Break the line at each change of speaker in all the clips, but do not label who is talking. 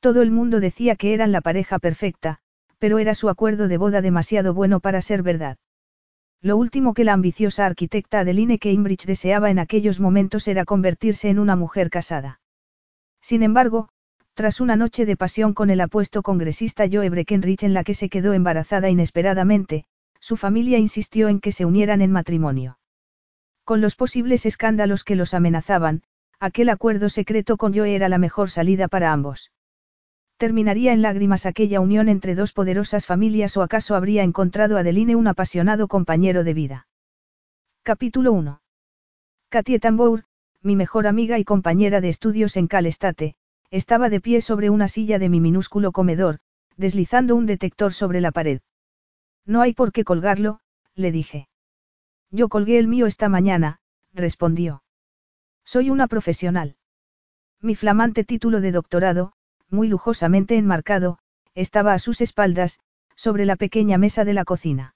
Todo el mundo decía que eran la pareja perfecta, pero era su acuerdo de boda demasiado bueno para ser verdad. Lo último que la ambiciosa arquitecta Adeline Cambridge deseaba en aquellos momentos era convertirse en una mujer casada. Sin embargo, tras una noche de pasión con el apuesto congresista Joe Breckenridge en la que se quedó embarazada inesperadamente, su familia insistió en que se unieran en matrimonio. Con los posibles escándalos que los amenazaban, aquel acuerdo secreto con Joe era la mejor salida para ambos. ¿Terminaría en lágrimas aquella unión entre dos poderosas familias o acaso habría encontrado Adeline un apasionado compañero de vida? Capítulo 1. Katie Tambour, mi mejor amiga y compañera de estudios en Cal estaba de pie sobre una silla de mi minúsculo comedor, deslizando un detector sobre la pared. No hay por qué colgarlo, le dije. Yo colgué el mío esta mañana, respondió. Soy una profesional. Mi flamante título de doctorado, muy lujosamente enmarcado, estaba a sus espaldas, sobre la pequeña mesa de la cocina.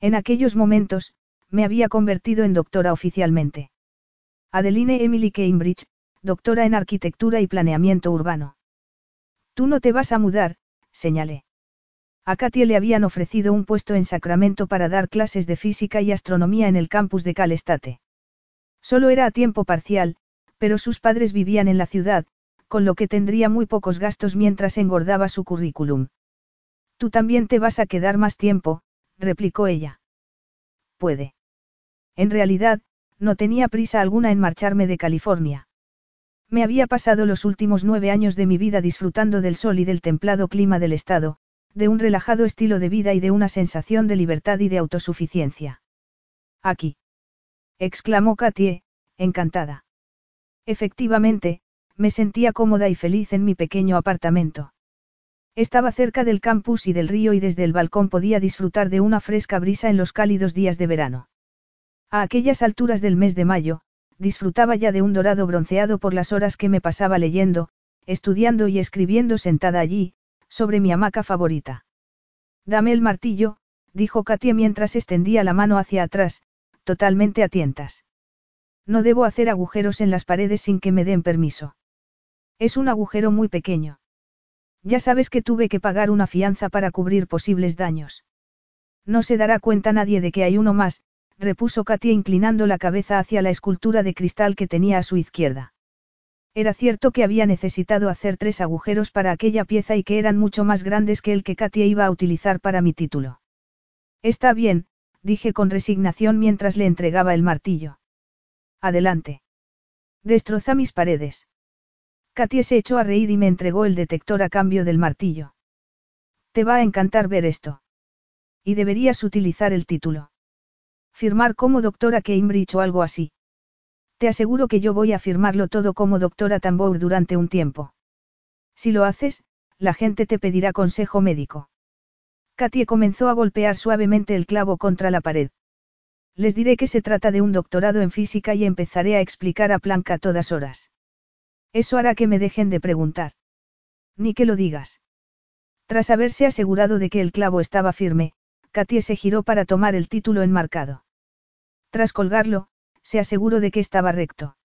En aquellos momentos, me había convertido en doctora oficialmente. Adeline Emily Cambridge, doctora en arquitectura y planeamiento urbano. Tú no te vas a mudar, señalé. A Katia le habían ofrecido un puesto en Sacramento para dar clases de física y astronomía en el campus de Cal State. Solo era a tiempo parcial, pero sus padres vivían en la ciudad, con lo que tendría muy pocos gastos mientras engordaba su currículum. Tú también te vas a quedar más tiempo, replicó ella. Puede. En realidad, no tenía prisa alguna en marcharme de California. Me había pasado los últimos nueve años de mi vida disfrutando del sol y del templado clima del estado, de un relajado estilo de vida y de una sensación de libertad y de autosuficiencia. Aquí. exclamó Katie, encantada. Efectivamente, me sentía cómoda y feliz en mi pequeño apartamento. Estaba cerca del campus y del río y desde el balcón podía disfrutar de una fresca brisa en los cálidos días de verano. A aquellas alturas del mes de mayo, disfrutaba ya de un dorado bronceado por las horas que me pasaba leyendo, estudiando y escribiendo sentada allí, sobre mi hamaca favorita. Dame el martillo, dijo Katia mientras extendía la mano hacia atrás, totalmente a tientas. No debo hacer agujeros en las paredes sin que me den permiso. Es un agujero muy pequeño. Ya sabes que tuve que pagar una fianza para cubrir posibles daños. No se dará cuenta nadie de que hay uno más, repuso Katia inclinando la cabeza hacia la escultura de cristal que tenía a su izquierda. Era cierto que había necesitado hacer tres agujeros para aquella pieza y que eran mucho más grandes que el que Katia iba a utilizar para mi título. Está bien, dije con resignación mientras le entregaba el martillo. Adelante. Destroza mis paredes. Katie se echó a reír y me entregó el detector a cambio del martillo. Te va a encantar ver esto. Y deberías utilizar el título. Firmar como doctora Cambridge o algo así. Te aseguro que yo voy a firmarlo todo como doctora Tambour durante un tiempo. Si lo haces, la gente te pedirá consejo médico. Katie comenzó a golpear suavemente el clavo contra la pared. Les diré que se trata de un doctorado en física y empezaré a explicar a Planck a todas horas. Eso hará que me dejen de preguntar. Ni que lo digas. Tras haberse asegurado de que el clavo estaba firme, Katie se giró para tomar el título enmarcado. Tras colgarlo, se aseguró de que estaba recto.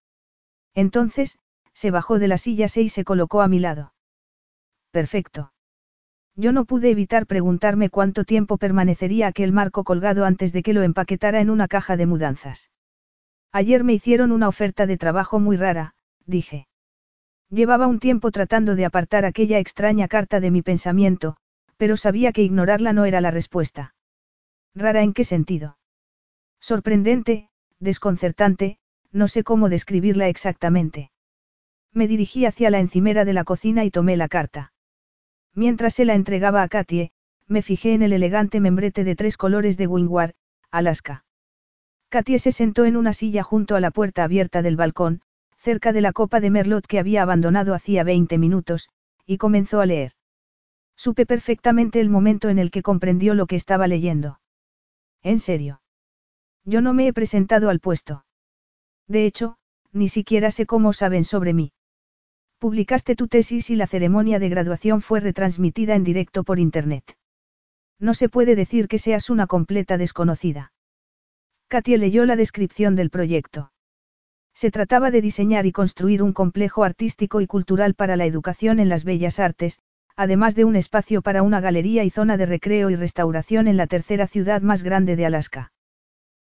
Entonces, se bajó de la silla y se colocó a mi lado. Perfecto. Yo no pude evitar preguntarme cuánto tiempo permanecería aquel marco colgado antes de que lo empaquetara en una caja de mudanzas. Ayer me hicieron una oferta de trabajo muy rara, dije. Llevaba un tiempo tratando de apartar aquella extraña carta de mi pensamiento, pero sabía que ignorarla no era la respuesta. ¿Rara en qué sentido? Sorprendente, desconcertante, no sé cómo describirla exactamente. Me dirigí hacia la encimera de la cocina y tomé la carta. Mientras se la entregaba a Katie, me fijé en el elegante membrete de tres colores de Wingward, Alaska. Katie se sentó en una silla junto a la puerta abierta del balcón, cerca de la copa de Merlot que había abandonado hacía 20 minutos, y comenzó a leer. Supe perfectamente el momento en el que comprendió lo que estaba leyendo. En serio. Yo no me he presentado al puesto. De hecho, ni siquiera sé cómo saben sobre mí. Publicaste tu tesis y la ceremonia de graduación fue retransmitida en directo por Internet. No se puede decir que seas una completa desconocida. Katia leyó la descripción del proyecto. Se trataba de diseñar y construir un complejo artístico y cultural para la educación en las bellas artes, además de un espacio para una galería y zona de recreo y restauración en la tercera ciudad más grande de Alaska.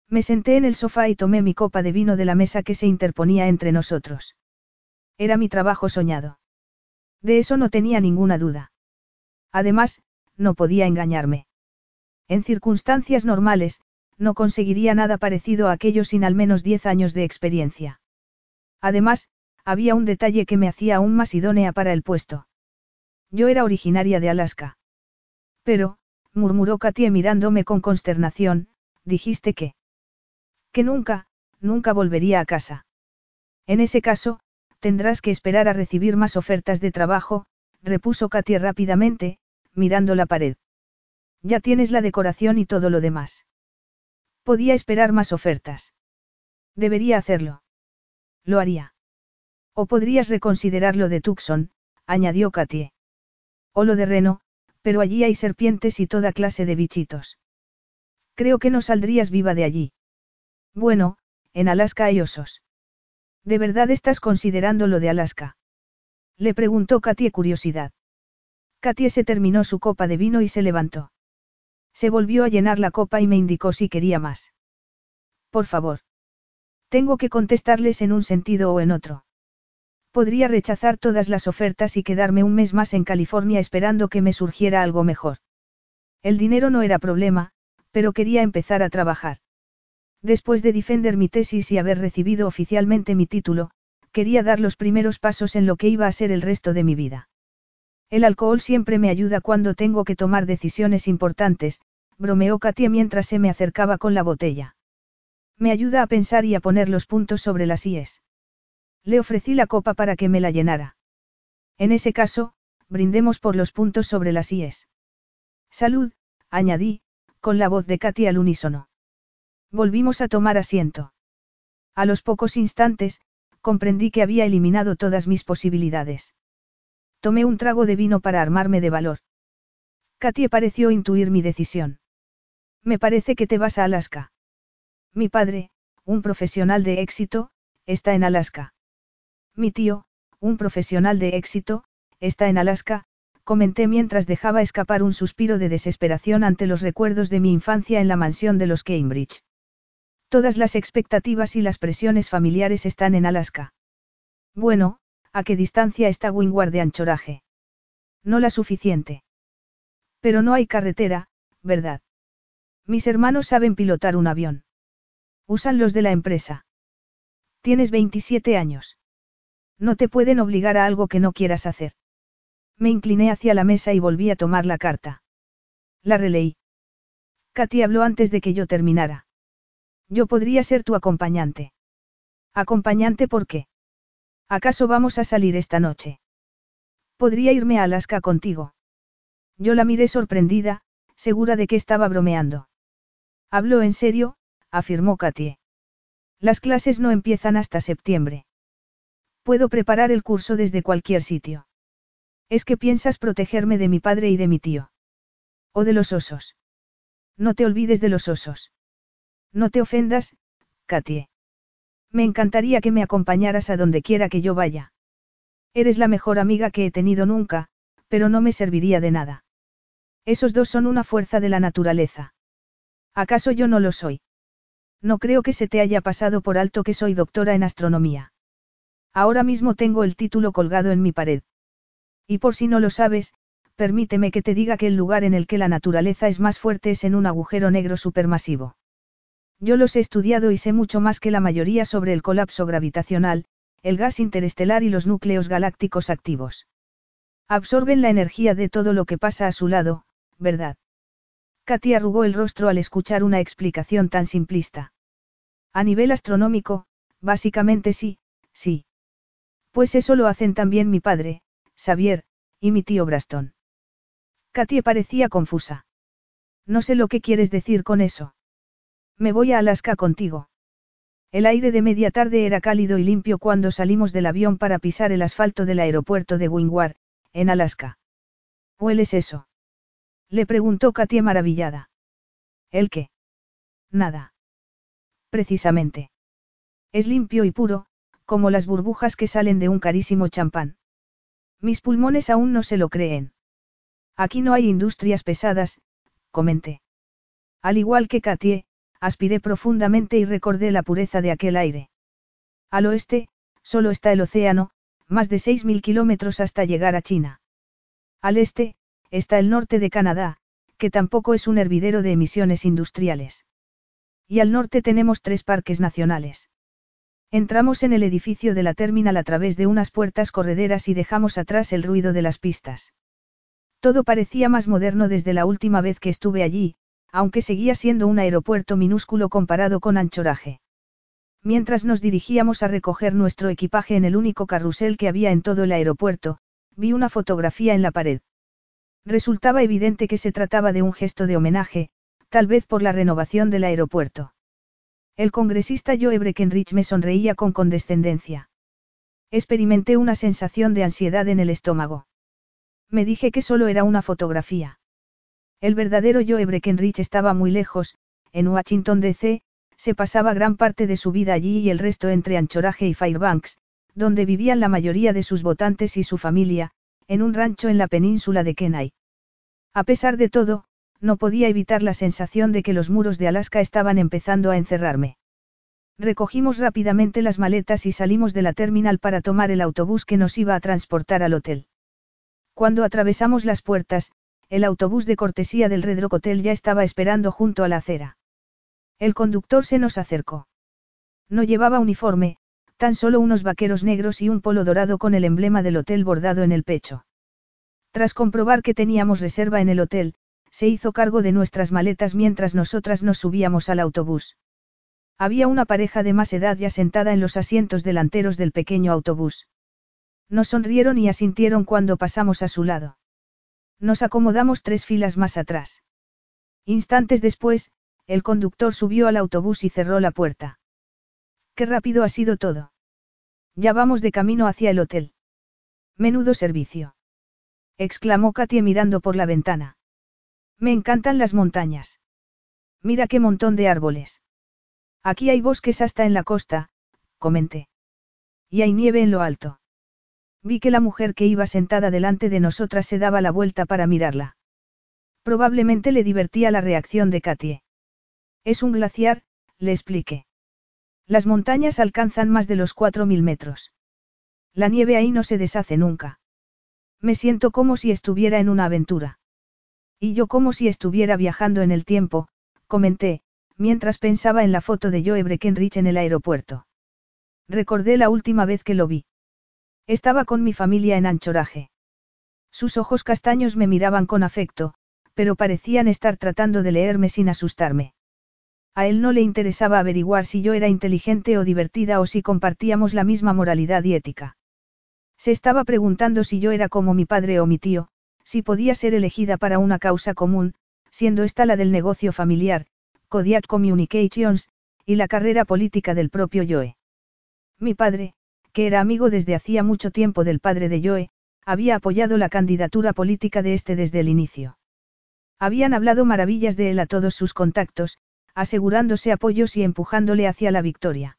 Me senté en el sofá y tomé mi copa de vino de la mesa que se interponía entre nosotros. Era mi trabajo soñado. De eso no tenía ninguna duda. Además, no podía engañarme. En circunstancias normales, no conseguiría nada parecido a aquello sin al menos diez años de experiencia. Además, había un detalle que me hacía aún más idónea para el puesto. Yo era originaria de Alaska. Pero, murmuró Katie mirándome con consternación, dijiste que... Que nunca, nunca volvería a casa. En ese caso, tendrás que esperar a recibir más ofertas de trabajo, repuso Katie rápidamente, mirando la pared. Ya tienes la decoración y todo lo demás. Podía esperar más ofertas. Debería hacerlo. Lo haría. O podrías reconsiderar lo de Tucson, añadió Katie. O lo de Reno, pero allí hay serpientes y toda clase de bichitos. Creo que no saldrías viva de allí. Bueno, en Alaska hay osos. ¿De verdad estás considerando lo de Alaska? Le preguntó Katie curiosidad. Katie se terminó su copa de vino y se levantó. Se volvió a llenar la copa y me indicó si quería más. Por favor. Tengo que contestarles en un sentido o en otro. Podría rechazar todas las ofertas y quedarme un mes más en California esperando que me surgiera algo mejor. El dinero no era problema, pero quería empezar a trabajar. Después de defender mi tesis y haber recibido oficialmente mi título, quería dar los primeros pasos en lo que iba a ser el resto de mi vida. El alcohol siempre me ayuda cuando tengo que tomar decisiones importantes, bromeó Katia mientras se me acercaba con la botella. Me ayuda a pensar y a poner los puntos sobre las IES. Le ofrecí la copa para que me la llenara. En ese caso, brindemos por los puntos sobre las IES. Salud, añadí, con la voz de Katy al unísono. Volvimos a tomar asiento. A los pocos instantes, comprendí que había eliminado todas mis posibilidades. Tomé un trago de vino para armarme de valor. Katy pareció intuir mi decisión. Me parece que te vas a Alaska. Mi padre, un profesional de éxito, está en Alaska. Mi tío, un profesional de éxito, está en Alaska, comenté mientras dejaba escapar un suspiro de desesperación ante los recuerdos de mi infancia en la mansión de los Cambridge. Todas las expectativas y las presiones familiares están en Alaska. Bueno, ¿a qué distancia está Wingward de anchoraje? No la suficiente. Pero no hay carretera, ¿verdad? Mis hermanos saben pilotar un avión. Usan los de la empresa. Tienes 27 años. No te pueden obligar a algo que no quieras hacer. Me incliné hacia la mesa y volví a tomar la carta. La releí. Katy habló antes de que yo terminara. Yo podría ser tu acompañante. ¿Acompañante por qué? ¿Acaso vamos a salir esta noche? Podría irme a Alaska contigo. Yo la miré sorprendida, segura de que estaba bromeando. Habló en serio, afirmó Katie. Las clases no empiezan hasta septiembre. Puedo preparar el curso desde cualquier sitio. Es que piensas protegerme de mi padre y de mi tío. O de los osos. No te olvides de los osos. No te ofendas, Katie. Me encantaría que me acompañaras a donde quiera que yo vaya. Eres la mejor amiga que he tenido nunca, pero no me serviría de nada. Esos dos son una fuerza de la naturaleza. ¿Acaso yo no lo soy? No creo que se te haya pasado por alto que soy doctora en astronomía. Ahora mismo tengo el título colgado en mi pared. Y por si no lo sabes, permíteme que te diga que el lugar en el que la naturaleza es más fuerte es en un agujero negro supermasivo. Yo los he estudiado y sé mucho más que la mayoría sobre el colapso gravitacional, el gas interestelar y los núcleos galácticos activos. Absorben la energía de todo lo que pasa a su lado, ¿verdad? Katy arrugó el rostro al escuchar una explicación tan simplista. A nivel astronómico, básicamente sí, sí. Pues eso lo hacen también mi padre, Xavier, ¿Y mi tío Braston? Katie parecía confusa. No sé lo que quieres decir con eso. Me voy a Alaska contigo. El aire de media tarde era cálido y limpio cuando salimos del avión para pisar el asfalto del aeropuerto de Wingward, en Alaska. ¿Hueles eso? Le preguntó Katie maravillada. ¿El qué? Nada. Precisamente. Es limpio y puro, como las burbujas que salen de un carísimo champán. Mis pulmones aún no se lo creen. Aquí no hay industrias pesadas, comenté. Al igual que Katie, aspiré profundamente y recordé la pureza de aquel aire. Al oeste, solo está el océano, más de 6.000 kilómetros hasta llegar a China. Al este, está el norte de Canadá, que tampoco es un hervidero de emisiones industriales. Y al norte tenemos tres parques nacionales. Entramos en el edificio de la terminal a través de unas puertas correderas y dejamos atrás el ruido de las pistas. Todo parecía más moderno desde la última vez que estuve allí, aunque seguía siendo un aeropuerto minúsculo comparado con Anchoraje. Mientras nos dirigíamos a recoger nuestro equipaje en el único carrusel que había en todo el aeropuerto, vi una fotografía en la pared. Resultaba evidente que se trataba de un gesto de homenaje, tal vez por la renovación del aeropuerto. El congresista Joe Breckenridge me sonreía con condescendencia. Experimenté una sensación de ansiedad en el estómago. Me dije que solo era una fotografía. El verdadero Joe Breckenridge estaba muy lejos, en Washington DC, se pasaba gran parte de su vida allí y el resto entre Anchorage y Fairbanks, donde vivían la mayoría de sus votantes y su familia, en un rancho en la península de Kenai. A pesar de todo, no podía evitar la sensación de que los muros de Alaska estaban empezando a encerrarme. Recogimos rápidamente las maletas y salimos de la terminal para tomar el autobús que nos iba a transportar al hotel. Cuando atravesamos las puertas, el autobús de cortesía del Red Rock Hotel ya estaba esperando junto a la acera. El conductor se nos acercó. No llevaba uniforme, tan solo unos vaqueros negros y un polo dorado con el emblema del hotel bordado en el pecho. Tras comprobar que teníamos reserva en el hotel, se hizo cargo de nuestras maletas mientras nosotras nos subíamos al autobús. Había una pareja de más edad ya sentada en los asientos delanteros del pequeño autobús. Nos sonrieron y asintieron cuando pasamos a su lado. Nos acomodamos tres filas más atrás. Instantes después, el conductor subió al autobús y cerró la puerta. Qué rápido ha sido todo. Ya vamos de camino hacia el hotel. Menudo servicio. exclamó Katia mirando por la ventana. Me encantan las montañas. Mira qué montón de árboles. Aquí hay bosques hasta en la costa, comenté. Y hay nieve en lo alto. Vi que la mujer que iba sentada delante de nosotras se daba la vuelta para mirarla. Probablemente le divertía la reacción de Katie. Es un glaciar, le expliqué. Las montañas alcanzan más de los 4.000 metros. La nieve ahí no se deshace nunca. Me siento como si estuviera en una aventura. Y yo como si estuviera viajando en el tiempo, comenté, mientras pensaba en la foto de Joe Breckenridge en el aeropuerto. Recordé la última vez que lo vi. Estaba con mi familia en Anchoraje. Sus ojos castaños me miraban con afecto, pero parecían estar tratando de leerme sin asustarme. A él no le interesaba averiguar si yo era inteligente o divertida o si compartíamos la misma moralidad y ética. Se estaba preguntando si yo era como mi padre o mi tío, si podía ser elegida para una causa común, siendo esta la del negocio familiar, Kodiak Communications, y la carrera política del propio Joe. Mi padre, que era amigo desde hacía mucho tiempo del padre de Joe, había apoyado la candidatura política de este desde el inicio. Habían hablado maravillas de él a todos sus contactos, asegurándose apoyos y empujándole hacia la victoria.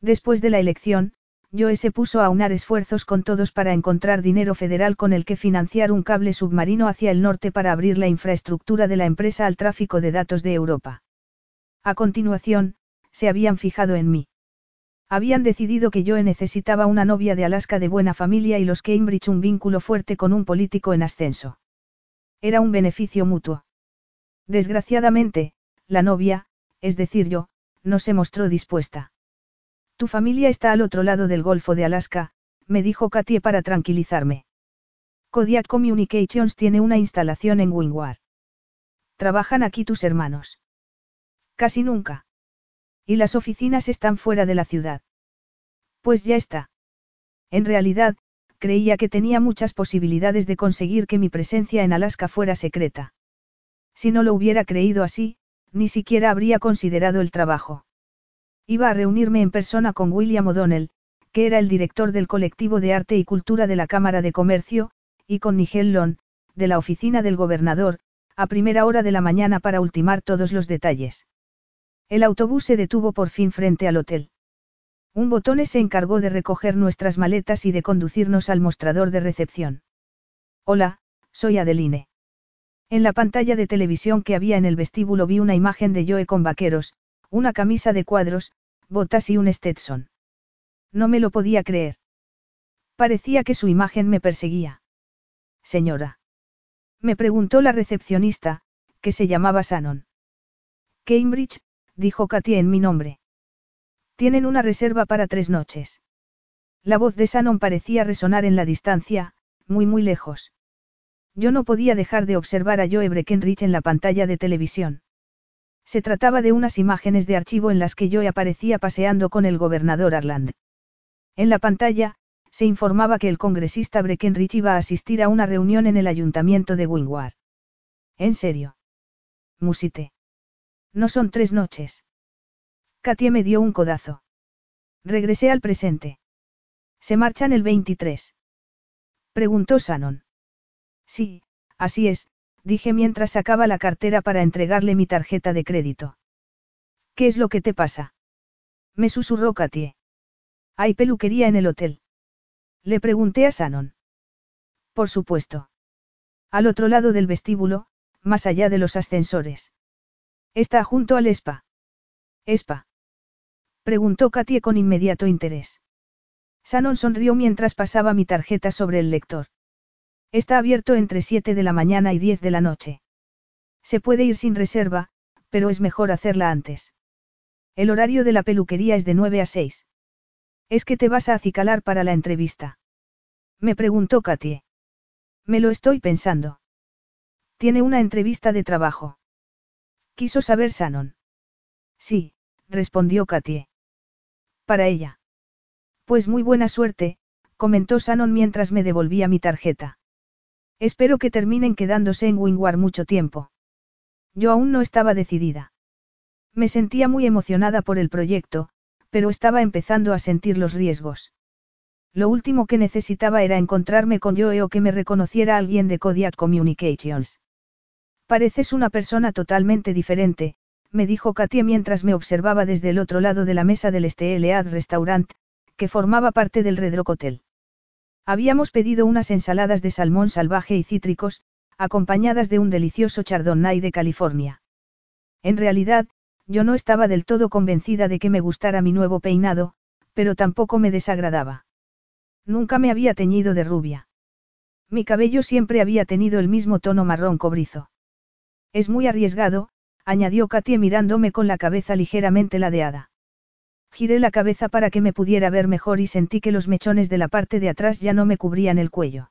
Después de la elección, Joe se puso a unar esfuerzos con todos para encontrar dinero federal con el que financiar un cable submarino hacia el norte para abrir la infraestructura de la empresa al tráfico de datos de Europa. A continuación, se habían fijado en mí. Habían decidido que yo necesitaba una novia de Alaska de buena familia y los Cambridge un vínculo fuerte con un político en ascenso. Era un beneficio mutuo. Desgraciadamente, la novia, es decir yo, no se mostró dispuesta. Tu familia está al otro lado del Golfo de Alaska, me dijo Katie para tranquilizarme. Kodiak Communications tiene una instalación en Wingward. ¿Trabajan aquí tus hermanos? Casi nunca. Y las oficinas están fuera de la ciudad. Pues ya está. En realidad, creía que tenía muchas posibilidades de conseguir que mi presencia en Alaska fuera secreta. Si no lo hubiera creído así, ni siquiera habría considerado el trabajo. Iba a reunirme en persona con William O'Donnell, que era el director del colectivo de arte y cultura de la Cámara de Comercio, y con Nigel Long, de la oficina del gobernador, a primera hora de la mañana para ultimar todos los detalles. El autobús se detuvo por fin frente al hotel. Un botón se encargó de recoger nuestras maletas y de conducirnos al mostrador de recepción. Hola, soy Adeline. En la pantalla de televisión que había en el vestíbulo vi una imagen de Joe con vaqueros, una camisa de cuadros, botas y un Stetson. No me lo podía creer. Parecía que su imagen me perseguía. Señora. Me preguntó la recepcionista, que se llamaba Shannon. Cambridge, dijo Katia en mi nombre. Tienen una reserva para tres noches. La voz de Shannon parecía resonar en la distancia, muy muy lejos. Yo no podía dejar de observar a Joe Breckenridge en la pantalla de televisión. Se trataba de unas imágenes de archivo en las que Joe aparecía paseando con el gobernador Arland. En la pantalla, se informaba que el congresista Breckenridge iba a asistir a una reunión en el ayuntamiento de Wingward. ¿En serio? Musite. No son tres noches. Katia me dio un codazo. Regresé al presente. ¿Se marchan el 23? Preguntó Shannon. Sí, así es, dije mientras sacaba la cartera para entregarle mi tarjeta de crédito. ¿Qué es lo que te pasa? Me susurró Katie. ¿Hay peluquería en el hotel? Le pregunté a Shannon. Por supuesto. Al otro lado del vestíbulo, más allá de los ascensores. Está junto al spa. ¿Spa? Preguntó Katie con inmediato interés. Shannon sonrió mientras pasaba mi tarjeta sobre el lector. Está abierto entre 7 de la mañana y 10 de la noche. Se puede ir sin reserva, pero es mejor hacerla antes. El horario de la peluquería es de 9 a 6. ¿Es que te vas a acicalar para la entrevista? Me preguntó Katie. Me lo estoy pensando. Tiene una entrevista de trabajo. Quiso saber Shannon. Sí, respondió Katie. Para ella. Pues muy buena suerte, comentó Shannon mientras me devolvía mi tarjeta. Espero que terminen quedándose en Wingward mucho tiempo. Yo aún no estaba decidida. Me sentía muy emocionada por el proyecto, pero estaba empezando a sentir los riesgos. Lo último que necesitaba era encontrarme con Joe o que me reconociera alguien de Kodiak Communications. Pareces una persona totalmente diferente, me dijo Katia mientras me observaba desde el otro lado de la mesa del Stelead Restaurant, que formaba parte del Red Rock Hotel. Habíamos pedido unas ensaladas de salmón salvaje y cítricos, acompañadas de un delicioso chardonnay de California. En realidad, yo no estaba del todo convencida de que me gustara mi nuevo peinado, pero tampoco me desagradaba. Nunca me había teñido de rubia. Mi cabello siempre había tenido el mismo tono marrón cobrizo. Es muy arriesgado, añadió Katie mirándome con la cabeza ligeramente ladeada. Giré la cabeza para que me pudiera ver mejor y sentí que los mechones de la parte de atrás ya no me cubrían el cuello.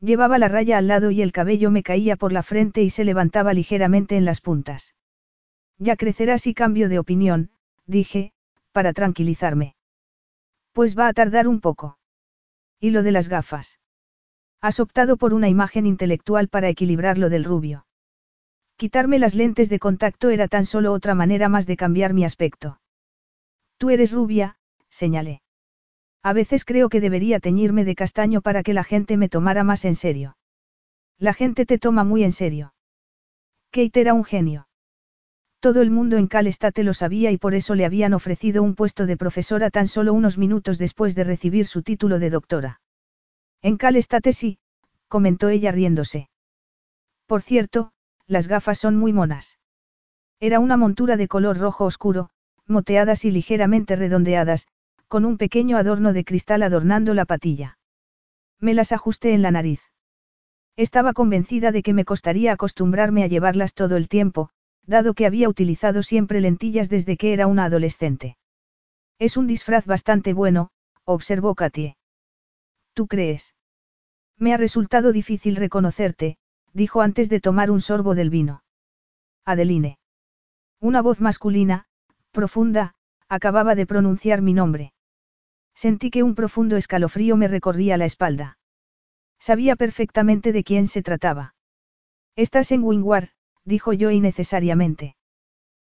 Llevaba la raya al lado y el cabello me caía por la frente y se levantaba ligeramente en las puntas. Ya crecerá si cambio de opinión, dije, para tranquilizarme. Pues va a tardar un poco. ¿Y lo de las gafas? Has optado por una imagen intelectual para equilibrar lo del rubio. Quitarme las lentes de contacto era tan solo otra manera más de cambiar mi aspecto. Tú eres rubia, señalé. A veces creo que debería teñirme de castaño para que la gente me tomara más en serio. La gente te toma muy en serio. Kate era un genio. Todo el mundo en Cal State lo sabía y por eso le habían ofrecido un puesto de profesora tan solo unos minutos después de recibir su título de doctora. En Cal State sí, comentó ella riéndose. Por cierto, las gafas son muy monas. Era una montura de color rojo oscuro, moteadas y ligeramente redondeadas, con un pequeño adorno de cristal adornando la patilla. Me las ajusté en la nariz. Estaba convencida de que me costaría acostumbrarme a llevarlas todo el tiempo, dado que había utilizado siempre lentillas desde que era una adolescente. Es un disfraz bastante bueno, observó Katie. ¿Tú crees? Me ha resultado difícil reconocerte, dijo antes de tomar un sorbo del vino. Adeline. Una voz masculina, profunda, acababa de pronunciar mi nombre. Sentí que un profundo escalofrío me recorría la espalda. Sabía perfectamente de quién se trataba. Estás en Wingwar, dijo yo innecesariamente.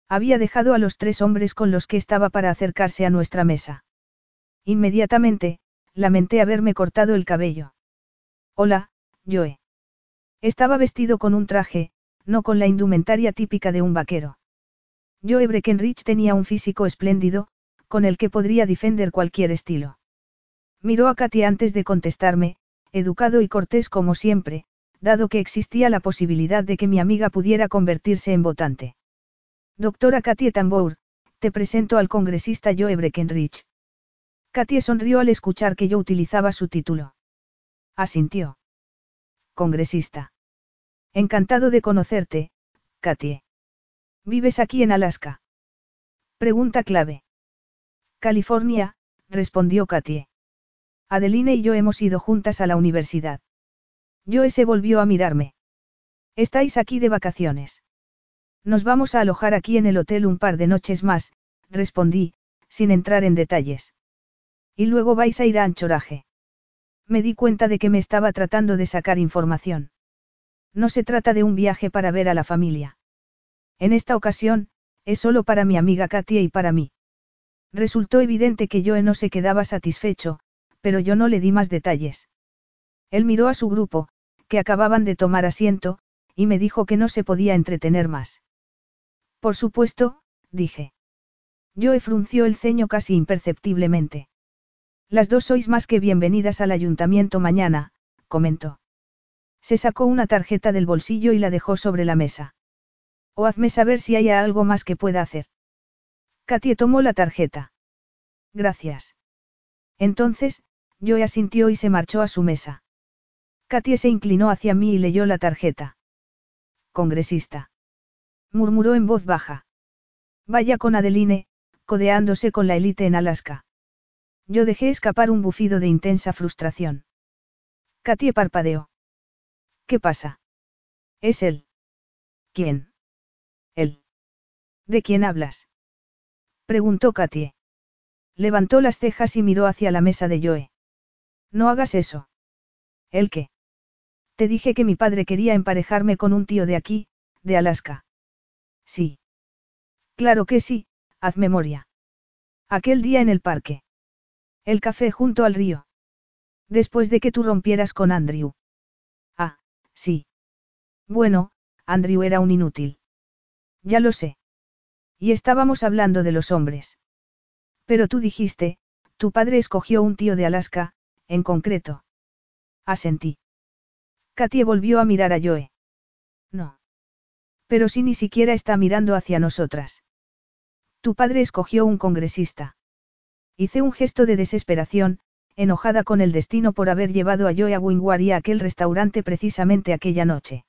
Había dejado a los tres hombres con los que estaba para acercarse a nuestra mesa. Inmediatamente, lamenté haberme cortado el cabello. Hola, Joe. Estaba vestido con un traje, no con la indumentaria típica de un vaquero. Joe Breckenridge tenía un físico espléndido, con el que podría defender cualquier estilo. Miró a Katy antes de contestarme, educado y cortés como siempre, dado que existía la posibilidad de que mi amiga pudiera convertirse en votante. Doctora Katy Tambour, te presento al congresista Joe Breckenridge. Katy sonrió al escuchar que yo utilizaba su título. Asintió. Congresista. Encantado de conocerte, Katy. ¿Vives aquí en Alaska? Pregunta clave. California, respondió Katie. Adeline y yo hemos ido juntas a la universidad. Joe volvió a mirarme. ¿Estáis aquí de vacaciones? Nos vamos a alojar aquí en el hotel un par de noches más, respondí, sin entrar en detalles. Y luego vais a ir a Anchoraje. Me di cuenta de que me estaba tratando de sacar información. No se trata de un viaje para ver a la familia. En esta ocasión, es solo para mi amiga Katia y para mí. Resultó evidente que Joe no se quedaba satisfecho, pero yo no le di más detalles. Él miró a su grupo, que acababan de tomar asiento, y me dijo que no se podía entretener más. Por supuesto, dije. Joe frunció el ceño casi imperceptiblemente. Las dos sois más que bienvenidas al ayuntamiento mañana, comentó. Se sacó una tarjeta del bolsillo y la dejó sobre la mesa. O hazme saber si hay algo más que pueda hacer. Katie tomó la tarjeta. Gracias. Entonces, Joe asintió y se marchó a su mesa. Katie se inclinó hacia mí y leyó la tarjeta. Congresista. Murmuró en voz baja. Vaya con Adeline, codeándose con la élite en Alaska. Yo dejé escapar un bufido de intensa frustración. Katie parpadeó. ¿Qué pasa? Es él. ¿Quién? ¿De quién hablas? Preguntó Katie. Levantó las cejas y miró hacia la mesa de Joe. No hagas eso. ¿El qué? Te dije que mi padre quería emparejarme con un tío de aquí, de Alaska. Sí. Claro que sí, haz memoria. Aquel día en el parque. El café junto al río. Después de que tú rompieras con Andrew. Ah, sí. Bueno, Andrew era un inútil. Ya lo sé. Y estábamos hablando de los hombres. Pero tú dijiste, tu padre escogió un tío de Alaska, en concreto. Asentí. Katie volvió a mirar a Joe. No. Pero si ni siquiera está mirando hacia nosotras. Tu padre escogió un congresista. Hice un gesto de desesperación, enojada con el destino por haber llevado a Joe a Wingwar y a aquel restaurante precisamente aquella noche.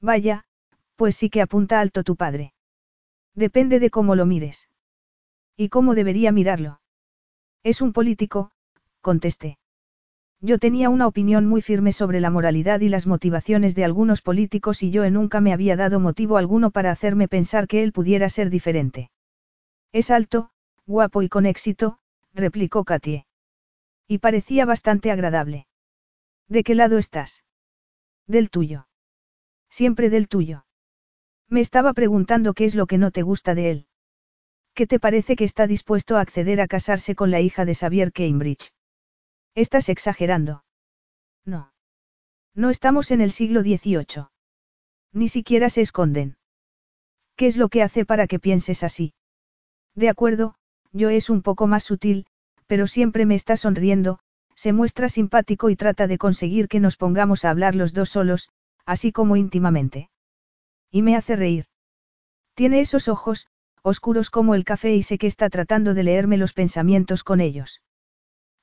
Vaya, pues sí que apunta alto tu padre. Depende de cómo lo mires. ¿Y cómo debería mirarlo? Es un político, contesté. Yo tenía una opinión muy firme sobre la moralidad y las motivaciones de algunos políticos y yo nunca me había dado motivo alguno para hacerme pensar que él pudiera ser diferente. Es alto, guapo y con éxito, replicó Katie. Y parecía bastante agradable. ¿De qué lado estás? Del tuyo. Siempre del tuyo. Me estaba preguntando qué es lo que no te gusta de él. ¿Qué te parece que está dispuesto a acceder a casarse con la hija de Xavier Cambridge? Estás exagerando. No. No estamos en el siglo XVIII. Ni siquiera se esconden. ¿Qué es lo que hace para que pienses así? De acuerdo, yo es un poco más sutil, pero siempre me está sonriendo, se muestra simpático y trata de conseguir que nos pongamos a hablar los dos solos, así como íntimamente. Y me hace reír. Tiene esos ojos, oscuros como el café y sé que está tratando de leerme los pensamientos con ellos.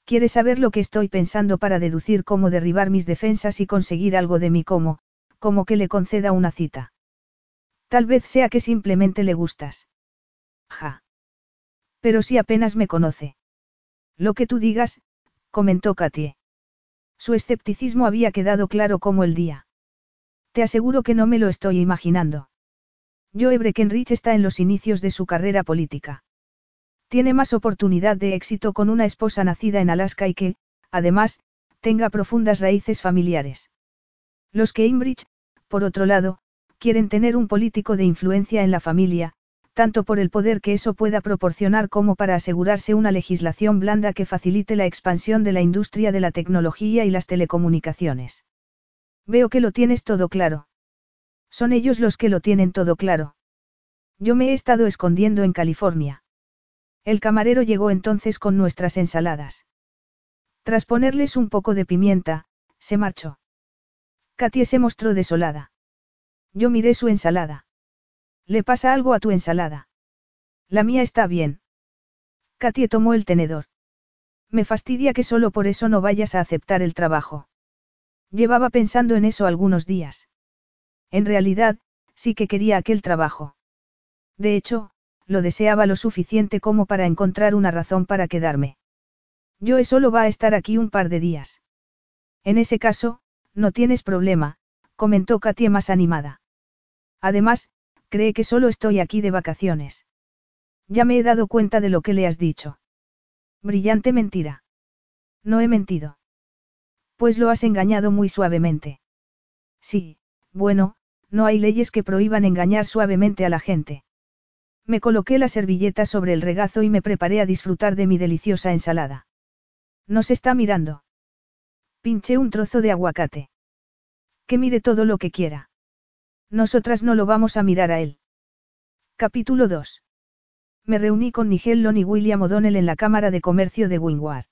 Quiere saber lo que estoy pensando para deducir cómo derribar mis defensas y conseguir algo de mí como, como que le conceda una cita. Tal vez sea que simplemente le gustas. Ja. Pero si apenas me conoce. Lo que tú digas, comentó Katie. Su escepticismo había quedado claro como el día. Te aseguro que no me lo estoy imaginando. Joe Breckenridge está en los inicios de su carrera política. Tiene más oportunidad de éxito con una esposa nacida en Alaska y que, además, tenga profundas raíces familiares. Los Cambridge, por otro lado, quieren tener un político de influencia en la familia, tanto por el poder que eso pueda proporcionar como para asegurarse una legislación blanda que facilite la expansión de la industria de la tecnología y las telecomunicaciones. Veo que lo tienes todo claro. Son ellos los que lo tienen todo claro. Yo me he estado escondiendo en California. El camarero llegó entonces con nuestras ensaladas. Tras ponerles un poco de pimienta, se marchó. Katie se mostró desolada. Yo miré su ensalada. ¿Le pasa algo a tu ensalada? La mía está bien. Katie tomó el tenedor. Me fastidia que solo por eso no vayas a aceptar el trabajo. Llevaba pensando en eso algunos días. En realidad, sí que quería aquel trabajo. De hecho, lo deseaba lo suficiente como para encontrar una razón para quedarme. Yo solo va a estar aquí un par de días. En ese caso, no tienes problema, comentó Katia más animada. Además, cree que solo estoy aquí de vacaciones. Ya me he dado cuenta de lo que le has dicho. Brillante mentira. No he mentido. Pues lo has engañado muy suavemente. Sí, bueno, no hay leyes que prohíban engañar suavemente a la gente. Me coloqué la servilleta sobre el regazo y me preparé a disfrutar de mi deliciosa ensalada. Nos está mirando. Pinché un trozo de aguacate. Que mire todo lo que quiera. Nosotras no lo vamos a mirar a él. Capítulo 2. Me reuní con Nigel Long y William O'Donnell en la Cámara de Comercio de Wingward.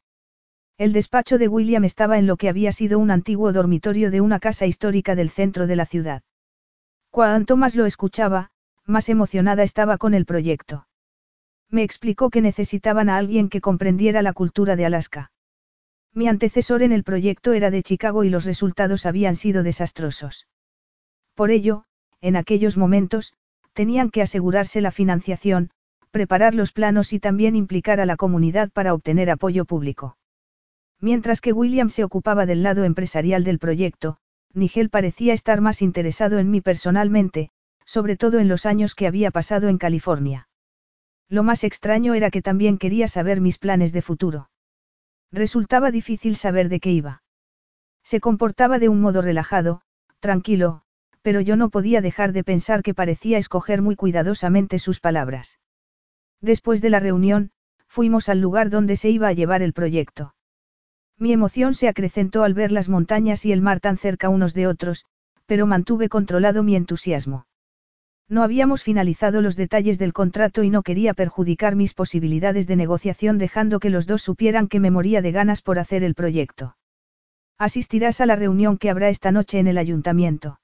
El despacho de William estaba en lo que había sido un antiguo dormitorio de una casa histórica del centro de la ciudad. Cuanto más lo escuchaba, más emocionada estaba con el proyecto. Me explicó que necesitaban a alguien que comprendiera la cultura de Alaska. Mi antecesor en el proyecto era de Chicago y los resultados habían sido desastrosos. Por ello, en aquellos momentos, tenían que asegurarse la financiación, preparar los planos y también implicar a la comunidad para obtener apoyo público. Mientras que William se ocupaba del lado empresarial del proyecto, Nigel parecía estar más interesado en mí personalmente, sobre todo en los años que había pasado en California. Lo más extraño era que también quería saber mis planes de futuro. Resultaba difícil saber de qué iba. Se comportaba de un modo relajado, tranquilo, pero yo no podía dejar de pensar que parecía escoger muy cuidadosamente sus palabras. Después de la reunión, fuimos al lugar donde se iba a llevar el proyecto. Mi emoción se acrecentó al ver las montañas y el mar tan cerca unos de otros, pero mantuve controlado mi entusiasmo. No habíamos finalizado los detalles del contrato y no quería perjudicar mis posibilidades de negociación dejando que los dos supieran que me moría de ganas por hacer el proyecto. ¿Asistirás a la reunión que habrá esta noche en el ayuntamiento?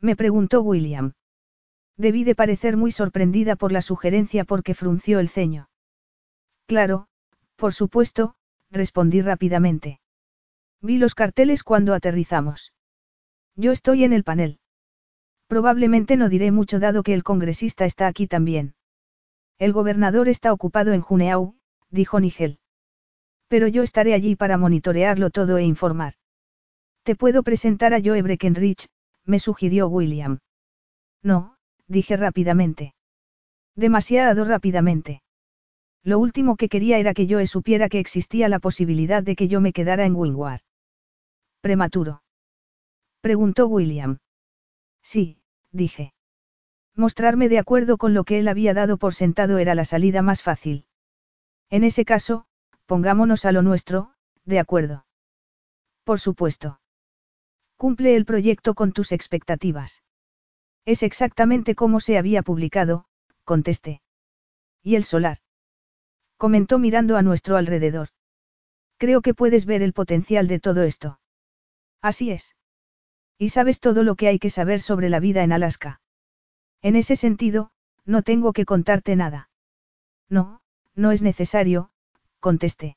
Me preguntó William. Debí de parecer muy sorprendida por la sugerencia porque frunció el ceño. Claro, por supuesto, respondí rápidamente. Vi los carteles cuando aterrizamos. Yo estoy en el panel. Probablemente no diré mucho dado que el congresista está aquí también. El gobernador está ocupado en Juneau, dijo Nigel. Pero yo estaré allí para monitorearlo todo e informar. Te puedo presentar a Joe Breckenridge, me sugirió William. No, dije rápidamente. Demasiado rápidamente. Lo último que quería era que Joe supiera que existía la posibilidad de que yo me quedara en Wingward. ¿Prematuro? Preguntó William. Sí, dije. Mostrarme de acuerdo con lo que él había dado por sentado era la salida más fácil. En ese caso, pongámonos a lo nuestro, de acuerdo. Por supuesto. Cumple el proyecto con tus expectativas. Es exactamente como se había publicado, contesté. ¿Y el solar? Comentó mirando a nuestro alrededor. Creo que puedes ver el potencial de todo esto. Así es. Y sabes todo lo que hay que saber sobre la vida en Alaska. En ese sentido, no tengo que contarte nada. No, no es necesario, contesté.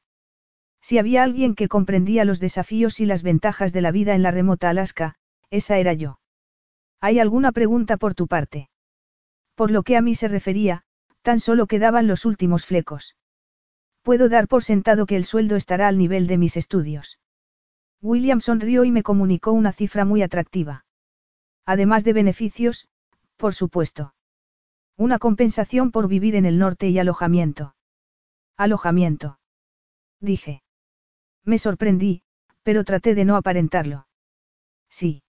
Si había alguien que comprendía los desafíos y las ventajas de la vida en la remota Alaska, esa era yo. ¿Hay alguna pregunta por tu parte? Por lo que a mí se refería, tan solo quedaban los últimos flecos. Puedo dar por sentado que el sueldo estará al nivel de mis estudios. William sonrió y me comunicó una cifra muy atractiva. Además de beneficios, por supuesto. Una compensación por vivir en el norte y alojamiento. Alojamiento. Dije. Me sorprendí, pero traté de no aparentarlo. Sí.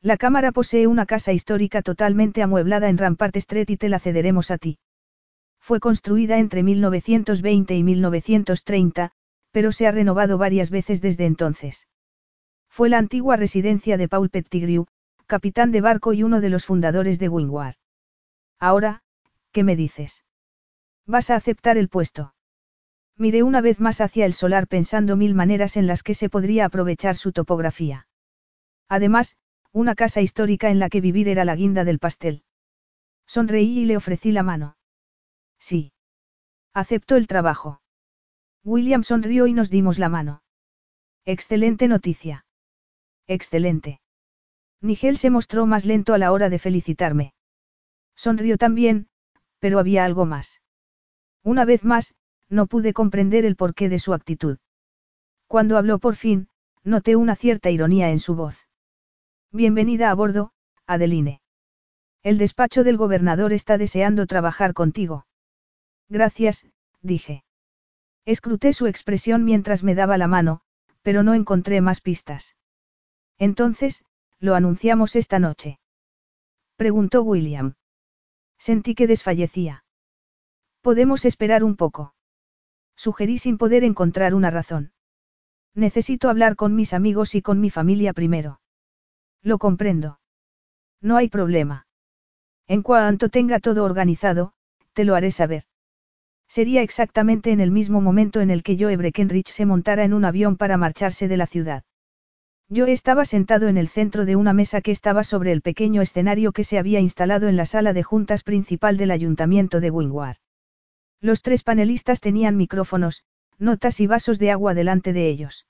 La cámara posee una casa histórica totalmente amueblada en Rampart Street y te la cederemos a ti. Fue construida entre 1920 y 1930, pero se ha renovado varias veces desde entonces. Fue la antigua residencia de Paul Pettigrew, capitán de barco y uno de los fundadores de Wingward. Ahora, ¿qué me dices? ¿Vas a aceptar el puesto? Miré una vez más hacia el solar pensando mil maneras en las que se podría aprovechar su topografía. Además, una casa histórica en la que vivir era la guinda del pastel. Sonreí y le ofrecí la mano. Sí. Aceptó el trabajo. William sonrió y nos dimos la mano. Excelente noticia. Excelente. Nigel se mostró más lento a la hora de felicitarme. Sonrió también, pero había algo más. Una vez más, no pude comprender el porqué de su actitud. Cuando habló por fin, noté una cierta ironía en su voz. Bienvenida a bordo, Adeline. El despacho del gobernador está deseando trabajar contigo. Gracias, dije. Escruté su expresión mientras me daba la mano, pero no encontré más pistas. Entonces, lo anunciamos esta noche. Preguntó William. Sentí que desfallecía. Podemos esperar un poco. Sugerí sin poder encontrar una razón. Necesito hablar con mis amigos y con mi familia primero. Lo comprendo. No hay problema. En cuanto tenga todo organizado, te lo haré saber. Sería exactamente en el mismo momento en el que Joe Breckenridge se montara en un avión para marcharse de la ciudad. Yo estaba sentado en el centro de una mesa que estaba sobre el pequeño escenario que se había instalado en la sala de juntas principal del ayuntamiento de Wingward. Los tres panelistas tenían micrófonos, notas y vasos de agua delante de ellos.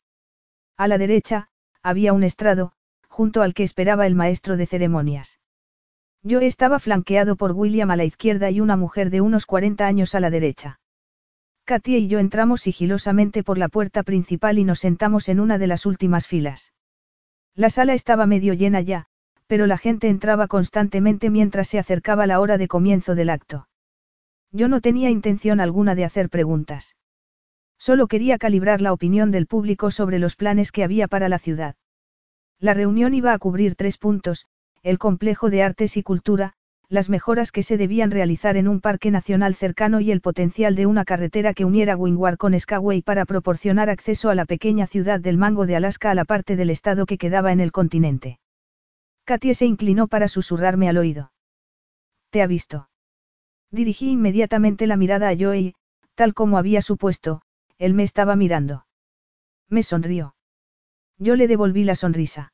A la derecha, había un estrado, junto al que esperaba el maestro de ceremonias. Yo estaba flanqueado por William a la izquierda y una mujer de unos 40 años a la derecha. Katia y yo entramos sigilosamente por la puerta principal y nos sentamos en una de las últimas filas. La sala estaba medio llena ya, pero la gente entraba constantemente mientras se acercaba la hora de comienzo del acto. Yo no tenía intención alguna de hacer preguntas. Solo quería calibrar la opinión del público sobre los planes que había para la ciudad. La reunión iba a cubrir tres puntos, el complejo de artes y cultura, las mejoras que se debían realizar en un parque nacional cercano y el potencial de una carretera que uniera Wingward con Skagway para proporcionar acceso a la pequeña ciudad del Mango de Alaska a la parte del estado que quedaba en el continente. Katie se inclinó para susurrarme al oído. ¿Te ha visto? Dirigí inmediatamente la mirada a Joe y, tal como había supuesto, él me estaba mirando. Me sonrió. Yo le devolví la sonrisa.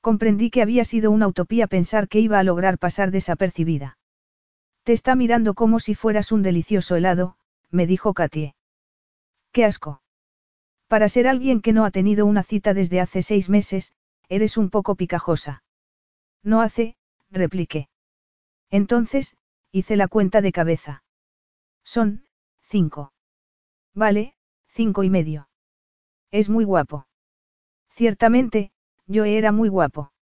Comprendí que había sido una utopía pensar que iba a lograr pasar desapercibida. Te está mirando como si fueras un delicioso helado, me dijo Katie. Qué asco. Para ser alguien que no ha tenido una cita desde hace seis meses, eres un poco picajosa. No hace, repliqué. Entonces, hice la cuenta de cabeza. Son, cinco. Vale, cinco y medio. Es muy guapo. Ciertamente, yo era muy guapo.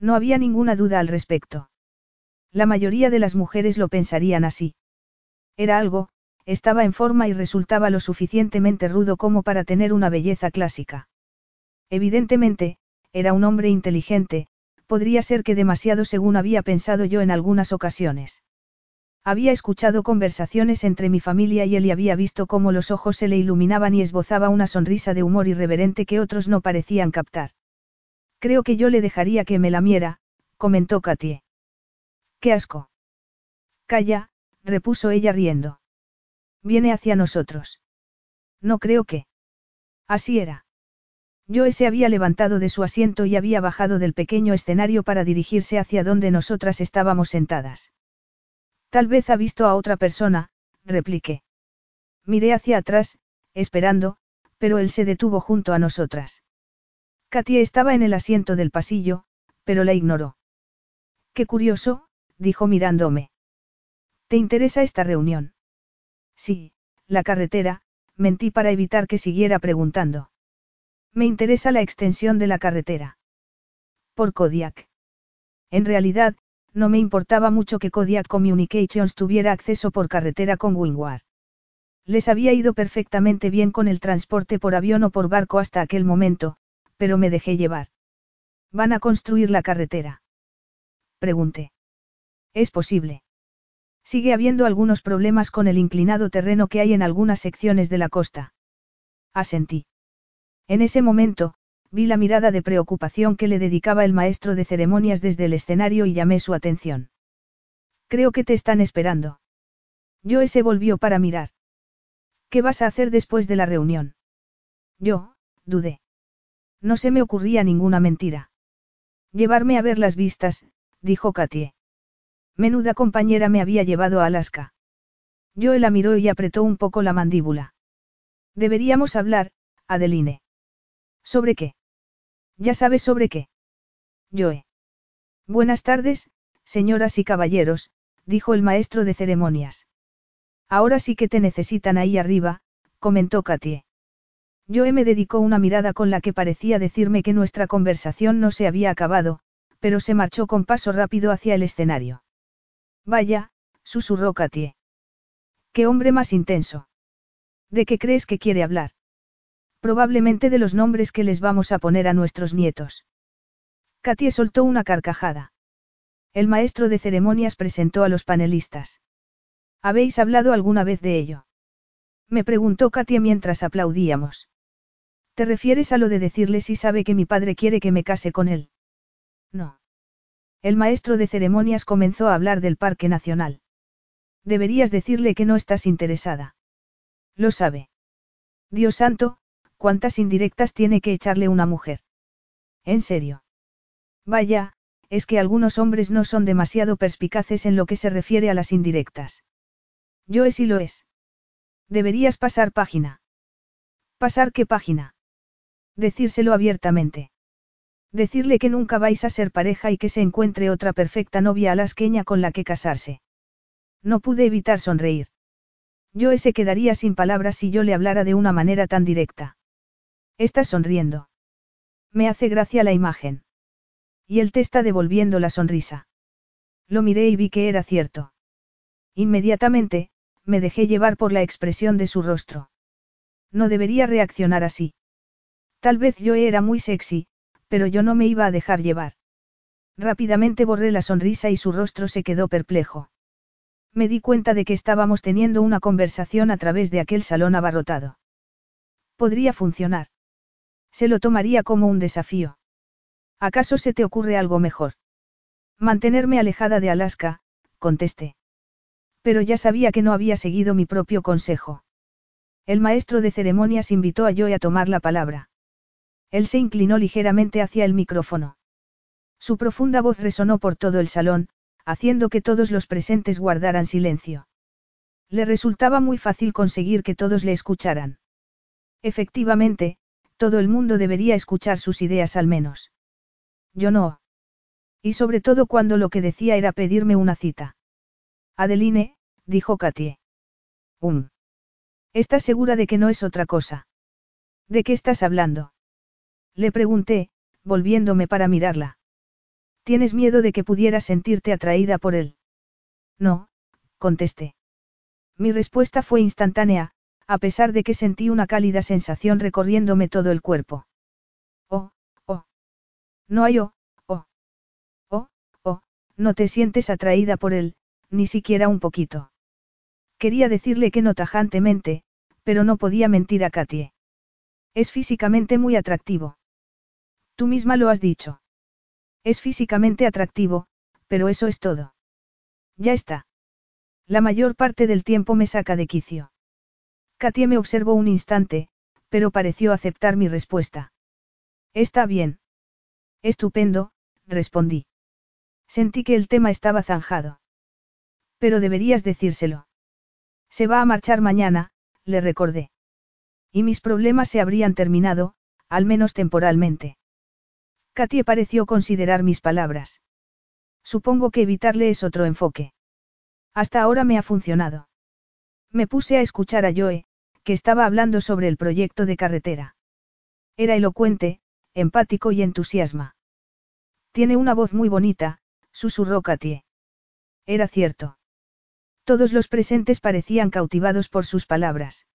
No había ninguna duda al respecto. La mayoría de las mujeres lo pensarían así. Era algo, estaba en forma y resultaba lo suficientemente rudo como para tener una belleza clásica. Evidentemente, era un hombre inteligente, podría ser que demasiado según había pensado yo en algunas ocasiones. Había escuchado conversaciones entre mi familia y él y había visto cómo los ojos se le iluminaban y esbozaba una sonrisa de humor irreverente que otros no parecían captar. Creo que yo le dejaría que me lamiera, comentó Katie. ¡Qué asco! Calla, repuso ella riendo. Viene hacia nosotros. No creo que. Así era. Joe se había levantado de su asiento y había bajado del pequeño escenario para dirigirse hacia donde nosotras estábamos sentadas. Tal vez ha visto a otra persona, repliqué. Miré hacia atrás, esperando, pero él se detuvo junto a nosotras. Katia estaba en el asiento del pasillo, pero la ignoró. Qué curioso, dijo mirándome. ¿Te interesa esta reunión? Sí, la carretera, mentí para evitar que siguiera preguntando. Me interesa la extensión de la carretera. Por Kodiak. En realidad, no me importaba mucho que Kodiak Communications tuviera acceso por carretera con Wingward. Les había ido perfectamente bien con el transporte por avión o por barco hasta aquel momento, pero me dejé llevar. ¿Van a construir la carretera? Pregunté. Es posible. Sigue habiendo algunos problemas con el inclinado terreno que hay en algunas secciones de la costa. Asentí. En ese momento, vi la mirada de preocupación que le dedicaba el maestro de ceremonias desde el escenario y llamé su atención. Creo que te están esperando. Joe se volvió para mirar. ¿Qué vas a hacer después de la reunión? Yo, dudé. No se me ocurría ninguna mentira. Llevarme a ver las vistas, dijo Katie. Menuda compañera me había llevado a Alaska. Joe la miró y apretó un poco la mandíbula. Deberíamos hablar, Adeline. ¿Sobre qué? Ya sabes sobre qué. Joe. Buenas tardes, señoras y caballeros, dijo el maestro de ceremonias. Ahora sí que te necesitan ahí arriba, comentó Katie. Joe me dedicó una mirada con la que parecía decirme que nuestra conversación no se había acabado, pero se marchó con paso rápido hacia el escenario. Vaya, susurró Katie. ¿Qué hombre más intenso? ¿De qué crees que quiere hablar? Probablemente de los nombres que les vamos a poner a nuestros nietos. Katie soltó una carcajada. El maestro de ceremonias presentó a los panelistas. ¿Habéis hablado alguna vez de ello? Me preguntó Katie mientras aplaudíamos. ¿Te refieres a lo de decirle si sabe que mi padre quiere que me case con él? No. El maestro de ceremonias comenzó a hablar del Parque Nacional. Deberías decirle que no estás interesada. Lo sabe. Dios santo, cuántas indirectas tiene que echarle una mujer. En serio. Vaya, es que algunos hombres no son demasiado perspicaces en lo que se refiere a las indirectas. Yo es y lo es. Deberías pasar página. ¿Pasar qué página? Decírselo abiertamente. Decirle que nunca vais a ser pareja y que se encuentre otra perfecta novia alasqueña con la que casarse. No pude evitar sonreír. Yo se quedaría sin palabras si yo le hablara de una manera tan directa. Estás sonriendo. Me hace gracia la imagen. Y él te está devolviendo la sonrisa. Lo miré y vi que era cierto. Inmediatamente, me dejé llevar por la expresión de su rostro. No debería reaccionar así. Tal vez yo era muy sexy, pero yo no me iba a dejar llevar. Rápidamente borré la sonrisa y su rostro se quedó perplejo. Me di cuenta de que estábamos teniendo una conversación a través de aquel salón abarrotado. Podría funcionar. Se lo tomaría como un desafío. ¿Acaso se te ocurre algo mejor? Mantenerme alejada de Alaska, contesté. Pero ya sabía que no había seguido mi propio consejo. El maestro de ceremonias invitó a Joe a tomar la palabra. Él se inclinó ligeramente hacia el micrófono. Su profunda voz resonó por todo el salón, haciendo que todos los presentes guardaran silencio. Le resultaba muy fácil conseguir que todos le escucharan. Efectivamente, todo el mundo debería escuchar sus ideas al menos. Yo no. Y sobre todo cuando lo que decía era pedirme una cita. Adeline, dijo Katie. Um. ¿Estás segura de que no es otra cosa? ¿De qué estás hablando? Le pregunté, volviéndome para mirarla. ¿Tienes miedo de que pudieras sentirte atraída por él? No, contesté. Mi respuesta fue instantánea, a pesar de que sentí una cálida sensación recorriéndome todo el cuerpo. Oh, oh. No hay oh, oh. Oh, oh, no te sientes atraída por él, ni siquiera un poquito. Quería decirle que no tajantemente, pero no podía mentir a Katie. Es físicamente muy atractivo. Tú misma lo has dicho. Es físicamente atractivo, pero eso es todo. Ya está. La mayor parte del tiempo me saca de quicio. Katie me observó un instante, pero pareció aceptar mi respuesta. Está bien. Estupendo, respondí. Sentí que el tema estaba zanjado. Pero deberías decírselo. Se va a marchar mañana, le recordé. Y mis problemas se habrían terminado, al menos temporalmente. Katie pareció considerar mis palabras. Supongo que evitarle es otro enfoque. Hasta ahora me ha funcionado. Me puse a escuchar a Joe, que estaba hablando sobre el proyecto de carretera. Era elocuente, empático y entusiasma. Tiene una voz muy bonita, susurró Katie. Era cierto. Todos los presentes parecían cautivados por sus palabras.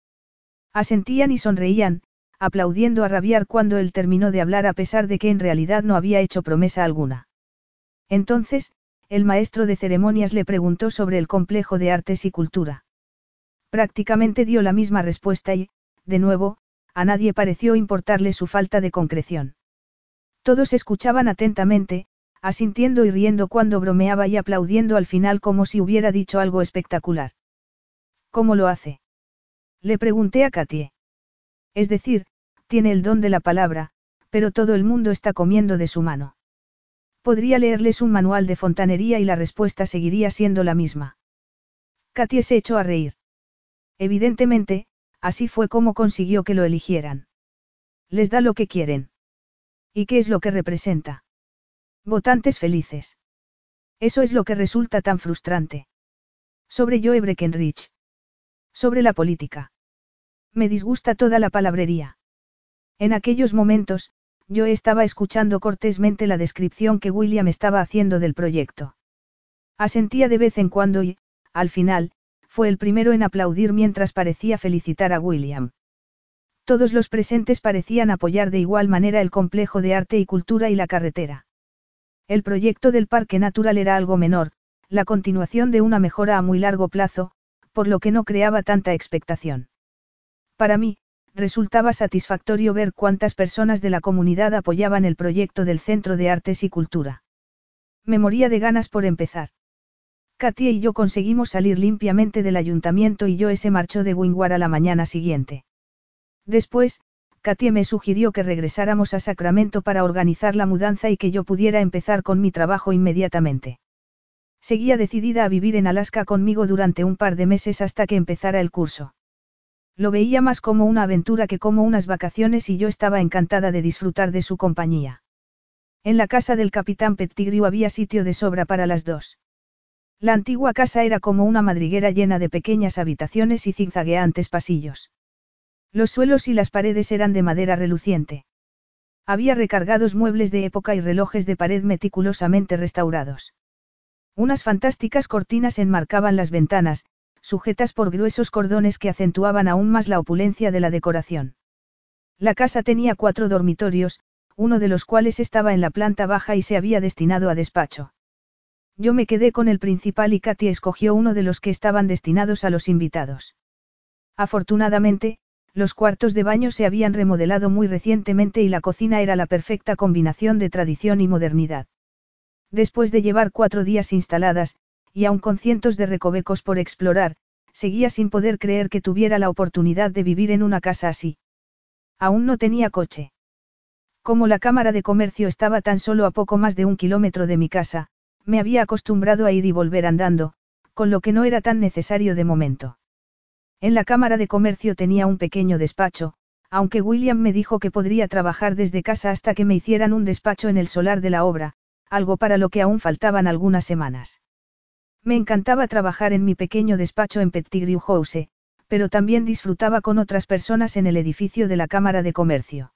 Asentían y sonreían, aplaudiendo a rabiar cuando él terminó de hablar a pesar de que en realidad no había hecho promesa alguna. Entonces, el maestro de ceremonias le preguntó sobre el complejo de artes y cultura. Prácticamente dio la misma respuesta y, de nuevo, a nadie pareció importarle su falta de concreción. Todos escuchaban atentamente, asintiendo y riendo cuando bromeaba y aplaudiendo al final como si hubiera dicho algo espectacular. ¿Cómo lo hace? Le pregunté a Katie. Es decir, tiene el don de la palabra, pero todo el mundo está comiendo de su mano. Podría leerles un manual de fontanería y la respuesta seguiría siendo la misma. Katie se echó a reír. Evidentemente, así fue como consiguió que lo eligieran. Les da lo que quieren. ¿Y qué es lo que representa? Votantes felices. Eso es lo que resulta tan frustrante. Sobre Joe Breckenridge. Sobre la política. Me disgusta toda la palabrería. En aquellos momentos, yo estaba escuchando cortésmente la descripción que William estaba haciendo del proyecto. Asentía de vez en cuando y, al final, fue el primero en aplaudir mientras parecía felicitar a William. Todos los presentes parecían apoyar de igual manera el complejo de arte y cultura y la carretera. El proyecto del parque natural era algo menor, la continuación de una mejora a muy largo plazo, por lo que no creaba tanta expectación. Para mí, resultaba satisfactorio ver cuántas personas de la comunidad apoyaban el proyecto del Centro de Artes y Cultura. Me moría de ganas por empezar. Katia y yo conseguimos salir limpiamente del ayuntamiento y Joe se marchó de Wingwar a la mañana siguiente. Después, Katia me sugirió que regresáramos a Sacramento para organizar la mudanza y que yo pudiera empezar con mi trabajo inmediatamente. Seguía decidida a vivir en Alaska conmigo durante un par de meses hasta que empezara el curso. Lo veía más como una aventura que como unas vacaciones y yo estaba encantada de disfrutar de su compañía. En la casa del capitán Pettigrew había sitio de sobra para las dos. La antigua casa era como una madriguera llena de pequeñas habitaciones y zigzagueantes pasillos. Los suelos y las paredes eran de madera reluciente. Había recargados muebles de época y relojes de pared meticulosamente restaurados. Unas fantásticas cortinas enmarcaban las ventanas, sujetas por gruesos cordones que acentuaban aún más la opulencia de la decoración. La casa tenía cuatro dormitorios, uno de los cuales estaba en la planta baja y se había destinado a despacho. Yo me quedé con el principal y Katy escogió uno de los que estaban destinados a los invitados. Afortunadamente, los cuartos de baño se habían remodelado muy recientemente y la cocina era la perfecta combinación de tradición y modernidad. Después de llevar cuatro días instaladas, y aun con cientos de recovecos por explorar, seguía sin poder creer que tuviera la oportunidad de vivir en una casa así. Aún no tenía coche. Como la Cámara de Comercio estaba tan solo a poco más de un kilómetro de mi casa, me había acostumbrado a ir y volver andando, con lo que no era tan necesario de momento. En la Cámara de Comercio tenía un pequeño despacho, aunque William me dijo que podría trabajar desde casa hasta que me hicieran un despacho en el solar de la obra, algo para lo que aún faltaban algunas semanas. Me encantaba trabajar en mi pequeño despacho en Pettigrew House, pero también disfrutaba con otras personas en el edificio de la Cámara de Comercio.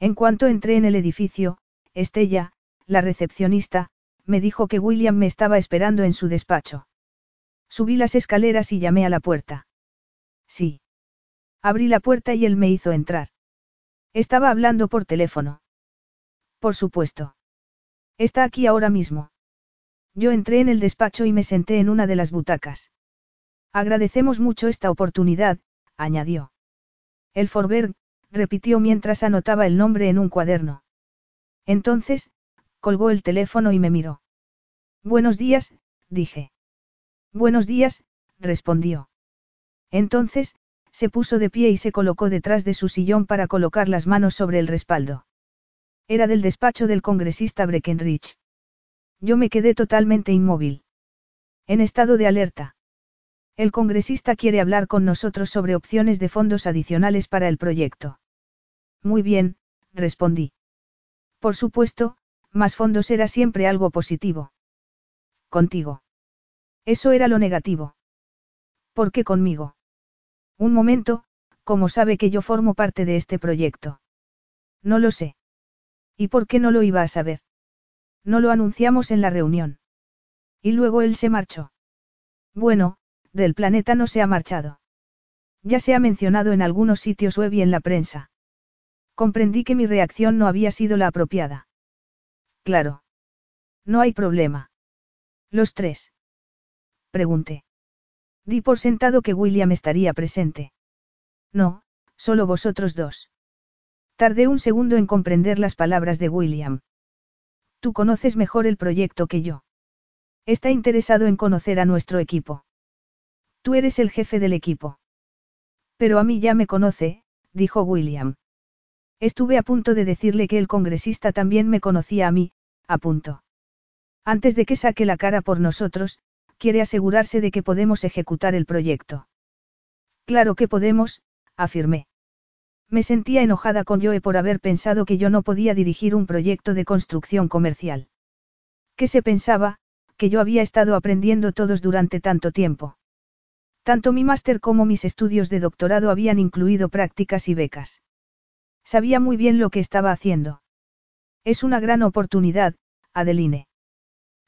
En cuanto entré en el edificio, Estella, la recepcionista, me dijo que William me estaba esperando en su despacho. Subí las escaleras y llamé a la puerta. Sí. Abrí la puerta y él me hizo entrar. Estaba hablando por teléfono. Por supuesto. Está aquí ahora mismo. Yo entré en el despacho y me senté en una de las butacas. Agradecemos mucho esta oportunidad, añadió. El Forberg, repitió mientras anotaba el nombre en un cuaderno. Entonces, colgó el teléfono y me miró. Buenos días, dije. Buenos días, respondió. Entonces, se puso de pie y se colocó detrás de su sillón para colocar las manos sobre el respaldo. Era del despacho del congresista Breckenridge. Yo me quedé totalmente inmóvil. En estado de alerta. El congresista quiere hablar con nosotros sobre opciones de fondos adicionales para el proyecto. Muy bien, respondí. Por supuesto, más fondos era siempre algo positivo. Contigo. Eso era lo negativo. ¿Por qué conmigo? Un momento, ¿cómo sabe que yo formo parte de este proyecto? No lo sé. ¿Y por qué no lo iba a saber? No lo anunciamos en la reunión. Y luego él se marchó. Bueno, Del planeta no se ha marchado. Ya se ha mencionado en algunos sitios web y en la prensa. Comprendí que mi reacción no había sido la apropiada. Claro. No hay problema. Los tres. Pregunté. Di por sentado que William estaría presente. No, solo vosotros dos. Tardé un segundo en comprender las palabras de William. Tú conoces mejor el proyecto que yo. Está interesado en conocer a nuestro equipo. Tú eres el jefe del equipo. Pero a mí ya me conoce, dijo William. Estuve a punto de decirle que el congresista también me conocía a mí, a punto. Antes de que saque la cara por nosotros, quiere asegurarse de que podemos ejecutar el proyecto. Claro que podemos, afirmé. Me sentía enojada con Joe por haber pensado que yo no podía dirigir un proyecto de construcción comercial. ¿Qué se pensaba? Que yo había estado aprendiendo todos durante tanto tiempo. Tanto mi máster como mis estudios de doctorado habían incluido prácticas y becas. Sabía muy bien lo que estaba haciendo. Es una gran oportunidad, Adeline.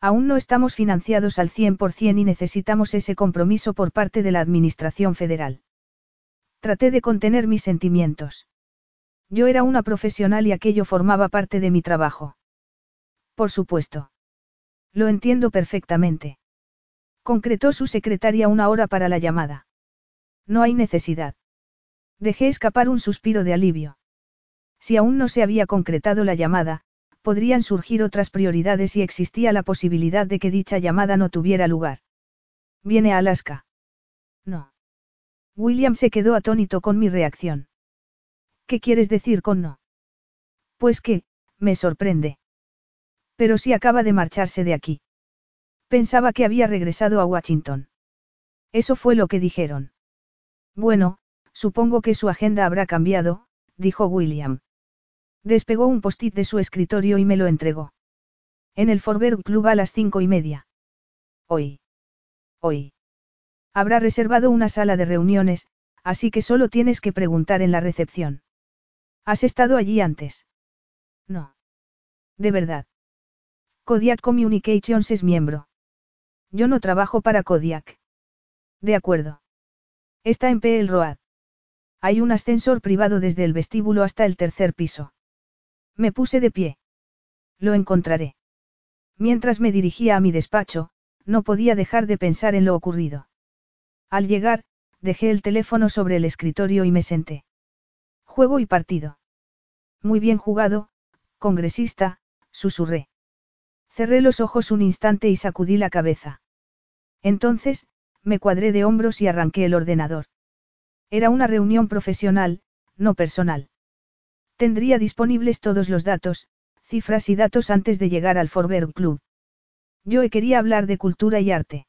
Aún no estamos financiados al 100% y necesitamos ese compromiso por parte de la Administración Federal. Traté de contener mis sentimientos. Yo era una profesional y aquello formaba parte de mi trabajo. Por supuesto. Lo entiendo perfectamente. Concretó su secretaria una hora para la llamada. No hay necesidad. Dejé escapar un suspiro de alivio. Si aún no se había concretado la llamada, podrían surgir otras prioridades y existía la posibilidad de que dicha llamada no tuviera lugar. ¿Viene a Alaska? No. William se quedó atónito con mi reacción. ¿Qué quieres decir con no? Pues que, me sorprende. Pero si acaba de marcharse de aquí. Pensaba que había regresado a Washington. Eso fue lo que dijeron. Bueno, supongo que su agenda habrá cambiado, dijo William. Despegó un post-it de su escritorio y me lo entregó. En el Forberg Club a las cinco y media. Hoy. Hoy. Habrá reservado una sala de reuniones, así que solo tienes que preguntar en la recepción. ¿Has estado allí antes? No. De verdad. Kodiak Communications es miembro. Yo no trabajo para Kodiak. De acuerdo. Está en PL Road. Hay un ascensor privado desde el vestíbulo hasta el tercer piso. Me puse de pie. Lo encontraré. Mientras me dirigía a mi despacho, no podía dejar de pensar en lo ocurrido. Al llegar, dejé el teléfono sobre el escritorio y me senté. Juego y partido. Muy bien jugado, congresista, susurré. Cerré los ojos un instante y sacudí la cabeza. Entonces, me cuadré de hombros y arranqué el ordenador. Era una reunión profesional, no personal. Tendría disponibles todos los datos, cifras y datos antes de llegar al Forberg Club. Yo quería hablar de cultura y arte.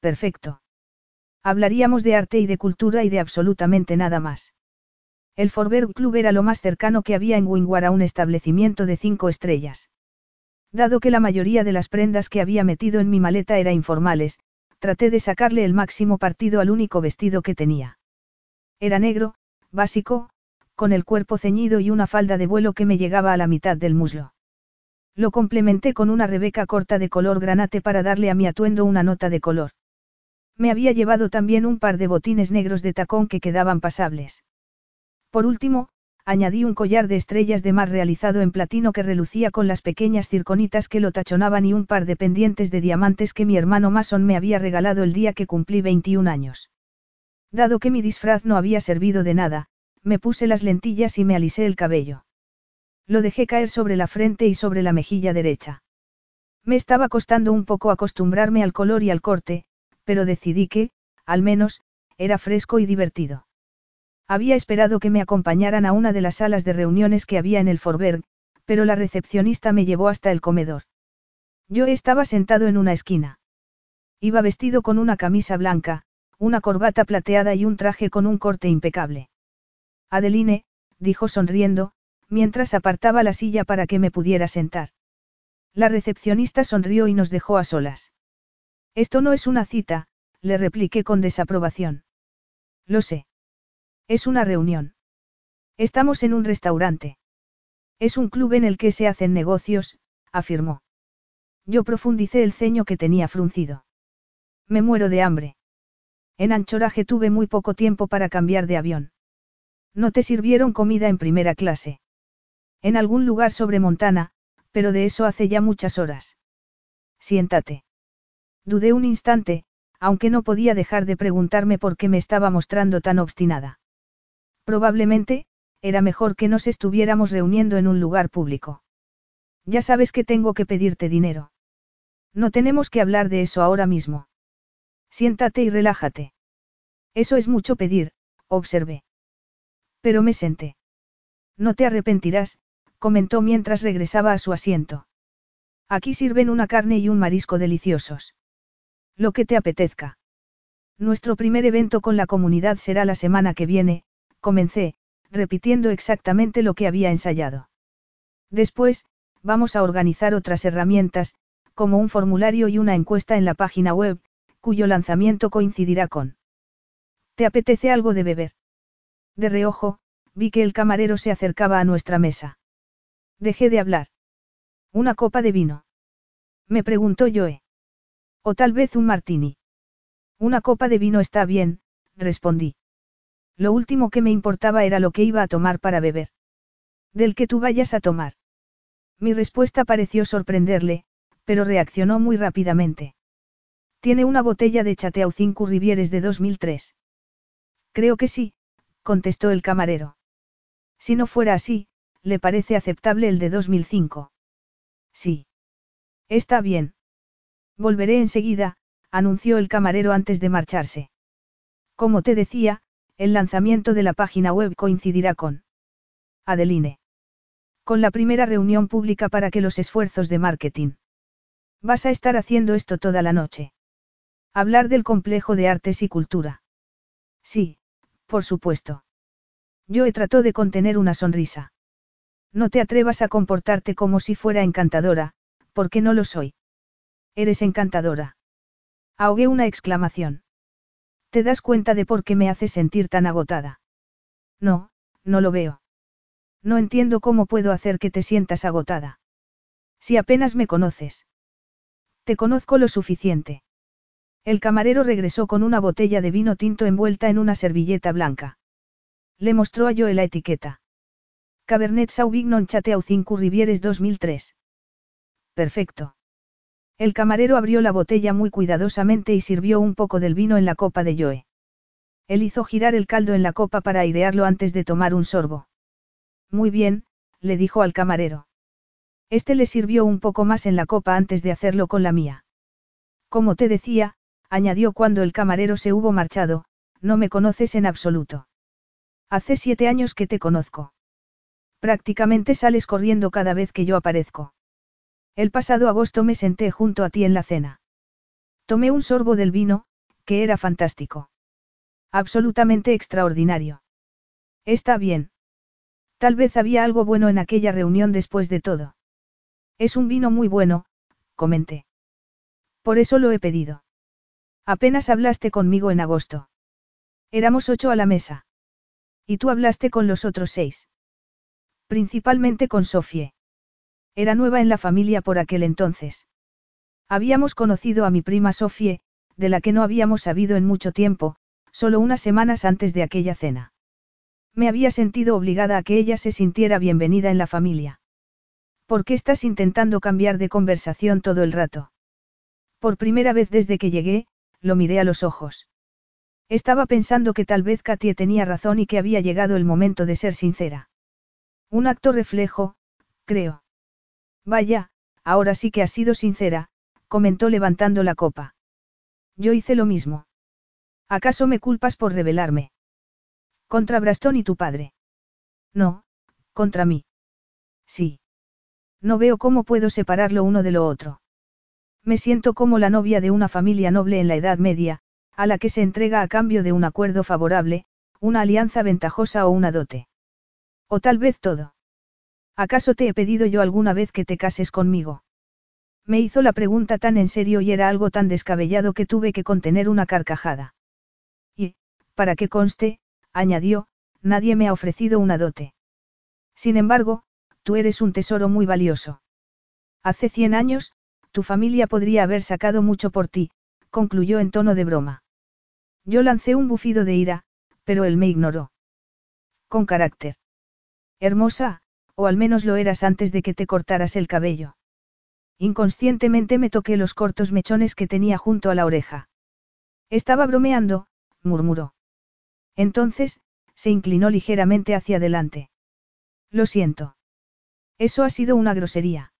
Perfecto. Hablaríamos de arte y de cultura y de absolutamente nada más. El Forberg Club era lo más cercano que había en Wingwar a un establecimiento de cinco estrellas. Dado que la mayoría de las prendas que había metido en mi maleta eran informales, traté de sacarle el máximo partido al único vestido que tenía. Era negro, básico, con el cuerpo ceñido y una falda de vuelo que me llegaba a la mitad del muslo. Lo complementé con una rebeca corta de color granate para darle a mi atuendo una nota de color. Me había llevado también un par de botines negros de tacón que quedaban pasables. Por último, añadí un collar de estrellas de mar realizado en platino que relucía con las pequeñas circonitas que lo tachonaban y un par de pendientes de diamantes que mi hermano Mason me había regalado el día que cumplí 21 años. Dado que mi disfraz no había servido de nada, me puse las lentillas y me alisé el cabello. Lo dejé caer sobre la frente y sobre la mejilla derecha. Me estaba costando un poco acostumbrarme al color y al corte, pero decidí que, al menos, era fresco y divertido. Había esperado que me acompañaran a una de las salas de reuniones que había en el Forberg, pero la recepcionista me llevó hasta el comedor. Yo estaba sentado en una esquina. Iba vestido con una camisa blanca, una corbata plateada y un traje con un corte impecable. Adeline, dijo sonriendo, mientras apartaba la silla para que me pudiera sentar. La recepcionista sonrió y nos dejó a solas. Esto no es una cita, le repliqué con desaprobación. Lo sé. Es una reunión. Estamos en un restaurante. Es un club en el que se hacen negocios, afirmó. Yo profundicé el ceño que tenía fruncido. Me muero de hambre. En Anchoraje tuve muy poco tiempo para cambiar de avión. No te sirvieron comida en primera clase. En algún lugar sobre Montana, pero de eso hace ya muchas horas. Siéntate. Dudé un instante, aunque no podía dejar de preguntarme por qué me estaba mostrando tan obstinada. Probablemente, era mejor que nos estuviéramos reuniendo en un lugar público. Ya sabes que tengo que pedirte dinero. No tenemos que hablar de eso ahora mismo. Siéntate y relájate. Eso es mucho pedir, observé. Pero me senté. No te arrepentirás, comentó mientras regresaba a su asiento. Aquí sirven una carne y un marisco deliciosos. Lo que te apetezca. Nuestro primer evento con la comunidad será la semana que viene, comencé, repitiendo exactamente lo que había ensayado. Después, vamos a organizar otras herramientas, como un formulario y una encuesta en la página web, cuyo lanzamiento coincidirá con. ¿Te apetece algo de beber? De reojo, vi que el camarero se acercaba a nuestra mesa. Dejé de hablar. Una copa de vino. Me preguntó Joe. O tal vez un martini. Una copa de vino está bien, respondí. Lo último que me importaba era lo que iba a tomar para beber. Del que tú vayas a tomar. Mi respuesta pareció sorprenderle, pero reaccionó muy rápidamente. Tiene una botella de Chateaucin Rivieres de 2003. Creo que sí, contestó el camarero. Si no fuera así, ¿le parece aceptable el de 2005? Sí. Está bien. Volveré enseguida, anunció el camarero antes de marcharse. Como te decía, el lanzamiento de la página web coincidirá con Adeline. Con la primera reunión pública para que los esfuerzos de marketing. Vas a estar haciendo esto toda la noche. Hablar del complejo de artes y cultura. Sí, por supuesto. Yo he tratado de contener una sonrisa. No te atrevas a comportarte como si fuera encantadora, porque no lo soy. Eres encantadora. Ahogué una exclamación. ¿Te das cuenta de por qué me haces sentir tan agotada? No, no lo veo. No entiendo cómo puedo hacer que te sientas agotada. Si apenas me conoces. Te conozco lo suficiente. El camarero regresó con una botella de vino tinto envuelta en una servilleta blanca. Le mostró a Joe la etiqueta. Cabernet Sauvignon Chateaucin Rivieres 2003. Perfecto. El camarero abrió la botella muy cuidadosamente y sirvió un poco del vino en la copa de Joe. Él hizo girar el caldo en la copa para airearlo antes de tomar un sorbo. Muy bien, le dijo al camarero. Este le sirvió un poco más en la copa antes de hacerlo con la mía. Como te decía, añadió cuando el camarero se hubo marchado, no me conoces en absoluto. Hace siete años que te conozco. Prácticamente sales corriendo cada vez que yo aparezco. El pasado agosto me senté junto a ti en la cena. Tomé un sorbo del vino, que era fantástico. Absolutamente extraordinario. Está bien. Tal vez había algo bueno en aquella reunión después de todo. Es un vino muy bueno, comenté. Por eso lo he pedido. Apenas hablaste conmigo en agosto. Éramos ocho a la mesa. Y tú hablaste con los otros seis. Principalmente con Sofie. Era nueva en la familia por aquel entonces. Habíamos conocido a mi prima Sofie, de la que no habíamos sabido en mucho tiempo, solo unas semanas antes de aquella cena. Me había sentido obligada a que ella se sintiera bienvenida en la familia. ¿Por qué estás intentando cambiar de conversación todo el rato? Por primera vez desde que llegué, lo miré a los ojos. Estaba pensando que tal vez Katie tenía razón y que había llegado el momento de ser sincera. Un acto reflejo, creo. Vaya, ahora sí que has sido sincera, comentó levantando la copa. Yo hice lo mismo. ¿Acaso me culpas por revelarme? Contra Brastón y tu padre. No, contra mí. Sí. No veo cómo puedo separarlo uno de lo otro. Me siento como la novia de una familia noble en la Edad Media, a la que se entrega a cambio de un acuerdo favorable, una alianza ventajosa o una dote. O tal vez todo. ¿Acaso te he pedido yo alguna vez que te cases conmigo? Me hizo la pregunta tan en serio y era algo tan descabellado que tuve que contener una carcajada. Y, para que conste, añadió, nadie me ha ofrecido una dote. Sin embargo, tú eres un tesoro muy valioso. Hace cien años, tu familia podría haber sacado mucho por ti, concluyó en tono de broma. Yo lancé un bufido de ira, pero él me ignoró. Con carácter. Hermosa, o al menos lo eras antes de que te cortaras el cabello. Inconscientemente me toqué los cortos mechones que tenía junto a la oreja. Estaba bromeando, murmuró. Entonces, se inclinó ligeramente hacia adelante. Lo siento. Eso ha sido una grosería.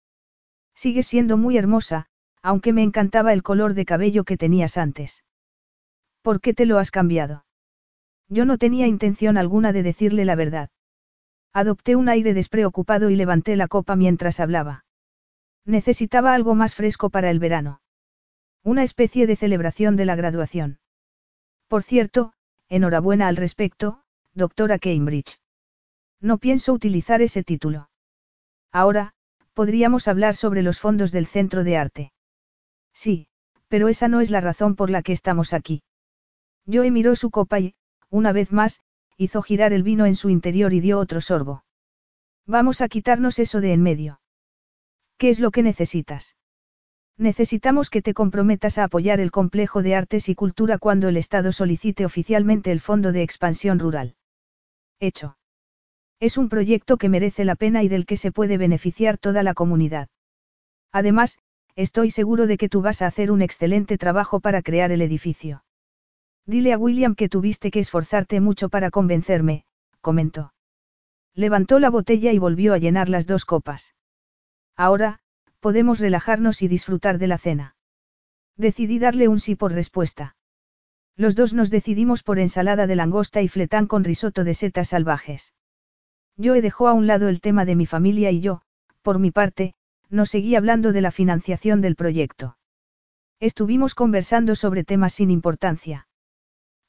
Sigues siendo muy hermosa, aunque me encantaba el color de cabello que tenías antes. ¿Por qué te lo has cambiado? Yo no tenía intención alguna de decirle la verdad. Adopté un aire despreocupado y levanté la copa mientras hablaba. Necesitaba algo más fresco para el verano. Una especie de celebración de la graduación. Por cierto, enhorabuena al respecto, doctora Cambridge. No pienso utilizar ese título. Ahora, podríamos hablar sobre los fondos del Centro de Arte. Sí, pero esa no es la razón por la que estamos aquí. Joe miró su copa y, una vez más, hizo girar el vino en su interior y dio otro sorbo. Vamos a quitarnos eso de en medio. ¿Qué es lo que necesitas? Necesitamos que te comprometas a apoyar el complejo de artes y cultura cuando el Estado solicite oficialmente el Fondo de Expansión Rural. Hecho. Es un proyecto que merece la pena y del que se puede beneficiar toda la comunidad. Además, estoy seguro de que tú vas a hacer un excelente trabajo para crear el edificio. Dile a William que tuviste que esforzarte mucho para convencerme, comentó. Levantó la botella y volvió a llenar las dos copas. Ahora, podemos relajarnos y disfrutar de la cena. Decidí darle un sí por respuesta. Los dos nos decidimos por ensalada de langosta y fletán con risotto de setas salvajes. Yo he dejó a un lado el tema de mi familia y yo, por mi parte, no seguí hablando de la financiación del proyecto. Estuvimos conversando sobre temas sin importancia.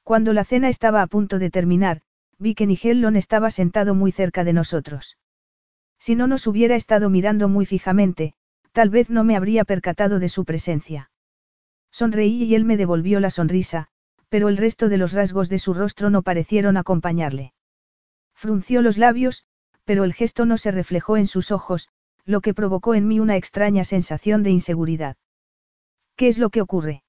Cuando la cena estaba a punto de terminar, vi que Nigellon estaba sentado muy cerca de nosotros. Si no nos hubiera estado mirando muy fijamente, tal vez no me habría percatado de su presencia. Sonreí y él me devolvió la sonrisa, pero el resto de los rasgos de su rostro no parecieron acompañarle. Frunció los labios, pero el gesto no se reflejó en sus ojos, lo que provocó en mí una extraña sensación de inseguridad. ¿Qué es lo que ocurre?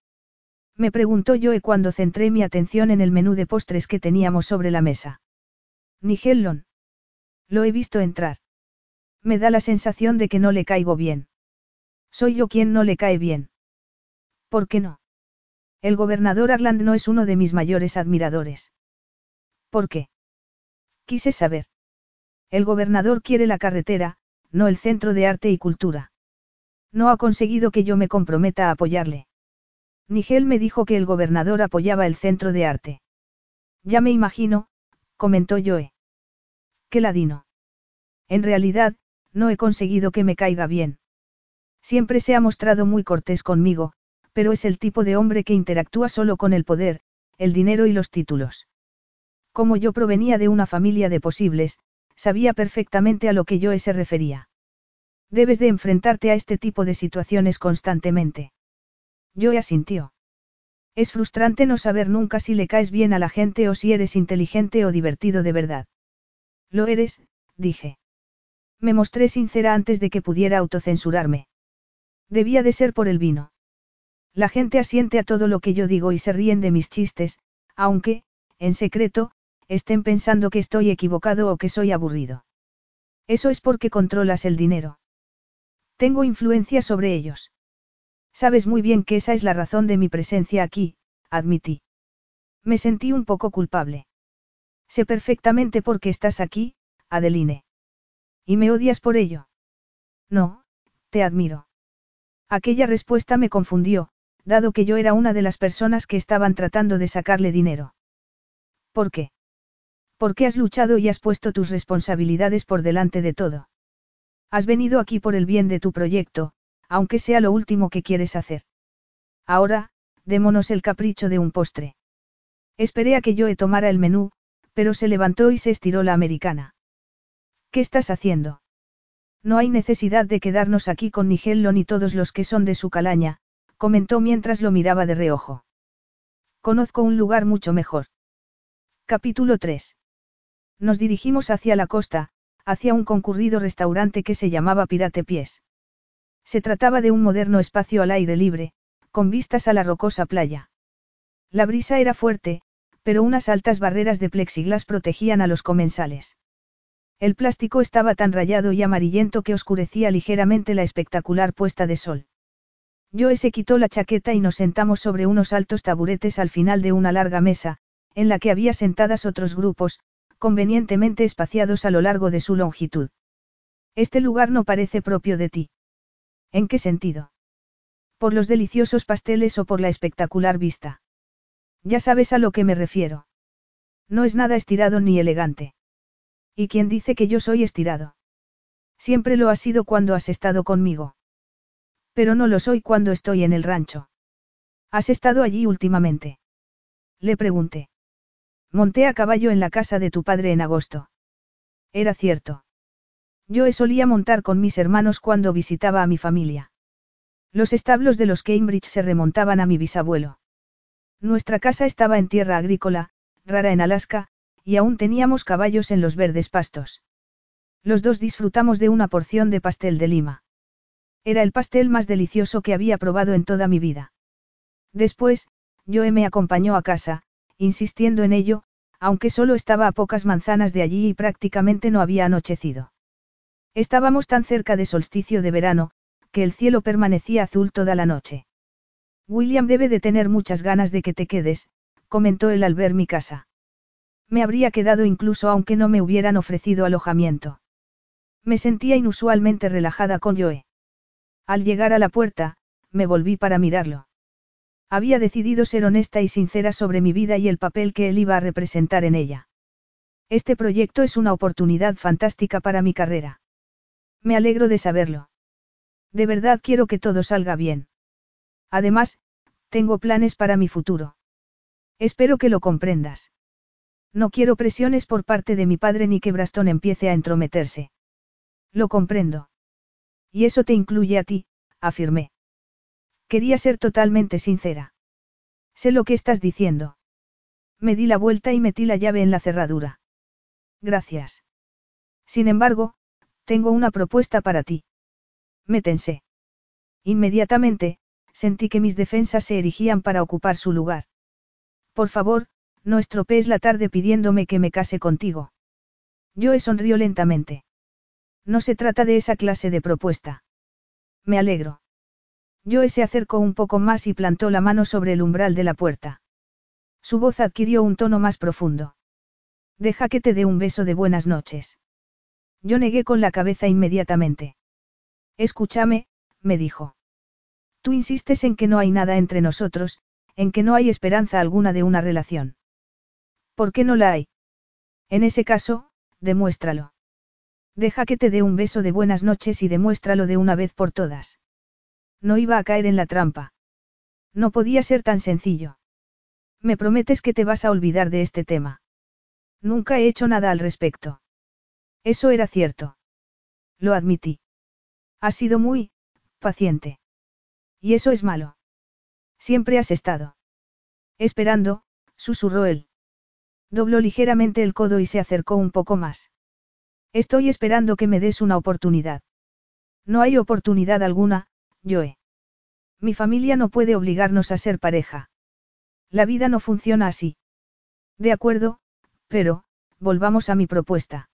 Me preguntó Joe cuando centré mi atención en el menú de postres que teníamos sobre la mesa. Nigellon. Lo he visto entrar. Me da la sensación de que no le caigo bien. Soy yo quien no le cae bien. ¿Por qué no? El gobernador Arland no es uno de mis mayores admiradores. ¿Por qué? Quise saber. El gobernador quiere la carretera, no el centro de arte y cultura. No ha conseguido que yo me comprometa a apoyarle. Nigel me dijo que el gobernador apoyaba el centro de arte. Ya me imagino, comentó Joe. Qué ladino. En realidad, no he conseguido que me caiga bien. Siempre se ha mostrado muy cortés conmigo, pero es el tipo de hombre que interactúa solo con el poder, el dinero y los títulos. Como yo provenía de una familia de posibles, sabía perfectamente a lo que Joe se refería. Debes de enfrentarte a este tipo de situaciones constantemente. Yo asintió. Es frustrante no saber nunca si le caes bien a la gente o si eres inteligente o divertido de verdad. Lo eres, dije. Me mostré sincera antes de que pudiera autocensurarme. Debía de ser por el vino. La gente asiente a todo lo que yo digo y se ríen de mis chistes, aunque, en secreto, estén pensando que estoy equivocado o que soy aburrido. Eso es porque controlas el dinero. Tengo influencia sobre ellos. Sabes muy bien que esa es la razón de mi presencia aquí, admití. Me sentí un poco culpable. Sé perfectamente por qué estás aquí, Adeline. ¿Y me odias por ello? No, te admiro. Aquella respuesta me confundió, dado que yo era una de las personas que estaban tratando de sacarle dinero. ¿Por qué? Porque has luchado y has puesto tus responsabilidades por delante de todo. Has venido aquí por el bien de tu proyecto, aunque sea lo último que quieres hacer. Ahora, démonos el capricho de un postre. Esperé a que Joe tomara el menú, pero se levantó y se estiró la americana. ¿Qué estás haciendo? No hay necesidad de quedarnos aquí con Nigello ni todos los que son de su calaña, comentó mientras lo miraba de reojo. Conozco un lugar mucho mejor. Capítulo 3. Nos dirigimos hacia la costa, hacia un concurrido restaurante que se llamaba Pirate Pies. Se trataba de un moderno espacio al aire libre, con vistas a la rocosa playa. La brisa era fuerte, pero unas altas barreras de plexiglas protegían a los comensales. El plástico estaba tan rayado y amarillento que oscurecía ligeramente la espectacular puesta de sol. Joe se quitó la chaqueta y nos sentamos sobre unos altos taburetes al final de una larga mesa, en la que había sentadas otros grupos, convenientemente espaciados a lo largo de su longitud. Este lugar no parece propio de ti. ¿En qué sentido? ¿Por los deliciosos pasteles o por la espectacular vista? Ya sabes a lo que me refiero. No es nada estirado ni elegante. ¿Y quién dice que yo soy estirado? Siempre lo has sido cuando has estado conmigo. Pero no lo soy cuando estoy en el rancho. ¿Has estado allí últimamente? Le pregunté. Monté a caballo en la casa de tu padre en agosto. Era cierto. Yo solía montar con mis hermanos cuando visitaba a mi familia. Los establos de los Cambridge se remontaban a mi bisabuelo. Nuestra casa estaba en tierra agrícola, rara en Alaska, y aún teníamos caballos en los verdes pastos. Los dos disfrutamos de una porción de pastel de lima. Era el pastel más delicioso que había probado en toda mi vida. Después, Joe me acompañó a casa, insistiendo en ello, aunque solo estaba a pocas manzanas de allí y prácticamente no había anochecido. Estábamos tan cerca de solsticio de verano, que el cielo permanecía azul toda la noche. William debe de tener muchas ganas de que te quedes, comentó él al ver mi casa. Me habría quedado incluso aunque no me hubieran ofrecido alojamiento. Me sentía inusualmente relajada con Joe. Al llegar a la puerta, me volví para mirarlo. Había decidido ser honesta y sincera sobre mi vida y el papel que él iba a representar en ella. Este proyecto es una oportunidad fantástica para mi carrera. Me alegro de saberlo. De verdad quiero que todo salga bien. Además, tengo planes para mi futuro. Espero que lo comprendas. No quiero presiones por parte de mi padre ni que Braston empiece a entrometerse. Lo comprendo. Y eso te incluye a ti, afirmé. Quería ser totalmente sincera. Sé lo que estás diciendo. Me di la vuelta y metí la llave en la cerradura. Gracias. Sin embargo, tengo una propuesta para ti. Me tensé. Inmediatamente, sentí que mis defensas se erigían para ocupar su lugar. Por favor, no estropees la tarde pidiéndome que me case contigo. Joe sonrió lentamente. No se trata de esa clase de propuesta. Me alegro. Joe se acercó un poco más y plantó la mano sobre el umbral de la puerta. Su voz adquirió un tono más profundo. Deja que te dé un beso de buenas noches. Yo negué con la cabeza inmediatamente. Escúchame, me dijo. Tú insistes en que no hay nada entre nosotros, en que no hay esperanza alguna de una relación. ¿Por qué no la hay? En ese caso, demuéstralo. Deja que te dé un beso de buenas noches y demuéstralo de una vez por todas. No iba a caer en la trampa. No podía ser tan sencillo. Me prometes que te vas a olvidar de este tema. Nunca he hecho nada al respecto. Eso era cierto. Lo admití. Has sido muy, paciente. Y eso es malo. Siempre has estado. Esperando, susurró él. Dobló ligeramente el codo y se acercó un poco más. Estoy esperando que me des una oportunidad. No hay oportunidad alguna, Joe. Mi familia no puede obligarnos a ser pareja. La vida no funciona así. De acuerdo, pero, volvamos a mi propuesta.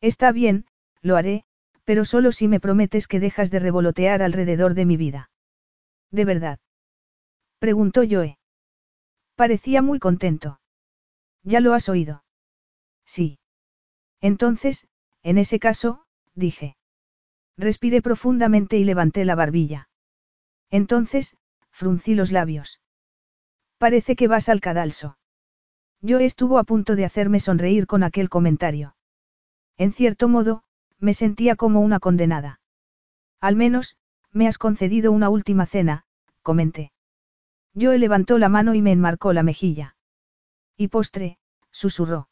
Está bien, lo haré, pero solo si me prometes que dejas de revolotear alrededor de mi vida. ¿De verdad? Preguntó Joe. Parecía muy contento. ¿Ya lo has oído? Sí. Entonces, en ese caso, dije. Respiré profundamente y levanté la barbilla. Entonces, fruncí los labios. Parece que vas al cadalso. Yo estuvo a punto de hacerme sonreír con aquel comentario. En cierto modo, me sentía como una condenada. Al menos, me has concedido una última cena, comenté. Yo levantó la mano y me enmarcó la mejilla. Y postre, susurró.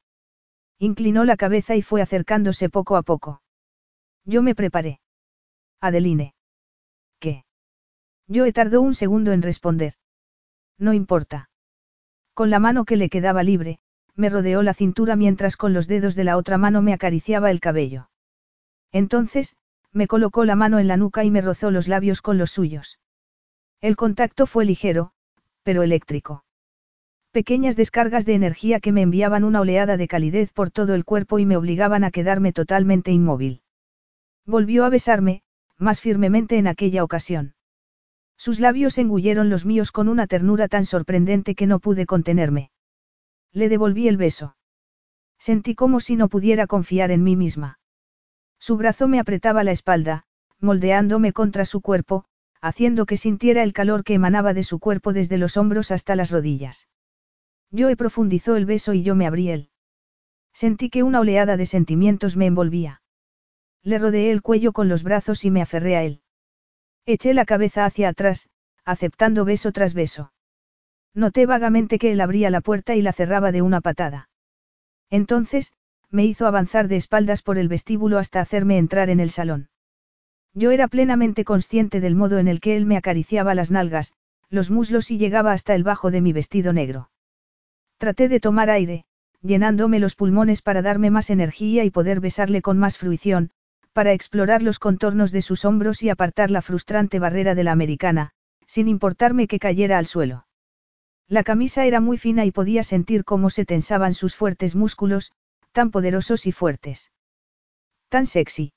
Inclinó la cabeza y fue acercándose poco a poco. Yo me preparé. Adeline. ¿Qué? Yo tardó un segundo en responder. No importa. Con la mano que le quedaba libre, me rodeó la cintura mientras con los dedos de la otra mano me acariciaba el cabello. Entonces, me colocó la mano en la nuca y me rozó los labios con los suyos. El contacto fue ligero, pero eléctrico. Pequeñas descargas de energía que me enviaban una oleada de calidez por todo el cuerpo y me obligaban a quedarme totalmente inmóvil. Volvió a besarme, más firmemente en aquella ocasión. Sus labios engulleron los míos con una ternura tan sorprendente que no pude contenerme. Le devolví el beso. Sentí como si no pudiera confiar en mí misma. Su brazo me apretaba la espalda, moldeándome contra su cuerpo, haciendo que sintiera el calor que emanaba de su cuerpo desde los hombros hasta las rodillas. Yo he profundizó el beso y yo me abrí él. Sentí que una oleada de sentimientos me envolvía. Le rodeé el cuello con los brazos y me aferré a él. Eché la cabeza hacia atrás, aceptando beso tras beso. Noté vagamente que él abría la puerta y la cerraba de una patada. Entonces, me hizo avanzar de espaldas por el vestíbulo hasta hacerme entrar en el salón. Yo era plenamente consciente del modo en el que él me acariciaba las nalgas, los muslos y llegaba hasta el bajo de mi vestido negro. Traté de tomar aire, llenándome los pulmones para darme más energía y poder besarle con más fruición, para explorar los contornos de sus hombros y apartar la frustrante barrera de la americana, sin importarme que cayera al suelo. La camisa era muy fina y podía sentir cómo se tensaban sus fuertes músculos, tan poderosos y fuertes. Tan sexy.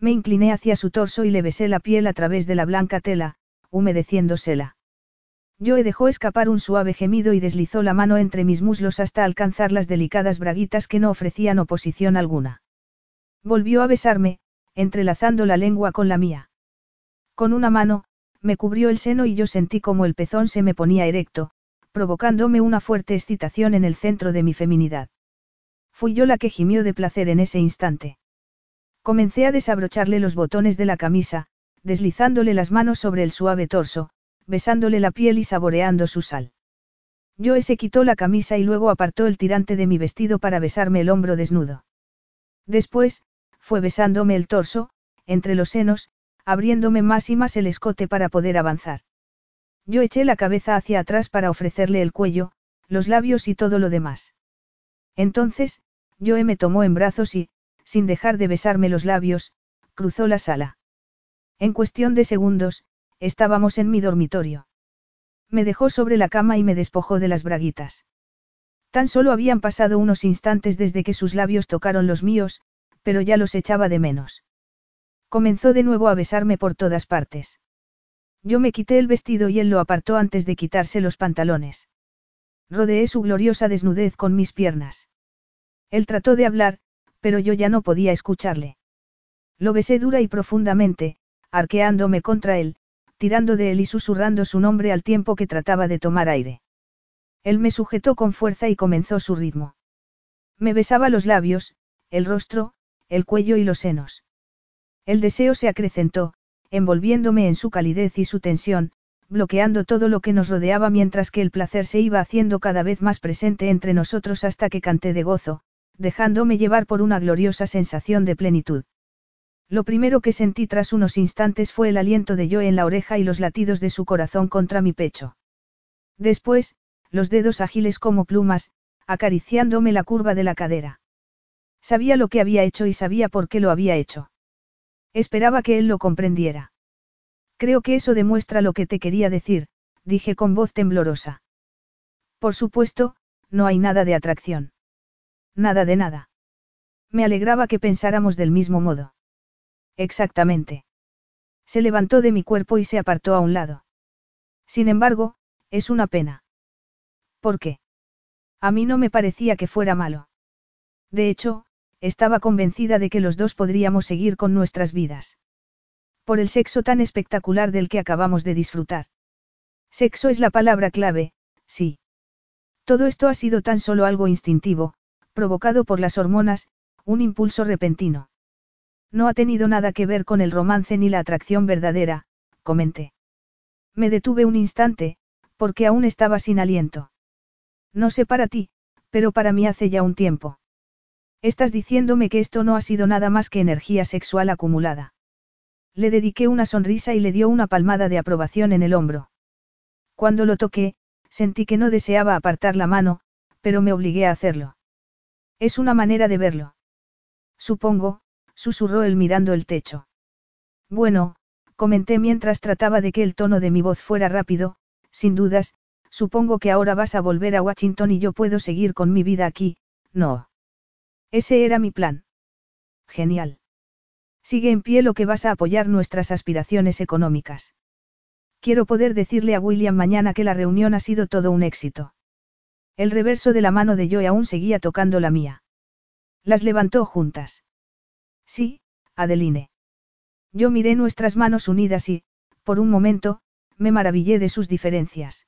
Me incliné hacia su torso y le besé la piel a través de la blanca tela, humedeciéndosela. Joe dejó escapar un suave gemido y deslizó la mano entre mis muslos hasta alcanzar las delicadas braguitas que no ofrecían oposición alguna. Volvió a besarme, entrelazando la lengua con la mía. Con una mano, me cubrió el seno y yo sentí como el pezón se me ponía erecto, provocándome una fuerte excitación en el centro de mi feminidad. Fui yo la que gimió de placer en ese instante. Comencé a desabrocharle los botones de la camisa, deslizándole las manos sobre el suave torso, besándole la piel y saboreando su sal. Joe se quitó la camisa y luego apartó el tirante de mi vestido para besarme el hombro desnudo. Después, fue besándome el torso, entre los senos, abriéndome más y más el escote para poder avanzar. Yo eché la cabeza hacia atrás para ofrecerle el cuello, los labios y todo lo demás. Entonces, Joe me tomó en brazos y, sin dejar de besarme los labios, cruzó la sala. En cuestión de segundos, Estábamos en mi dormitorio. Me dejó sobre la cama y me despojó de las braguitas. Tan solo habían pasado unos instantes desde que sus labios tocaron los míos, pero ya los echaba de menos. Comenzó de nuevo a besarme por todas partes. Yo me quité el vestido y él lo apartó antes de quitarse los pantalones. Rodeé su gloriosa desnudez con mis piernas. Él trató de hablar, pero yo ya no podía escucharle. Lo besé dura y profundamente, arqueándome contra él, tirando de él y susurrando su nombre al tiempo que trataba de tomar aire. Él me sujetó con fuerza y comenzó su ritmo. Me besaba los labios, el rostro, el cuello y los senos. El deseo se acrecentó, envolviéndome en su calidez y su tensión, bloqueando todo lo que nos rodeaba mientras que el placer se iba haciendo cada vez más presente entre nosotros hasta que canté de gozo, dejándome llevar por una gloriosa sensación de plenitud. Lo primero que sentí tras unos instantes fue el aliento de Joe en la oreja y los latidos de su corazón contra mi pecho. Después, los dedos ágiles como plumas, acariciándome la curva de la cadera. Sabía lo que había hecho y sabía por qué lo había hecho. Esperaba que él lo comprendiera. Creo que eso demuestra lo que te quería decir, dije con voz temblorosa. Por supuesto, no hay nada de atracción. Nada de nada. Me alegraba que pensáramos del mismo modo. Exactamente. Se levantó de mi cuerpo y se apartó a un lado. Sin embargo, es una pena. ¿Por qué? A mí no me parecía que fuera malo. De hecho, estaba convencida de que los dos podríamos seguir con nuestras vidas. Por el sexo tan espectacular del que acabamos de disfrutar. Sexo es la palabra clave, sí. Todo esto ha sido tan solo algo instintivo, provocado por las hormonas, un impulso repentino. No ha tenido nada que ver con el romance ni la atracción verdadera, comenté. Me detuve un instante, porque aún estaba sin aliento. No sé para ti, pero para mí hace ya un tiempo. Estás diciéndome que esto no ha sido nada más que energía sexual acumulada. Le dediqué una sonrisa y le dio una palmada de aprobación en el hombro. Cuando lo toqué, sentí que no deseaba apartar la mano, pero me obligué a hacerlo. Es una manera de verlo. Supongo, susurró él mirando el techo. Bueno, comenté mientras trataba de que el tono de mi voz fuera rápido, sin dudas, supongo que ahora vas a volver a Washington y yo puedo seguir con mi vida aquí, no. Ese era mi plan. Genial. Sigue en pie lo que vas a apoyar nuestras aspiraciones económicas. Quiero poder decirle a William mañana que la reunión ha sido todo un éxito. El reverso de la mano de Joe aún seguía tocando la mía. Las levantó juntas. Sí, Adeline. Yo miré nuestras manos unidas y, por un momento, me maravillé de sus diferencias.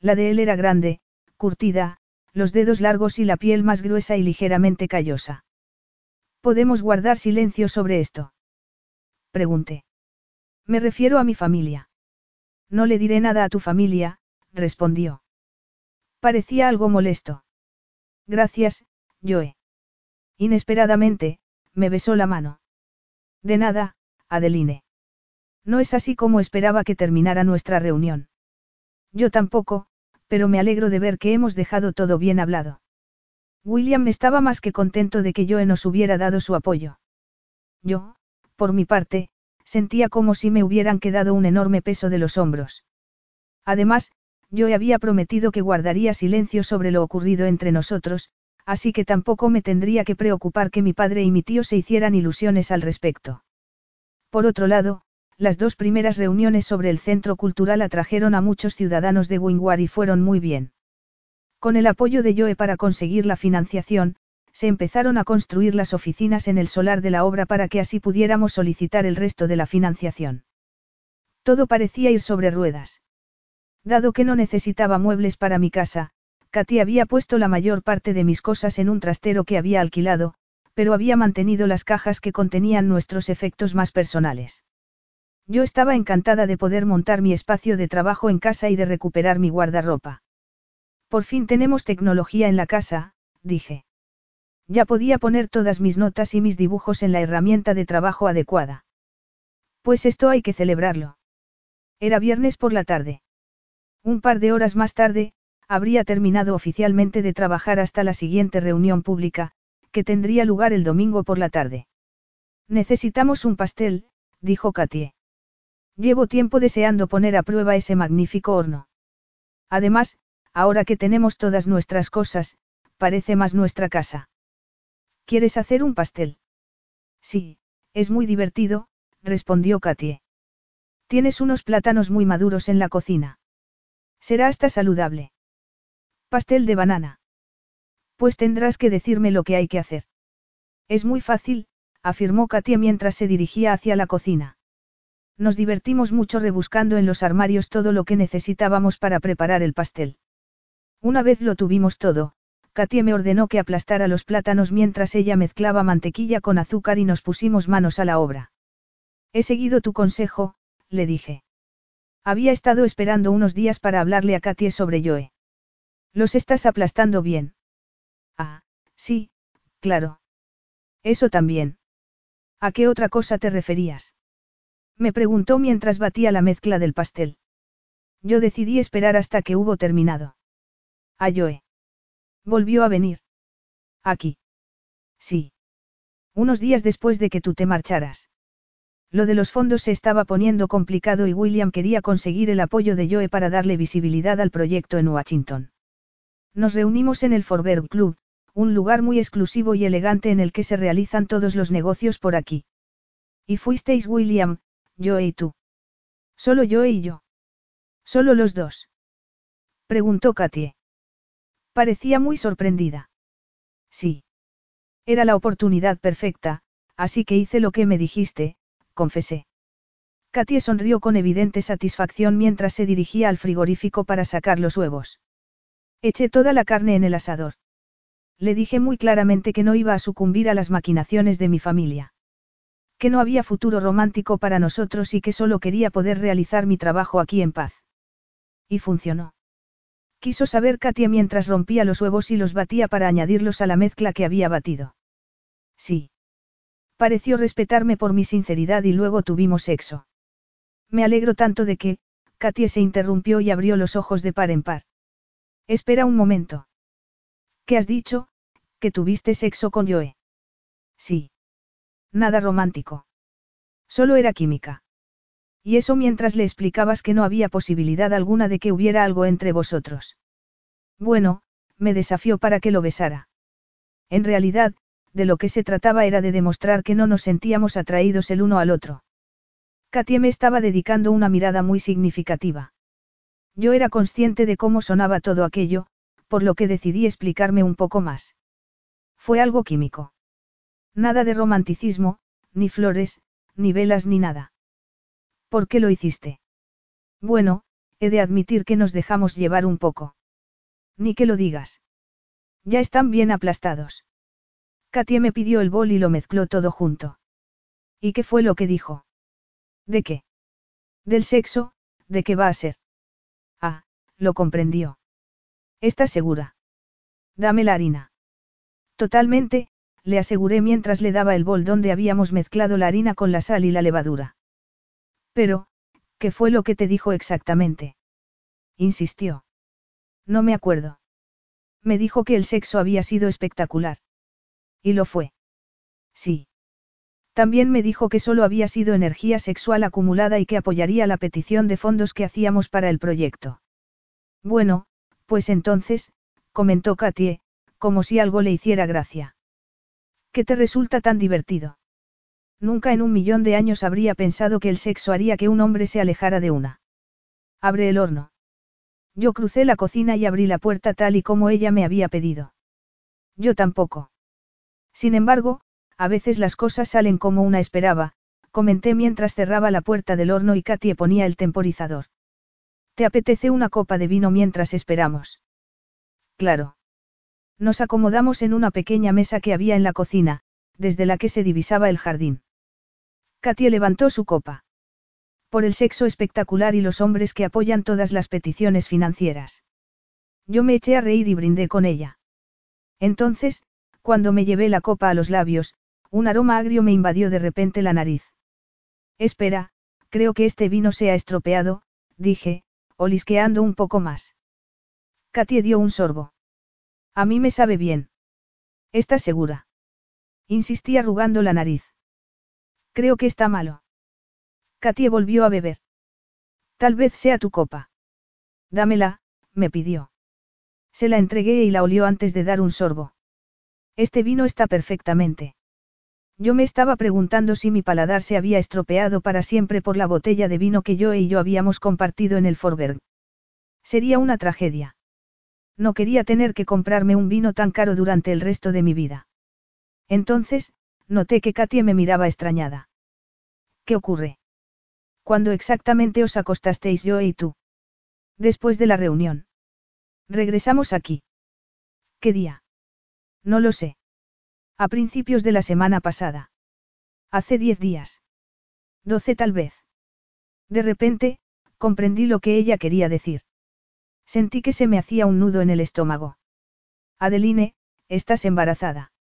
La de él era grande, curtida, los dedos largos y la piel más gruesa y ligeramente callosa. ¿Podemos guardar silencio sobre esto? Pregunté. Me refiero a mi familia. No le diré nada a tu familia, respondió. Parecía algo molesto. Gracias, Joe. Inesperadamente, me besó la mano. De nada, Adeline. No es así como esperaba que terminara nuestra reunión. Yo tampoco, pero me alegro de ver que hemos dejado todo bien hablado. William estaba más que contento de que Joe nos hubiera dado su apoyo. Yo, por mi parte, sentía como si me hubieran quedado un enorme peso de los hombros. Además, yo había prometido que guardaría silencio sobre lo ocurrido entre nosotros, así que tampoco me tendría que preocupar que mi padre y mi tío se hicieran ilusiones al respecto. Por otro lado, las dos primeras reuniones sobre el centro cultural atrajeron a muchos ciudadanos de Wingwar y fueron muy bien. Con el apoyo de Joe para conseguir la financiación, se empezaron a construir las oficinas en el solar de la obra para que así pudiéramos solicitar el resto de la financiación. Todo parecía ir sobre ruedas. Dado que no necesitaba muebles para mi casa, Katy había puesto la mayor parte de mis cosas en un trastero que había alquilado, pero había mantenido las cajas que contenían nuestros efectos más personales. Yo estaba encantada de poder montar mi espacio de trabajo en casa y de recuperar mi guardarropa. Por fin tenemos tecnología en la casa, dije. Ya podía poner todas mis notas y mis dibujos en la herramienta de trabajo adecuada. Pues esto hay que celebrarlo. Era viernes por la tarde. Un par de horas más tarde, habría terminado oficialmente de trabajar hasta la siguiente reunión pública, que tendría lugar el domingo por la tarde. Necesitamos un pastel, dijo Katie. Llevo tiempo deseando poner a prueba ese magnífico horno. Además, ahora que tenemos todas nuestras cosas, parece más nuestra casa. ¿Quieres hacer un pastel? Sí, es muy divertido, respondió Katie. Tienes unos plátanos muy maduros en la cocina. Será hasta saludable. Pastel de banana. Pues tendrás que decirme lo que hay que hacer. Es muy fácil, afirmó Katia mientras se dirigía hacia la cocina. Nos divertimos mucho rebuscando en los armarios todo lo que necesitábamos para preparar el pastel. Una vez lo tuvimos todo, Katia me ordenó que aplastara los plátanos mientras ella mezclaba mantequilla con azúcar y nos pusimos manos a la obra. He seguido tu consejo, le dije. Había estado esperando unos días para hablarle a Katie sobre Joe. Los estás aplastando bien. Ah, sí, claro. Eso también. ¿A qué otra cosa te referías? Me preguntó mientras batía la mezcla del pastel. Yo decidí esperar hasta que hubo terminado. A Joe. Volvió a venir. Aquí. Sí. Unos días después de que tú te marcharas. Lo de los fondos se estaba poniendo complicado y William quería conseguir el apoyo de Joe para darle visibilidad al proyecto en Washington. Nos reunimos en el Forberg Club, un lugar muy exclusivo y elegante en el que se realizan todos los negocios por aquí. ¿Y fuisteis William, yo y tú? Solo yo y yo. Solo los dos. Preguntó Katie. Parecía muy sorprendida. Sí. Era la oportunidad perfecta, así que hice lo que me dijiste, confesé. Katie sonrió con evidente satisfacción mientras se dirigía al frigorífico para sacar los huevos. Eché toda la carne en el asador. Le dije muy claramente que no iba a sucumbir a las maquinaciones de mi familia. Que no había futuro romántico para nosotros y que solo quería poder realizar mi trabajo aquí en paz. Y funcionó. Quiso saber Katia mientras rompía los huevos y los batía para añadirlos a la mezcla que había batido. Sí. Pareció respetarme por mi sinceridad y luego tuvimos sexo. Me alegro tanto de que, Katia se interrumpió y abrió los ojos de par en par. Espera un momento. ¿Qué has dicho? Que tuviste sexo con Joe. Sí. Nada romántico. Solo era química. Y eso mientras le explicabas que no había posibilidad alguna de que hubiera algo entre vosotros. Bueno, me desafió para que lo besara. En realidad, de lo que se trataba era de demostrar que no nos sentíamos atraídos el uno al otro. Katie me estaba dedicando una mirada muy significativa. Yo era consciente de cómo sonaba todo aquello, por lo que decidí explicarme un poco más. Fue algo químico. Nada de romanticismo, ni flores, ni velas ni nada. ¿Por qué lo hiciste? Bueno, he de admitir que nos dejamos llevar un poco. Ni que lo digas. Ya están bien aplastados. Katie me pidió el bol y lo mezcló todo junto. ¿Y qué fue lo que dijo? ¿De qué? Del sexo, ¿de qué va a ser? Ah, lo comprendió. ¿Estás segura? Dame la harina. Totalmente, le aseguré mientras le daba el bol donde habíamos mezclado la harina con la sal y la levadura. Pero, ¿qué fue lo que te dijo exactamente? Insistió. No me acuerdo. Me dijo que el sexo había sido espectacular. Y lo fue. Sí. También me dijo que solo había sido energía sexual acumulada y que apoyaría la petición de fondos que hacíamos para el proyecto. Bueno, pues entonces, comentó Katie, como si algo le hiciera gracia. ¿Qué te resulta tan divertido? Nunca en un millón de años habría pensado que el sexo haría que un hombre se alejara de una. Abre el horno. Yo crucé la cocina y abrí la puerta tal y como ella me había pedido. Yo tampoco. Sin embargo, a veces las cosas salen como una esperaba, comenté mientras cerraba la puerta del horno y Katie ponía el temporizador. ¿Te apetece una copa de vino mientras esperamos? Claro. Nos acomodamos en una pequeña mesa que había en la cocina, desde la que se divisaba el jardín. Katie levantó su copa. Por el sexo espectacular y los hombres que apoyan todas las peticiones financieras. Yo me eché a reír y brindé con ella. Entonces, cuando me llevé la copa a los labios, un aroma agrio me invadió de repente la nariz. Espera, creo que este vino se ha estropeado, dije, olisqueando un poco más. Katie dio un sorbo. A mí me sabe bien. ¿Estás segura? Insistí arrugando la nariz. Creo que está malo. Katie volvió a beber. Tal vez sea tu copa. Dámela, me pidió. Se la entregué y la olió antes de dar un sorbo. Este vino está perfectamente. Yo me estaba preguntando si mi paladar se había estropeado para siempre por la botella de vino que yo y yo habíamos compartido en el Forberg. Sería una tragedia. No quería tener que comprarme un vino tan caro durante el resto de mi vida. Entonces, noté que Katia me miraba extrañada. ¿Qué ocurre? ¿Cuándo exactamente os acostasteis yo y tú? Después de la reunión. Regresamos aquí. ¿Qué día? No lo sé. A principios de la semana pasada. Hace diez días. Doce tal vez. De repente, comprendí lo que ella quería decir. Sentí que se me hacía un nudo en el estómago. Adeline, estás embarazada.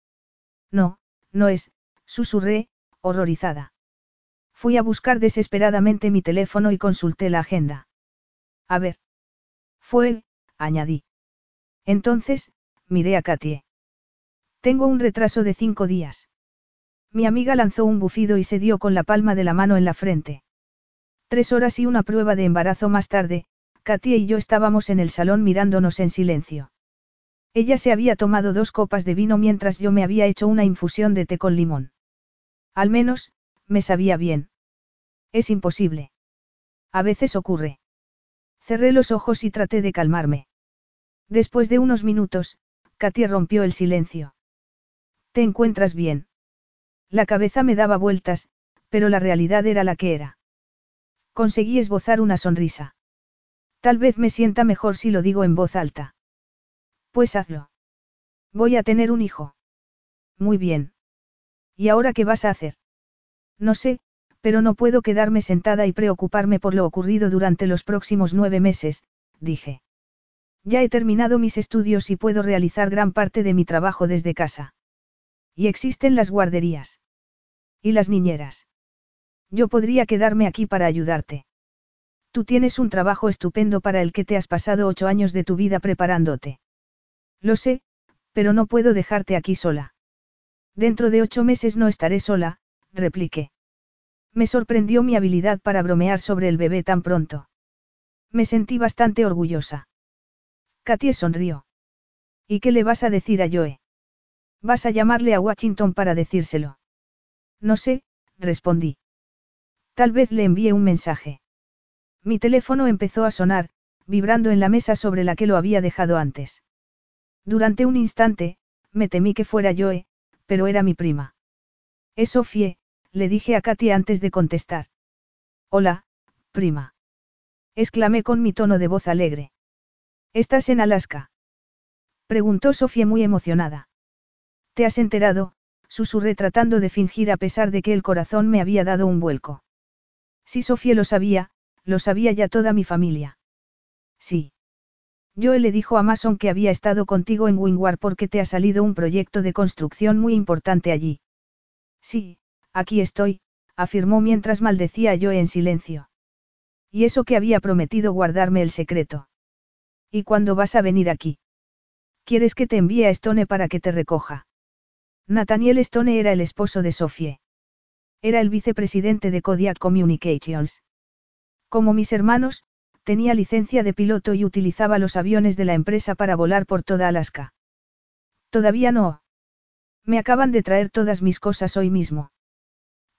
No, no es, susurré, horrorizada. Fui a buscar desesperadamente mi teléfono y consulté la agenda. A ver. Fue, añadí. Entonces, miré a Katie. Tengo un retraso de cinco días. Mi amiga lanzó un bufido y se dio con la palma de la mano en la frente. Tres horas y una prueba de embarazo más tarde, Katia y yo estábamos en el salón mirándonos en silencio. Ella se había tomado dos copas de vino mientras yo me había hecho una infusión de té con limón. Al menos, me sabía bien. Es imposible. A veces ocurre. Cerré los ojos y traté de calmarme. Después de unos minutos, Katia rompió el silencio. ¿Te encuentras bien? La cabeza me daba vueltas, pero la realidad era la que era. Conseguí esbozar una sonrisa. Tal vez me sienta mejor si lo digo en voz alta. Pues hazlo. Voy a tener un hijo. Muy bien. ¿Y ahora qué vas a hacer? No sé, pero no puedo quedarme sentada y preocuparme por lo ocurrido durante los próximos nueve meses, dije. Ya he terminado mis estudios y puedo realizar gran parte de mi trabajo desde casa. Y existen las guarderías. Y las niñeras. Yo podría quedarme aquí para ayudarte. Tú tienes un trabajo estupendo para el que te has pasado ocho años de tu vida preparándote. Lo sé, pero no puedo dejarte aquí sola. Dentro de ocho meses no estaré sola, repliqué. Me sorprendió mi habilidad para bromear sobre el bebé tan pronto. Me sentí bastante orgullosa. Katie sonrió. ¿Y qué le vas a decir a Joe? ¿Vas a llamarle a Washington para decírselo? No sé, respondí. Tal vez le envíe un mensaje. Mi teléfono empezó a sonar, vibrando en la mesa sobre la que lo había dejado antes. Durante un instante, me temí que fuera Joe, pero era mi prima. Es Sofie, le dije a Katy antes de contestar. Hola, prima. Exclamé con mi tono de voz alegre. ¿Estás en Alaska? Preguntó Sofía muy emocionada. ¿Te has enterado? Susurré tratando de fingir a pesar de que el corazón me había dado un vuelco. Si Sofía lo sabía, lo sabía ya toda mi familia. Sí. Joe le dijo a Mason que había estado contigo en Wingwar porque te ha salido un proyecto de construcción muy importante allí. Sí, aquí estoy, afirmó mientras maldecía a Joe en silencio. Y eso que había prometido guardarme el secreto. ¿Y cuándo vas a venir aquí? ¿Quieres que te envíe a Stone para que te recoja? Nathaniel Stone era el esposo de Sophie. Era el vicepresidente de Kodiak Communications. Como mis hermanos, tenía licencia de piloto y utilizaba los aviones de la empresa para volar por toda Alaska. Todavía no. Me acaban de traer todas mis cosas hoy mismo.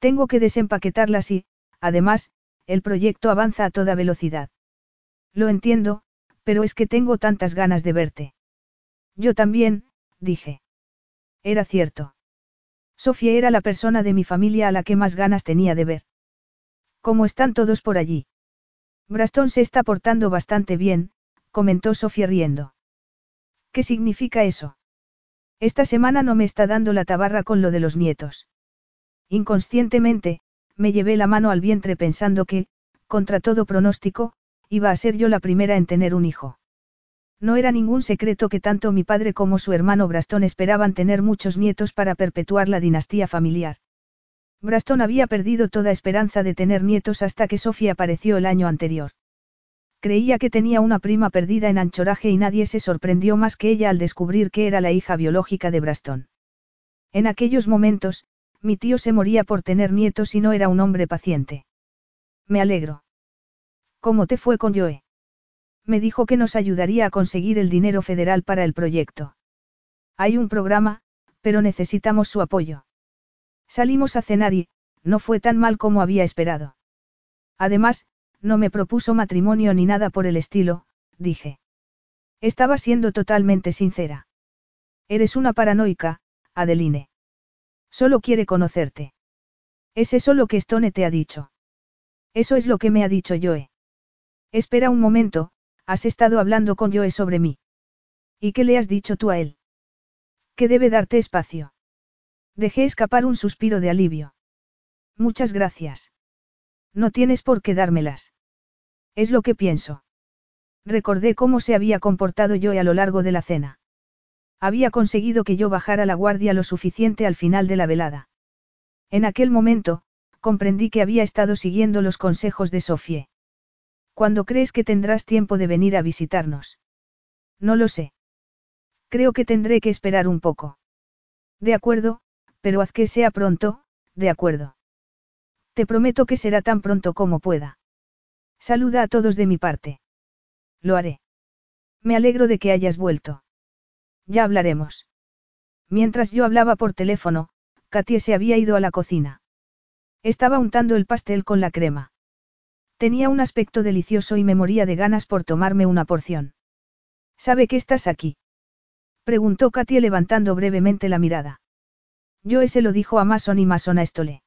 Tengo que desempaquetarlas y, además, el proyecto avanza a toda velocidad. Lo entiendo, pero es que tengo tantas ganas de verte. Yo también, dije. Era cierto. Sofía era la persona de mi familia a la que más ganas tenía de ver. ¿Cómo están todos por allí? Braston se está portando bastante bien, comentó Sofía riendo. ¿Qué significa eso? Esta semana no me está dando la tabarra con lo de los nietos. Inconscientemente, me llevé la mano al vientre pensando que, contra todo pronóstico, iba a ser yo la primera en tener un hijo. No era ningún secreto que tanto mi padre como su hermano Braston esperaban tener muchos nietos para perpetuar la dinastía familiar. Braston había perdido toda esperanza de tener nietos hasta que Sofía apareció el año anterior. Creía que tenía una prima perdida en anchoraje y nadie se sorprendió más que ella al descubrir que era la hija biológica de Braston. En aquellos momentos, mi tío se moría por tener nietos y no era un hombre paciente. Me alegro. ¿Cómo te fue con Joe? Me dijo que nos ayudaría a conseguir el dinero federal para el proyecto. Hay un programa, pero necesitamos su apoyo. Salimos a cenar y, no fue tan mal como había esperado. Además, no me propuso matrimonio ni nada por el estilo, dije. Estaba siendo totalmente sincera. Eres una paranoica, Adeline. Solo quiere conocerte. ¿Es eso lo que Stone te ha dicho? Eso es lo que me ha dicho Joe. Espera un momento, has estado hablando con Joe sobre mí. ¿Y qué le has dicho tú a él? Que debe darte espacio. Dejé escapar un suspiro de alivio. Muchas gracias. No tienes por qué dármelas. Es lo que pienso. Recordé cómo se había comportado yo a lo largo de la cena. Había conseguido que yo bajara la guardia lo suficiente al final de la velada. En aquel momento, comprendí que había estado siguiendo los consejos de Sofie. ¿Cuándo crees que tendrás tiempo de venir a visitarnos? No lo sé. Creo que tendré que esperar un poco. De acuerdo, pero haz que sea pronto, de acuerdo. Te prometo que será tan pronto como pueda. Saluda a todos de mi parte. Lo haré. Me alegro de que hayas vuelto. Ya hablaremos. Mientras yo hablaba por teléfono, Katie se había ido a la cocina. Estaba untando el pastel con la crema. Tenía un aspecto delicioso y me moría de ganas por tomarme una porción. ¿Sabe que estás aquí? Preguntó Katie levantando brevemente la mirada. Joe se lo dijo a Mason y Mason a Stole.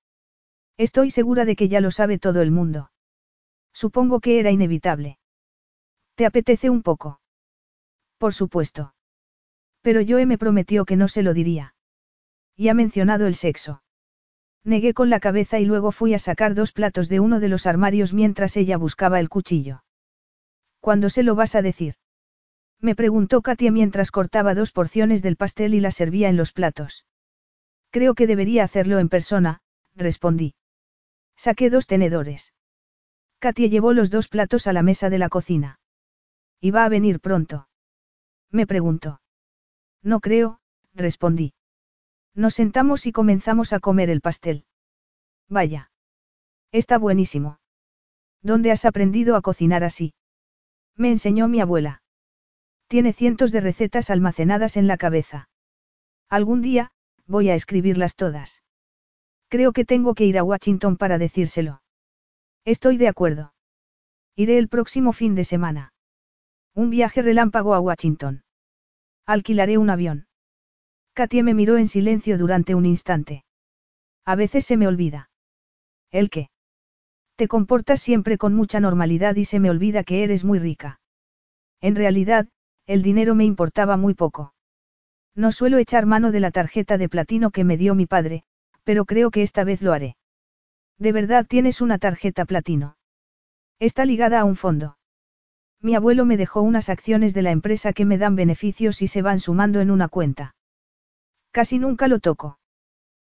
Estoy segura de que ya lo sabe todo el mundo. Supongo que era inevitable. ¿Te apetece un poco? Por supuesto. Pero Joe me prometió que no se lo diría. Y ha mencionado el sexo. Negué con la cabeza y luego fui a sacar dos platos de uno de los armarios mientras ella buscaba el cuchillo. ¿Cuándo se lo vas a decir? Me preguntó Katia mientras cortaba dos porciones del pastel y las servía en los platos. Creo que debería hacerlo en persona, respondí. Saqué dos tenedores. Katia llevó los dos platos a la mesa de la cocina. ¿Iba a venir pronto? Me preguntó. No creo, respondí. Nos sentamos y comenzamos a comer el pastel. Vaya. Está buenísimo. ¿Dónde has aprendido a cocinar así? Me enseñó mi abuela. Tiene cientos de recetas almacenadas en la cabeza. Algún día, voy a escribirlas todas. Creo que tengo que ir a Washington para decírselo. Estoy de acuerdo. Iré el próximo fin de semana. Un viaje relámpago a Washington. Alquilaré un avión. Katie me miró en silencio durante un instante. A veces se me olvida. ¿El qué? Te comportas siempre con mucha normalidad y se me olvida que eres muy rica. En realidad, el dinero me importaba muy poco. No suelo echar mano de la tarjeta de platino que me dio mi padre, pero creo que esta vez lo haré. ¿De verdad tienes una tarjeta platino? Está ligada a un fondo. Mi abuelo me dejó unas acciones de la empresa que me dan beneficios y se van sumando en una cuenta. Casi nunca lo toco.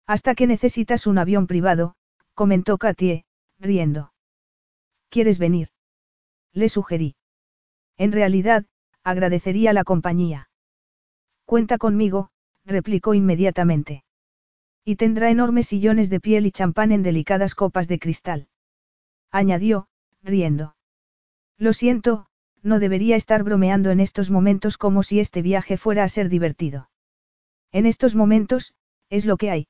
Hasta que necesitas un avión privado, comentó Katie, riendo. ¿Quieres venir? Le sugerí. En realidad, agradecería la compañía. Cuenta conmigo, replicó inmediatamente. Y tendrá enormes sillones de piel y champán en delicadas copas de cristal. Añadió, riendo. Lo siento, no debería estar bromeando en estos momentos como si este viaje fuera a ser divertido. En estos momentos, es lo que hay.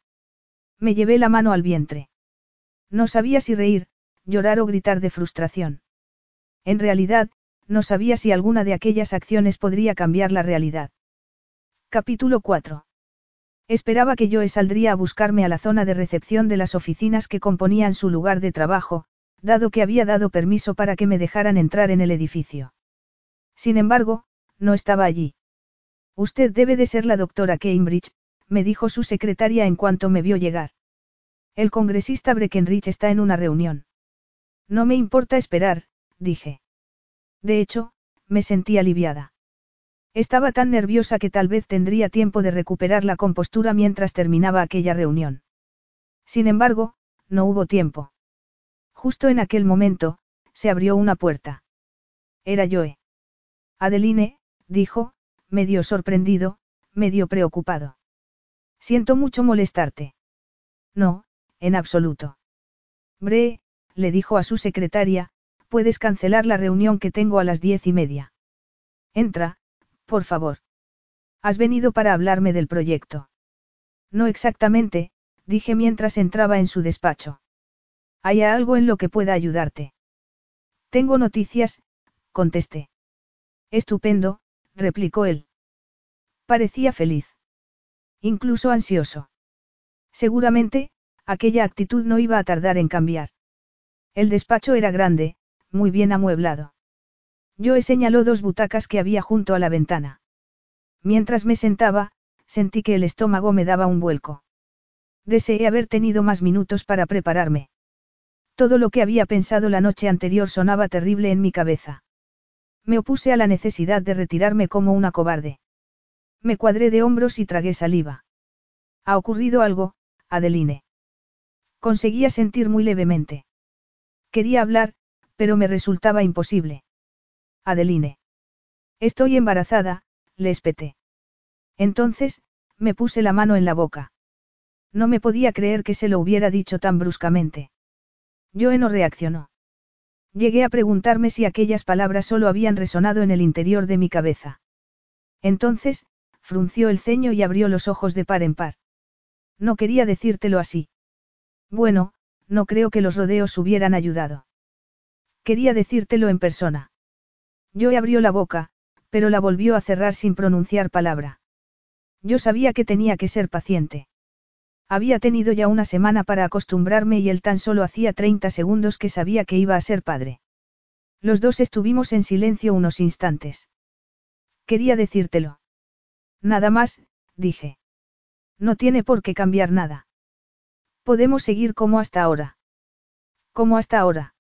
Me llevé la mano al vientre. No sabía si reír, llorar o gritar de frustración. En realidad, no sabía si alguna de aquellas acciones podría cambiar la realidad. Capítulo 4. Esperaba que Joe saldría a buscarme a la zona de recepción de las oficinas que componían su lugar de trabajo, dado que había dado permiso para que me dejaran entrar en el edificio. Sin embargo, no estaba allí. Usted debe de ser la doctora Cambridge, me dijo su secretaria en cuanto me vio llegar. El congresista Breckenridge está en una reunión. No me importa esperar, dije. De hecho, me sentí aliviada. Estaba tan nerviosa que tal vez tendría tiempo de recuperar la compostura mientras terminaba aquella reunión. Sin embargo, no hubo tiempo. Justo en aquel momento, se abrió una puerta. Era Joe. Adeline, dijo, medio sorprendido, medio preocupado. Siento mucho molestarte. No, en absoluto. Bre, le dijo a su secretaria, puedes cancelar la reunión que tengo a las diez y media. Entra, por favor. Has venido para hablarme del proyecto. No exactamente, dije mientras entraba en su despacho. ¿Hay algo en lo que pueda ayudarte? Tengo noticias, contesté. Estupendo, replicó él. Parecía feliz. Incluso ansioso. Seguramente, aquella actitud no iba a tardar en cambiar. El despacho era grande, muy bien amueblado. Yo señaló dos butacas que había junto a la ventana. Mientras me sentaba, sentí que el estómago me daba un vuelco. Deseé haber tenido más minutos para prepararme. Todo lo que había pensado la noche anterior sonaba terrible en mi cabeza. Me opuse a la necesidad de retirarme como una cobarde. Me cuadré de hombros y tragué saliva. Ha ocurrido algo, Adeline. Conseguía sentir muy levemente. Quería hablar, pero me resultaba imposible. Adeline. Estoy embarazada, le espeté. Entonces, me puse la mano en la boca. No me podía creer que se lo hubiera dicho tan bruscamente. Joe no reaccionó. Llegué a preguntarme si aquellas palabras solo habían resonado en el interior de mi cabeza. Entonces, frunció el ceño y abrió los ojos de par en par. No quería decírtelo así. Bueno, no creo que los rodeos hubieran ayudado. Quería decírtelo en persona. Yo abrió la boca, pero la volvió a cerrar sin pronunciar palabra. Yo sabía que tenía que ser paciente. Había tenido ya una semana para acostumbrarme y él tan solo hacía 30 segundos que sabía que iba a ser padre. Los dos estuvimos en silencio unos instantes. Quería decírtelo. Nada más, dije. No tiene por qué cambiar nada. Podemos seguir como hasta ahora. Como hasta ahora.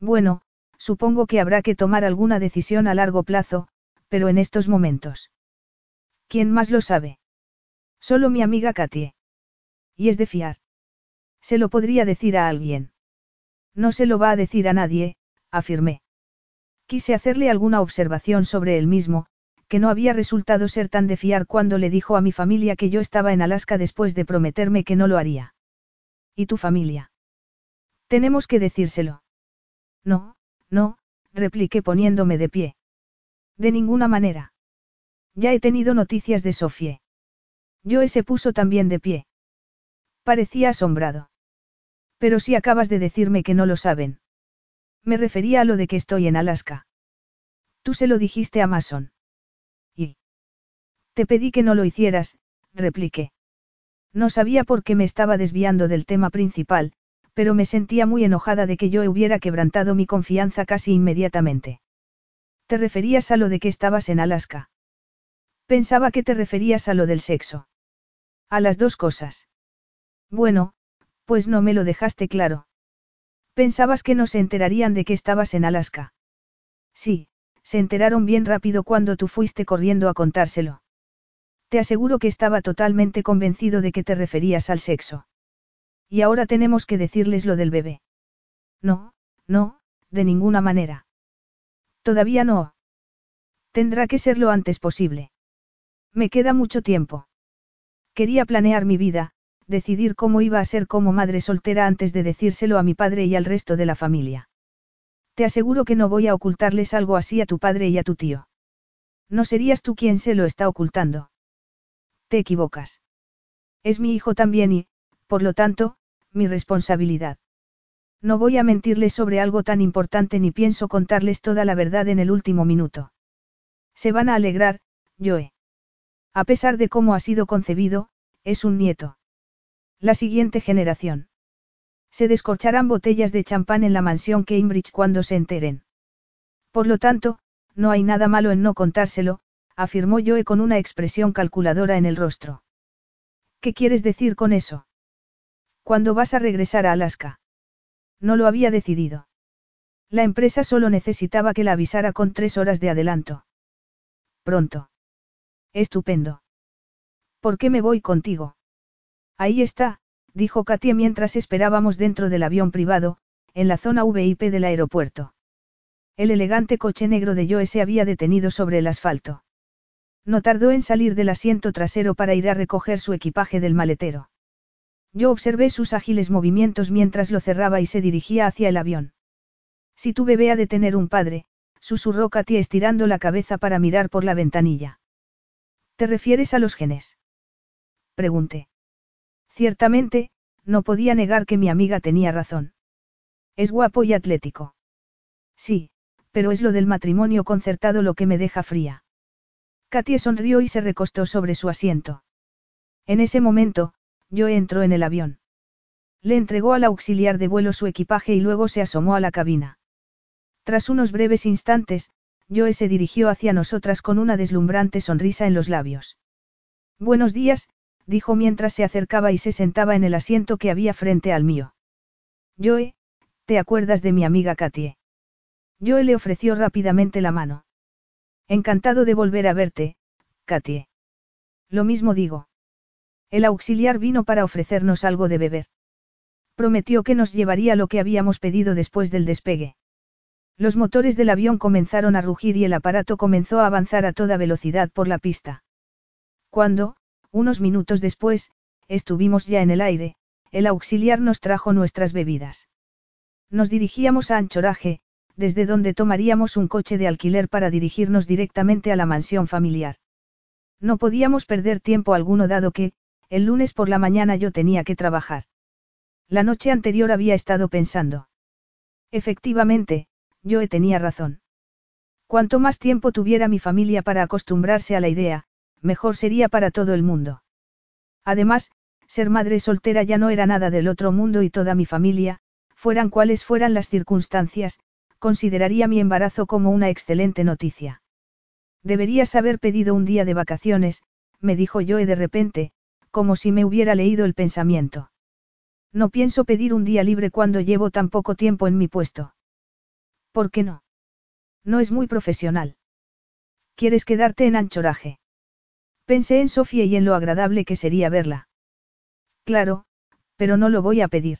Bueno, supongo que habrá que tomar alguna decisión a largo plazo, pero en estos momentos. ¿Quién más lo sabe? Solo mi amiga Katie. Y es de fiar. Se lo podría decir a alguien. No se lo va a decir a nadie, afirmé. Quise hacerle alguna observación sobre él mismo, que no había resultado ser tan de fiar cuando le dijo a mi familia que yo estaba en Alaska después de prometerme que no lo haría. ¿Y tu familia? Tenemos que decírselo. No, no, repliqué poniéndome de pie. De ninguna manera. Ya he tenido noticias de Sofie. Joe se puso también de pie. Parecía asombrado. Pero si acabas de decirme que no lo saben. Me refería a lo de que estoy en Alaska. Tú se lo dijiste a Mason. Y. Te pedí que no lo hicieras, repliqué. No sabía por qué me estaba desviando del tema principal, pero me sentía muy enojada de que yo hubiera quebrantado mi confianza casi inmediatamente. ¿Te referías a lo de que estabas en Alaska? Pensaba que te referías a lo del sexo. A las dos cosas. Bueno, pues no me lo dejaste claro. Pensabas que no se enterarían de que estabas en Alaska. Sí, se enteraron bien rápido cuando tú fuiste corriendo a contárselo. Te aseguro que estaba totalmente convencido de que te referías al sexo. Y ahora tenemos que decirles lo del bebé. No, no, de ninguna manera. Todavía no. Tendrá que ser lo antes posible. Me queda mucho tiempo. Quería planear mi vida, decidir cómo iba a ser como madre soltera antes de decírselo a mi padre y al resto de la familia. Te aseguro que no voy a ocultarles algo así a tu padre y a tu tío. No serías tú quien se lo está ocultando. Te equivocas. Es mi hijo también y, por lo tanto, mi responsabilidad. No voy a mentirles sobre algo tan importante ni pienso contarles toda la verdad en el último minuto. Se van a alegrar, Joe. A pesar de cómo ha sido concebido, es un nieto. La siguiente generación. Se descorcharán botellas de champán en la mansión Cambridge cuando se enteren. Por lo tanto, no hay nada malo en no contárselo, afirmó Joe con una expresión calculadora en el rostro. ¿Qué quieres decir con eso? ¿Cuándo vas a regresar a Alaska? No lo había decidido. La empresa solo necesitaba que la avisara con tres horas de adelanto. Pronto. Estupendo. ¿Por qué me voy contigo? Ahí está, dijo Katia mientras esperábamos dentro del avión privado, en la zona VIP del aeropuerto. El elegante coche negro de Joe se había detenido sobre el asfalto. No tardó en salir del asiento trasero para ir a recoger su equipaje del maletero. Yo observé sus ágiles movimientos mientras lo cerraba y se dirigía hacia el avión. Si tu bebé ha de tener un padre, susurró Katy estirando la cabeza para mirar por la ventanilla. ¿Te refieres a los genes? Pregunté. Ciertamente, no podía negar que mi amiga tenía razón. Es guapo y atlético. Sí, pero es lo del matrimonio concertado lo que me deja fría. Katie sonrió y se recostó sobre su asiento. En ese momento, yo entró en el avión. Le entregó al auxiliar de vuelo su equipaje y luego se asomó a la cabina. Tras unos breves instantes, Joe se dirigió hacia nosotras con una deslumbrante sonrisa en los labios. Buenos días, dijo mientras se acercaba y se sentaba en el asiento que había frente al mío. Joe, ¿te acuerdas de mi amiga Katie? Joe le ofreció rápidamente la mano. Encantado de volver a verte, Katie. Lo mismo digo. El auxiliar vino para ofrecernos algo de beber. Prometió que nos llevaría lo que habíamos pedido después del despegue. Los motores del avión comenzaron a rugir y el aparato comenzó a avanzar a toda velocidad por la pista. Cuando, unos minutos después, estuvimos ya en el aire, el auxiliar nos trajo nuestras bebidas. Nos dirigíamos a Anchoraje, desde donde tomaríamos un coche de alquiler para dirigirnos directamente a la mansión familiar. No podíamos perder tiempo alguno dado que, el lunes por la mañana yo tenía que trabajar. La noche anterior había estado pensando. Efectivamente, yo tenía razón. Cuanto más tiempo tuviera mi familia para acostumbrarse a la idea, mejor sería para todo el mundo. Además, ser madre soltera ya no era nada del otro mundo y toda mi familia, fueran cuales fueran las circunstancias, consideraría mi embarazo como una excelente noticia. Deberías haber pedido un día de vacaciones, me dijo Joe de repente, como si me hubiera leído el pensamiento. No pienso pedir un día libre cuando llevo tan poco tiempo en mi puesto. ¿Por qué no? No es muy profesional. ¿Quieres quedarte en anchoraje? Pensé en Sofía y en lo agradable que sería verla. Claro, pero no lo voy a pedir.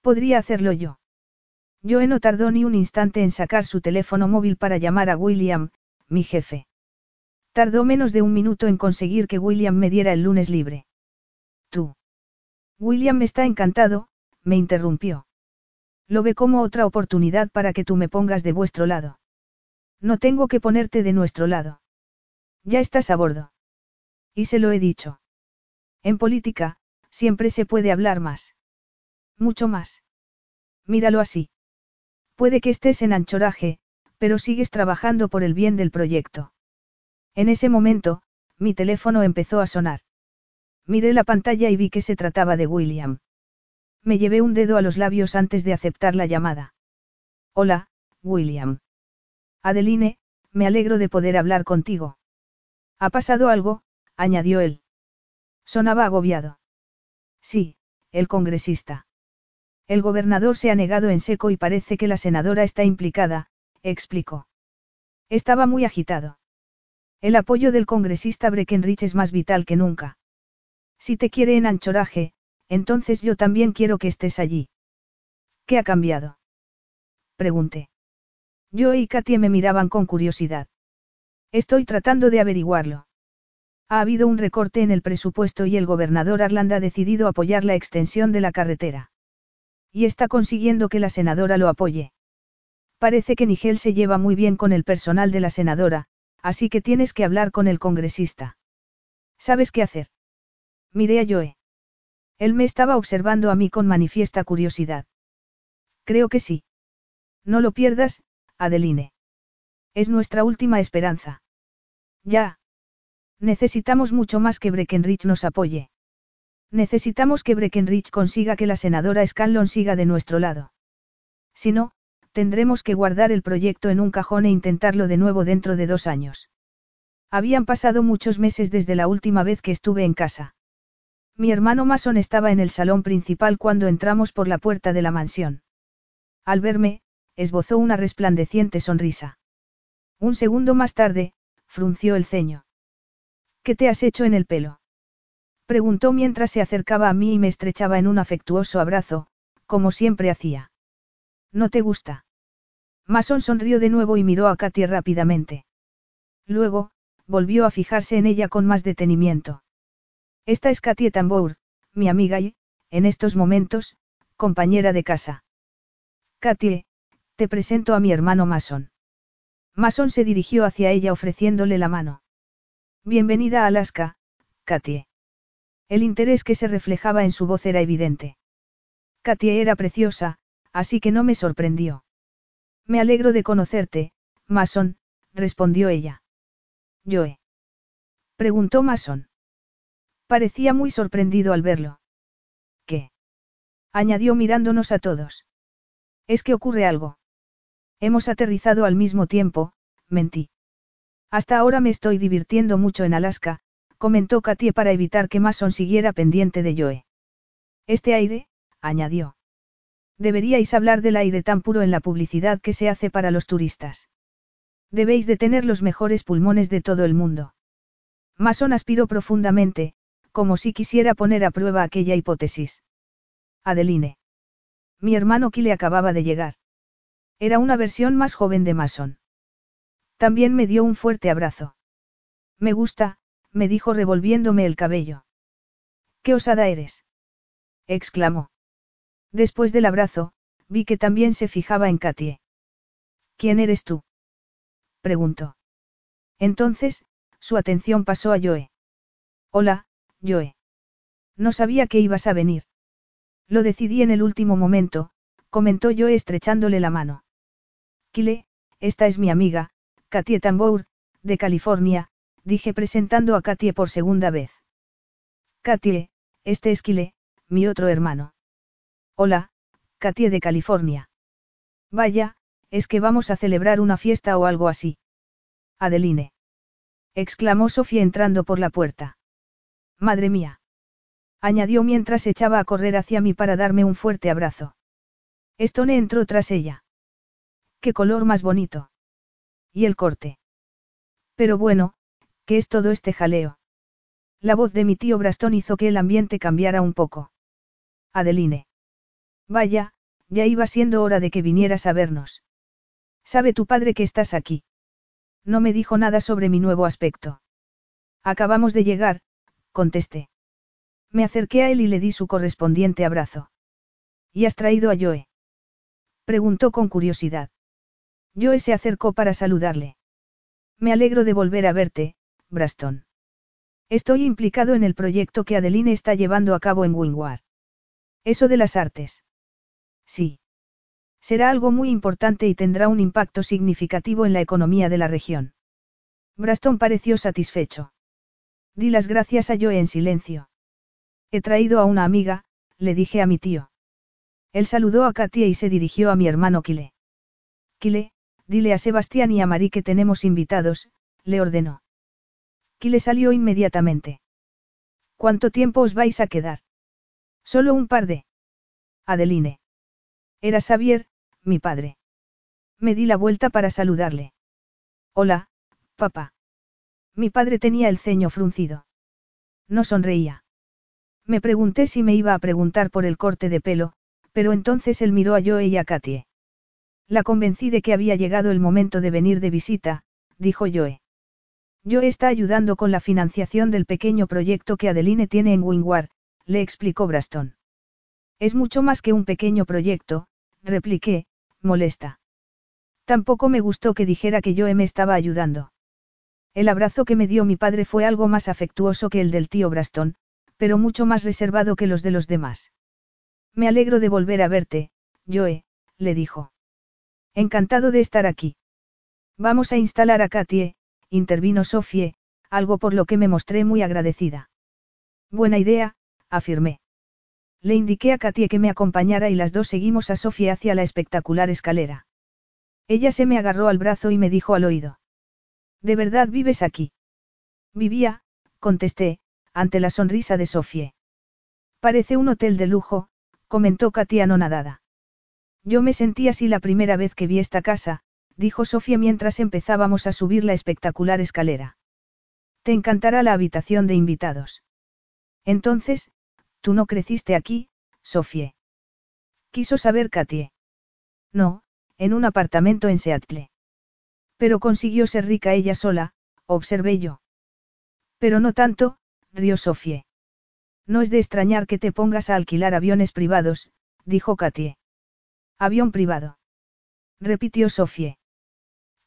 Podría hacerlo yo. Joe no tardó ni un instante en sacar su teléfono móvil para llamar a William, mi jefe. Tardó menos de un minuto en conseguir que William me diera el lunes libre. Tú. William está encantado, me interrumpió. Lo ve como otra oportunidad para que tú me pongas de vuestro lado. No tengo que ponerte de nuestro lado. Ya estás a bordo. Y se lo he dicho. En política, siempre se puede hablar más. Mucho más. Míralo así. Puede que estés en anchoraje, pero sigues trabajando por el bien del proyecto. En ese momento, mi teléfono empezó a sonar. Miré la pantalla y vi que se trataba de William. Me llevé un dedo a los labios antes de aceptar la llamada. Hola, William. Adeline, me alegro de poder hablar contigo. ¿Ha pasado algo? añadió él. Sonaba agobiado. Sí, el congresista. El gobernador se ha negado en seco y parece que la senadora está implicada, explicó. Estaba muy agitado. El apoyo del congresista Breckenridge es más vital que nunca. Si te quiere en anchoraje, entonces yo también quiero que estés allí. ¿Qué ha cambiado? Pregunté. Yo y Katie me miraban con curiosidad. Estoy tratando de averiguarlo. Ha habido un recorte en el presupuesto y el gobernador Arland ha decidido apoyar la extensión de la carretera. Y está consiguiendo que la senadora lo apoye. Parece que Nigel se lleva muy bien con el personal de la senadora, así que tienes que hablar con el congresista. ¿Sabes qué hacer? Miré a Joe. Él me estaba observando a mí con manifiesta curiosidad. Creo que sí. No lo pierdas, Adeline. Es nuestra última esperanza. Ya. Necesitamos mucho más que Breckenridge nos apoye. Necesitamos que Breckenridge consiga que la senadora Scanlon siga de nuestro lado. Si no, tendremos que guardar el proyecto en un cajón e intentarlo de nuevo dentro de dos años. Habían pasado muchos meses desde la última vez que estuve en casa. Mi hermano Mason estaba en el salón principal cuando entramos por la puerta de la mansión. Al verme, esbozó una resplandeciente sonrisa. Un segundo más tarde, frunció el ceño. ¿Qué te has hecho en el pelo? Preguntó mientras se acercaba a mí y me estrechaba en un afectuoso abrazo, como siempre hacía. ¿No te gusta? Mason sonrió de nuevo y miró a Katy rápidamente. Luego, volvió a fijarse en ella con más detenimiento. Esta es Katy Tambour, mi amiga y, en estos momentos, compañera de casa. Katy, te presento a mi hermano Mason. Mason se dirigió hacia ella ofreciéndole la mano. Bienvenida a Alaska, Katy. El interés que se reflejaba en su voz era evidente. Katy era preciosa, así que no me sorprendió. Me alegro de conocerte, Mason, respondió ella. ¿Yoe? Preguntó Mason. Parecía muy sorprendido al verlo. ¿Qué? añadió mirándonos a todos. Es que ocurre algo. Hemos aterrizado al mismo tiempo, mentí. Hasta ahora me estoy divirtiendo mucho en Alaska, comentó Katie para evitar que Mason siguiera pendiente de Joe. Este aire, añadió. Deberíais hablar del aire tan puro en la publicidad que se hace para los turistas. Debéis de tener los mejores pulmones de todo el mundo. Mason aspiró profundamente, como si quisiera poner a prueba aquella hipótesis. Adeline. Mi hermano Kile acababa de llegar. Era una versión más joven de Mason. También me dio un fuerte abrazo. Me gusta, me dijo revolviéndome el cabello. ¿Qué osada eres? exclamó. Después del abrazo, vi que también se fijaba en Katie. ¿Quién eres tú? preguntó. Entonces, su atención pasó a Joe. Hola, Joe. No sabía que ibas a venir. Lo decidí en el último momento, comentó Joe estrechándole la mano. Kile, esta es mi amiga, Katie Tambour, de California, dije presentando a Katie por segunda vez. Katie, este es Kile, mi otro hermano. Hola, Katie de California. Vaya, es que vamos a celebrar una fiesta o algo así. Adeline. exclamó Sofía entrando por la puerta. Madre mía. añadió mientras echaba a correr hacia mí para darme un fuerte abrazo. Stone entró tras ella. Qué color más bonito. Y el corte. Pero bueno, ¿qué es todo este jaleo? La voz de mi tío Braston hizo que el ambiente cambiara un poco. Adeline. Vaya, ya iba siendo hora de que vinieras a vernos. ¿Sabe tu padre que estás aquí? No me dijo nada sobre mi nuevo aspecto. Acabamos de llegar, contesté. Me acerqué a él y le di su correspondiente abrazo. ¿Y has traído a Joe? Preguntó con curiosidad. Joe se acercó para saludarle. Me alegro de volver a verte, Braston. Estoy implicado en el proyecto que Adeline está llevando a cabo en Wingward. Eso de las artes. Sí. Será algo muy importante y tendrá un impacto significativo en la economía de la región. Braston pareció satisfecho. Di las gracias a Joe en silencio. He traído a una amiga, le dije a mi tío. Él saludó a Katia y se dirigió a mi hermano Kile. Kile, dile a Sebastián y a Marí que tenemos invitados, le ordenó. Kile salió inmediatamente. ¿Cuánto tiempo os vais a quedar? Solo un par de. Adeline. Era Xavier, mi padre. Me di la vuelta para saludarle. Hola, papá. Mi padre tenía el ceño fruncido. No sonreía. Me pregunté si me iba a preguntar por el corte de pelo, pero entonces él miró a Joe y a Katie. La convencí de que había llegado el momento de venir de visita, dijo Joe. Joe está ayudando con la financiación del pequeño proyecto que Adeline tiene en Wingward, le explicó Braston. Es mucho más que un pequeño proyecto, repliqué, molesta. Tampoco me gustó que dijera que Joe me estaba ayudando. El abrazo que me dio mi padre fue algo más afectuoso que el del tío Braston, pero mucho más reservado que los de los demás. Me alegro de volver a verte, Joe, le dijo. Encantado de estar aquí. Vamos a instalar a Katie, intervino Sofie, algo por lo que me mostré muy agradecida. Buena idea, afirmé. Le indiqué a Katie que me acompañara y las dos seguimos a Sofie hacia la espectacular escalera. Ella se me agarró al brazo y me dijo al oído. ¿De verdad vives aquí? Vivía, contesté, ante la sonrisa de Sofie. Parece un hotel de lujo, comentó Katia anonadada. Yo me sentí así la primera vez que vi esta casa, dijo Sofía mientras empezábamos a subir la espectacular escalera. Te encantará la habitación de invitados. Entonces, tú no creciste aquí, Sofie. Quiso saber Katie. No, en un apartamento en Seattle. Pero consiguió ser rica ella sola, observé yo. Pero no tanto, rió Sofie. No es de extrañar que te pongas a alquilar aviones privados, dijo Katie. Avión privado. Repitió Sofie.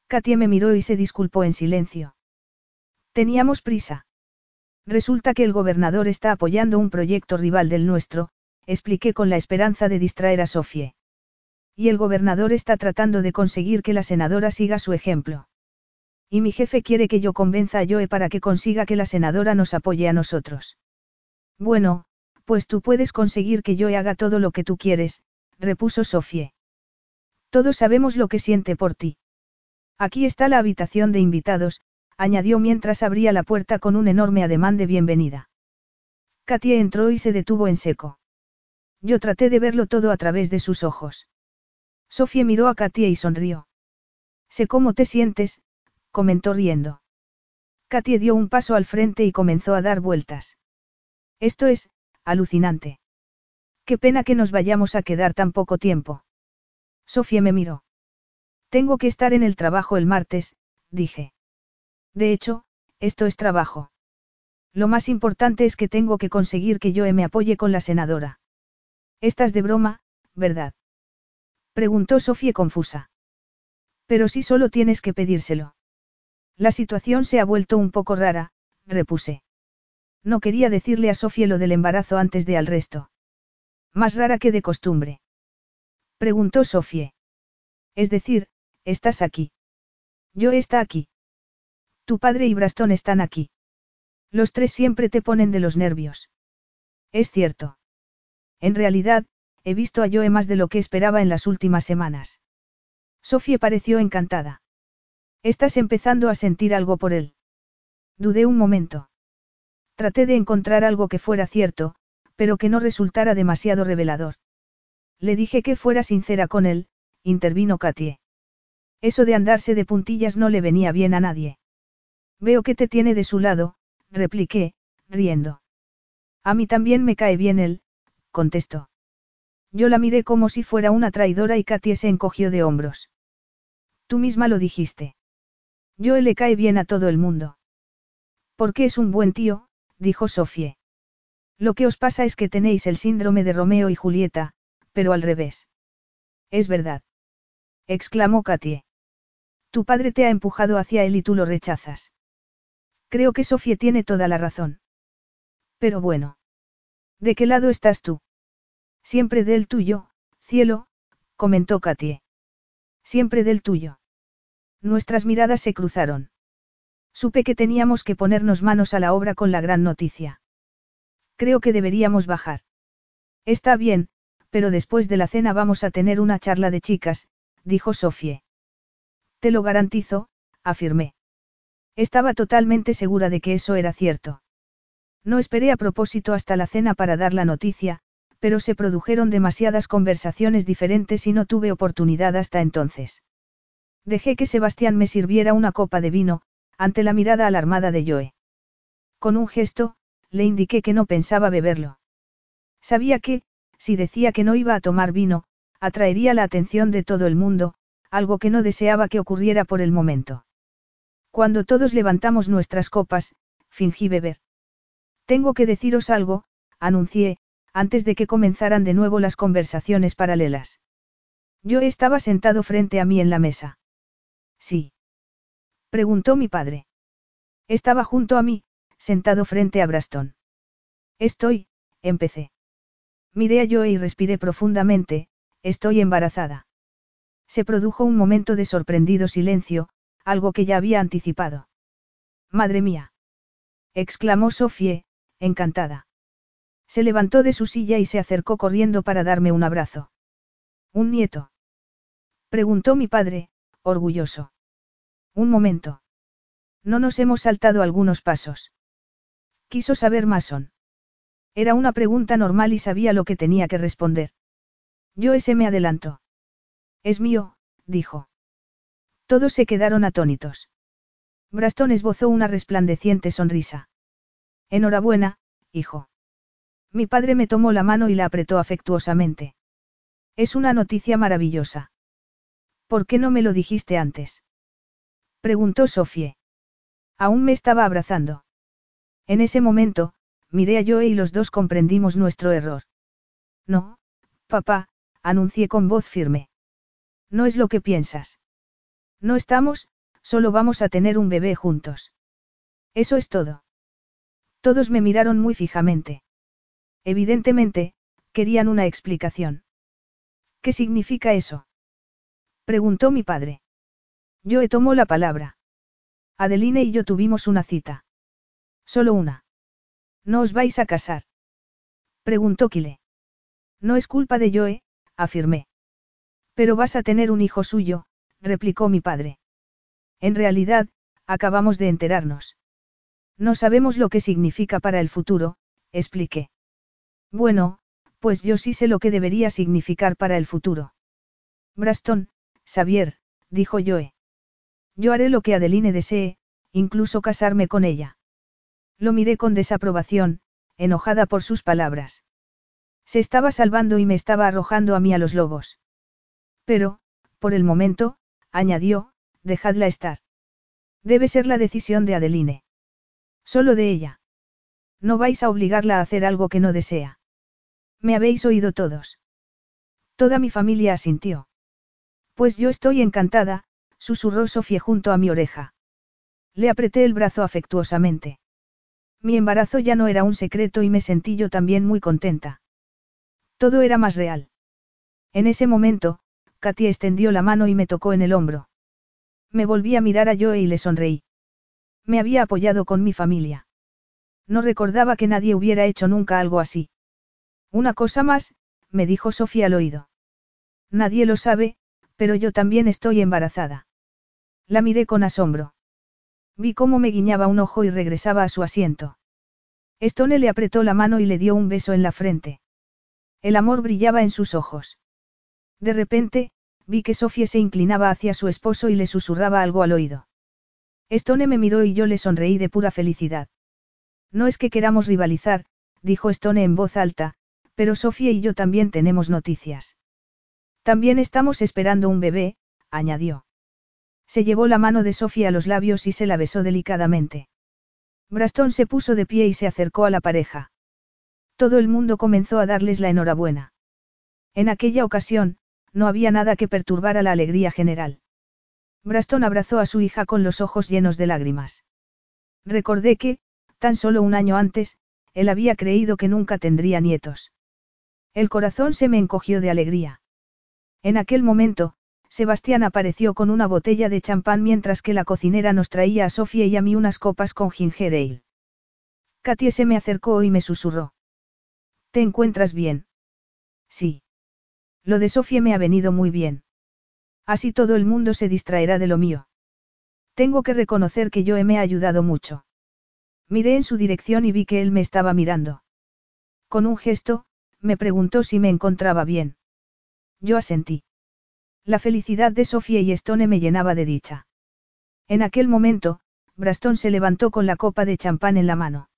Katie me miró y se disculpó en silencio. Teníamos prisa. Resulta que el gobernador está apoyando un proyecto rival del nuestro, expliqué con la esperanza de distraer a Sofie. Y el gobernador está tratando de conseguir que la senadora siga su ejemplo. Y mi jefe quiere que yo convenza a Joe para que consiga que la senadora nos apoye a nosotros. Bueno, pues tú puedes conseguir que Joe haga todo lo que tú quieres, repuso Sofie. Todos sabemos lo que siente por ti. Aquí está la habitación de invitados, añadió mientras abría la puerta con un enorme ademán de bienvenida. Katia entró y se detuvo en seco. Yo traté de verlo todo a través de sus ojos. Sofie miró a Katia y sonrió. Sé cómo te sientes, comentó riendo. Katie dio un paso al frente y comenzó a dar vueltas. Esto es, alucinante. Qué pena que nos vayamos a quedar tan poco tiempo. Sofía me miró. Tengo que estar en el trabajo el martes, dije. De hecho, esto es trabajo. Lo más importante es que tengo que conseguir que Joe me apoye con la senadora. Estás de broma, ¿verdad? Preguntó Sofía confusa. Pero si solo tienes que pedírselo. La situación se ha vuelto un poco rara, repuse. No quería decirle a Sofía lo del embarazo antes de al resto. Más rara que de costumbre. Preguntó Sofía. Es decir, estás aquí. Yo está aquí. Tu padre y Brastón están aquí. Los tres siempre te ponen de los nervios. Es cierto. En realidad, he visto a Joe más de lo que esperaba en las últimas semanas. Sofía pareció encantada. Estás empezando a sentir algo por él. Dudé un momento. Traté de encontrar algo que fuera cierto, pero que no resultara demasiado revelador. Le dije que fuera sincera con él, intervino Katie. Eso de andarse de puntillas no le venía bien a nadie. Veo que te tiene de su lado, repliqué, riendo. A mí también me cae bien él, contestó. Yo la miré como si fuera una traidora y Katie se encogió de hombros. Tú misma lo dijiste. Yo le cae bien a todo el mundo. Porque es un buen tío, dijo Sofie. Lo que os pasa es que tenéis el síndrome de Romeo y Julieta, pero al revés. Es verdad. exclamó Katie. Tu padre te ha empujado hacia él y tú lo rechazas. Creo que Sofía tiene toda la razón. Pero bueno. ¿De qué lado estás tú? Siempre del tuyo, cielo, comentó Katie. Siempre del tuyo. Nuestras miradas se cruzaron. Supe que teníamos que ponernos manos a la obra con la gran noticia. Creo que deberíamos bajar. Está bien, pero después de la cena vamos a tener una charla de chicas, dijo Sofie. Te lo garantizo, afirmé. Estaba totalmente segura de que eso era cierto. No esperé a propósito hasta la cena para dar la noticia, pero se produjeron demasiadas conversaciones diferentes y no tuve oportunidad hasta entonces. Dejé que Sebastián me sirviera una copa de vino, ante la mirada alarmada de Joe. Con un gesto, le indiqué que no pensaba beberlo. Sabía que, si decía que no iba a tomar vino, atraería la atención de todo el mundo, algo que no deseaba que ocurriera por el momento. Cuando todos levantamos nuestras copas, fingí beber. Tengo que deciros algo, anuncié, antes de que comenzaran de nuevo las conversaciones paralelas. Yo estaba sentado frente a mí en la mesa. Sí. Preguntó mi padre. Estaba junto a mí, sentado frente a Braston. Estoy, empecé. Miré a Joe y respiré profundamente, estoy embarazada. Se produjo un momento de sorprendido silencio, algo que ya había anticipado. Madre mía. exclamó Sofie, encantada. Se levantó de su silla y se acercó corriendo para darme un abrazo. ¿Un nieto? Preguntó mi padre, orgulloso. Un momento. No nos hemos saltado algunos pasos. Quiso saber más son. Era una pregunta normal y sabía lo que tenía que responder. Yo ese me adelantó. Es mío, dijo. Todos se quedaron atónitos. Braston esbozó una resplandeciente sonrisa. Enhorabuena, hijo. Mi padre me tomó la mano y la apretó afectuosamente. Es una noticia maravillosa. ¿Por qué no me lo dijiste antes? Preguntó Sofie. Aún me estaba abrazando. En ese momento, miré a Joe y los dos comprendimos nuestro error. No, papá, anuncié con voz firme. No es lo que piensas. No estamos, solo vamos a tener un bebé juntos. Eso es todo. Todos me miraron muy fijamente. Evidentemente, querían una explicación. ¿Qué significa eso? Preguntó mi padre. Yo tomó la palabra. Adeline y yo tuvimos una cita. Solo una. ¿No os vais a casar? Preguntó Kile. No es culpa de Joe, afirmé. Pero vas a tener un hijo suyo, replicó mi padre. En realidad, acabamos de enterarnos. No sabemos lo que significa para el futuro, expliqué. Bueno, pues yo sí sé lo que debería significar para el futuro. Braston, Xavier, dijo Joe. Yo haré lo que Adeline desee, incluso casarme con ella. Lo miré con desaprobación, enojada por sus palabras. Se estaba salvando y me estaba arrojando a mí a los lobos. Pero, por el momento, añadió, dejadla estar. Debe ser la decisión de Adeline. Solo de ella. No vais a obligarla a hacer algo que no desea. Me habéis oído todos. Toda mi familia asintió. Pues yo estoy encantada, susurró Sofía junto a mi oreja. Le apreté el brazo afectuosamente. Mi embarazo ya no era un secreto y me sentí yo también muy contenta. Todo era más real. En ese momento, Katia extendió la mano y me tocó en el hombro. Me volví a mirar a Joe y le sonreí. Me había apoyado con mi familia. No recordaba que nadie hubiera hecho nunca algo así. Una cosa más, me dijo Sofía al oído. Nadie lo sabe, pero yo también estoy embarazada. La miré con asombro. Vi cómo me guiñaba un ojo y regresaba a su asiento. Stone le apretó la mano y le dio un beso en la frente. El amor brillaba en sus ojos. De repente, vi que Sofía se inclinaba hacia su esposo y le susurraba algo al oído. Stone me miró y yo le sonreí de pura felicidad. No es que queramos rivalizar, dijo Stone en voz alta, pero Sofía y yo también tenemos noticias. También estamos esperando un bebé, añadió. Se llevó la mano de Sofía a los labios y se la besó delicadamente. Braston se puso de pie y se acercó a la pareja. Todo el mundo comenzó a darles la enhorabuena. En aquella ocasión, no había nada que perturbara la alegría general. Braston abrazó a su hija con los ojos llenos de lágrimas. Recordé que, tan solo un año antes, él había creído que nunca tendría nietos. El corazón se me encogió de alegría. En aquel momento, Sebastián apareció con una botella de champán mientras que la cocinera nos traía a Sofía y a mí unas copas con ginger ale. Katie se me acercó y me susurró. ¿Te encuentras bien? Sí. Lo de Sofía me ha venido muy bien. Así todo el mundo se distraerá de lo mío. Tengo que reconocer que yo me ha ayudado mucho. Miré en su dirección y vi que él me estaba mirando. Con un gesto, me preguntó si me encontraba bien. Yo asentí. La felicidad de Sofía y Stone me llenaba de dicha. En aquel momento, Braston se levantó con la copa de champán en la mano.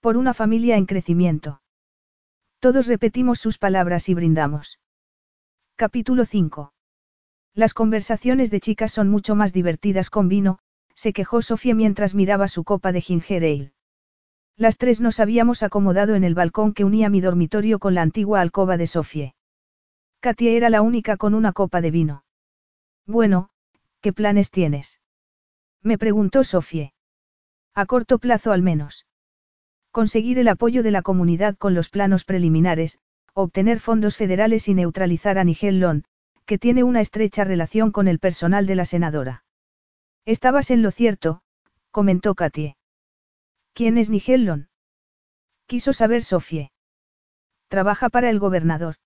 Por una familia en crecimiento. Todos repetimos sus palabras y brindamos. Capítulo 5. Las conversaciones de chicas son mucho más divertidas con vino, se quejó Sofía mientras miraba su copa de ginger ale. Las tres nos habíamos acomodado en el balcón que unía mi dormitorio con la antigua alcoba de Sofía. Katia era la única con una copa de vino. Bueno, ¿qué planes tienes? Me preguntó Sofía. A corto plazo al menos. Conseguir el apoyo de la comunidad con los planos preliminares, obtener fondos federales y neutralizar a Nigel Lon, que tiene una estrecha relación con el personal de la senadora. Estabas en lo cierto, comentó Katie. ¿Quién es Nigellon? Quiso saber Sofie. Trabaja para el gobernador.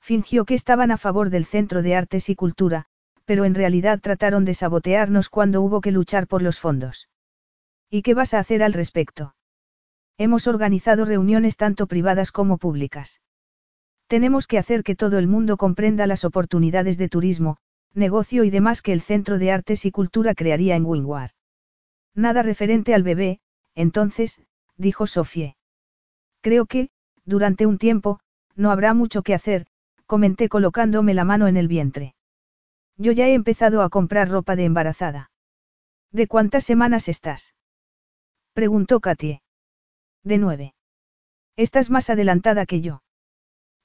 Fingió que estaban a favor del Centro de Artes y Cultura, pero en realidad trataron de sabotearnos cuando hubo que luchar por los fondos. ¿Y qué vas a hacer al respecto? Hemos organizado reuniones tanto privadas como públicas. Tenemos que hacer que todo el mundo comprenda las oportunidades de turismo, negocio y demás que el Centro de Artes y Cultura crearía en Wingward. Nada referente al bebé, entonces, dijo Sofie. Creo que, durante un tiempo, no habrá mucho que hacer, comenté colocándome la mano en el vientre. Yo ya he empezado a comprar ropa de embarazada. ¿De cuántas semanas estás? preguntó Katie. De nueve. Estás más adelantada que yo.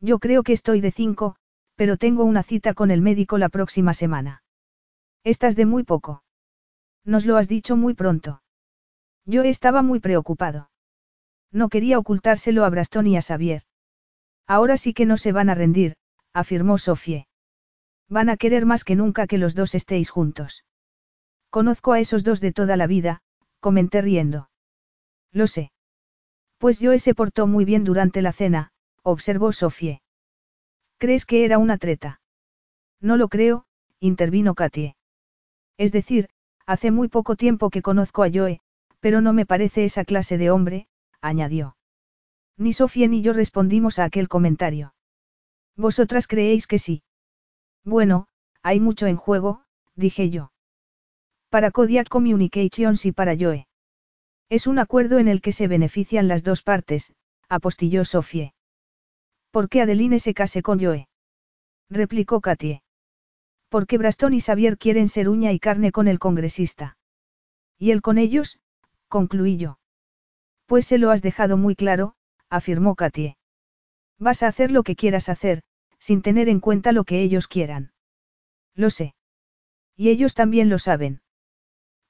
Yo creo que estoy de cinco, pero tengo una cita con el médico la próxima semana. Estás de muy poco. Nos lo has dicho muy pronto. Yo estaba muy preocupado. No quería ocultárselo a Braston y a Xavier. Ahora sí que no se van a rendir, afirmó Sofie. Van a querer más que nunca que los dos estéis juntos. Conozco a esos dos de toda la vida, comenté riendo. Lo sé. Pues Joe se portó muy bien durante la cena, observó Sofie. ¿Crees que era una treta? No lo creo, intervino Katie. Es decir, hace muy poco tiempo que conozco a Joe, pero no me parece esa clase de hombre, añadió. Ni Sofía ni yo respondimos a aquel comentario. ¿Vosotras creéis que sí? Bueno, hay mucho en juego, dije yo. Para Kodiak Communications y para Joe. Es un acuerdo en el que se benefician las dos partes, apostilló Sofie. ¿Por qué Adeline se case con Joe? replicó Katie. Porque Braston y Xavier quieren ser uña y carne con el congresista. ¿Y él con ellos? concluí yo. Pues se lo has dejado muy claro, afirmó Katie. Vas a hacer lo que quieras hacer, sin tener en cuenta lo que ellos quieran. Lo sé. Y ellos también lo saben.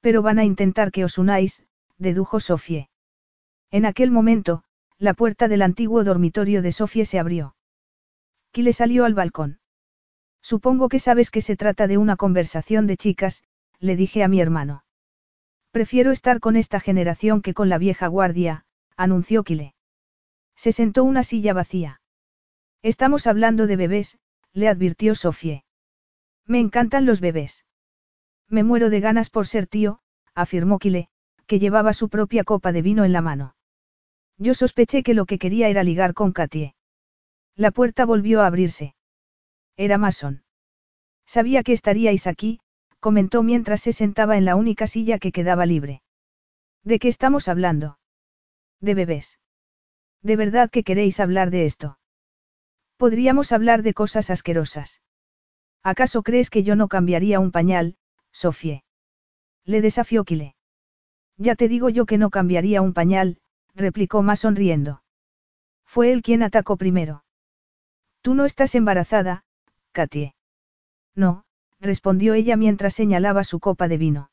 Pero van a intentar que os unáis, dedujo Sofie. En aquel momento, la puerta del antiguo dormitorio de Sofía se abrió. le salió al balcón. Supongo que sabes que se trata de una conversación de chicas, le dije a mi hermano. Prefiero estar con esta generación que con la vieja guardia, anunció Kile. Se sentó una silla vacía. Estamos hablando de bebés, le advirtió Sofie. Me encantan los bebés. Me muero de ganas por ser tío, afirmó Kile, que llevaba su propia copa de vino en la mano. Yo sospeché que lo que quería era ligar con Katie. La puerta volvió a abrirse. Era Mason. Sabía que estaríais aquí, comentó mientras se sentaba en la única silla que quedaba libre. ¿De qué estamos hablando? De bebés. ¿De verdad que queréis hablar de esto? Podríamos hablar de cosas asquerosas. ¿Acaso crees que yo no cambiaría un pañal, Sofie? Le desafió Kile. Ya te digo yo que no cambiaría un pañal, replicó más sonriendo. Fue él quien atacó primero. Tú no estás embarazada, Katie. No, respondió ella mientras señalaba su copa de vino.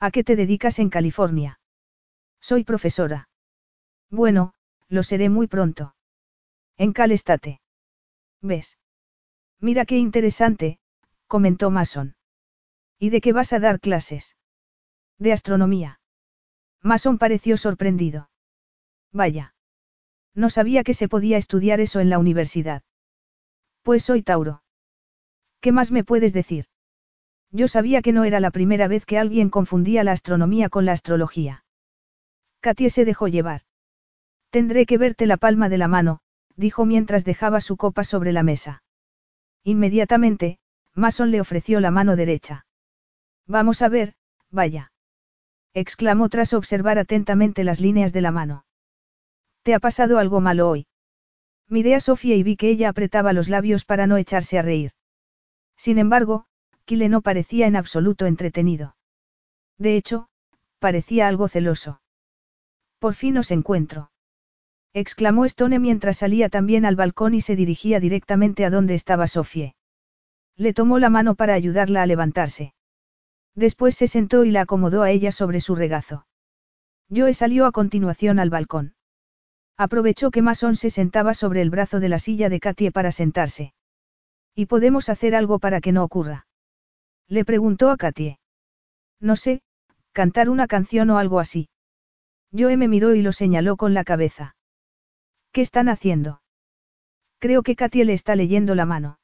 ¿A qué te dedicas en California? Soy profesora. Bueno, lo seré muy pronto. En Cal estate. ¿Ves? Mira qué interesante, comentó Mason. ¿Y de qué vas a dar clases? De astronomía. Mason pareció sorprendido. Vaya. No sabía que se podía estudiar eso en la universidad. Pues soy Tauro. ¿Qué más me puedes decir? Yo sabía que no era la primera vez que alguien confundía la astronomía con la astrología. Katie se dejó llevar. Tendré que verte la palma de la mano, dijo mientras dejaba su copa sobre la mesa. Inmediatamente, Mason le ofreció la mano derecha. Vamos a ver, vaya. exclamó tras observar atentamente las líneas de la mano. ¿Te ha pasado algo malo hoy? Miré a Sofía y vi que ella apretaba los labios para no echarse a reír. Sin embargo, Kile no parecía en absoluto entretenido. De hecho, parecía algo celoso. Por fin os encuentro. Exclamó Stone mientras salía también al balcón y se dirigía directamente a donde estaba Sofie. Le tomó la mano para ayudarla a levantarse. Después se sentó y la acomodó a ella sobre su regazo. Joe salió a continuación al balcón. Aprovechó que Mason se sentaba sobre el brazo de la silla de Katie para sentarse. ¿Y podemos hacer algo para que no ocurra? Le preguntó a Katie. No sé, cantar una canción o algo así. Joe me miró y lo señaló con la cabeza. ¿Qué están haciendo? Creo que Katie le está leyendo la mano.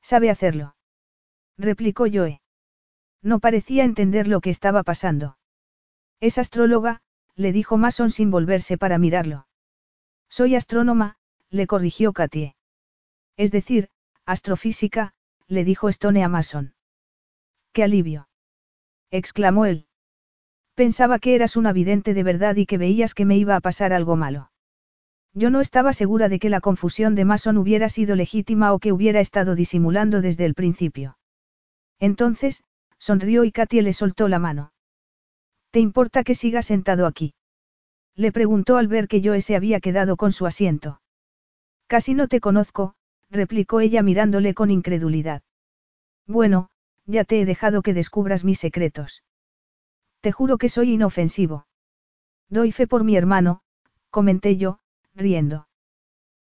Sabe hacerlo. Replicó Joe. No parecía entender lo que estaba pasando. Es astróloga, le dijo Mason sin volverse para mirarlo. Soy astrónoma, le corrigió Katie. Es decir, astrofísica, le dijo Stone a Mason. ¡Qué alivio! exclamó él. Pensaba que eras una vidente de verdad y que veías que me iba a pasar algo malo. Yo no estaba segura de que la confusión de Mason hubiera sido legítima o que hubiera estado disimulando desde el principio. Entonces, sonrió y Katie le soltó la mano. ¿Te importa que siga sentado aquí? Le preguntó al ver que Joe se había quedado con su asiento. Casi no te conozco, replicó ella mirándole con incredulidad. Bueno, ya te he dejado que descubras mis secretos. Te juro que soy inofensivo. Doy fe por mi hermano, comenté yo, riendo.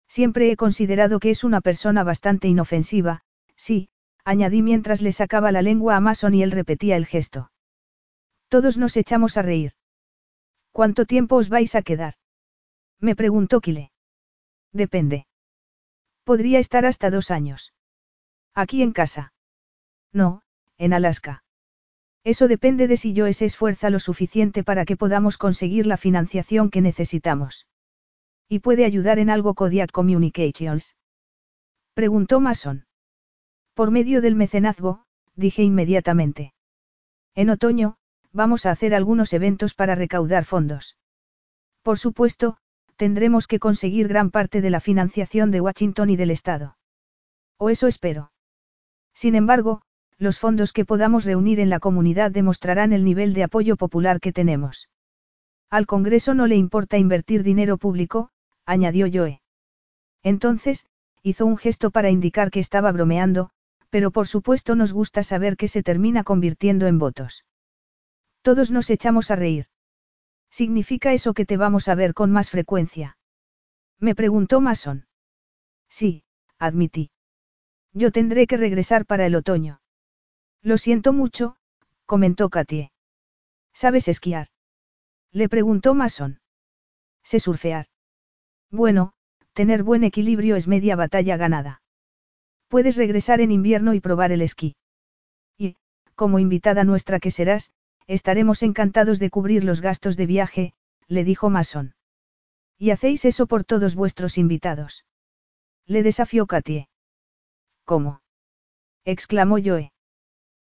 Siempre he considerado que es una persona bastante inofensiva, sí, añadí mientras le sacaba la lengua a Mason y él repetía el gesto. Todos nos echamos a reír. ¿Cuánto tiempo os vais a quedar? Me preguntó Kile. Depende. Podría estar hasta dos años. Aquí en casa. No, en Alaska. Eso depende de si yo se esfuerza lo suficiente para que podamos conseguir la financiación que necesitamos. ¿Y puede ayudar en algo Kodiak Communications? Preguntó Mason. Por medio del mecenazgo, dije inmediatamente. En otoño, vamos a hacer algunos eventos para recaudar fondos. Por supuesto, tendremos que conseguir gran parte de la financiación de Washington y del Estado. O eso espero. Sin embargo, los fondos que podamos reunir en la comunidad demostrarán el nivel de apoyo popular que tenemos. Al Congreso no le importa invertir dinero público, añadió Joe. Entonces, hizo un gesto para indicar que estaba bromeando, pero por supuesto nos gusta saber que se termina convirtiendo en votos. Todos nos echamos a reír. ¿Significa eso que te vamos a ver con más frecuencia? Me preguntó Mason. Sí, admití. Yo tendré que regresar para el otoño. Lo siento mucho, comentó Katie. ¿Sabes esquiar? Le preguntó Mason. Sé surfear. Bueno, tener buen equilibrio es media batalla ganada. Puedes regresar en invierno y probar el esquí. Y, como invitada nuestra que serás, Estaremos encantados de cubrir los gastos de viaje, le dijo Mason. Y hacéis eso por todos vuestros invitados. Le desafió Katie. ¿Cómo? exclamó Joe.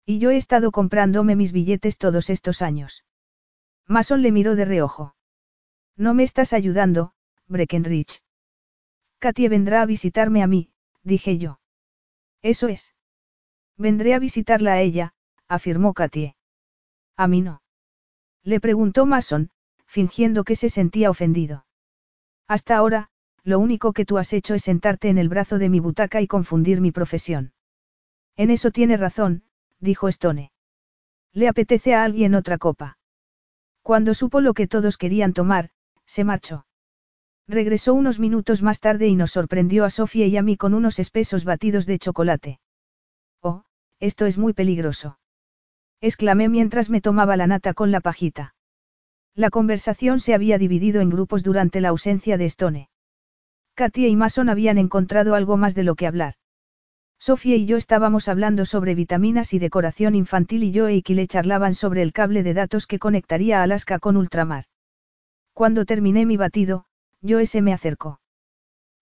Y yo he estado comprándome mis billetes todos estos años. Mason le miró de reojo. No me estás ayudando, Breckenridge. Katie vendrá a visitarme a mí, dije yo. Eso es. Vendré a visitarla a ella, afirmó Katie. A mí no. Le preguntó Mason, fingiendo que se sentía ofendido. Hasta ahora, lo único que tú has hecho es sentarte en el brazo de mi butaca y confundir mi profesión. En eso tiene razón, dijo Stone. Le apetece a alguien otra copa. Cuando supo lo que todos querían tomar, se marchó. Regresó unos minutos más tarde y nos sorprendió a Sofía y a mí con unos espesos batidos de chocolate. Oh, esto es muy peligroso. Exclamé mientras me tomaba la nata con la pajita. La conversación se había dividido en grupos durante la ausencia de Stone. Katia y Mason habían encontrado algo más de lo que hablar. Sofía y yo estábamos hablando sobre vitaminas y decoración infantil y Joe y Kile charlaban sobre el cable de datos que conectaría Alaska con ultramar. Cuando terminé mi batido, Joe se me acercó.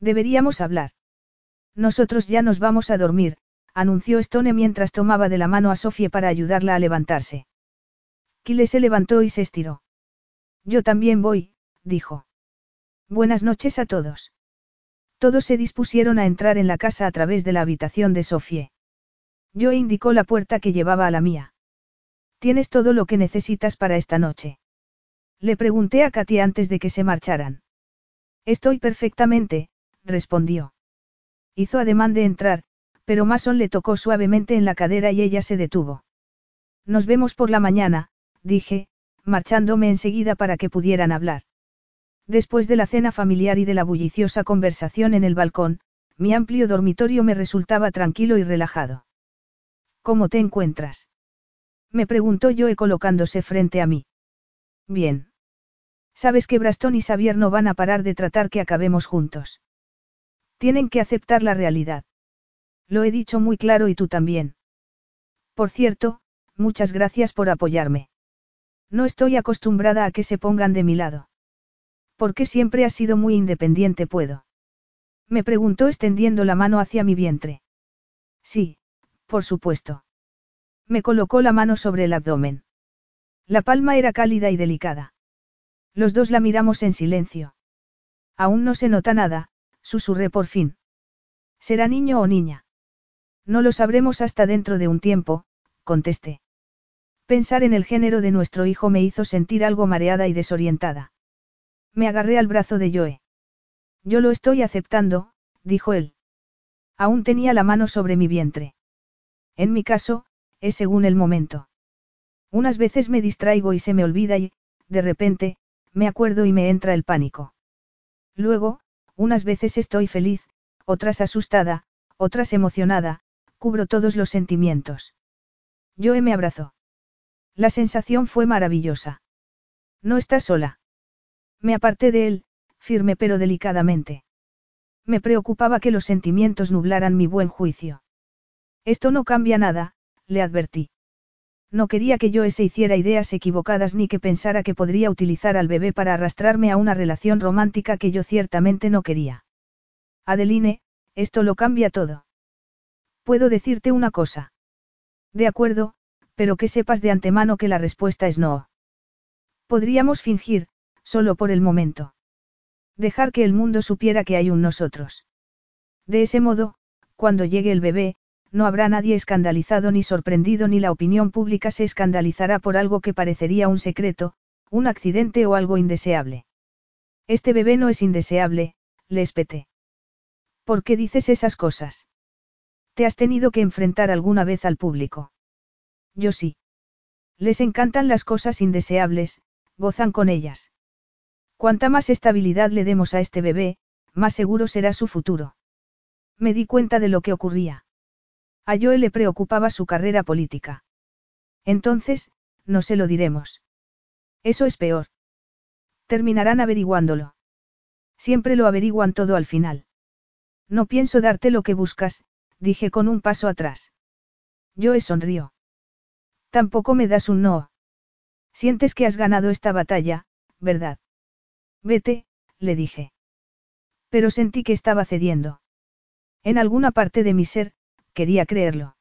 Deberíamos hablar. Nosotros ya nos vamos a dormir, anunció Stone mientras tomaba de la mano a Sofía para ayudarla a levantarse. Kile se levantó y se estiró. Yo también voy, dijo. Buenas noches a todos. Todos se dispusieron a entrar en la casa a través de la habitación de Sofie. Yo indicó la puerta que llevaba a la mía. Tienes todo lo que necesitas para esta noche. Le pregunté a Katia antes de que se marcharan. Estoy perfectamente, respondió. Hizo ademán de entrar, pero Mason le tocó suavemente en la cadera y ella se detuvo. Nos vemos por la mañana, dije, marchándome enseguida para que pudieran hablar. Después de la cena familiar y de la bulliciosa conversación en el balcón, mi amplio dormitorio me resultaba tranquilo y relajado. ¿Cómo te encuentras? Me preguntó Joe colocándose frente a mí. Bien. Sabes que Braston y Xavier no van a parar de tratar que acabemos juntos. Tienen que aceptar la realidad. Lo he dicho muy claro y tú también. Por cierto, muchas gracias por apoyarme. No estoy acostumbrada a que se pongan de mi lado. Porque siempre has sido muy independiente, puedo. Me preguntó extendiendo la mano hacia mi vientre. Sí, por supuesto. Me colocó la mano sobre el abdomen. La palma era cálida y delicada. Los dos la miramos en silencio. Aún no se nota nada, susurré por fin. ¿Será niño o niña? No lo sabremos hasta dentro de un tiempo, contesté. Pensar en el género de nuestro hijo me hizo sentir algo mareada y desorientada. Me agarré al brazo de Joe. Yo lo estoy aceptando, dijo él. Aún tenía la mano sobre mi vientre. En mi caso, es según el momento. Unas veces me distraigo y se me olvida y, de repente, me acuerdo y me entra el pánico. Luego, unas veces estoy feliz, otras asustada, otras emocionada, cubro todos los sentimientos. Joe me abrazó. La sensación fue maravillosa. No estás sola. Me aparté de él, firme pero delicadamente. Me preocupaba que los sentimientos nublaran mi buen juicio. Esto no cambia nada, le advertí. No quería que Joe se hiciera ideas equivocadas ni que pensara que podría utilizar al bebé para arrastrarme a una relación romántica que yo ciertamente no quería. Adeline, esto lo cambia todo. Puedo decirte una cosa. De acuerdo, pero que sepas de antemano que la respuesta es no. Podríamos fingir, solo por el momento. Dejar que el mundo supiera que hay un nosotros. De ese modo, cuando llegue el bebé, no habrá nadie escandalizado ni sorprendido ni la opinión pública se escandalizará por algo que parecería un secreto, un accidente o algo indeseable. Este bebé no es indeseable, le. ¿Por qué dices esas cosas? ¿Te has tenido que enfrentar alguna vez al público? Yo sí. Les encantan las cosas indeseables, gozan con ellas. Cuanta más estabilidad le demos a este bebé, más seguro será su futuro. Me di cuenta de lo que ocurría. A Joe le preocupaba su carrera política. Entonces, no se lo diremos. Eso es peor. Terminarán averiguándolo. Siempre lo averiguan todo al final. No pienso darte lo que buscas, dije con un paso atrás. Joe sonrió. Tampoco me das un no. Sientes que has ganado esta batalla, ¿verdad? Vete, le dije. Pero sentí que estaba cediendo. En alguna parte de mi ser, quería creerlo.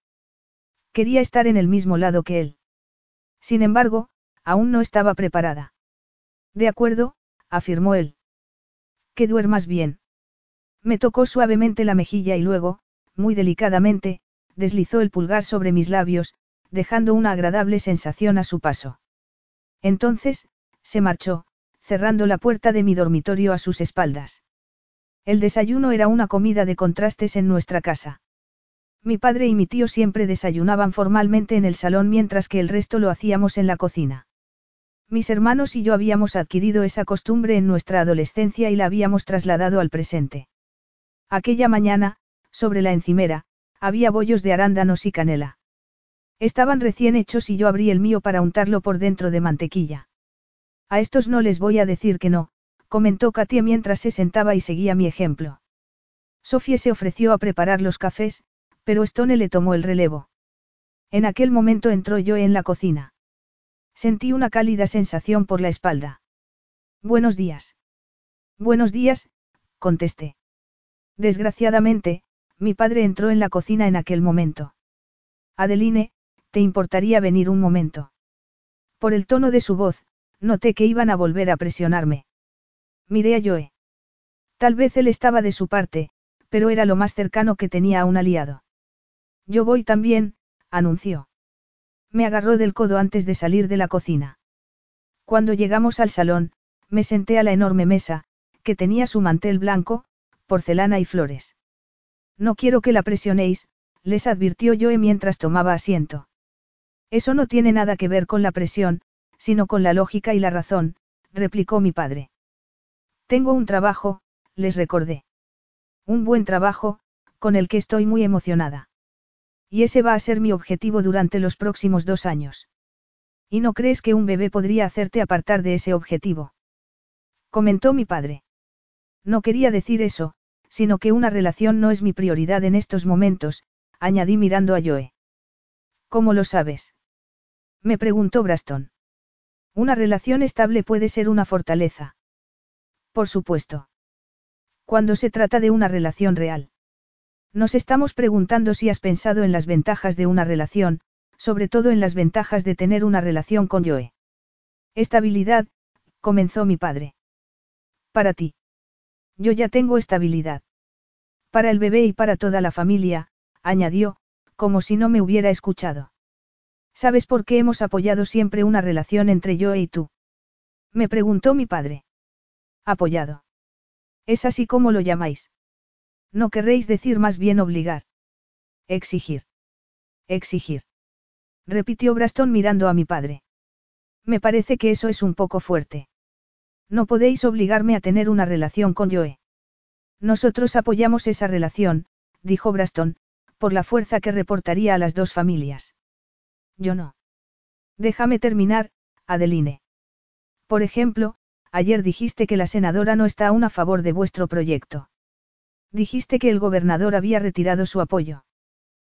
Quería estar en el mismo lado que él. Sin embargo, aún no estaba preparada. De acuerdo, afirmó él. Que duermas bien. Me tocó suavemente la mejilla y luego, muy delicadamente, deslizó el pulgar sobre mis labios, dejando una agradable sensación a su paso. Entonces, se marchó, cerrando la puerta de mi dormitorio a sus espaldas. El desayuno era una comida de contrastes en nuestra casa. Mi padre y mi tío siempre desayunaban formalmente en el salón mientras que el resto lo hacíamos en la cocina. Mis hermanos y yo habíamos adquirido esa costumbre en nuestra adolescencia y la habíamos trasladado al presente. Aquella mañana, sobre la encimera, había bollos de arándanos y canela. Estaban recién hechos y yo abrí el mío para untarlo por dentro de mantequilla. A estos no les voy a decir que no, comentó Katia mientras se sentaba y seguía mi ejemplo. Sofía se ofreció a preparar los cafés, pero Stone le tomó el relevo. En aquel momento entró yo en la cocina. Sentí una cálida sensación por la espalda. Buenos días. Buenos días, contesté. Desgraciadamente, mi padre entró en la cocina en aquel momento. Adeline, ¿te importaría venir un momento? Por el tono de su voz, noté que iban a volver a presionarme. Miré a Joe. Tal vez él estaba de su parte, pero era lo más cercano que tenía a un aliado. Yo voy también, anunció. Me agarró del codo antes de salir de la cocina. Cuando llegamos al salón, me senté a la enorme mesa, que tenía su mantel blanco, porcelana y flores. No quiero que la presionéis, les advirtió Joe mientras tomaba asiento. Eso no tiene nada que ver con la presión, sino con la lógica y la razón, replicó mi padre. Tengo un trabajo, les recordé. Un buen trabajo, con el que estoy muy emocionada. Y ese va a ser mi objetivo durante los próximos dos años. ¿Y no crees que un bebé podría hacerte apartar de ese objetivo? Comentó mi padre. No quería decir eso, sino que una relación no es mi prioridad en estos momentos, añadí mirando a Joe. ¿Cómo lo sabes? Me preguntó Braston. Una relación estable puede ser una fortaleza. Por supuesto. Cuando se trata de una relación real. Nos estamos preguntando si has pensado en las ventajas de una relación, sobre todo en las ventajas de tener una relación con Joe. Estabilidad, comenzó mi padre. Para ti. Yo ya tengo estabilidad. Para el bebé y para toda la familia, añadió, como si no me hubiera escuchado. ¿Sabes por qué hemos apoyado siempre una relación entre yo y tú? Me preguntó mi padre. Apoyado. Es así como lo llamáis. No querréis decir más bien obligar. Exigir. Exigir. Repitió Braston mirando a mi padre. Me parece que eso es un poco fuerte. No podéis obligarme a tener una relación con Joe. Nosotros apoyamos esa relación, dijo Braston, por la fuerza que reportaría a las dos familias. Yo no. Déjame terminar, Adeline. Por ejemplo, ayer dijiste que la senadora no está aún a favor de vuestro proyecto. Dijiste que el gobernador había retirado su apoyo.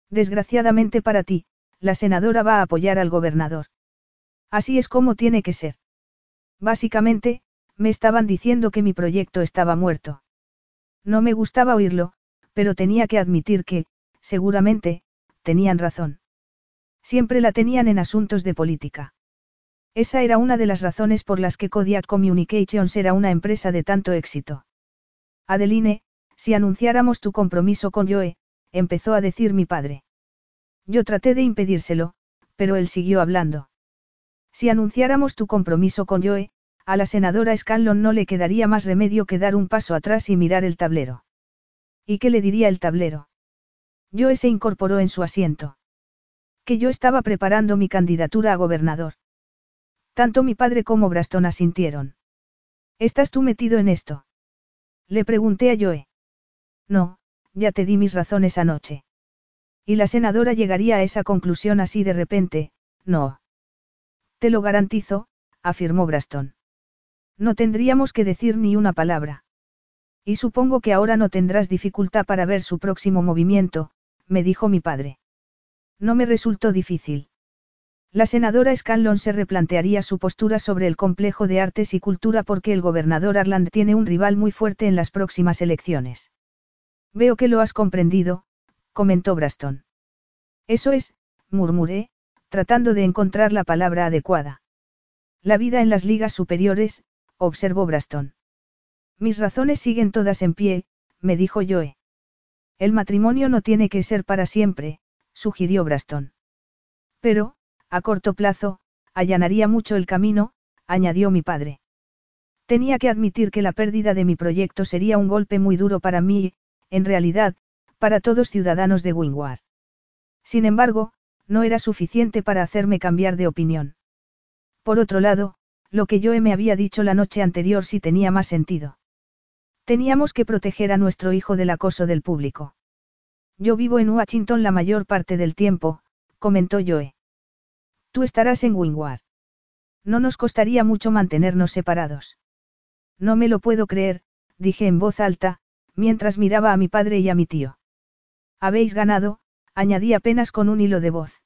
Desgraciadamente para ti, la senadora va a apoyar al gobernador. Así es como tiene que ser. Básicamente, me estaban diciendo que mi proyecto estaba muerto. No me gustaba oírlo, pero tenía que admitir que, seguramente, tenían razón. Siempre la tenían en asuntos de política. Esa era una de las razones por las que Kodiak Communications era una empresa de tanto éxito. Adeline, si anunciáramos tu compromiso con Joe, empezó a decir mi padre. Yo traté de impedírselo, pero él siguió hablando. Si anunciáramos tu compromiso con Joe, a la senadora Scanlon no le quedaría más remedio que dar un paso atrás y mirar el tablero. ¿Y qué le diría el tablero? Joe se incorporó en su asiento. Que yo estaba preparando mi candidatura a gobernador. Tanto mi padre como Braston asintieron. ¿Estás tú metido en esto? Le pregunté a Joe. No, ya te di mis razones anoche. Y la senadora llegaría a esa conclusión así de repente, no. Te lo garantizo, afirmó Braston. No tendríamos que decir ni una palabra. Y supongo que ahora no tendrás dificultad para ver su próximo movimiento, me dijo mi padre. No me resultó difícil. La senadora Scanlon se replantearía su postura sobre el complejo de artes y cultura porque el gobernador Arland tiene un rival muy fuerte en las próximas elecciones. Veo que lo has comprendido, comentó Braston. Eso es, murmuré, tratando de encontrar la palabra adecuada. La vida en las ligas superiores, observó Braston. Mis razones siguen todas en pie, me dijo Joe. El matrimonio no tiene que ser para siempre, sugirió Braston. Pero, a corto plazo, allanaría mucho el camino, añadió mi padre. Tenía que admitir que la pérdida de mi proyecto sería un golpe muy duro para mí y, en realidad, para todos ciudadanos de Wingward. Sin embargo, no era suficiente para hacerme cambiar de opinión. Por otro lado, lo que Joe me había dicho la noche anterior sí tenía más sentido. Teníamos que proteger a nuestro hijo del acoso del público. Yo vivo en Washington la mayor parte del tiempo, comentó Joe. Tú estarás en Wingward. No nos costaría mucho mantenernos separados. No me lo puedo creer, dije en voz alta, mientras miraba a mi padre y a mi tío. Habéis ganado, añadí apenas con un hilo de voz.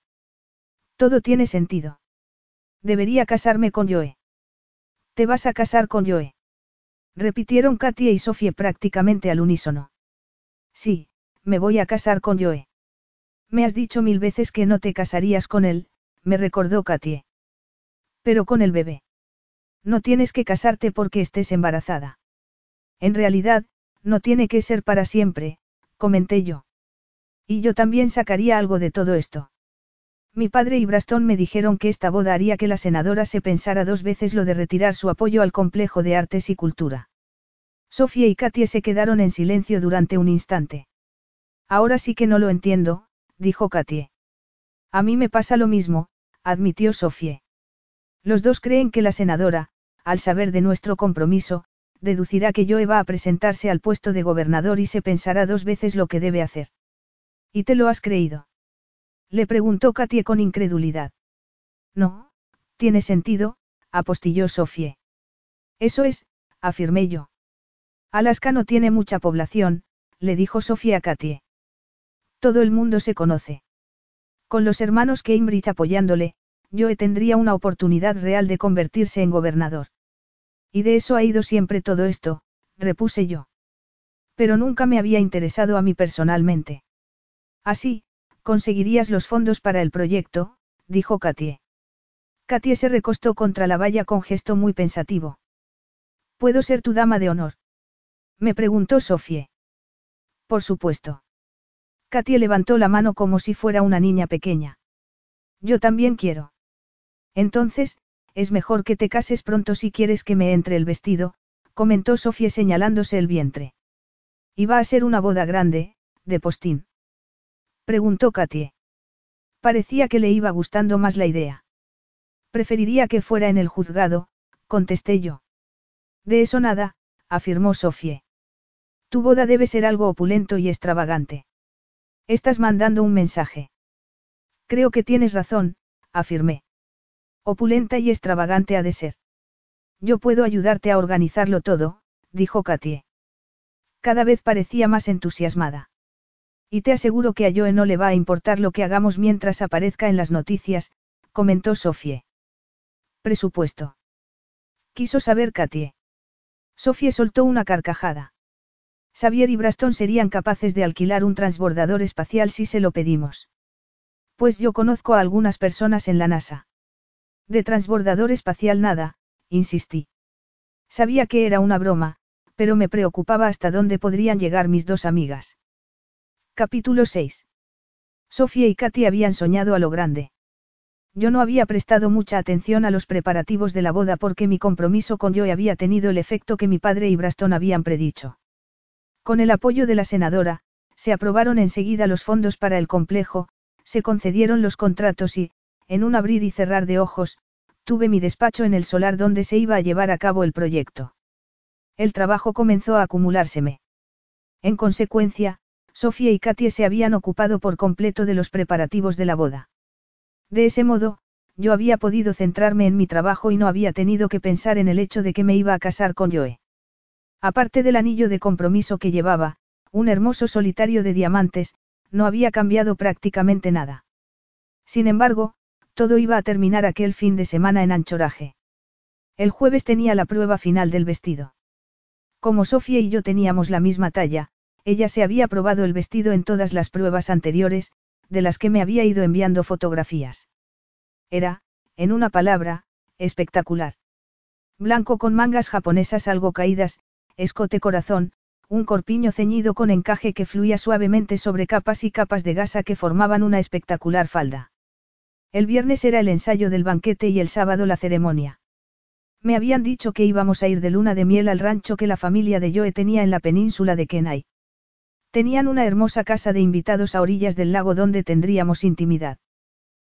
Todo tiene sentido. Debería casarme con Joe. Te vas a casar con Joe. Repitieron Katia y Sofía prácticamente al unísono. Sí, me voy a casar con Joe. Me has dicho mil veces que no te casarías con él, me recordó Katie. Pero con el bebé. No tienes que casarte porque estés embarazada. En realidad, no tiene que ser para siempre, comenté yo. Y yo también sacaría algo de todo esto. Mi padre y Braston me dijeron que esta boda haría que la senadora se pensara dos veces lo de retirar su apoyo al complejo de artes y cultura. Sofía y Katie se quedaron en silencio durante un instante. Ahora sí que no lo entiendo, dijo Katie. A mí me pasa lo mismo, admitió Sofía. Los dos creen que la senadora, al saber de nuestro compromiso, deducirá que Joe va a presentarse al puesto de gobernador y se pensará dos veces lo que debe hacer. ¿Y te lo has creído? Le preguntó Katie con incredulidad. No, tiene sentido, apostilló Sofie. Eso es, afirmé yo. Alaska no tiene mucha población, le dijo Sofía a Katie. Todo el mundo se conoce. Con los hermanos Cambridge apoyándole, Joe tendría una oportunidad real de convertirse en gobernador. Y de eso ha ido siempre todo esto, repuse yo. Pero nunca me había interesado a mí personalmente. Así, conseguirías los fondos para el proyecto, dijo Katie. Katie se recostó contra la valla con gesto muy pensativo. ¿Puedo ser tu dama de honor? Me preguntó Sofie. Por supuesto. Katie levantó la mano como si fuera una niña pequeña. Yo también quiero. Entonces, es mejor que te cases pronto si quieres que me entre el vestido, comentó Sofie señalándose el vientre. Y va a ser una boda grande, de postín. Preguntó Katie. Parecía que le iba gustando más la idea. Preferiría que fuera en el juzgado, contesté yo. De eso nada, afirmó Sofie. Tu boda debe ser algo opulento y extravagante. Estás mandando un mensaje. Creo que tienes razón, afirmé. Opulenta y extravagante ha de ser. Yo puedo ayudarte a organizarlo todo, dijo Katie. Cada vez parecía más entusiasmada. Y te aseguro que a Joe no le va a importar lo que hagamos mientras aparezca en las noticias, comentó Sofie. Presupuesto. Quiso saber Katie. Sofie soltó una carcajada. Xavier y Braston serían capaces de alquilar un transbordador espacial si se lo pedimos. Pues yo conozco a algunas personas en la NASA. De transbordador espacial nada, insistí. Sabía que era una broma, pero me preocupaba hasta dónde podrían llegar mis dos amigas. Capítulo 6. Sofía y Katy habían soñado a lo grande. Yo no había prestado mucha atención a los preparativos de la boda porque mi compromiso con Joe había tenido el efecto que mi padre y Braston habían predicho. Con el apoyo de la senadora, se aprobaron enseguida los fondos para el complejo, se concedieron los contratos y, en un abrir y cerrar de ojos, tuve mi despacho en el solar donde se iba a llevar a cabo el proyecto. El trabajo comenzó a acumulárseme. En consecuencia, Sofía y Katie se habían ocupado por completo de los preparativos de la boda. De ese modo, yo había podido centrarme en mi trabajo y no había tenido que pensar en el hecho de que me iba a casar con Joe. Aparte del anillo de compromiso que llevaba, un hermoso solitario de diamantes, no había cambiado prácticamente nada. Sin embargo, todo iba a terminar aquel fin de semana en anchoraje. El jueves tenía la prueba final del vestido. Como Sofía y yo teníamos la misma talla, ella se había probado el vestido en todas las pruebas anteriores, de las que me había ido enviando fotografías. Era, en una palabra, espectacular. Blanco con mangas japonesas algo caídas, escote corazón, un corpiño ceñido con encaje que fluía suavemente sobre capas y capas de gasa que formaban una espectacular falda. El viernes era el ensayo del banquete y el sábado la ceremonia. Me habían dicho que íbamos a ir de luna de miel al rancho que la familia de Joe tenía en la península de Kenai. Tenían una hermosa casa de invitados a orillas del lago donde tendríamos intimidad.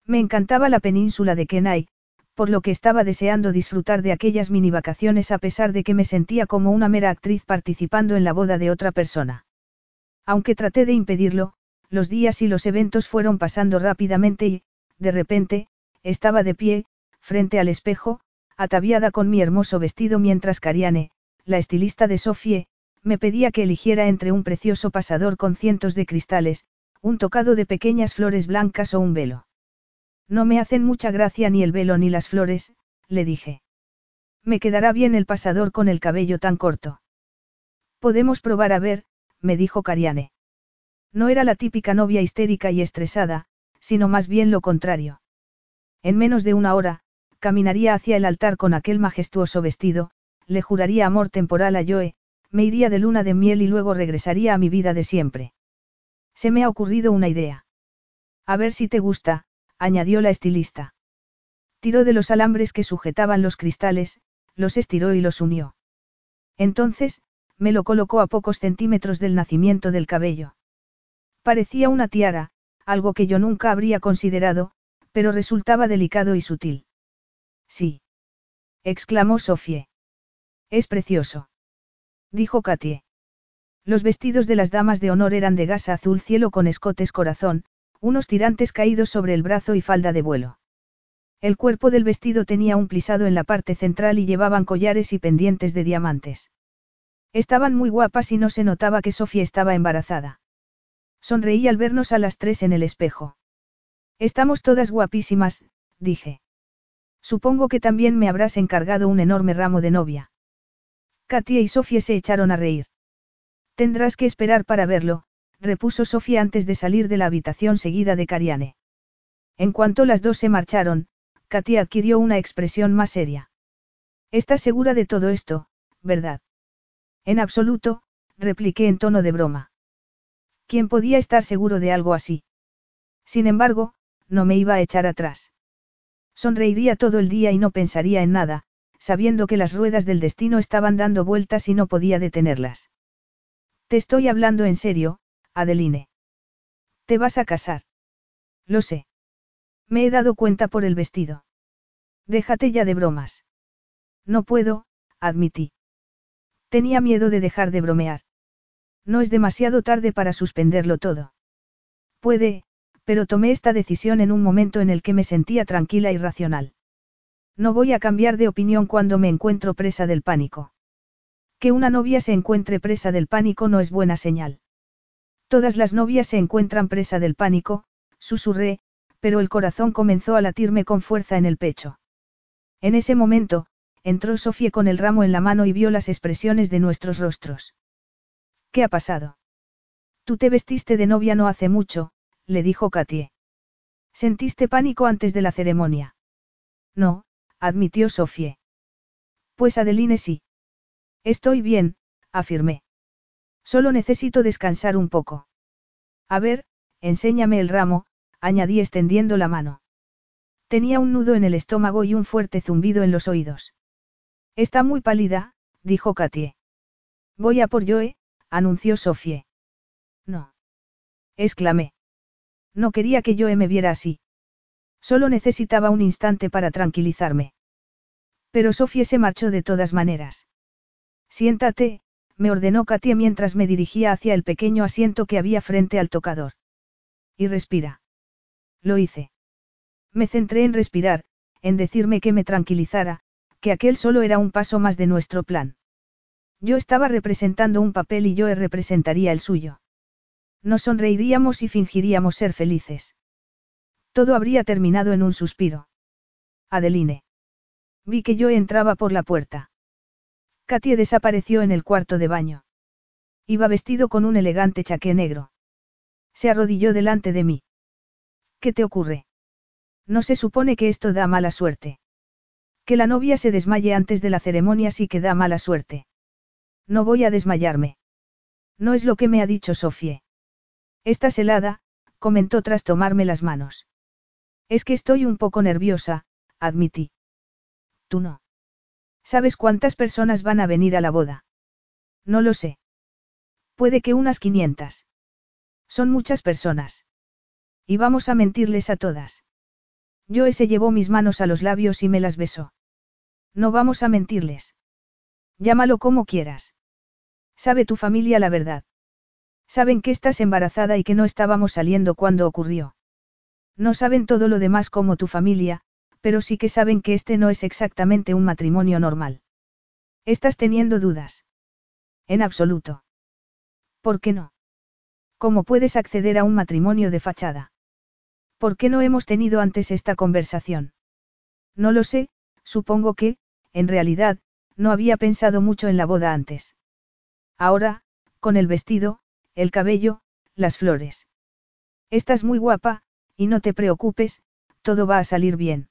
Me encantaba la península de Kenai, por lo que estaba deseando disfrutar de aquellas mini vacaciones a pesar de que me sentía como una mera actriz participando en la boda de otra persona. Aunque traté de impedirlo, los días y los eventos fueron pasando rápidamente y, de repente, estaba de pie, frente al espejo, ataviada con mi hermoso vestido mientras Cariane, la estilista de Sofie, me pedía que eligiera entre un precioso pasador con cientos de cristales, un tocado de pequeñas flores blancas o un velo. No me hacen mucha gracia ni el velo ni las flores, le dije. Me quedará bien el pasador con el cabello tan corto. Podemos probar a ver, me dijo Cariane. No era la típica novia histérica y estresada, sino más bien lo contrario. En menos de una hora, caminaría hacia el altar con aquel majestuoso vestido, le juraría amor temporal a Joe, me iría de luna de miel y luego regresaría a mi vida de siempre. Se me ha ocurrido una idea. A ver si te gusta, añadió la estilista. Tiró de los alambres que sujetaban los cristales, los estiró y los unió. Entonces, me lo colocó a pocos centímetros del nacimiento del cabello. Parecía una tiara, algo que yo nunca habría considerado, pero resultaba delicado y sutil. Sí. exclamó Sofie. Es precioso. Dijo Katie. Los vestidos de las damas de honor eran de gasa azul cielo con escotes corazón, unos tirantes caídos sobre el brazo y falda de vuelo. El cuerpo del vestido tenía un plisado en la parte central y llevaban collares y pendientes de diamantes. Estaban muy guapas y no se notaba que Sofía estaba embarazada. Sonreí al vernos a las tres en el espejo. Estamos todas guapísimas, dije. Supongo que también me habrás encargado un enorme ramo de novia. Katia y Sofía se echaron a reír. Tendrás que esperar para verlo, repuso Sofía antes de salir de la habitación seguida de Cariane. En cuanto las dos se marcharon, Katia adquirió una expresión más seria. ¿Estás segura de todo esto, verdad? En absoluto, repliqué en tono de broma. ¿Quién podía estar seguro de algo así? Sin embargo, no me iba a echar atrás. Sonreiría todo el día y no pensaría en nada, sabiendo que las ruedas del destino estaban dando vueltas y no podía detenerlas. Te estoy hablando en serio, Adeline. Te vas a casar. Lo sé. Me he dado cuenta por el vestido. Déjate ya de bromas. No puedo, admití. Tenía miedo de dejar de bromear. No es demasiado tarde para suspenderlo todo. Puede, pero tomé esta decisión en un momento en el que me sentía tranquila y racional. No voy a cambiar de opinión cuando me encuentro presa del pánico. Que una novia se encuentre presa del pánico no es buena señal. Todas las novias se encuentran presa del pánico, susurré, pero el corazón comenzó a latirme con fuerza en el pecho. En ese momento, entró Sofía con el ramo en la mano y vio las expresiones de nuestros rostros. ¿Qué ha pasado? Tú te vestiste de novia no hace mucho, le dijo Katie. ¿Sentiste pánico antes de la ceremonia? No, admitió Sofía. Pues Adeline sí. Estoy bien, afirmé. Solo necesito descansar un poco. A ver, enséñame el ramo, añadí extendiendo la mano. Tenía un nudo en el estómago y un fuerte zumbido en los oídos. Está muy pálida, dijo Katie. Voy a por Joe, anunció Sofie. No. exclamé. No quería que Joe me viera así. Solo necesitaba un instante para tranquilizarme. Pero Sofie se marchó de todas maneras. Siéntate, me ordenó Katia mientras me dirigía hacia el pequeño asiento que había frente al tocador. Y respira. Lo hice. Me centré en respirar, en decirme que me tranquilizara, que aquel solo era un paso más de nuestro plan. Yo estaba representando un papel y yo representaría el suyo. Nos sonreiríamos y fingiríamos ser felices. Todo habría terminado en un suspiro. Adeline. Vi que yo entraba por la puerta. Katie desapareció en el cuarto de baño. Iba vestido con un elegante chaqué negro. Se arrodilló delante de mí. ¿Qué te ocurre? No se supone que esto da mala suerte. Que la novia se desmaye antes de la ceremonia sí que da mala suerte. No voy a desmayarme. No es lo que me ha dicho Sofie. Estás helada, comentó tras tomarme las manos. Es que estoy un poco nerviosa, admití. Tú no. ¿Sabes cuántas personas van a venir a la boda? No lo sé. Puede que unas 500. Son muchas personas. Y vamos a mentirles a todas. Joe se llevó mis manos a los labios y me las besó. No vamos a mentirles. Llámalo como quieras. Sabe tu familia la verdad. Saben que estás embarazada y que no estábamos saliendo cuando ocurrió. No saben todo lo demás como tu familia, pero sí que saben que este no es exactamente un matrimonio normal. Estás teniendo dudas. En absoluto. ¿Por qué no? ¿Cómo puedes acceder a un matrimonio de fachada? ¿Por qué no hemos tenido antes esta conversación? No lo sé, supongo que, en realidad, no había pensado mucho en la boda antes. Ahora, con el vestido, el cabello, las flores. Estás muy guapa, y no te preocupes, todo va a salir bien.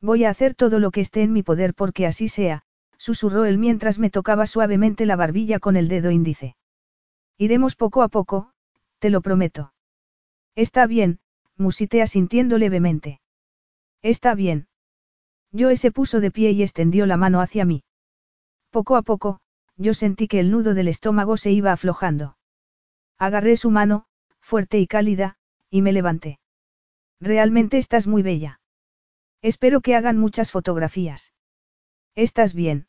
Voy a hacer todo lo que esté en mi poder porque así sea, susurró él mientras me tocaba suavemente la barbilla con el dedo índice. Iremos poco a poco, te lo prometo. Está bien, musité asintiendo levemente. Está bien. Joe se puso de pie y extendió la mano hacia mí. Poco a poco, yo sentí que el nudo del estómago se iba aflojando. Agarré su mano, fuerte y cálida, y me levanté. Realmente estás muy bella. Espero que hagan muchas fotografías. ¿Estás bien?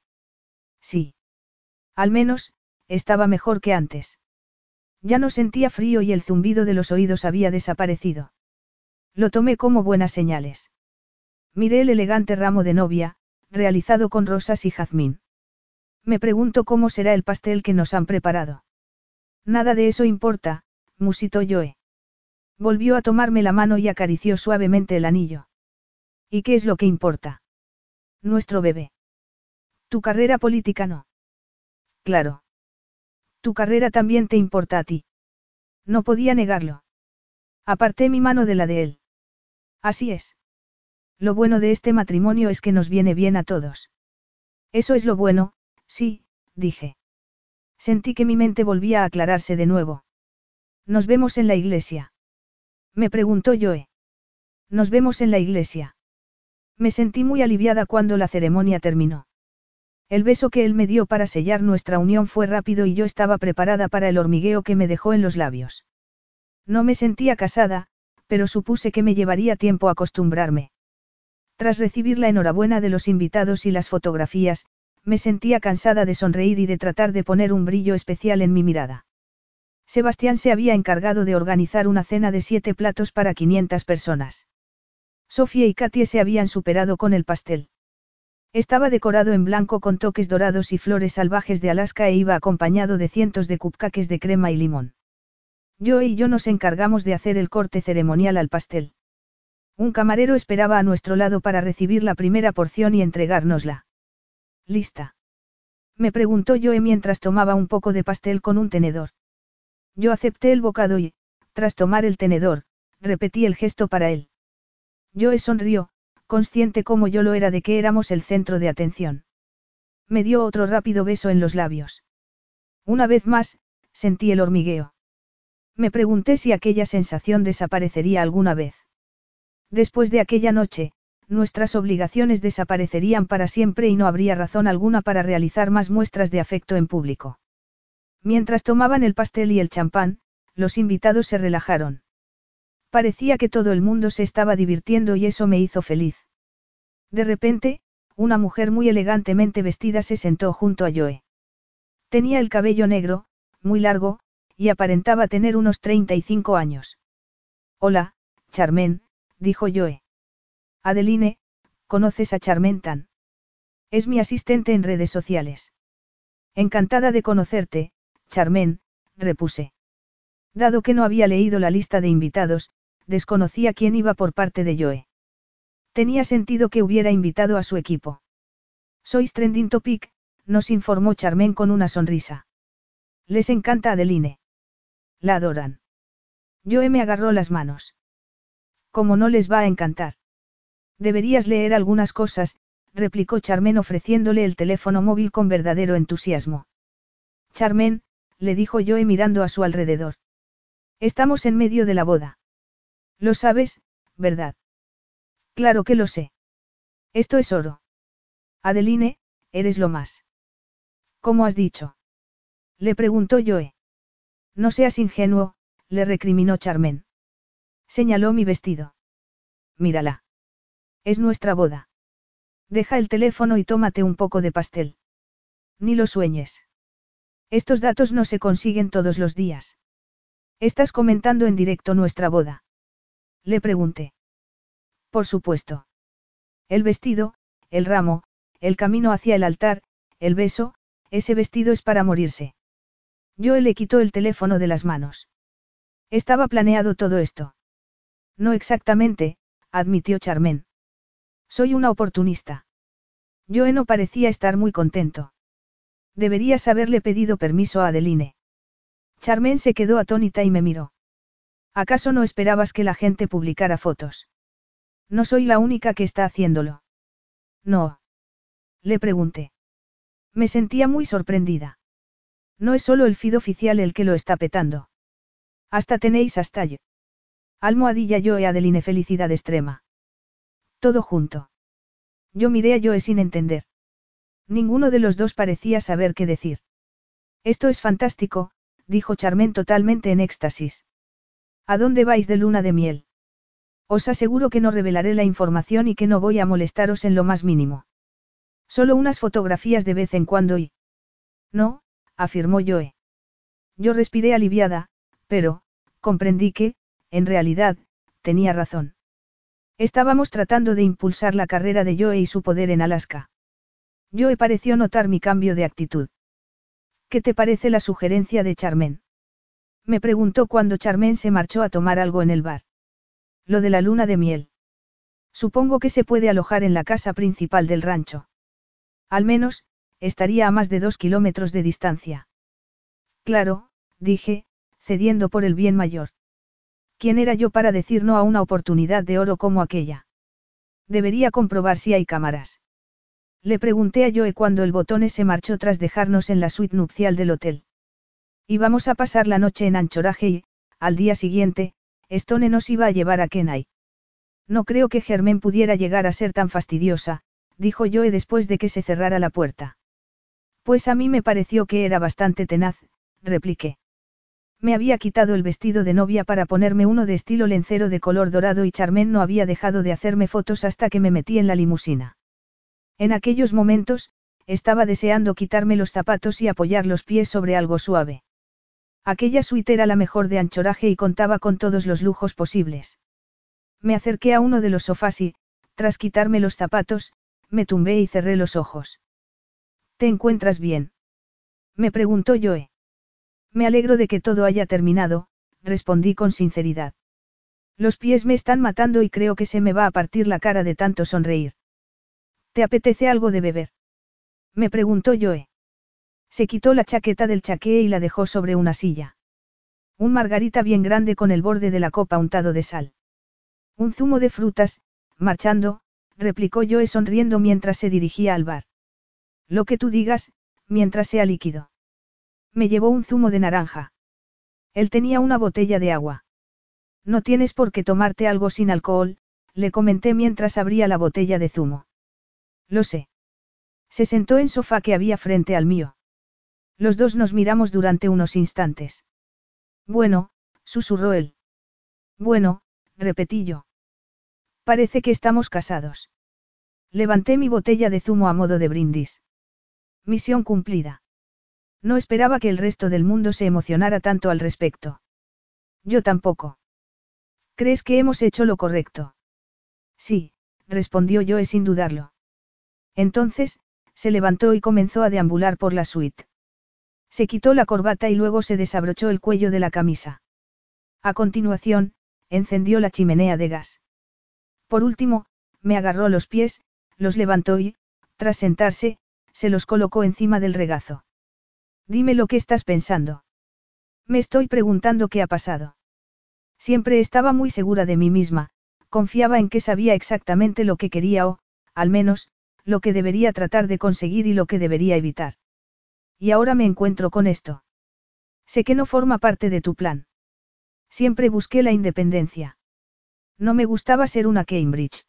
Sí. Al menos, estaba mejor que antes. Ya no sentía frío y el zumbido de los oídos había desaparecido. Lo tomé como buenas señales. Miré el elegante ramo de novia, realizado con rosas y jazmín. Me pregunto cómo será el pastel que nos han preparado. Nada de eso importa, musitó Joe. Volvió a tomarme la mano y acarició suavemente el anillo. ¿Y qué es lo que importa? Nuestro bebé. Tu carrera política no. Claro. Tu carrera también te importa a ti. No podía negarlo. Aparté mi mano de la de él. Así es. Lo bueno de este matrimonio es que nos viene bien a todos. Eso es lo bueno, sí, dije. Sentí que mi mente volvía a aclararse de nuevo. Nos vemos en la iglesia. Me preguntó Joe. Nos vemos en la iglesia. Me sentí muy aliviada cuando la ceremonia terminó. El beso que él me dio para sellar nuestra unión fue rápido y yo estaba preparada para el hormigueo que me dejó en los labios. No me sentía casada, pero supuse que me llevaría tiempo acostumbrarme. Tras recibir la enhorabuena de los invitados y las fotografías, me sentía cansada de sonreír y de tratar de poner un brillo especial en mi mirada. Sebastián se había encargado de organizar una cena de siete platos para 500 personas. Sofía y Katie se habían superado con el pastel. Estaba decorado en blanco con toques dorados y flores salvajes de Alaska e iba acompañado de cientos de cupcakes de crema y limón. Yo y yo nos encargamos de hacer el corte ceremonial al pastel. Un camarero esperaba a nuestro lado para recibir la primera porción y entregárnosla. ¿Lista? Me preguntó Joe mientras tomaba un poco de pastel con un tenedor. Yo acepté el bocado y, tras tomar el tenedor, repetí el gesto para él. Joe sonrió, consciente como yo lo era de que éramos el centro de atención. Me dio otro rápido beso en los labios. Una vez más, sentí el hormigueo. Me pregunté si aquella sensación desaparecería alguna vez. Después de aquella noche, nuestras obligaciones desaparecerían para siempre y no habría razón alguna para realizar más muestras de afecto en público. Mientras tomaban el pastel y el champán, los invitados se relajaron. Parecía que todo el mundo se estaba divirtiendo y eso me hizo feliz. De repente, una mujer muy elegantemente vestida se sentó junto a Joe. Tenía el cabello negro, muy largo, y aparentaba tener unos 35 años. Hola, Charmen, dijo Joe. Adeline, ¿conoces a Charmentan? Es mi asistente en redes sociales. Encantada de conocerte, Charmen, repuse. Dado que no había leído la lista de invitados, desconocía quién iba por parte de Joe. Tenía sentido que hubiera invitado a su equipo. Sois trending topic, nos informó Charmen con una sonrisa. Les encanta Adeline. La adoran. Joe me agarró las manos. ¿Cómo no les va a encantar? Deberías leer algunas cosas, replicó Charmen ofreciéndole el teléfono móvil con verdadero entusiasmo. Charmen, le dijo Joe mirando a su alrededor. Estamos en medio de la boda. Lo sabes, ¿verdad? Claro que lo sé. Esto es oro. Adeline, eres lo más. ¿Cómo has dicho? Le preguntó Joe. No seas ingenuo, le recriminó Charmen. Señaló mi vestido. Mírala. Es nuestra boda. Deja el teléfono y tómate un poco de pastel. Ni lo sueñes. Estos datos no se consiguen todos los días. ¿Estás comentando en directo nuestra boda? Le pregunté. Por supuesto. El vestido, el ramo, el camino hacia el altar, el beso, ese vestido es para morirse. Yo le quitó el teléfono de las manos. Estaba planeado todo esto. No exactamente, admitió Charmen. Soy una oportunista. Joe no parecía estar muy contento. Deberías haberle pedido permiso a Adeline. Charmen se quedó atónita y me miró. ¿Acaso no esperabas que la gente publicara fotos? No soy la única que está haciéndolo. No. Le pregunté. Me sentía muy sorprendida. No es solo el feed oficial el que lo está petando. Hasta tenéis hasta yo. Almohadilla yo y Adeline felicidad extrema. Todo junto. Yo miré a Joe sin entender. Ninguno de los dos parecía saber qué decir. Esto es fantástico, dijo Charmen totalmente en éxtasis. ¿A dónde vais de luna de miel? Os aseguro que no revelaré la información y que no voy a molestaros en lo más mínimo. Solo unas fotografías de vez en cuando y... No, afirmó Joe. Yo respiré aliviada, pero, comprendí que, en realidad, tenía razón. Estábamos tratando de impulsar la carrera de Joe y su poder en Alaska. Joe pareció notar mi cambio de actitud. ¿Qué te parece la sugerencia de Charmen? Me preguntó cuando Charmen se marchó a tomar algo en el bar. Lo de la luna de miel. Supongo que se puede alojar en la casa principal del rancho. Al menos, estaría a más de dos kilómetros de distancia. Claro, dije, cediendo por el bien mayor. ¿Quién era yo para decir no a una oportunidad de oro como aquella? Debería comprobar si hay cámaras. Le pregunté a Joe cuando el botón se marchó tras dejarnos en la suite nupcial del hotel. Íbamos a pasar la noche en anchoraje y, al día siguiente, Stone nos iba a llevar a Kenai. No creo que Germán pudiera llegar a ser tan fastidiosa, dijo Joe después de que se cerrara la puerta. Pues a mí me pareció que era bastante tenaz, repliqué. Me había quitado el vestido de novia para ponerme uno de estilo lencero de color dorado y Charmen no había dejado de hacerme fotos hasta que me metí en la limusina. En aquellos momentos, estaba deseando quitarme los zapatos y apoyar los pies sobre algo suave. Aquella suite era la mejor de anchoraje y contaba con todos los lujos posibles. Me acerqué a uno de los sofás y, tras quitarme los zapatos, me tumbé y cerré los ojos. ¿Te encuentras bien? Me preguntó Joe. Me alegro de que todo haya terminado, respondí con sinceridad. Los pies me están matando y creo que se me va a partir la cara de tanto sonreír. ¿Te apetece algo de beber? Me preguntó Joe. Se quitó la chaqueta del chaqué y la dejó sobre una silla. Un margarita bien grande con el borde de la copa untado de sal. Un zumo de frutas, marchando, replicó Joe sonriendo mientras se dirigía al bar. Lo que tú digas, mientras sea líquido. Me llevó un zumo de naranja. Él tenía una botella de agua. No tienes por qué tomarte algo sin alcohol, le comenté mientras abría la botella de zumo. Lo sé. Se sentó en sofá que había frente al mío. Los dos nos miramos durante unos instantes. Bueno, susurró él. Bueno, repetí yo. Parece que estamos casados. Levanté mi botella de zumo a modo de brindis. Misión cumplida. No esperaba que el resto del mundo se emocionara tanto al respecto. Yo tampoco. ¿Crees que hemos hecho lo correcto? Sí, respondió Joe sin dudarlo. Entonces, se levantó y comenzó a deambular por la suite. Se quitó la corbata y luego se desabrochó el cuello de la camisa. A continuación, encendió la chimenea de gas. Por último, me agarró los pies, los levantó y, tras sentarse, se los colocó encima del regazo. Dime lo que estás pensando. Me estoy preguntando qué ha pasado. Siempre estaba muy segura de mí misma, confiaba en que sabía exactamente lo que quería o, al menos, lo que debería tratar de conseguir y lo que debería evitar. Y ahora me encuentro con esto. Sé que no forma parte de tu plan. Siempre busqué la independencia. No me gustaba ser una Cambridge.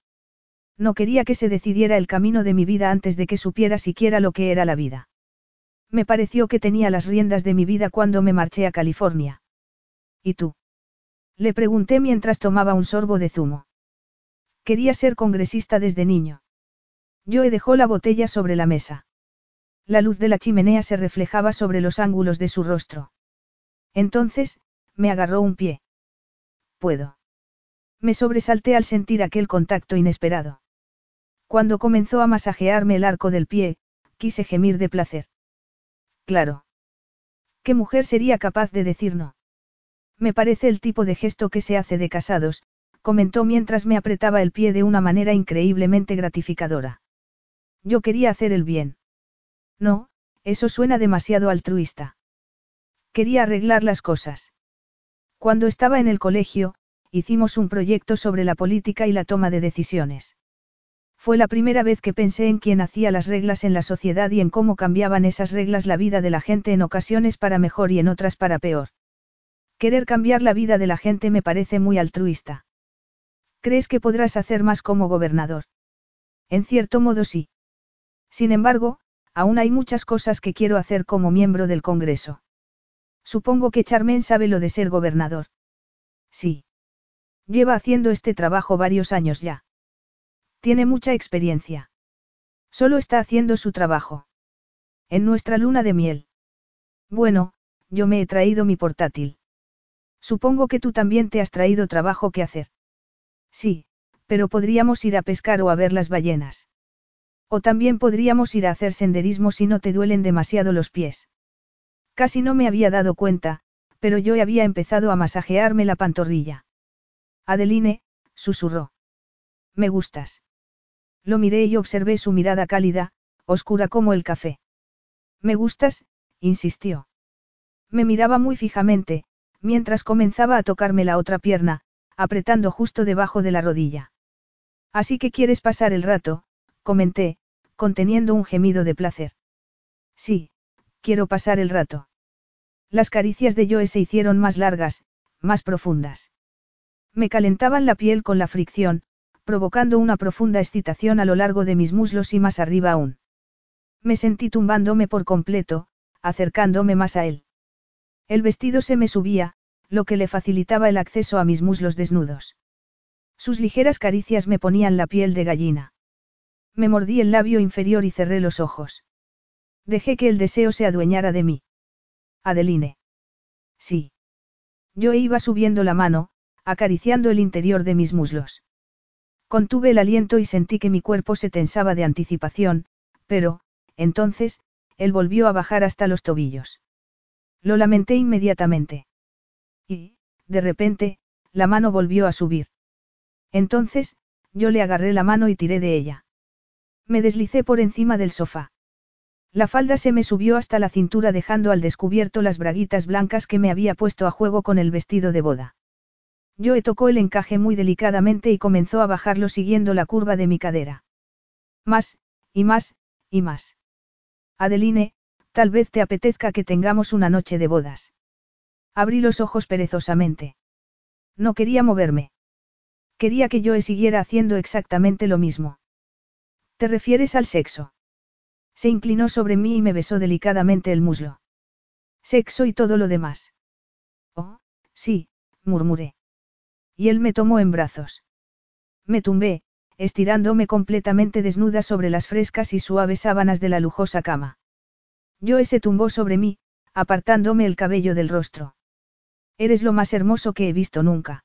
No quería que se decidiera el camino de mi vida antes de que supiera siquiera lo que era la vida. Me pareció que tenía las riendas de mi vida cuando me marché a California. ¿Y tú? Le pregunté mientras tomaba un sorbo de zumo. Quería ser congresista desde niño. Joe dejó la botella sobre la mesa. La luz de la chimenea se reflejaba sobre los ángulos de su rostro. Entonces, me agarró un pie. Puedo. Me sobresalté al sentir aquel contacto inesperado. Cuando comenzó a masajearme el arco del pie, quise gemir de placer. Claro. ¿Qué mujer sería capaz de decir no? Me parece el tipo de gesto que se hace de casados, comentó mientras me apretaba el pie de una manera increíblemente gratificadora. Yo quería hacer el bien. No, eso suena demasiado altruista. Quería arreglar las cosas. Cuando estaba en el colegio, hicimos un proyecto sobre la política y la toma de decisiones. Fue la primera vez que pensé en quién hacía las reglas en la sociedad y en cómo cambiaban esas reglas la vida de la gente en ocasiones para mejor y en otras para peor. Querer cambiar la vida de la gente me parece muy altruista. ¿Crees que podrás hacer más como gobernador? En cierto modo sí. Sin embargo, aún hay muchas cosas que quiero hacer como miembro del Congreso. Supongo que Charmen sabe lo de ser gobernador. Sí. Lleva haciendo este trabajo varios años ya. Tiene mucha experiencia. Solo está haciendo su trabajo. En nuestra luna de miel. Bueno, yo me he traído mi portátil. Supongo que tú también te has traído trabajo que hacer. Sí, pero podríamos ir a pescar o a ver las ballenas. O también podríamos ir a hacer senderismo si no te duelen demasiado los pies. Casi no me había dado cuenta, pero yo había empezado a masajearme la pantorrilla. Adeline, susurró. Me gustas. Lo miré y observé su mirada cálida, oscura como el café. Me gustas, insistió. Me miraba muy fijamente, mientras comenzaba a tocarme la otra pierna, apretando justo debajo de la rodilla. Así que quieres pasar el rato, comenté, conteniendo un gemido de placer. Sí, quiero pasar el rato. Las caricias de Joe se hicieron más largas, más profundas. Me calentaban la piel con la fricción, provocando una profunda excitación a lo largo de mis muslos y más arriba aún. Me sentí tumbándome por completo, acercándome más a él. El vestido se me subía, lo que le facilitaba el acceso a mis muslos desnudos. Sus ligeras caricias me ponían la piel de gallina. Me mordí el labio inferior y cerré los ojos. Dejé que el deseo se adueñara de mí. Adeline. Sí. Yo iba subiendo la mano, acariciando el interior de mis muslos. Contuve el aliento y sentí que mi cuerpo se tensaba de anticipación, pero, entonces, él volvió a bajar hasta los tobillos. Lo lamenté inmediatamente. Y, de repente, la mano volvió a subir. Entonces, yo le agarré la mano y tiré de ella. Me deslicé por encima del sofá. La falda se me subió hasta la cintura dejando al descubierto las braguitas blancas que me había puesto a juego con el vestido de boda. Joe tocó el encaje muy delicadamente y comenzó a bajarlo siguiendo la curva de mi cadera. Más, y más, y más. Adeline, tal vez te apetezca que tengamos una noche de bodas. Abrí los ojos perezosamente. No quería moverme. Quería que Joe siguiera haciendo exactamente lo mismo. ¿Te refieres al sexo? Se inclinó sobre mí y me besó delicadamente el muslo. Sexo y todo lo demás. Oh, sí, murmuré. Y él me tomó en brazos. Me tumbé, estirándome completamente desnuda sobre las frescas y suaves sábanas de la lujosa cama. Joe se tumbó sobre mí, apartándome el cabello del rostro. Eres lo más hermoso que he visto nunca.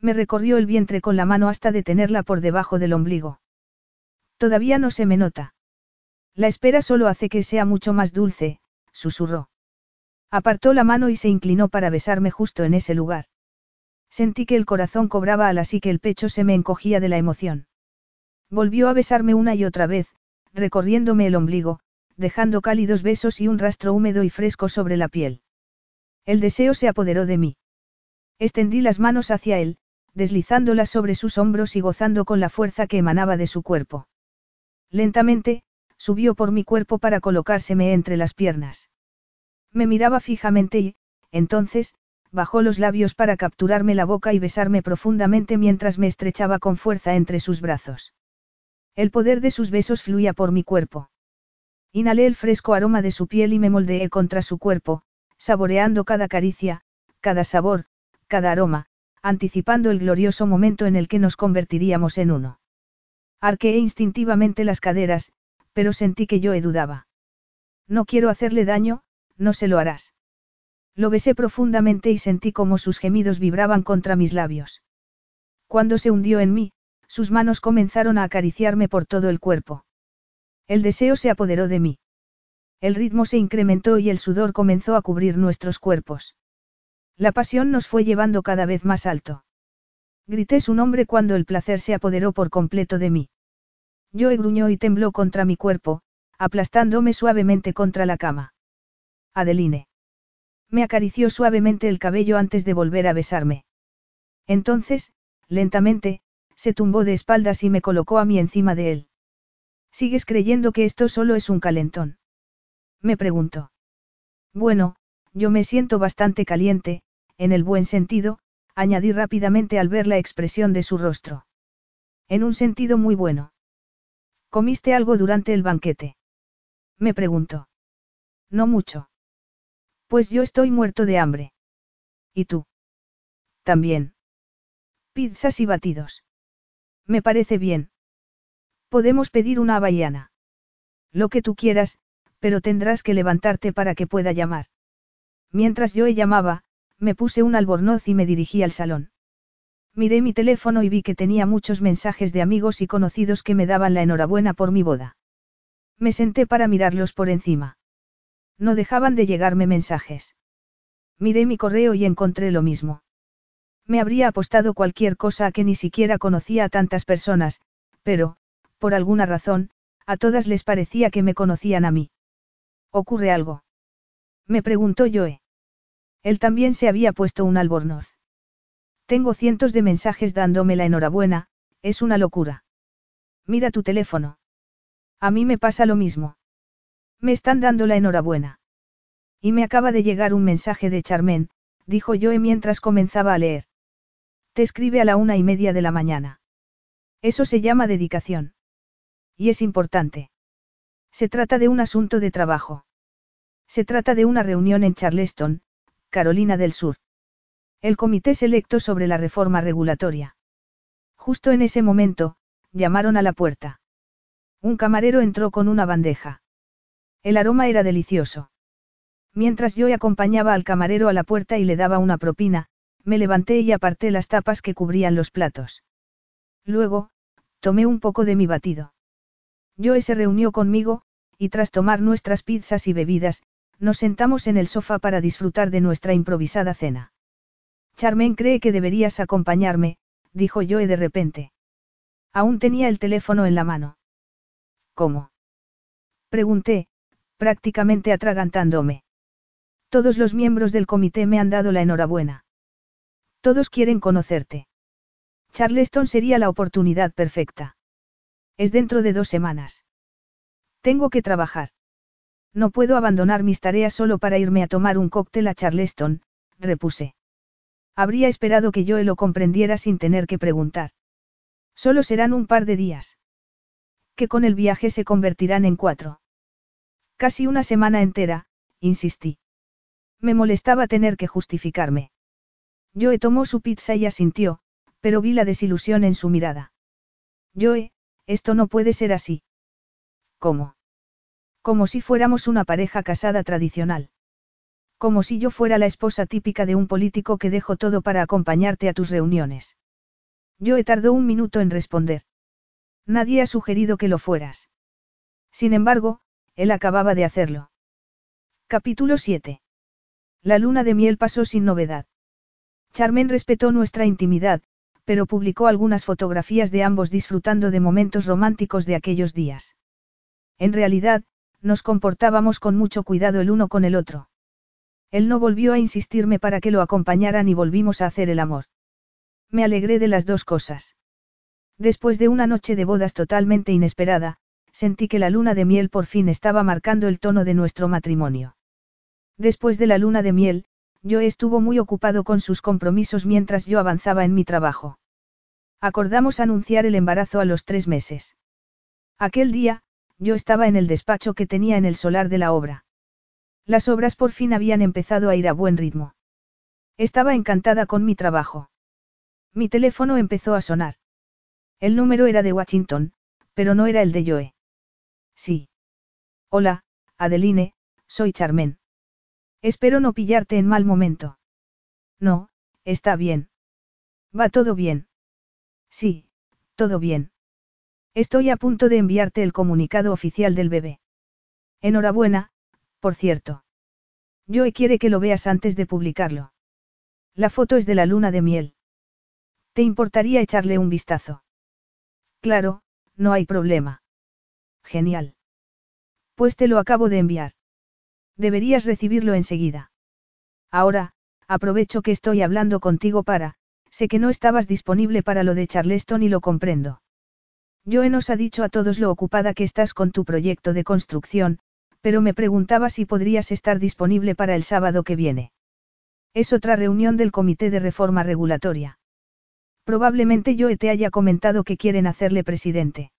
Me recorrió el vientre con la mano hasta detenerla por debajo del ombligo. Todavía no se me nota. La espera solo hace que sea mucho más dulce, susurró. Apartó la mano y se inclinó para besarme justo en ese lugar. Sentí que el corazón cobraba alas y que el pecho se me encogía de la emoción. Volvió a besarme una y otra vez, recorriéndome el ombligo, dejando cálidos besos y un rastro húmedo y fresco sobre la piel. El deseo se apoderó de mí. Extendí las manos hacia él, deslizándolas sobre sus hombros y gozando con la fuerza que emanaba de su cuerpo. Lentamente, subió por mi cuerpo para colocárseme entre las piernas. Me miraba fijamente y, entonces, bajó los labios para capturarme la boca y besarme profundamente mientras me estrechaba con fuerza entre sus brazos. El poder de sus besos fluía por mi cuerpo. Inhalé el fresco aroma de su piel y me moldeé contra su cuerpo, saboreando cada caricia, cada sabor, cada aroma, anticipando el glorioso momento en el que nos convertiríamos en uno. Arqueé instintivamente las caderas, pero sentí que yo dudaba. No quiero hacerle daño, no se lo harás. Lo besé profundamente y sentí como sus gemidos vibraban contra mis labios. Cuando se hundió en mí, sus manos comenzaron a acariciarme por todo el cuerpo. El deseo se apoderó de mí. El ritmo se incrementó y el sudor comenzó a cubrir nuestros cuerpos. La pasión nos fue llevando cada vez más alto. Grité su nombre cuando el placer se apoderó por completo de mí. Yo gruñó y tembló contra mi cuerpo, aplastándome suavemente contra la cama. Adeline. Me acarició suavemente el cabello antes de volver a besarme. Entonces, lentamente, se tumbó de espaldas y me colocó a mí encima de él. ¿Sigues creyendo que esto solo es un calentón? Me preguntó. Bueno, yo me siento bastante caliente, en el buen sentido, añadí rápidamente al ver la expresión de su rostro. En un sentido muy bueno. ¿Comiste algo durante el banquete? Me preguntó. No mucho. Pues yo estoy muerto de hambre. ¿Y tú? También. Pizzas y batidos. Me parece bien. Podemos pedir una bahiana. Lo que tú quieras, pero tendrás que levantarte para que pueda llamar. Mientras yo llamaba, me puse un albornoz y me dirigí al salón. Miré mi teléfono y vi que tenía muchos mensajes de amigos y conocidos que me daban la enhorabuena por mi boda. Me senté para mirarlos por encima. No dejaban de llegarme mensajes. Miré mi correo y encontré lo mismo. Me habría apostado cualquier cosa a que ni siquiera conocía a tantas personas, pero, por alguna razón, a todas les parecía que me conocían a mí. ¿Ocurre algo? Me preguntó Joe. Él también se había puesto un albornoz. Tengo cientos de mensajes dándome la enhorabuena, es una locura. Mira tu teléfono. A mí me pasa lo mismo. Me están dando la enhorabuena. Y me acaba de llegar un mensaje de Charmen, dijo Joe mientras comenzaba a leer. Te escribe a la una y media de la mañana. Eso se llama dedicación. Y es importante. Se trata de un asunto de trabajo. Se trata de una reunión en Charleston, Carolina del Sur. El comité selecto sobre la reforma regulatoria. Justo en ese momento, llamaron a la puerta. Un camarero entró con una bandeja. El aroma era delicioso. Mientras yo acompañaba al camarero a la puerta y le daba una propina, me levanté y aparté las tapas que cubrían los platos. Luego, tomé un poco de mi batido. Joe se reunió conmigo, y tras tomar nuestras pizzas y bebidas, nos sentamos en el sofá para disfrutar de nuestra improvisada cena. Charmen cree que deberías acompañarme, dijo Joe de repente. Aún tenía el teléfono en la mano. ¿Cómo? Pregunté, prácticamente atragantándome. Todos los miembros del comité me han dado la enhorabuena. Todos quieren conocerte. Charleston sería la oportunidad perfecta. Es dentro de dos semanas. Tengo que trabajar. No puedo abandonar mis tareas solo para irme a tomar un cóctel a Charleston, repuse. Habría esperado que yo lo comprendiera sin tener que preguntar. Solo serán un par de días. Que con el viaje se convertirán en cuatro. Casi una semana entera, insistí. Me molestaba tener que justificarme. Joe tomó su pizza y asintió, pero vi la desilusión en su mirada. Joe, esto no puede ser así. ¿Cómo? Como si fuéramos una pareja casada tradicional. Como si yo fuera la esposa típica de un político que dejo todo para acompañarte a tus reuniones. Joe tardó un minuto en responder. Nadie ha sugerido que lo fueras. Sin embargo, él acababa de hacerlo. Capítulo 7. La luna de miel pasó sin novedad. Charmen respetó nuestra intimidad, pero publicó algunas fotografías de ambos disfrutando de momentos románticos de aquellos días. En realidad, nos comportábamos con mucho cuidado el uno con el otro. Él no volvió a insistirme para que lo acompañaran y volvimos a hacer el amor. Me alegré de las dos cosas. Después de una noche de bodas totalmente inesperada, sentí que la luna de miel por fin estaba marcando el tono de nuestro matrimonio. Después de la luna de miel, yo estuvo muy ocupado con sus compromisos mientras yo avanzaba en mi trabajo. Acordamos anunciar el embarazo a los tres meses. Aquel día, yo estaba en el despacho que tenía en el solar de la obra. Las obras por fin habían empezado a ir a buen ritmo. Estaba encantada con mi trabajo. Mi teléfono empezó a sonar. El número era de Washington, pero no era el de Joe. Sí. Hola, Adeline, soy Charmen. Espero no pillarte en mal momento. No, está bien. Va todo bien. Sí, todo bien. Estoy a punto de enviarte el comunicado oficial del bebé. Enhorabuena, por cierto. Joe quiere que lo veas antes de publicarlo. La foto es de la luna de miel. ¿Te importaría echarle un vistazo? Claro, no hay problema. Genial. Pues te lo acabo de enviar. Deberías recibirlo enseguida. Ahora, aprovecho que estoy hablando contigo para, sé que no estabas disponible para lo de Charleston y lo comprendo. Joe nos ha dicho a todos lo ocupada que estás con tu proyecto de construcción, pero me preguntaba si podrías estar disponible para el sábado que viene. Es otra reunión del Comité de Reforma Regulatoria. Probablemente Joe te haya comentado que quieren hacerle presidente.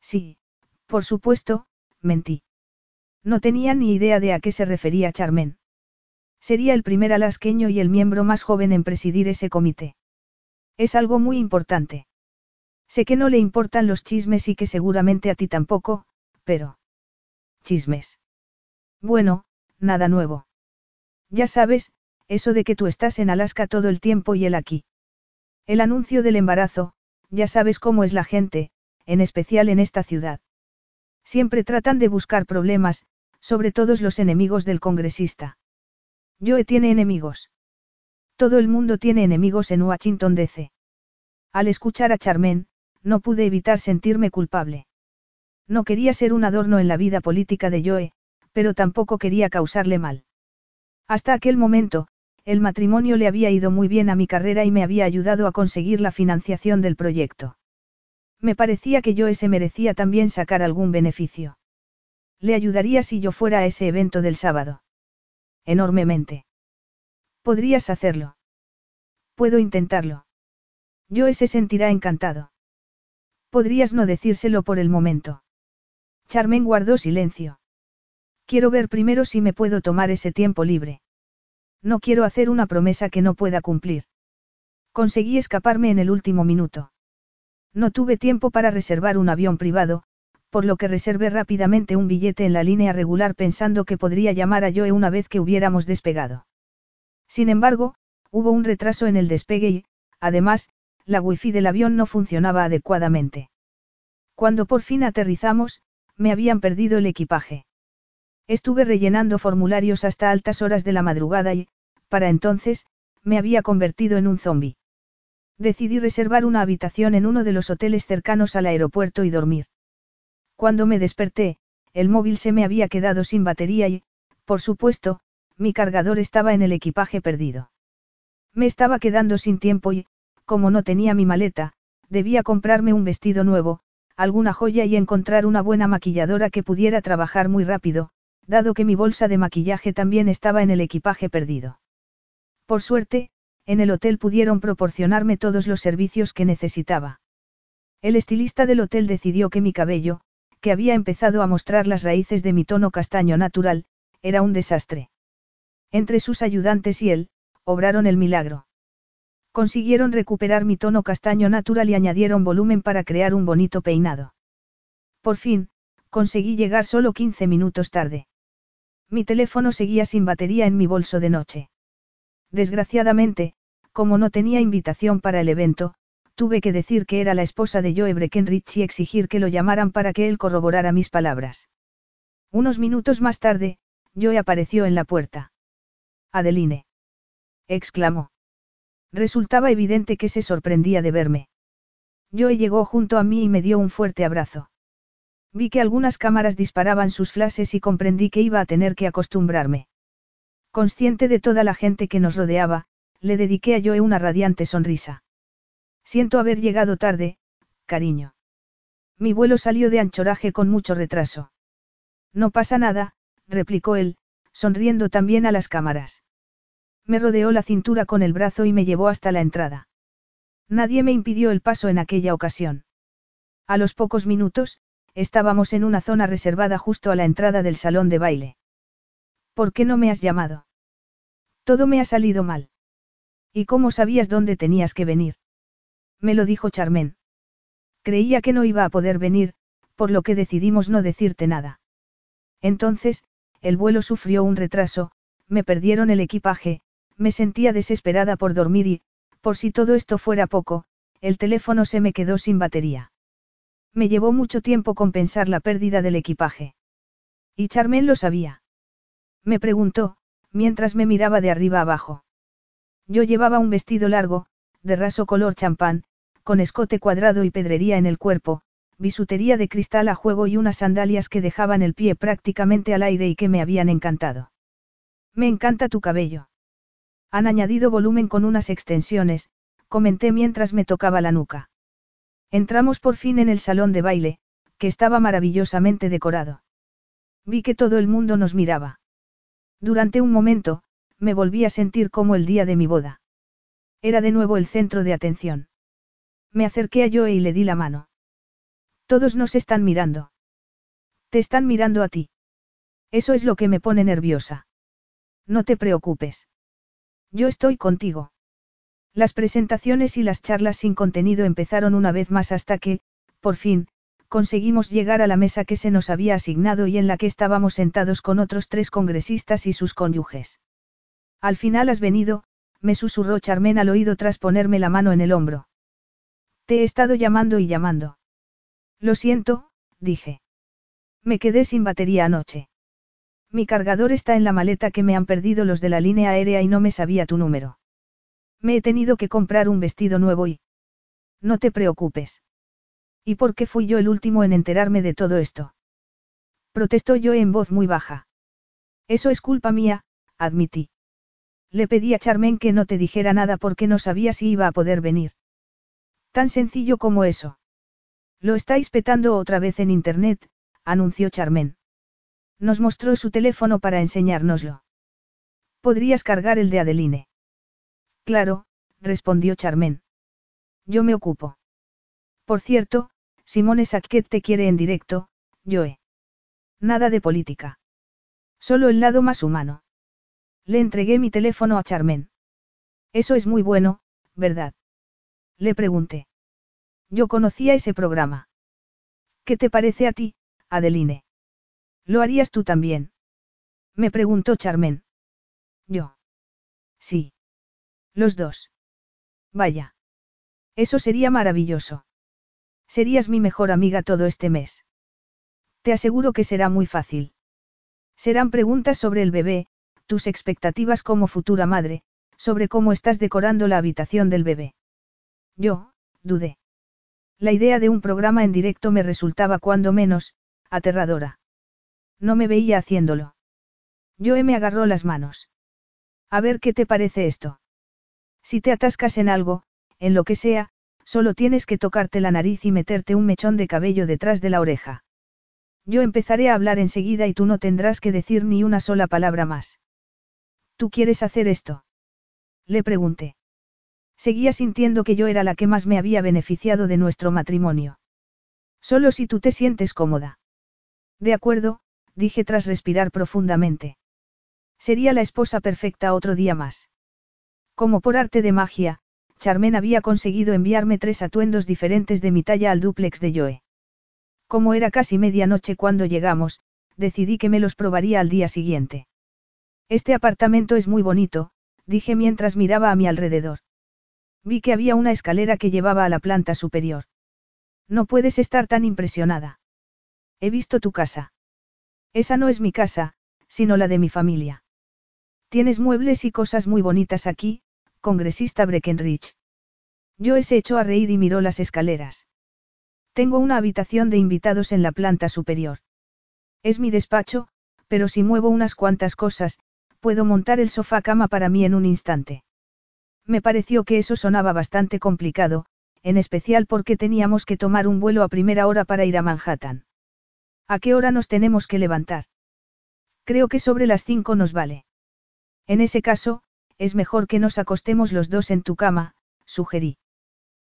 Sí, por supuesto, mentí. No tenía ni idea de a qué se refería Charmen. Sería el primer alasqueño y el miembro más joven en presidir ese comité. Es algo muy importante. Sé que no le importan los chismes y que seguramente a ti tampoco, pero... Chismes. Bueno, nada nuevo. Ya sabes, eso de que tú estás en Alaska todo el tiempo y él aquí. El anuncio del embarazo, ya sabes cómo es la gente, en especial en esta ciudad. Siempre tratan de buscar problemas, sobre todos los enemigos del congresista. Joe tiene enemigos. Todo el mundo tiene enemigos en Washington DC. Al escuchar a Charmen, no pude evitar sentirme culpable. No quería ser un adorno en la vida política de Joe, pero tampoco quería causarle mal. Hasta aquel momento, el matrimonio le había ido muy bien a mi carrera y me había ayudado a conseguir la financiación del proyecto. Me parecía que Joe se merecía también sacar algún beneficio. Le ayudaría si yo fuera a ese evento del sábado. Enormemente. Podrías hacerlo. Puedo intentarlo. Joe se sentirá encantado. Podrías no decírselo por el momento. Charmen guardó silencio. Quiero ver primero si me puedo tomar ese tiempo libre. No quiero hacer una promesa que no pueda cumplir. Conseguí escaparme en el último minuto. No tuve tiempo para reservar un avión privado, por lo que reservé rápidamente un billete en la línea regular pensando que podría llamar a Joe una vez que hubiéramos despegado. Sin embargo, hubo un retraso en el despegue y, además, la wifi del avión no funcionaba adecuadamente. Cuando por fin aterrizamos, me habían perdido el equipaje. Estuve rellenando formularios hasta altas horas de la madrugada y, para entonces, me había convertido en un zombi. Decidí reservar una habitación en uno de los hoteles cercanos al aeropuerto y dormir. Cuando me desperté, el móvil se me había quedado sin batería y, por supuesto, mi cargador estaba en el equipaje perdido. Me estaba quedando sin tiempo y, como no tenía mi maleta, debía comprarme un vestido nuevo, alguna joya y encontrar una buena maquilladora que pudiera trabajar muy rápido, dado que mi bolsa de maquillaje también estaba en el equipaje perdido. Por suerte, en el hotel pudieron proporcionarme todos los servicios que necesitaba. El estilista del hotel decidió que mi cabello, que había empezado a mostrar las raíces de mi tono castaño natural, era un desastre. Entre sus ayudantes y él, obraron el milagro. Consiguieron recuperar mi tono castaño natural y añadieron volumen para crear un bonito peinado. Por fin, conseguí llegar solo 15 minutos tarde. Mi teléfono seguía sin batería en mi bolso de noche. Desgraciadamente, como no tenía invitación para el evento, tuve que decir que era la esposa de Joe Breckenridge y exigir que lo llamaran para que él corroborara mis palabras. Unos minutos más tarde, Joe apareció en la puerta. Adeline. exclamó. Resultaba evidente que se sorprendía de verme. Joe llegó junto a mí y me dio un fuerte abrazo. Vi que algunas cámaras disparaban sus flashes y comprendí que iba a tener que acostumbrarme. Consciente de toda la gente que nos rodeaba, le dediqué a Joe una radiante sonrisa. Siento haber llegado tarde, cariño. Mi vuelo salió de anchoraje con mucho retraso. No pasa nada, replicó él, sonriendo también a las cámaras. Me rodeó la cintura con el brazo y me llevó hasta la entrada. Nadie me impidió el paso en aquella ocasión. A los pocos minutos, estábamos en una zona reservada justo a la entrada del salón de baile. ¿Por qué no me has llamado? Todo me ha salido mal. ¿Y cómo sabías dónde tenías que venir? Me lo dijo Charmen. Creía que no iba a poder venir, por lo que decidimos no decirte nada. Entonces, el vuelo sufrió un retraso, me perdieron el equipaje, me sentía desesperada por dormir y, por si todo esto fuera poco, el teléfono se me quedó sin batería. Me llevó mucho tiempo compensar la pérdida del equipaje. Y Charmen lo sabía. Me preguntó, mientras me miraba de arriba abajo. Yo llevaba un vestido largo, de raso color champán, con escote cuadrado y pedrería en el cuerpo, bisutería de cristal a juego y unas sandalias que dejaban el pie prácticamente al aire y que me habían encantado. Me encanta tu cabello. Han añadido volumen con unas extensiones, comenté mientras me tocaba la nuca. Entramos por fin en el salón de baile, que estaba maravillosamente decorado. Vi que todo el mundo nos miraba. Durante un momento, me volví a sentir como el día de mi boda. Era de nuevo el centro de atención. Me acerqué a Joe y le di la mano. Todos nos están mirando. Te están mirando a ti. Eso es lo que me pone nerviosa. No te preocupes. Yo estoy contigo. Las presentaciones y las charlas sin contenido empezaron una vez más hasta que, por fin, conseguimos llegar a la mesa que se nos había asignado y en la que estábamos sentados con otros tres congresistas y sus cónyuges. Al final has venido, me susurró Charmen al oído tras ponerme la mano en el hombro. Te he estado llamando y llamando. Lo siento, dije. Me quedé sin batería anoche. Mi cargador está en la maleta que me han perdido los de la línea aérea y no me sabía tu número. Me he tenido que comprar un vestido nuevo y... No te preocupes. ¿Y por qué fui yo el último en enterarme de todo esto? Protestó yo en voz muy baja. Eso es culpa mía, admití. Le pedí a Charmen que no te dijera nada porque no sabía si iba a poder venir. Tan sencillo como eso. Lo estáis petando otra vez en Internet, anunció Charmen. Nos mostró su teléfono para enseñárnoslo. Podrías cargar el de Adeline. Claro, respondió Charmen. Yo me ocupo. Por cierto, Simone Saquet te quiere en directo, Joe. Nada de política. Solo el lado más humano. Le entregué mi teléfono a Charmen. Eso es muy bueno, ¿verdad? Le pregunté. Yo conocía ese programa. ¿Qué te parece a ti, Adeline? ¿Lo harías tú también? Me preguntó Charmen. Yo. Sí. Los dos. Vaya. Eso sería maravilloso. Serías mi mejor amiga todo este mes. Te aseguro que será muy fácil. Serán preguntas sobre el bebé, tus expectativas como futura madre, sobre cómo estás decorando la habitación del bebé. Yo, dudé. La idea de un programa en directo me resultaba cuando menos, aterradora. No me veía haciéndolo. Joe me agarró las manos. A ver qué te parece esto. Si te atascas en algo, en lo que sea, solo tienes que tocarte la nariz y meterte un mechón de cabello detrás de la oreja. Yo empezaré a hablar enseguida y tú no tendrás que decir ni una sola palabra más. ¿Tú quieres hacer esto? Le pregunté. Seguía sintiendo que yo era la que más me había beneficiado de nuestro matrimonio. Solo si tú te sientes cómoda. De acuerdo, dije tras respirar profundamente. Sería la esposa perfecta otro día más. Como por arte de magia, Charmen había conseguido enviarme tres atuendos diferentes de mi talla al dúplex de Joe. Como era casi medianoche cuando llegamos, decidí que me los probaría al día siguiente. Este apartamento es muy bonito, dije mientras miraba a mi alrededor. Vi que había una escalera que llevaba a la planta superior. No puedes estar tan impresionada. He visto tu casa. Esa no es mi casa, sino la de mi familia. Tienes muebles y cosas muy bonitas aquí, congresista Breckenridge. Joe se echó a reír y miró las escaleras. Tengo una habitación de invitados en la planta superior. Es mi despacho, pero si muevo unas cuantas cosas, puedo montar el sofá cama para mí en un instante. Me pareció que eso sonaba bastante complicado, en especial porque teníamos que tomar un vuelo a primera hora para ir a Manhattan. ¿A qué hora nos tenemos que levantar? Creo que sobre las cinco nos vale. En ese caso, es mejor que nos acostemos los dos en tu cama, sugerí.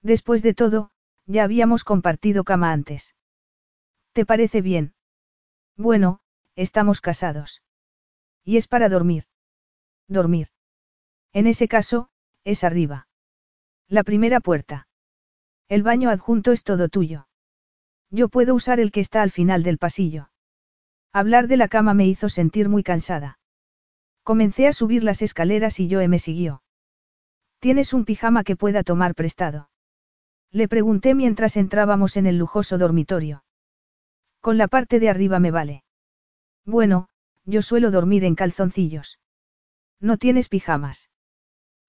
Después de todo, ya habíamos compartido cama antes. ¿Te parece bien? Bueno, estamos casados. Y es para dormir. Dormir. En ese caso, es arriba. La primera puerta. El baño adjunto es todo tuyo. Yo puedo usar el que está al final del pasillo. Hablar de la cama me hizo sentir muy cansada. Comencé a subir las escaleras y Joe me siguió. ¿Tienes un pijama que pueda tomar prestado? Le pregunté mientras entrábamos en el lujoso dormitorio. Con la parte de arriba me vale. Bueno, yo suelo dormir en calzoncillos. ¿No tienes pijamas?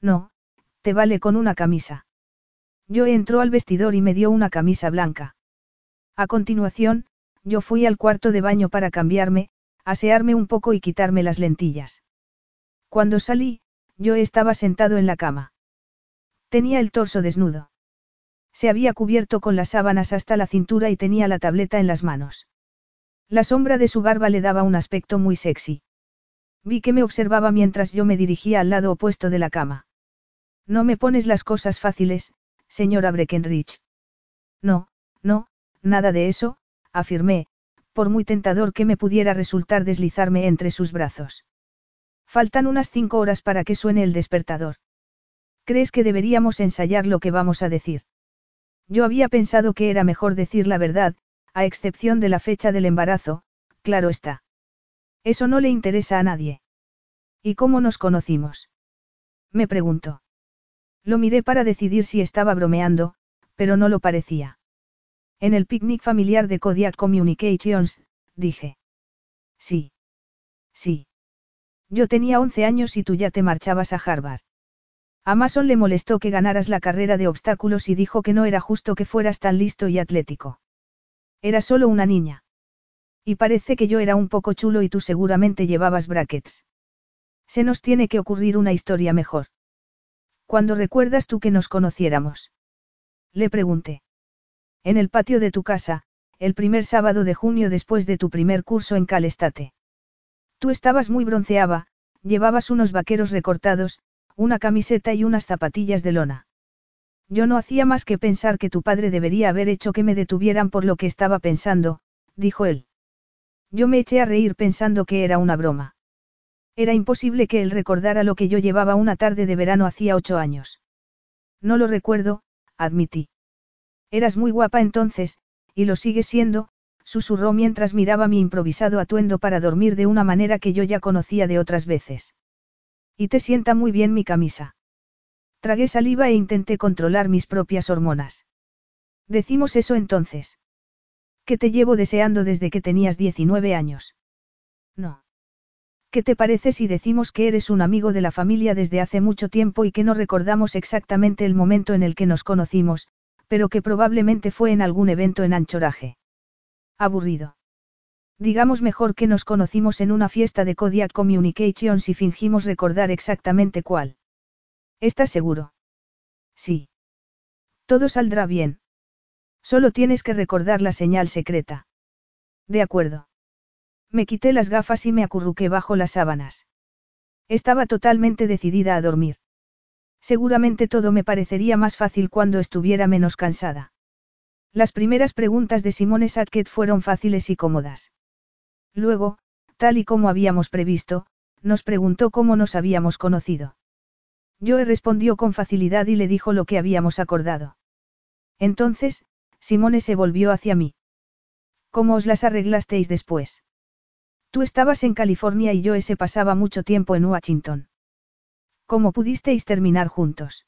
No, te vale con una camisa. Yo entró al vestidor y me dio una camisa blanca. A continuación, yo fui al cuarto de baño para cambiarme, asearme un poco y quitarme las lentillas. Cuando salí, yo estaba sentado en la cama. Tenía el torso desnudo. Se había cubierto con las sábanas hasta la cintura y tenía la tableta en las manos. La sombra de su barba le daba un aspecto muy sexy. Vi que me observaba mientras yo me dirigía al lado opuesto de la cama. No me pones las cosas fáciles, señora Breckenridge. No, no, nada de eso, afirmé, por muy tentador que me pudiera resultar deslizarme entre sus brazos. Faltan unas cinco horas para que suene el despertador. ¿Crees que deberíamos ensayar lo que vamos a decir? Yo había pensado que era mejor decir la verdad, a excepción de la fecha del embarazo, claro está. Eso no le interesa a nadie. ¿Y cómo nos conocimos? Me preguntó. Lo miré para decidir si estaba bromeando, pero no lo parecía. En el picnic familiar de Kodiak Communications, dije. Sí. Sí. Yo tenía 11 años y tú ya te marchabas a Harvard. A Mason le molestó que ganaras la carrera de obstáculos y dijo que no era justo que fueras tan listo y atlético. Era solo una niña. Y parece que yo era un poco chulo y tú seguramente llevabas brackets. Se nos tiene que ocurrir una historia mejor. ¿Cuándo recuerdas tú que nos conociéramos? Le pregunté. En el patio de tu casa, el primer sábado de junio después de tu primer curso en Calestate. Tú estabas muy bronceada, llevabas unos vaqueros recortados, una camiseta y unas zapatillas de lona. Yo no hacía más que pensar que tu padre debería haber hecho que me detuvieran por lo que estaba pensando, dijo él. Yo me eché a reír pensando que era una broma. Era imposible que él recordara lo que yo llevaba una tarde de verano hacía ocho años. No lo recuerdo, admití. Eras muy guapa entonces, y lo sigue siendo, susurró mientras miraba mi improvisado atuendo para dormir de una manera que yo ya conocía de otras veces. Y te sienta muy bien mi camisa. Tragué saliva e intenté controlar mis propias hormonas. Decimos eso entonces. ¿Qué te llevo deseando desde que tenías 19 años? No. ¿Qué te parece si decimos que eres un amigo de la familia desde hace mucho tiempo y que no recordamos exactamente el momento en el que nos conocimos, pero que probablemente fue en algún evento en anchoraje? Aburrido. Digamos mejor que nos conocimos en una fiesta de Kodiak Communications y fingimos recordar exactamente cuál. ¿Estás seguro? Sí. Todo saldrá bien. Solo tienes que recordar la señal secreta. De acuerdo. Me quité las gafas y me acurruqué bajo las sábanas. Estaba totalmente decidida a dormir. Seguramente todo me parecería más fácil cuando estuviera menos cansada. Las primeras preguntas de Simone Sackett fueron fáciles y cómodas. Luego, tal y como habíamos previsto, nos preguntó cómo nos habíamos conocido. Joe respondió con facilidad y le dijo lo que habíamos acordado. Entonces, Simone se volvió hacia mí. ¿Cómo os las arreglasteis después? Tú estabas en California y Joe se pasaba mucho tiempo en Washington. ¿Cómo pudisteis terminar juntos?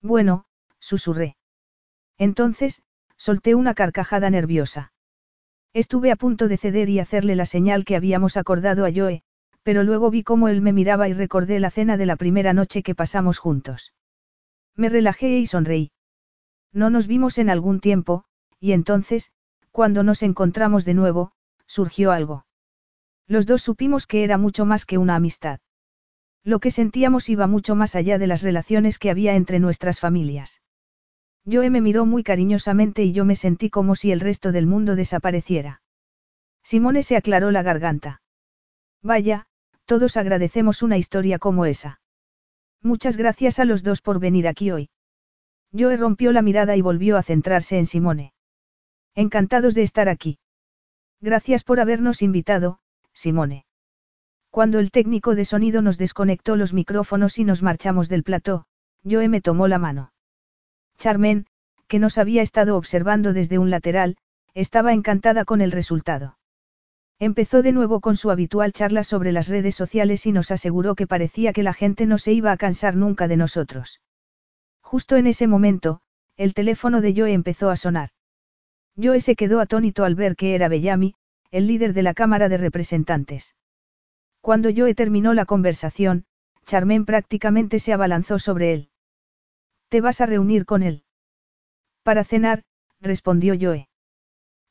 Bueno, susurré. Entonces, solté una carcajada nerviosa. Estuve a punto de ceder y hacerle la señal que habíamos acordado a Joe, pero luego vi cómo él me miraba y recordé la cena de la primera noche que pasamos juntos. Me relajé y sonreí. No nos vimos en algún tiempo, y entonces, cuando nos encontramos de nuevo, surgió algo. Los dos supimos que era mucho más que una amistad. Lo que sentíamos iba mucho más allá de las relaciones que había entre nuestras familias. Joe me miró muy cariñosamente y yo me sentí como si el resto del mundo desapareciera. Simone se aclaró la garganta. Vaya, todos agradecemos una historia como esa. Muchas gracias a los dos por venir aquí hoy. Joe rompió la mirada y volvió a centrarse en Simone. Encantados de estar aquí. Gracias por habernos invitado, Simone. Cuando el técnico de sonido nos desconectó los micrófonos y nos marchamos del plató, Joe me tomó la mano. Charmen, que nos había estado observando desde un lateral, estaba encantada con el resultado. Empezó de nuevo con su habitual charla sobre las redes sociales y nos aseguró que parecía que la gente no se iba a cansar nunca de nosotros. Justo en ese momento, el teléfono de Joe empezó a sonar. Joe se quedó atónito al ver que era Bellamy, el líder de la Cámara de Representantes. Cuando Joe terminó la conversación, Charmen prácticamente se abalanzó sobre él. ¿Te vas a reunir con él? Para cenar, respondió Joe.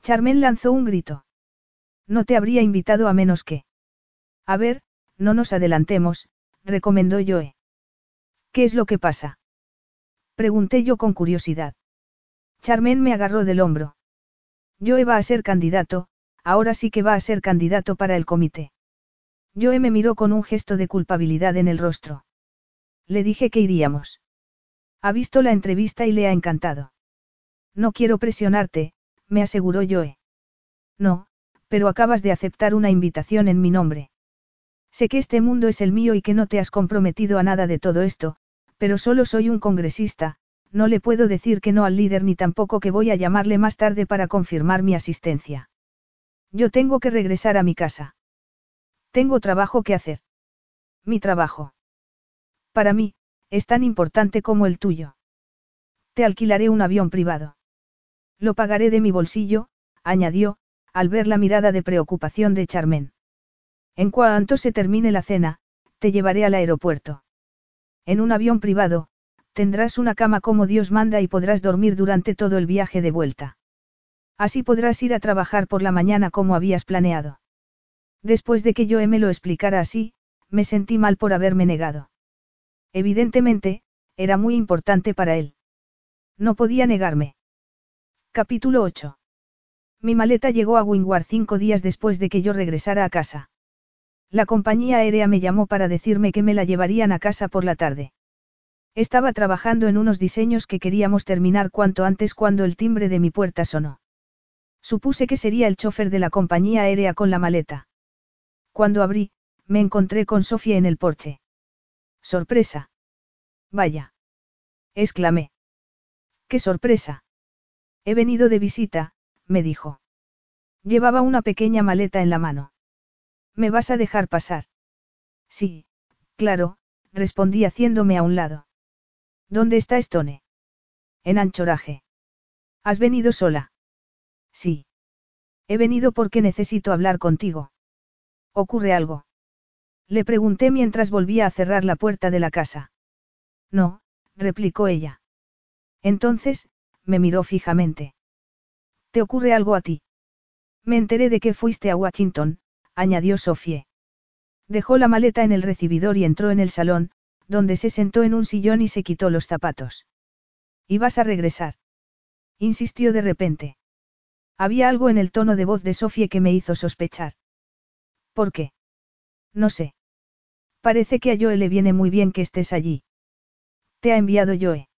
Charmen lanzó un grito. No te habría invitado a menos que. A ver, no nos adelantemos, recomendó Joe. ¿Qué es lo que pasa? Pregunté yo con curiosidad. Charmen me agarró del hombro. Joe va a ser candidato, ahora sí que va a ser candidato para el comité. Joe me miró con un gesto de culpabilidad en el rostro. Le dije que iríamos. Ha visto la entrevista y le ha encantado. No quiero presionarte, me aseguró Joe. No, pero acabas de aceptar una invitación en mi nombre. Sé que este mundo es el mío y que no te has comprometido a nada de todo esto, pero solo soy un congresista, no le puedo decir que no al líder ni tampoco que voy a llamarle más tarde para confirmar mi asistencia. Yo tengo que regresar a mi casa. Tengo trabajo que hacer. Mi trabajo. Para mí, es tan importante como el tuyo. Te alquilaré un avión privado. Lo pagaré de mi bolsillo, añadió, al ver la mirada de preocupación de Charmen. En cuanto se termine la cena, te llevaré al aeropuerto. En un avión privado, tendrás una cama como Dios manda y podrás dormir durante todo el viaje de vuelta. Así podrás ir a trabajar por la mañana como habías planeado. Después de que yo me lo explicara así, me sentí mal por haberme negado. Evidentemente, era muy importante para él. No podía negarme. Capítulo 8. Mi maleta llegó a Wingward cinco días después de que yo regresara a casa. La compañía aérea me llamó para decirme que me la llevarían a casa por la tarde. Estaba trabajando en unos diseños que queríamos terminar cuanto antes cuando el timbre de mi puerta sonó. Supuse que sería el chofer de la compañía aérea con la maleta. Cuando abrí, me encontré con Sofía en el porche. Sorpresa. Vaya. exclamé. ¡Qué sorpresa! He venido de visita, me dijo. Llevaba una pequeña maleta en la mano. ¿Me vas a dejar pasar? Sí, claro, respondí haciéndome a un lado. ¿Dónde está Stone? En anchoraje. ¿Has venido sola? Sí. He venido porque necesito hablar contigo. ¿Ocurre algo? Le pregunté mientras volvía a cerrar la puerta de la casa. No, replicó ella. Entonces, me miró fijamente. ¿Te ocurre algo a ti? Me enteré de que fuiste a Washington, añadió Sofie. Dejó la maleta en el recibidor y entró en el salón, donde se sentó en un sillón y se quitó los zapatos. ¿Y vas a regresar? insistió de repente. Había algo en el tono de voz de Sofie que me hizo sospechar. ¿Por qué? No sé. Parece que a Joe le viene muy bien que estés allí. Te ha enviado Joe.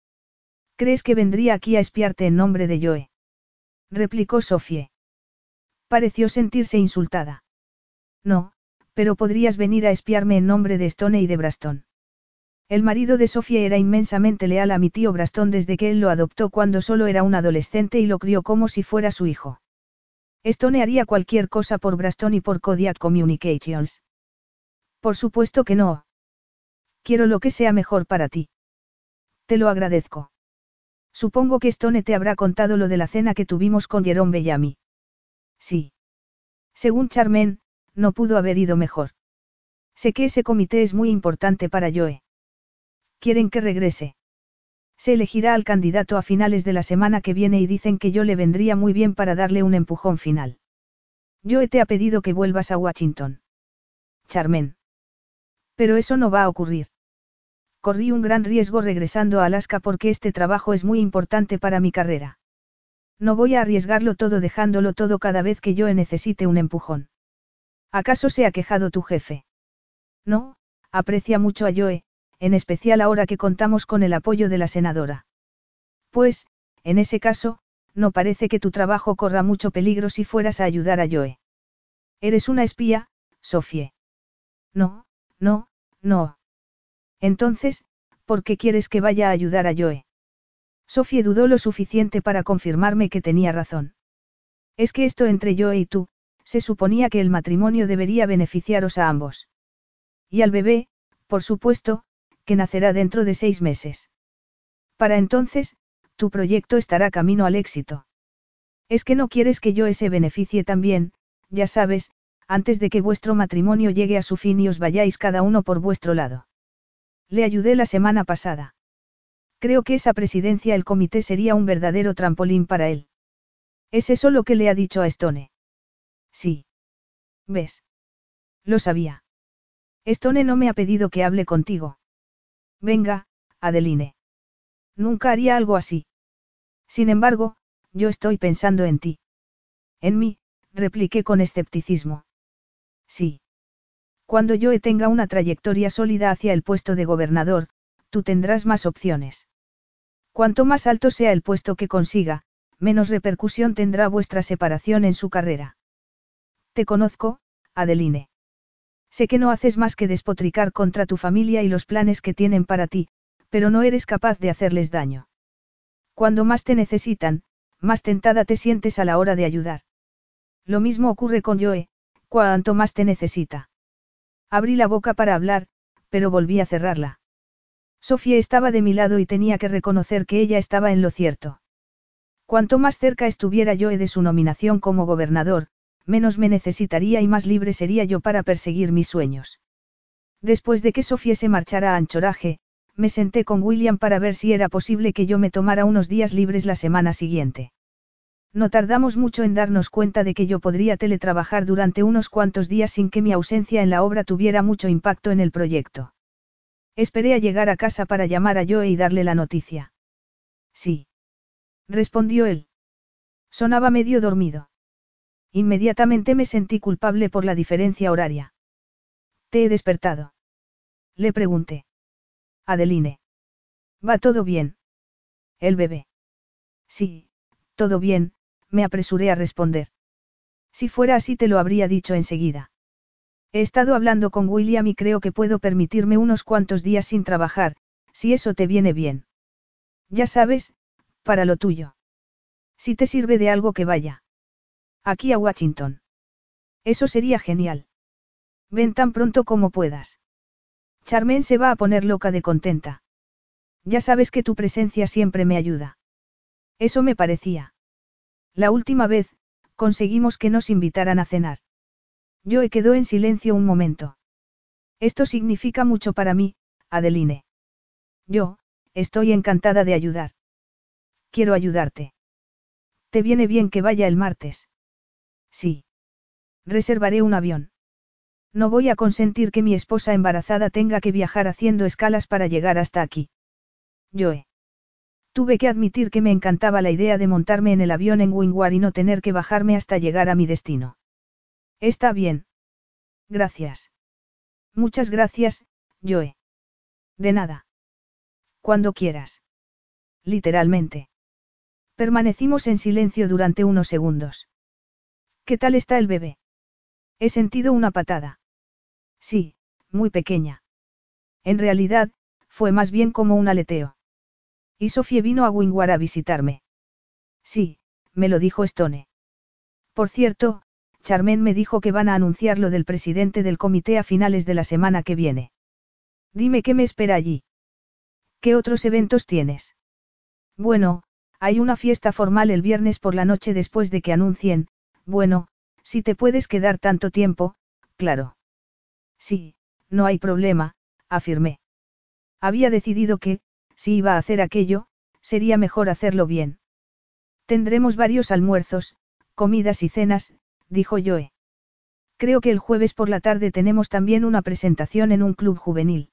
¿Crees que vendría aquí a espiarte en nombre de Joe? replicó Sofie. Pareció sentirse insultada. No, pero podrías venir a espiarme en nombre de Stone y de Braston. El marido de Sofie era inmensamente leal a mi tío Braston desde que él lo adoptó cuando solo era un adolescente y lo crió como si fuera su hijo. Stone haría cualquier cosa por Braston y por Kodiak Communications. Por supuesto que no. Quiero lo que sea mejor para ti. Te lo agradezco. Supongo que Stone te habrá contado lo de la cena que tuvimos con Jerome Bellamy. Sí. Según Charmen, no pudo haber ido mejor. Sé que ese comité es muy importante para Joe. Quieren que regrese. Se elegirá al candidato a finales de la semana que viene y dicen que yo le vendría muy bien para darle un empujón final. Joe te ha pedido que vuelvas a Washington. Charmen. Pero eso no va a ocurrir. Corrí un gran riesgo regresando a Alaska porque este trabajo es muy importante para mi carrera. No voy a arriesgarlo todo dejándolo todo cada vez que yo necesite un empujón. ¿Acaso se ha quejado tu jefe? No, aprecia mucho a Joe, en especial ahora que contamos con el apoyo de la senadora. Pues, en ese caso, no parece que tu trabajo corra mucho peligro si fueras a ayudar a Joe. Eres una espía, Sofie. No, no, no. Entonces, ¿por qué quieres que vaya a ayudar a Joe? Sofie dudó lo suficiente para confirmarme que tenía razón. Es que esto entre Joe y tú, se suponía que el matrimonio debería beneficiaros a ambos. Y al bebé, por supuesto, que nacerá dentro de seis meses. Para entonces, tu proyecto estará camino al éxito. Es que no quieres que yo se beneficie también, ya sabes, antes de que vuestro matrimonio llegue a su fin y os vayáis cada uno por vuestro lado. Le ayudé la semana pasada. Creo que esa presidencia del comité sería un verdadero trampolín para él. ¿Es eso lo que le ha dicho a Stone? Sí. ¿Ves? Lo sabía. Stone no me ha pedido que hable contigo. Venga, Adeline. Nunca haría algo así. Sin embargo, yo estoy pensando en ti. En mí, repliqué con escepticismo. Sí. Cuando yo tenga una trayectoria sólida hacia el puesto de gobernador, tú tendrás más opciones. Cuanto más alto sea el puesto que consiga, menos repercusión tendrá vuestra separación en su carrera. Te conozco, Adeline. Sé que no haces más que despotricar contra tu familia y los planes que tienen para ti, pero no eres capaz de hacerles daño. Cuando más te necesitan, más tentada te sientes a la hora de ayudar. Lo mismo ocurre con Joe, cuanto más te necesita. Abrí la boca para hablar, pero volví a cerrarla. Sofía estaba de mi lado y tenía que reconocer que ella estaba en lo cierto. Cuanto más cerca estuviera Joe de su nominación como gobernador, menos me necesitaría y más libre sería yo para perseguir mis sueños. Después de que Sofía se marchara a Anchoraje, me senté con William para ver si era posible que yo me tomara unos días libres la semana siguiente. No tardamos mucho en darnos cuenta de que yo podría teletrabajar durante unos cuantos días sin que mi ausencia en la obra tuviera mucho impacto en el proyecto. Esperé a llegar a casa para llamar a Joe y darle la noticia. Sí. Respondió él. Sonaba medio dormido. Inmediatamente me sentí culpable por la diferencia horaria. ¿Te he despertado? Le pregunté. Adeline. ¿Va todo bien? El bebé. Sí, todo bien, me apresuré a responder. Si fuera así te lo habría dicho enseguida. He estado hablando con William y creo que puedo permitirme unos cuantos días sin trabajar, si eso te viene bien. Ya sabes, para lo tuyo. Si te sirve de algo que vaya. Aquí a Washington. Eso sería genial. Ven tan pronto como puedas. Charmen se va a poner loca de contenta. Ya sabes que tu presencia siempre me ayuda. Eso me parecía. La última vez, conseguimos que nos invitaran a cenar. Yo he quedó en silencio un momento. Esto significa mucho para mí, Adeline. Yo, estoy encantada de ayudar. Quiero ayudarte. ¿Te viene bien que vaya el martes? Sí. Reservaré un avión. No voy a consentir que mi esposa embarazada tenga que viajar haciendo escalas para llegar hasta aquí. Joe. Tuve que admitir que me encantaba la idea de montarme en el avión en Wingward y no tener que bajarme hasta llegar a mi destino. Está bien. Gracias. Muchas gracias, Joe. De nada. Cuando quieras. Literalmente. Permanecimos en silencio durante unos segundos. ¿Qué tal está el bebé? He sentido una patada. Sí, muy pequeña. En realidad, fue más bien como un aleteo. Y Sofía vino a Wingwar a visitarme. Sí, me lo dijo Stone. Por cierto, Charmen me dijo que van a anunciar lo del presidente del comité a finales de la semana que viene. Dime qué me espera allí. ¿Qué otros eventos tienes? Bueno, hay una fiesta formal el viernes por la noche después de que anuncien, bueno, si te puedes quedar tanto tiempo, claro. Sí, no hay problema, afirmé. Había decidido que, si iba a hacer aquello, sería mejor hacerlo bien. Tendremos varios almuerzos, comidas y cenas, dijo Joe. Creo que el jueves por la tarde tenemos también una presentación en un club juvenil.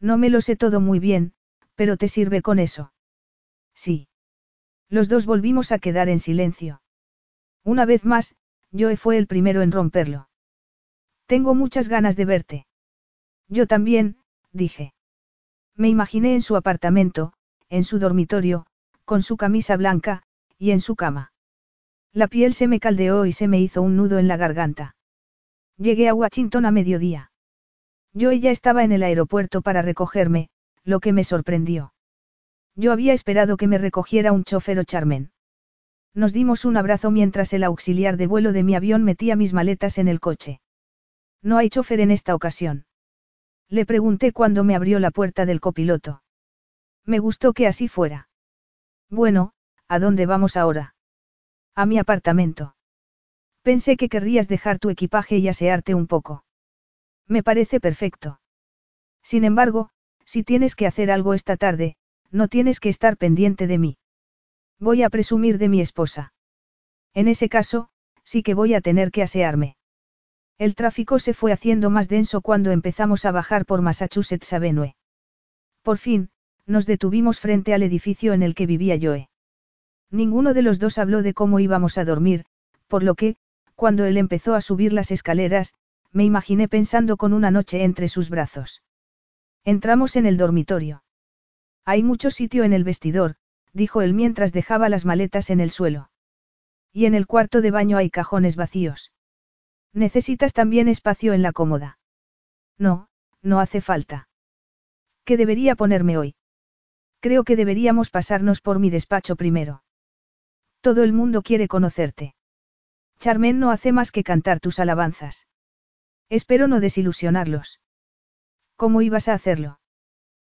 No me lo sé todo muy bien, pero te sirve con eso. Sí. Los dos volvimos a quedar en silencio. Una vez más, Joe fue el primero en romperlo. Tengo muchas ganas de verte. Yo también, dije. Me imaginé en su apartamento, en su dormitorio, con su camisa blanca, y en su cama. La piel se me caldeó y se me hizo un nudo en la garganta. Llegué a Washington a mediodía. Yo ella estaba en el aeropuerto para recogerme, lo que me sorprendió. Yo había esperado que me recogiera un chofer o Charmen. Nos dimos un abrazo mientras el auxiliar de vuelo de mi avión metía mis maletas en el coche. No hay chofer en esta ocasión. Le pregunté cuando me abrió la puerta del copiloto. Me gustó que así fuera. Bueno, ¿a dónde vamos ahora? A mi apartamento. Pensé que querrías dejar tu equipaje y asearte un poco. Me parece perfecto. Sin embargo, si tienes que hacer algo esta tarde, no tienes que estar pendiente de mí. Voy a presumir de mi esposa. En ese caso, sí que voy a tener que asearme. El tráfico se fue haciendo más denso cuando empezamos a bajar por Massachusetts Avenue. Por fin, nos detuvimos frente al edificio en el que vivía Joe. Ninguno de los dos habló de cómo íbamos a dormir, por lo que, cuando él empezó a subir las escaleras, me imaginé pensando con una noche entre sus brazos. Entramos en el dormitorio. Hay mucho sitio en el vestidor, dijo él mientras dejaba las maletas en el suelo. Y en el cuarto de baño hay cajones vacíos. Necesitas también espacio en la cómoda. No, no hace falta. ¿Qué debería ponerme hoy? Creo que deberíamos pasarnos por mi despacho primero. Todo el mundo quiere conocerte. Charmen no hace más que cantar tus alabanzas. Espero no desilusionarlos. ¿Cómo ibas a hacerlo?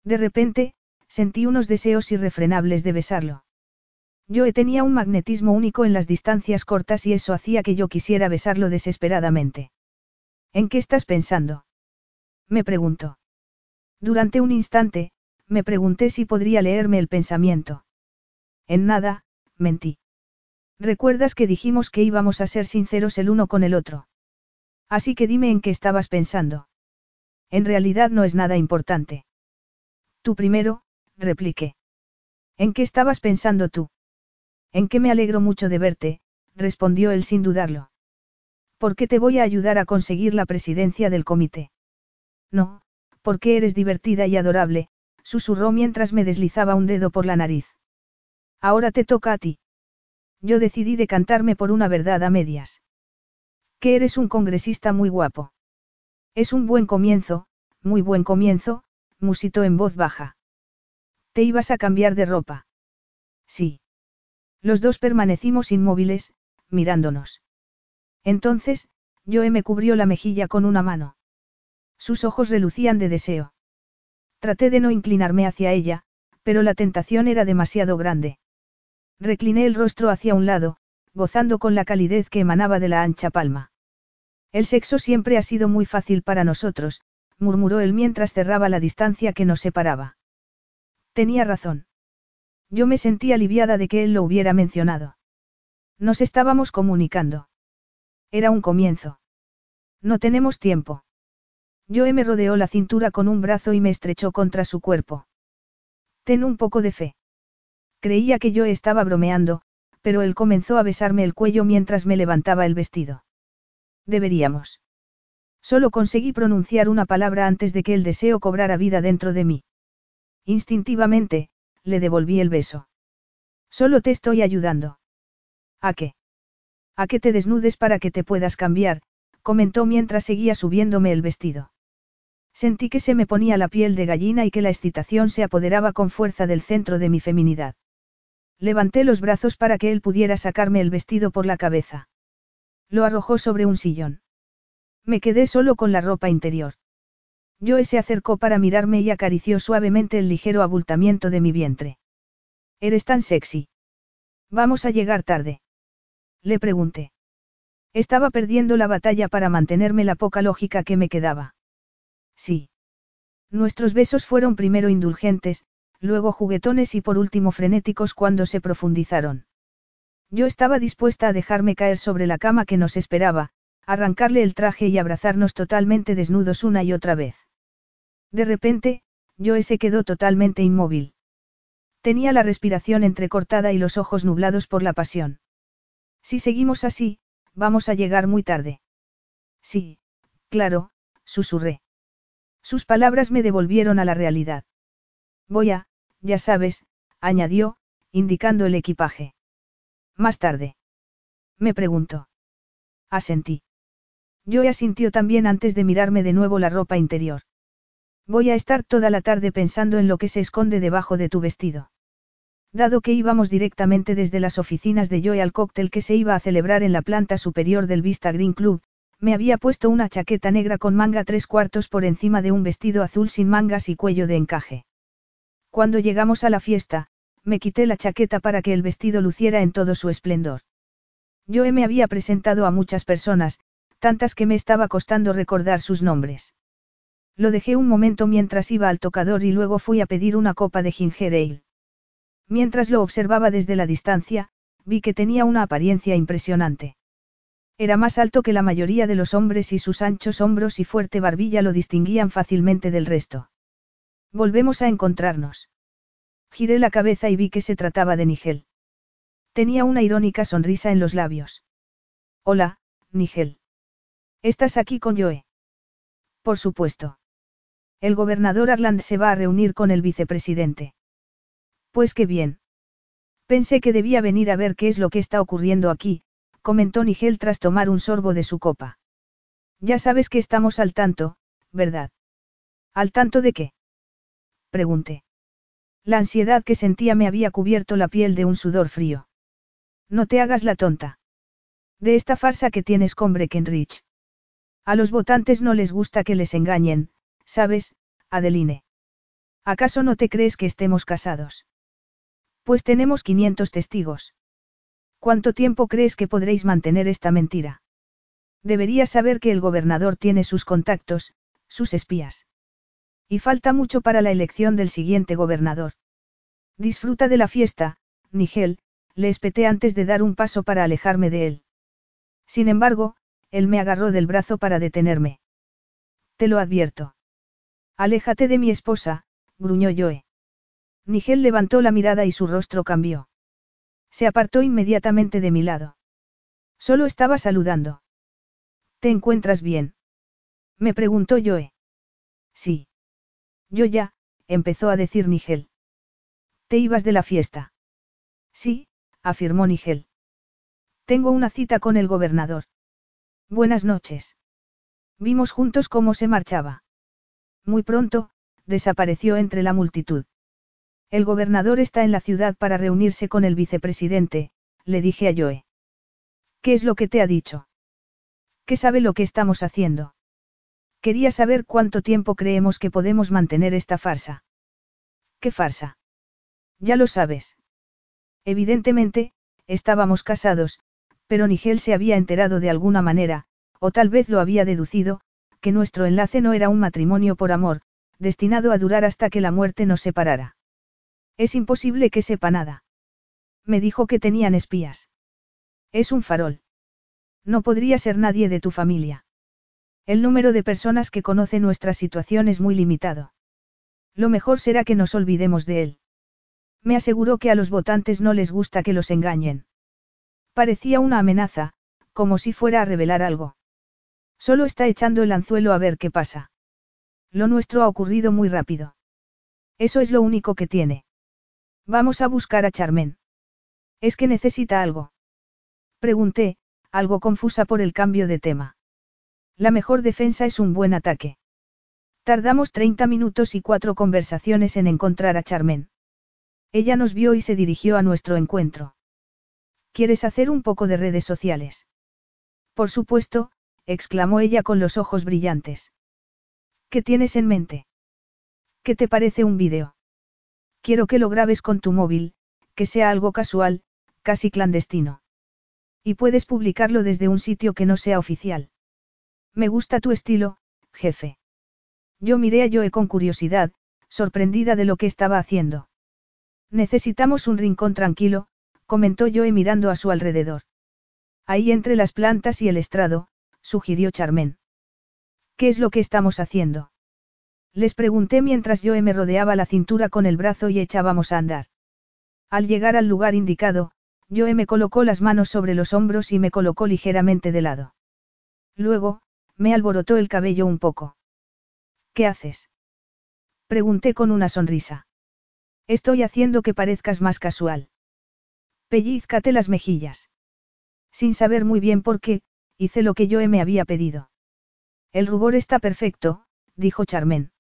De repente, sentí unos deseos irrefrenables de besarlo. Yo tenía un magnetismo único en las distancias cortas y eso hacía que yo quisiera besarlo desesperadamente. ¿En qué estás pensando? Me preguntó. Durante un instante, me pregunté si podría leerme el pensamiento. En nada, mentí. ¿Recuerdas que dijimos que íbamos a ser sinceros el uno con el otro? Así que dime en qué estabas pensando. En realidad no es nada importante. Tú primero, repliqué. ¿En qué estabas pensando tú? En qué me alegro mucho de verte, respondió él sin dudarlo. ¿Por qué te voy a ayudar a conseguir la presidencia del comité? No, porque eres divertida y adorable, susurró mientras me deslizaba un dedo por la nariz. Ahora te toca a ti. Yo decidí decantarme por una verdad a medias. Que eres un congresista muy guapo. Es un buen comienzo, muy buen comienzo, musitó en voz baja. ¿Te ibas a cambiar de ropa? Sí. Los dos permanecimos inmóviles, mirándonos. Entonces, Joe me cubrió la mejilla con una mano. Sus ojos relucían de deseo. Traté de no inclinarme hacia ella, pero la tentación era demasiado grande. Recliné el rostro hacia un lado, gozando con la calidez que emanaba de la ancha palma. El sexo siempre ha sido muy fácil para nosotros, murmuró él mientras cerraba la distancia que nos separaba. Tenía razón. Yo me sentí aliviada de que él lo hubiera mencionado. Nos estábamos comunicando. Era un comienzo. No tenemos tiempo. Joe me rodeó la cintura con un brazo y me estrechó contra su cuerpo. Ten un poco de fe. Creía que yo estaba bromeando, pero él comenzó a besarme el cuello mientras me levantaba el vestido. Deberíamos. Solo conseguí pronunciar una palabra antes de que el deseo cobrara vida dentro de mí. Instintivamente, le devolví el beso. Solo te estoy ayudando. ¿A qué? A que te desnudes para que te puedas cambiar, comentó mientras seguía subiéndome el vestido. Sentí que se me ponía la piel de gallina y que la excitación se apoderaba con fuerza del centro de mi feminidad. Levanté los brazos para que él pudiera sacarme el vestido por la cabeza. Lo arrojó sobre un sillón. Me quedé solo con la ropa interior. Joe se acercó para mirarme y acarició suavemente el ligero abultamiento de mi vientre. Eres tan sexy. Vamos a llegar tarde. Le pregunté. Estaba perdiendo la batalla para mantenerme la poca lógica que me quedaba. Sí. Nuestros besos fueron primero indulgentes, luego juguetones y por último frenéticos cuando se profundizaron. Yo estaba dispuesta a dejarme caer sobre la cama que nos esperaba, arrancarle el traje y abrazarnos totalmente desnudos una y otra vez. De repente, Joe se quedó totalmente inmóvil. Tenía la respiración entrecortada y los ojos nublados por la pasión. Si seguimos así, vamos a llegar muy tarde. Sí, claro, susurré. Sus palabras me devolvieron a la realidad. Voy a, ya sabes, añadió, indicando el equipaje. Más tarde. Me preguntó. Asentí. Joe asintió también antes de mirarme de nuevo la ropa interior. Voy a estar toda la tarde pensando en lo que se esconde debajo de tu vestido. Dado que íbamos directamente desde las oficinas de Joe al cóctel que se iba a celebrar en la planta superior del Vista Green Club, me había puesto una chaqueta negra con manga tres cuartos por encima de un vestido azul sin mangas y cuello de encaje. Cuando llegamos a la fiesta, me quité la chaqueta para que el vestido luciera en todo su esplendor. Joe me había presentado a muchas personas, tantas que me estaba costando recordar sus nombres. Lo dejé un momento mientras iba al tocador y luego fui a pedir una copa de ginger ale. Mientras lo observaba desde la distancia, vi que tenía una apariencia impresionante. Era más alto que la mayoría de los hombres y sus anchos hombros y fuerte barbilla lo distinguían fácilmente del resto. Volvemos a encontrarnos. Giré la cabeza y vi que se trataba de Nigel. Tenía una irónica sonrisa en los labios. Hola, Nigel. ¿Estás aquí con Joe? Por supuesto. El gobernador Arland se va a reunir con el vicepresidente. Pues qué bien. Pensé que debía venir a ver qué es lo que está ocurriendo aquí, comentó Nigel tras tomar un sorbo de su copa. Ya sabes que estamos al tanto, ¿verdad? ¿Al tanto de qué? Pregunté. La ansiedad que sentía me había cubierto la piel de un sudor frío. No te hagas la tonta. De esta farsa que tienes con Breckenridge. A los votantes no les gusta que les engañen, ¿sabes, Adeline? ¿Acaso no te crees que estemos casados? Pues tenemos 500 testigos. ¿Cuánto tiempo crees que podréis mantener esta mentira? Deberías saber que el gobernador tiene sus contactos, sus espías. Y falta mucho para la elección del siguiente gobernador. Disfruta de la fiesta, Nigel, le espeté antes de dar un paso para alejarme de él. Sin embargo, él me agarró del brazo para detenerme. Te lo advierto. Aléjate de mi esposa, gruñó Joe. Nigel levantó la mirada y su rostro cambió. Se apartó inmediatamente de mi lado. Solo estaba saludando. ¿Te encuentras bien? Me preguntó Joe. Sí. Yo ya, empezó a decir Nigel. ¿Te ibas de la fiesta? Sí, afirmó Nigel. Tengo una cita con el gobernador. Buenas noches. Vimos juntos cómo se marchaba. Muy pronto, desapareció entre la multitud. El gobernador está en la ciudad para reunirse con el vicepresidente, le dije a Joe. ¿Qué es lo que te ha dicho? ¿Qué sabe lo que estamos haciendo? Quería saber cuánto tiempo creemos que podemos mantener esta farsa. ¿Qué farsa? Ya lo sabes. Evidentemente, estábamos casados, pero Nigel se había enterado de alguna manera, o tal vez lo había deducido, que nuestro enlace no era un matrimonio por amor, destinado a durar hasta que la muerte nos separara. Es imposible que sepa nada. Me dijo que tenían espías. Es un farol. No podría ser nadie de tu familia. El número de personas que conoce nuestra situación es muy limitado. Lo mejor será que nos olvidemos de él. Me aseguró que a los votantes no les gusta que los engañen. Parecía una amenaza, como si fuera a revelar algo. Solo está echando el anzuelo a ver qué pasa. Lo nuestro ha ocurrido muy rápido. Eso es lo único que tiene. Vamos a buscar a Charmen. ¿Es que necesita algo? Pregunté, algo confusa por el cambio de tema. La mejor defensa es un buen ataque. Tardamos 30 minutos y cuatro conversaciones en encontrar a Charmen. Ella nos vio y se dirigió a nuestro encuentro. ¿Quieres hacer un poco de redes sociales? Por supuesto, exclamó ella con los ojos brillantes. ¿Qué tienes en mente? ¿Qué te parece un vídeo? Quiero que lo grabes con tu móvil, que sea algo casual, casi clandestino. Y puedes publicarlo desde un sitio que no sea oficial. Me gusta tu estilo, jefe. Yo miré a Joe con curiosidad, sorprendida de lo que estaba haciendo. Necesitamos un rincón tranquilo, comentó Joe mirando a su alrededor. Ahí entre las plantas y el estrado, sugirió Charmen. ¿Qué es lo que estamos haciendo? Les pregunté mientras Joe me rodeaba la cintura con el brazo y echábamos a andar. Al llegar al lugar indicado, Joe me colocó las manos sobre los hombros y me colocó ligeramente de lado. Luego, me alborotó el cabello un poco. ¿Qué haces? Pregunté con una sonrisa. Estoy haciendo que parezcas más casual. Pellízcate las mejillas. Sin saber muy bien por qué, hice lo que Joe me había pedido. El rubor está perfecto, dijo Charmen.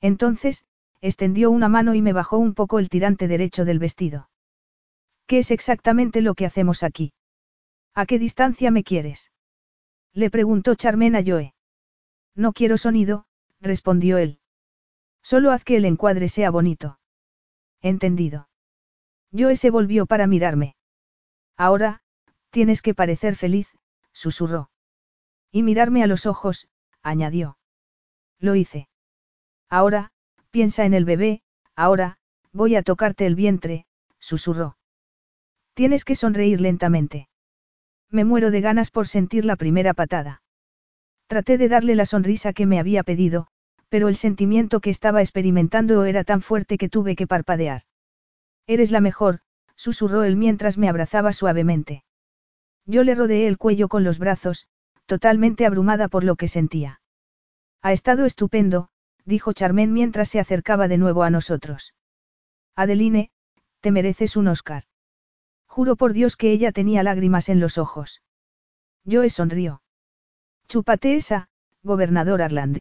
Entonces, extendió una mano y me bajó un poco el tirante derecho del vestido. ¿Qué es exactamente lo que hacemos aquí? ¿A qué distancia me quieres? Le preguntó Charmen a Joe. No quiero sonido, respondió él. Solo haz que el encuadre sea bonito. Entendido. Joe se volvió para mirarme. Ahora, tienes que parecer feliz, susurró. Y mirarme a los ojos, añadió. Lo hice. Ahora, piensa en el bebé, ahora, voy a tocarte el vientre, susurró. Tienes que sonreír lentamente. Me muero de ganas por sentir la primera patada. Traté de darle la sonrisa que me había pedido, pero el sentimiento que estaba experimentando era tan fuerte que tuve que parpadear. Eres la mejor, susurró él mientras me abrazaba suavemente. Yo le rodeé el cuello con los brazos, totalmente abrumada por lo que sentía. Ha estado estupendo, dijo Charmen mientras se acercaba de nuevo a nosotros. Adeline, te mereces un Oscar. Juro por Dios que ella tenía lágrimas en los ojos. Yo sonrió. Chúpate esa, gobernador Arland.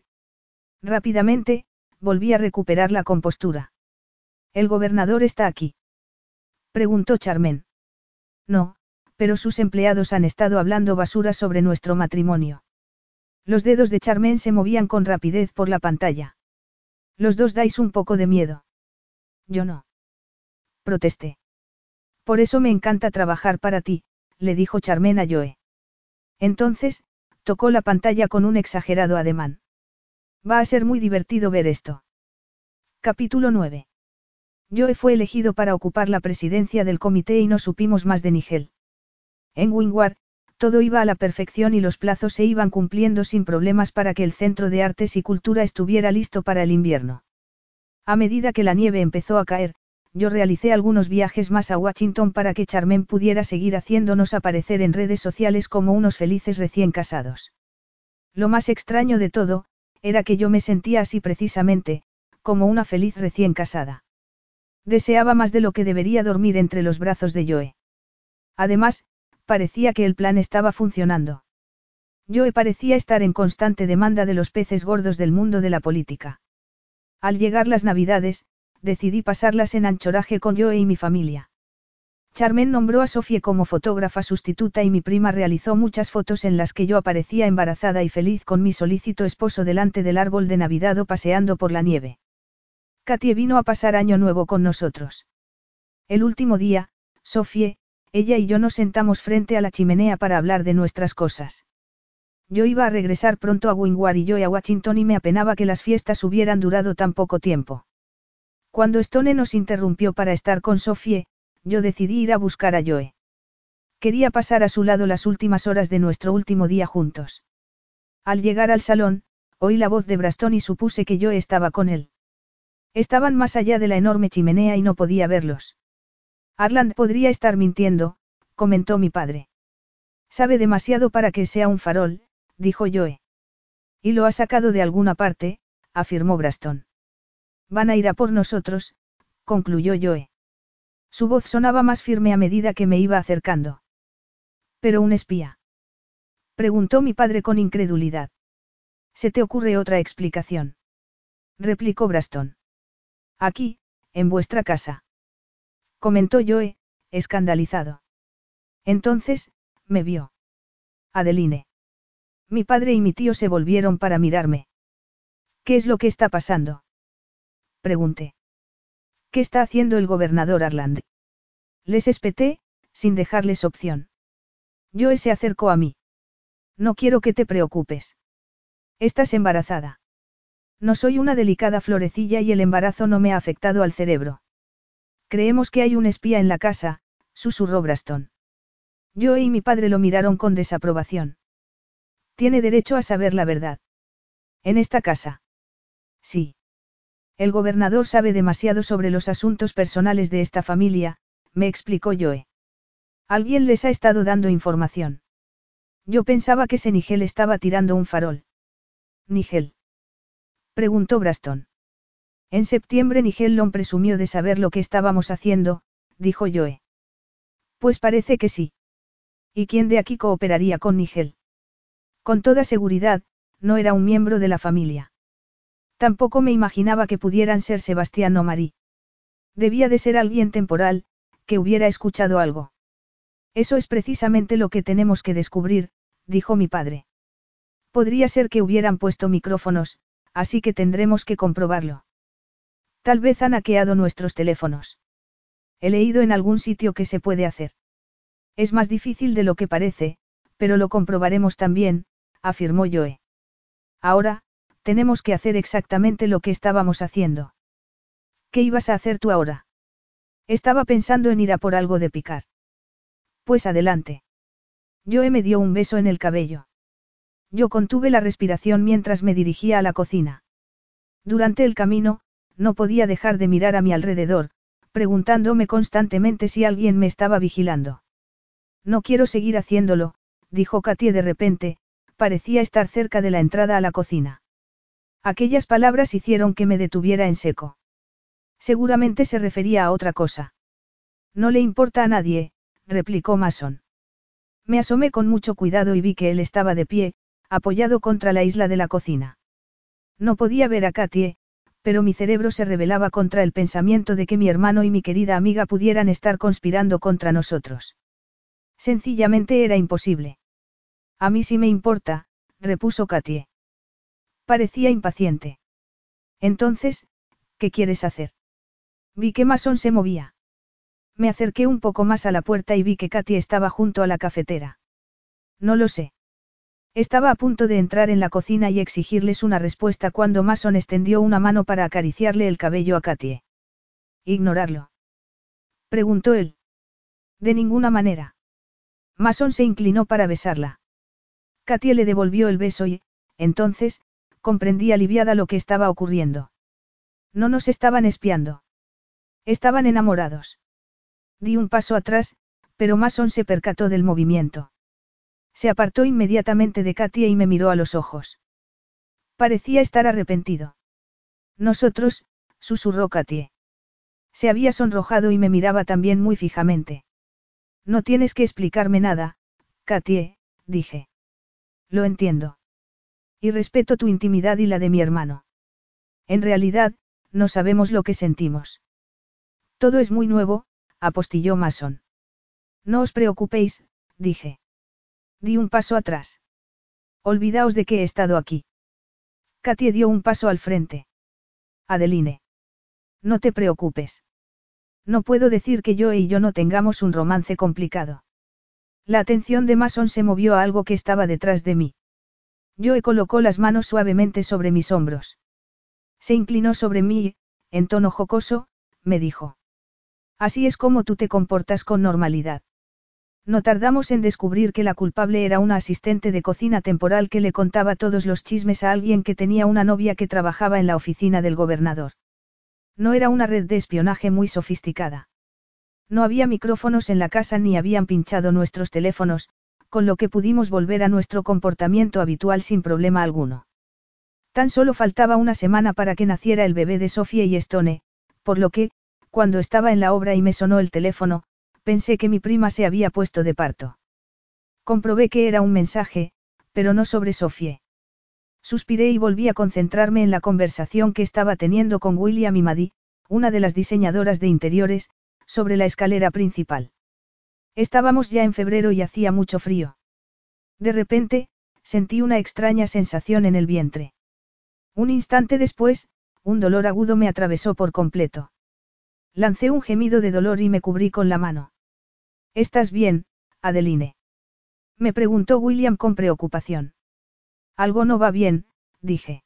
Rápidamente, volví a recuperar la compostura. ¿El gobernador está aquí? Preguntó Charmen. No, pero sus empleados han estado hablando basura sobre nuestro matrimonio. Los dedos de Charmen se movían con rapidez por la pantalla. Los dos dais un poco de miedo. Yo no. Protesté. Por eso me encanta trabajar para ti, le dijo Charmen a Joe. Entonces, tocó la pantalla con un exagerado ademán. Va a ser muy divertido ver esto. Capítulo 9. Joe fue elegido para ocupar la presidencia del comité y no supimos más de Nigel. En Wingward, todo iba a la perfección y los plazos se iban cumpliendo sin problemas para que el Centro de Artes y Cultura estuviera listo para el invierno. A medida que la nieve empezó a caer, yo realicé algunos viajes más a Washington para que Charmen pudiera seguir haciéndonos aparecer en redes sociales como unos felices recién casados. Lo más extraño de todo, era que yo me sentía así precisamente, como una feliz recién casada. Deseaba más de lo que debería dormir entre los brazos de Joe. Además, parecía que el plan estaba funcionando. Joe parecía estar en constante demanda de los peces gordos del mundo de la política. Al llegar las navidades, decidí pasarlas en anchoraje con Joe y mi familia. Charmen nombró a Sofie como fotógrafa sustituta y mi prima realizó muchas fotos en las que yo aparecía embarazada y feliz con mi solícito esposo delante del árbol de Navidad o paseando por la nieve. Katie vino a pasar año nuevo con nosotros. El último día, Sofie, ella y yo nos sentamos frente a la chimenea para hablar de nuestras cosas. Yo iba a regresar pronto a Wingward y yo a Washington y me apenaba que las fiestas hubieran durado tan poco tiempo. Cuando Stone nos interrumpió para estar con Sofie, yo decidí ir a buscar a Joe. Quería pasar a su lado las últimas horas de nuestro último día juntos. Al llegar al salón, oí la voz de Braston y supuse que Joe estaba con él. Estaban más allá de la enorme chimenea y no podía verlos. Arland podría estar mintiendo, comentó mi padre. Sabe demasiado para que sea un farol, dijo Joe. Y lo ha sacado de alguna parte, afirmó Braston. Van a ir a por nosotros, concluyó Joe. Su voz sonaba más firme a medida que me iba acercando. ¿Pero un espía? Preguntó mi padre con incredulidad. ¿Se te ocurre otra explicación? Replicó Braston. Aquí, en vuestra casa. Comentó Joe, escandalizado. Entonces, me vio. Adeline. Mi padre y mi tío se volvieron para mirarme. ¿Qué es lo que está pasando? Pregunté. ¿Qué está haciendo el gobernador Arland? Les espeté, sin dejarles opción. Joe se acercó a mí. No quiero que te preocupes. Estás embarazada. No soy una delicada florecilla y el embarazo no me ha afectado al cerebro. Creemos que hay un espía en la casa, susurró Braston. Joe y mi padre lo miraron con desaprobación. Tiene derecho a saber la verdad. ¿En esta casa? Sí. El gobernador sabe demasiado sobre los asuntos personales de esta familia, me explicó Joe. Alguien les ha estado dando información. Yo pensaba que ese Nigel estaba tirando un farol. Nigel. Preguntó Braston. En septiembre Nigel Long presumió de saber lo que estábamos haciendo, dijo Joe. Pues parece que sí. ¿Y quién de aquí cooperaría con Nigel? Con toda seguridad, no era un miembro de la familia. Tampoco me imaginaba que pudieran ser Sebastián o Marí. Debía de ser alguien temporal, que hubiera escuchado algo. Eso es precisamente lo que tenemos que descubrir, dijo mi padre. Podría ser que hubieran puesto micrófonos, así que tendremos que comprobarlo. Tal vez han hackeado nuestros teléfonos. He leído en algún sitio que se puede hacer. Es más difícil de lo que parece, pero lo comprobaremos también, afirmó Joe. Ahora, tenemos que hacer exactamente lo que estábamos haciendo. ¿Qué ibas a hacer tú ahora? Estaba pensando en ir a por algo de picar. Pues adelante. Joe me dio un beso en el cabello. Yo contuve la respiración mientras me dirigía a la cocina. Durante el camino, no podía dejar de mirar a mi alrededor, preguntándome constantemente si alguien me estaba vigilando. No quiero seguir haciéndolo, dijo Katie de repente, parecía estar cerca de la entrada a la cocina. Aquellas palabras hicieron que me detuviera en seco. Seguramente se refería a otra cosa. No le importa a nadie, replicó Mason. Me asomé con mucho cuidado y vi que él estaba de pie, apoyado contra la isla de la cocina. No podía ver a Katie, pero mi cerebro se rebelaba contra el pensamiento de que mi hermano y mi querida amiga pudieran estar conspirando contra nosotros. Sencillamente era imposible. A mí sí me importa, repuso Katie. Parecía impaciente. Entonces, ¿qué quieres hacer? Vi que Mason se movía. Me acerqué un poco más a la puerta y vi que Katy estaba junto a la cafetera. No lo sé. Estaba a punto de entrar en la cocina y exigirles una respuesta cuando Mason extendió una mano para acariciarle el cabello a Katie. ¿Ignorarlo? Preguntó él. De ninguna manera. Mason se inclinó para besarla. Katie le devolvió el beso y, entonces, comprendí aliviada lo que estaba ocurriendo. No nos estaban espiando. Estaban enamorados. Di un paso atrás, pero Mason se percató del movimiento. Se apartó inmediatamente de Katia y me miró a los ojos. Parecía estar arrepentido. Nosotros, susurró Katie. Se había sonrojado y me miraba también muy fijamente. No tienes que explicarme nada, Katie, dije. Lo entiendo. Y respeto tu intimidad y la de mi hermano. En realidad, no sabemos lo que sentimos. Todo es muy nuevo, apostilló Mason. No os preocupéis, dije. Di un paso atrás. Olvidaos de que he estado aquí. Katie dio un paso al frente. Adeline. No te preocupes. No puedo decir que yo y yo no tengamos un romance complicado. La atención de Mason se movió a algo que estaba detrás de mí. Joe colocó las manos suavemente sobre mis hombros. Se inclinó sobre mí y, en tono jocoso, me dijo. Así es como tú te comportas con normalidad. No tardamos en descubrir que la culpable era una asistente de cocina temporal que le contaba todos los chismes a alguien que tenía una novia que trabajaba en la oficina del gobernador. No era una red de espionaje muy sofisticada. No había micrófonos en la casa ni habían pinchado nuestros teléfonos, con lo que pudimos volver a nuestro comportamiento habitual sin problema alguno. Tan solo faltaba una semana para que naciera el bebé de Sofía y Stone, por lo que, cuando estaba en la obra y me sonó el teléfono, pensé que mi prima se había puesto de parto. Comprobé que era un mensaje, pero no sobre Sofie. Suspiré y volví a concentrarme en la conversación que estaba teniendo con William y Maddie, una de las diseñadoras de interiores, sobre la escalera principal. Estábamos ya en febrero y hacía mucho frío. De repente, sentí una extraña sensación en el vientre. Un instante después, un dolor agudo me atravesó por completo. Lancé un gemido de dolor y me cubrí con la mano. ¿Estás bien, Adeline? Me preguntó William con preocupación. Algo no va bien, dije.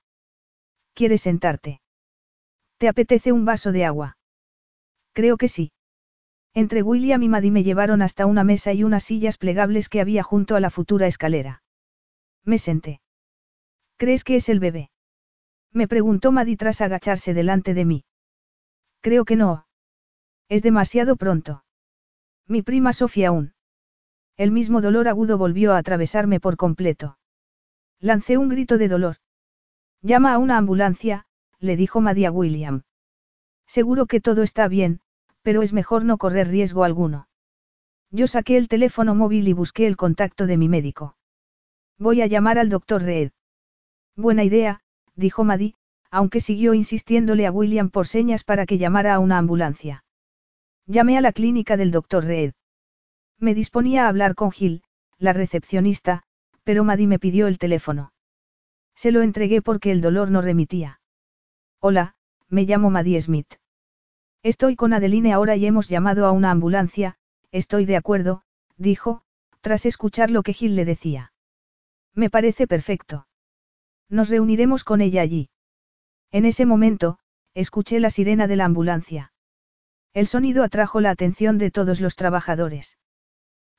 ¿Quieres sentarte? ¿Te apetece un vaso de agua? Creo que sí. Entre William y Maddie me llevaron hasta una mesa y unas sillas plegables que había junto a la futura escalera. Me senté. ¿Crees que es el bebé? Me preguntó Maddie tras agacharse delante de mí. Creo que no, es demasiado pronto. Mi prima Sofía aún. El mismo dolor agudo volvió a atravesarme por completo. Lancé un grito de dolor. Llama a una ambulancia, le dijo Madia William. Seguro que todo está bien, pero es mejor no correr riesgo alguno. Yo saqué el teléfono móvil y busqué el contacto de mi médico. Voy a llamar al doctor Reed. Buena idea, dijo Maddie, aunque siguió insistiéndole a William por señas para que llamara a una ambulancia. Llamé a la clínica del doctor Reed. Me disponía a hablar con Gil, la recepcionista, pero Maddie me pidió el teléfono. Se lo entregué porque el dolor no remitía. Hola, me llamo Maddie Smith. Estoy con Adeline ahora y hemos llamado a una ambulancia, estoy de acuerdo, dijo, tras escuchar lo que Gil le decía. Me parece perfecto. Nos reuniremos con ella allí. En ese momento, escuché la sirena de la ambulancia. El sonido atrajo la atención de todos los trabajadores.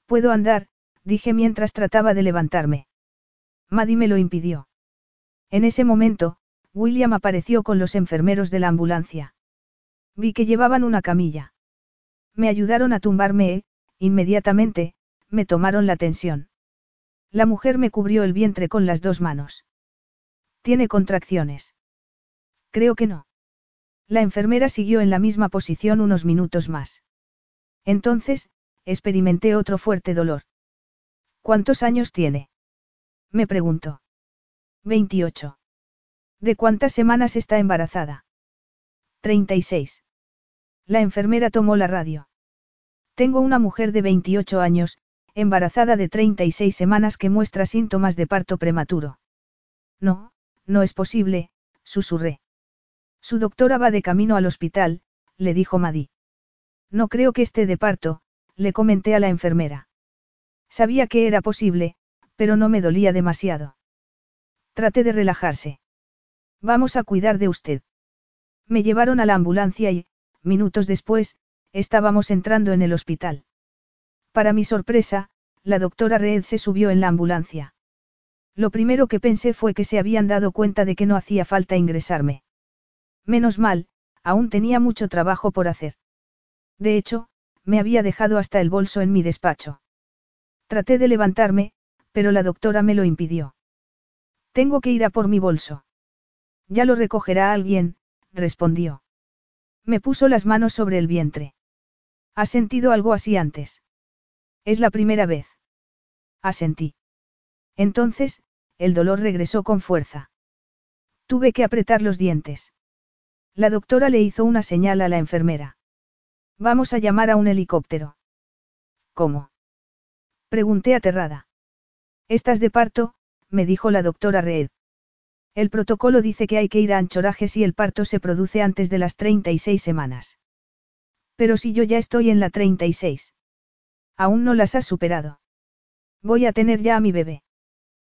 Puedo andar, dije mientras trataba de levantarme. Maddie me lo impidió. En ese momento, William apareció con los enfermeros de la ambulancia. Vi que llevaban una camilla. Me ayudaron a tumbarme e, inmediatamente, me tomaron la tensión. La mujer me cubrió el vientre con las dos manos. ¿Tiene contracciones? Creo que no. La enfermera siguió en la misma posición unos minutos más. Entonces, experimenté otro fuerte dolor. ¿Cuántos años tiene? Me preguntó. 28. ¿De cuántas semanas está embarazada? 36. La enfermera tomó la radio. Tengo una mujer de 28 años, embarazada de 36 semanas que muestra síntomas de parto prematuro. No, no es posible, susurré. Su doctora va de camino al hospital, le dijo Maddy. No creo que esté de parto, le comenté a la enfermera. Sabía que era posible, pero no me dolía demasiado. Traté de relajarse. Vamos a cuidar de usted. Me llevaron a la ambulancia y, minutos después, estábamos entrando en el hospital. Para mi sorpresa, la doctora Reed se subió en la ambulancia. Lo primero que pensé fue que se habían dado cuenta de que no hacía falta ingresarme. Menos mal, aún tenía mucho trabajo por hacer. De hecho, me había dejado hasta el bolso en mi despacho. Traté de levantarme, pero la doctora me lo impidió. Tengo que ir a por mi bolso. Ya lo recogerá alguien, respondió. Me puso las manos sobre el vientre. ¿Has sentido algo así antes? Es la primera vez. Asentí. Entonces, el dolor regresó con fuerza. Tuve que apretar los dientes. La doctora le hizo una señal a la enfermera. Vamos a llamar a un helicóptero. ¿Cómo? Pregunté aterrada. Estás de parto, me dijo la doctora Reed. El protocolo dice que hay que ir a anchoraje si el parto se produce antes de las 36 semanas. Pero si yo ya estoy en la 36. Aún no las has superado. Voy a tener ya a mi bebé.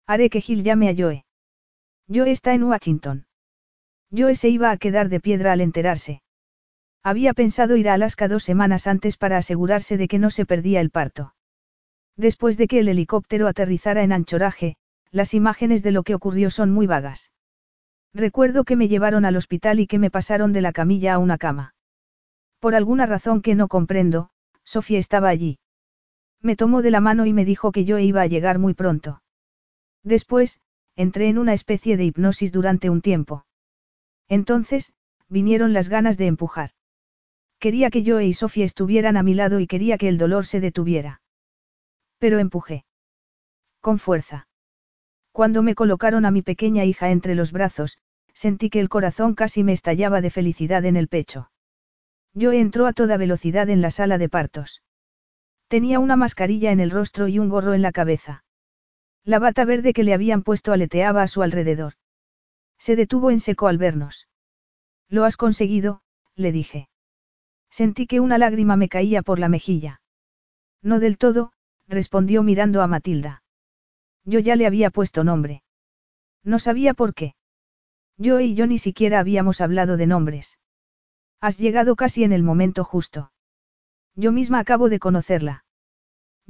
Haré que Gil llame a Joe. Joe está en Washington. Joe se iba a quedar de piedra al enterarse. Había pensado ir a Alaska dos semanas antes para asegurarse de que no se perdía el parto. Después de que el helicóptero aterrizara en anchoraje, las imágenes de lo que ocurrió son muy vagas. Recuerdo que me llevaron al hospital y que me pasaron de la camilla a una cama. Por alguna razón que no comprendo, Sofía estaba allí. Me tomó de la mano y me dijo que yo iba a llegar muy pronto. Después, entré en una especie de hipnosis durante un tiempo. Entonces, vinieron las ganas de empujar. Quería que yo y Sofía estuvieran a mi lado y quería que el dolor se detuviera. Pero empujé. Con fuerza. Cuando me colocaron a mi pequeña hija entre los brazos, sentí que el corazón casi me estallaba de felicidad en el pecho. Yo entró a toda velocidad en la sala de partos. Tenía una mascarilla en el rostro y un gorro en la cabeza. La bata verde que le habían puesto aleteaba a su alrededor. Se detuvo en seco al vernos. Lo has conseguido, le dije. Sentí que una lágrima me caía por la mejilla. No del todo, respondió mirando a Matilda. Yo ya le había puesto nombre. No sabía por qué. Yo y yo ni siquiera habíamos hablado de nombres. Has llegado casi en el momento justo. Yo misma acabo de conocerla.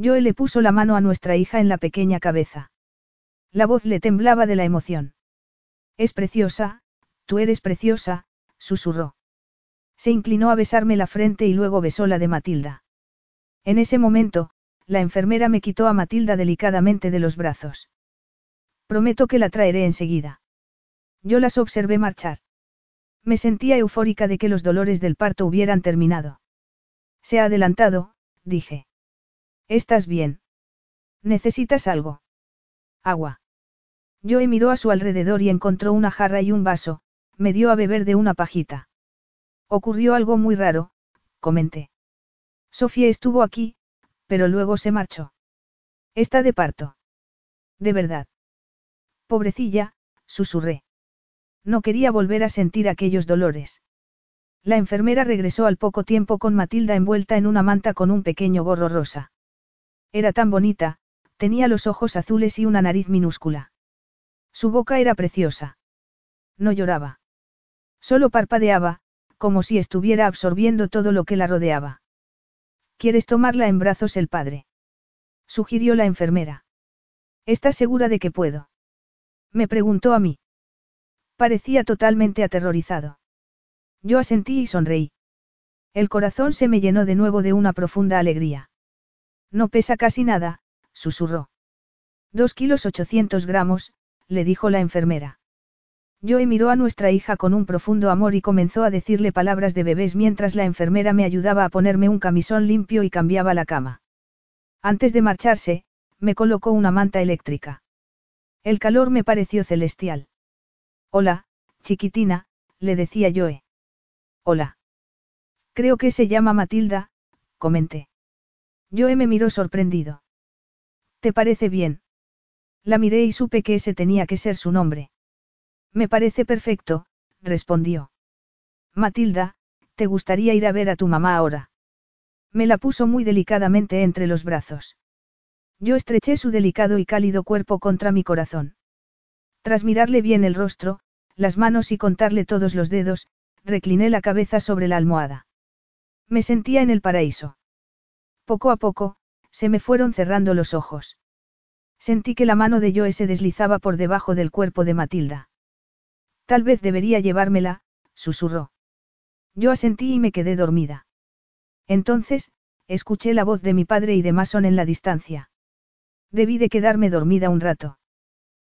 Joe le puso la mano a nuestra hija en la pequeña cabeza. La voz le temblaba de la emoción. Es preciosa, tú eres preciosa, susurró. Se inclinó a besarme la frente y luego besó la de Matilda. En ese momento, la enfermera me quitó a Matilda delicadamente de los brazos. Prometo que la traeré enseguida. Yo las observé marchar. Me sentía eufórica de que los dolores del parto hubieran terminado. Se ha adelantado, dije. ¿Estás bien? ¿Necesitas algo? Agua. Joe miró a su alrededor y encontró una jarra y un vaso, me dio a beber de una pajita. Ocurrió algo muy raro, comenté. Sofía estuvo aquí, pero luego se marchó. Está de parto. De verdad. Pobrecilla, susurré. No quería volver a sentir aquellos dolores. La enfermera regresó al poco tiempo con Matilda envuelta en una manta con un pequeño gorro rosa. Era tan bonita, tenía los ojos azules y una nariz minúscula. Su boca era preciosa. No lloraba. Solo parpadeaba, como si estuviera absorbiendo todo lo que la rodeaba. ¿Quieres tomarla en brazos el padre? sugirió la enfermera. ¿Estás segura de que puedo? Me preguntó a mí. Parecía totalmente aterrorizado. Yo asentí y sonreí. El corazón se me llenó de nuevo de una profunda alegría. No pesa casi nada, susurró. Dos kilos ochocientos gramos, le dijo la enfermera. Joe miró a nuestra hija con un profundo amor y comenzó a decirle palabras de bebés mientras la enfermera me ayudaba a ponerme un camisón limpio y cambiaba la cama. Antes de marcharse, me colocó una manta eléctrica. El calor me pareció celestial. Hola, chiquitina, le decía Joe. Hola. Creo que se llama Matilda, comenté. Joe me miró sorprendido. ¿Te parece bien? La miré y supe que ese tenía que ser su nombre. Me parece perfecto, respondió. Matilda, ¿te gustaría ir a ver a tu mamá ahora? Me la puso muy delicadamente entre los brazos. Yo estreché su delicado y cálido cuerpo contra mi corazón. Tras mirarle bien el rostro, las manos y contarle todos los dedos, recliné la cabeza sobre la almohada. Me sentía en el paraíso. Poco a poco, se me fueron cerrando los ojos. Sentí que la mano de Joe se deslizaba por debajo del cuerpo de Matilda. Tal vez debería llevármela, susurró. Yo asentí y me quedé dormida. Entonces, escuché la voz de mi padre y de Mason en la distancia. Debí de quedarme dormida un rato.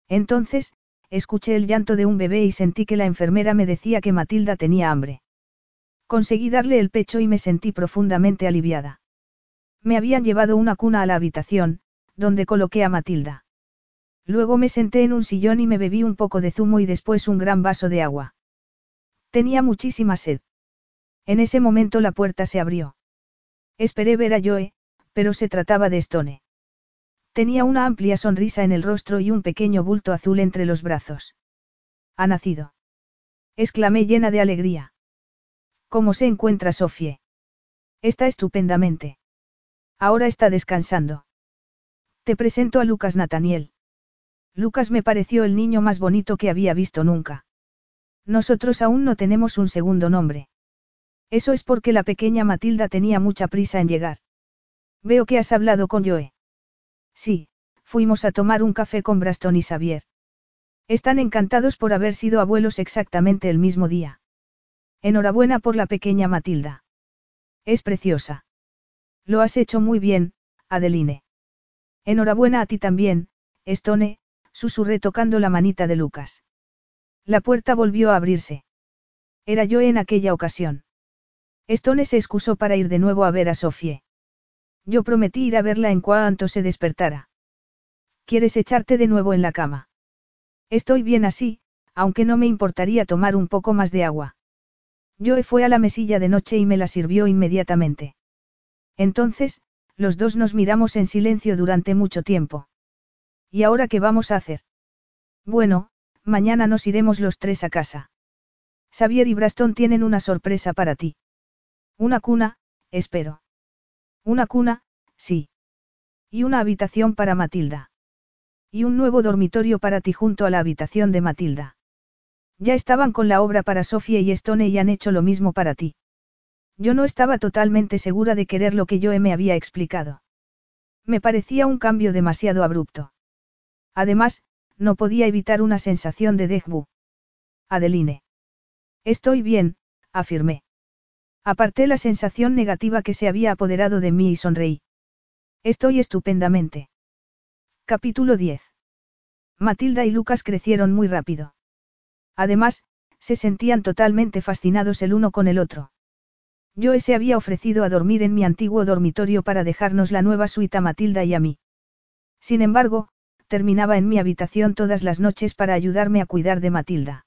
Entonces, escuché el llanto de un bebé y sentí que la enfermera me decía que Matilda tenía hambre. Conseguí darle el pecho y me sentí profundamente aliviada. Me habían llevado una cuna a la habitación, donde coloqué a Matilda. Luego me senté en un sillón y me bebí un poco de zumo y después un gran vaso de agua. Tenía muchísima sed. En ese momento la puerta se abrió. Esperé ver a Joe, pero se trataba de Stone. Tenía una amplia sonrisa en el rostro y un pequeño bulto azul entre los brazos. Ha nacido. Exclamé llena de alegría. ¿Cómo se encuentra Sofie? Está estupendamente. Ahora está descansando. Te presento a Lucas Nathaniel. Lucas me pareció el niño más bonito que había visto nunca. Nosotros aún no tenemos un segundo nombre. Eso es porque la pequeña Matilda tenía mucha prisa en llegar. Veo que has hablado con Joe. Sí, fuimos a tomar un café con Braston y Xavier. Están encantados por haber sido abuelos exactamente el mismo día. Enhorabuena por la pequeña Matilda. Es preciosa. Lo has hecho muy bien, Adeline. Enhorabuena a ti también, Stone, susurré tocando la manita de Lucas. La puerta volvió a abrirse. Era yo en aquella ocasión. Stone se excusó para ir de nuevo a ver a Sofie. Yo prometí ir a verla en cuanto se despertara. ¿Quieres echarte de nuevo en la cama? Estoy bien así, aunque no me importaría tomar un poco más de agua. Joe fue a la mesilla de noche y me la sirvió inmediatamente. Entonces, los dos nos miramos en silencio durante mucho tiempo. ¿Y ahora qué vamos a hacer? Bueno, mañana nos iremos los tres a casa. Xavier y Braston tienen una sorpresa para ti. Una cuna, espero. Una cuna, sí. Y una habitación para Matilda. Y un nuevo dormitorio para ti junto a la habitación de Matilda. Ya estaban con la obra para Sofía y Stone y han hecho lo mismo para ti. Yo no estaba totalmente segura de querer lo que yo me había explicado. Me parecía un cambio demasiado abrupto. Además, no podía evitar una sensación de dejbu. Adeline. Estoy bien, afirmé. Aparté la sensación negativa que se había apoderado de mí y sonreí. Estoy estupendamente. Capítulo 10. Matilda y Lucas crecieron muy rápido. Además, se sentían totalmente fascinados el uno con el otro. Yo se había ofrecido a dormir en mi antiguo dormitorio para dejarnos la nueva suite a Matilda y a mí. Sin embargo, terminaba en mi habitación todas las noches para ayudarme a cuidar de Matilda.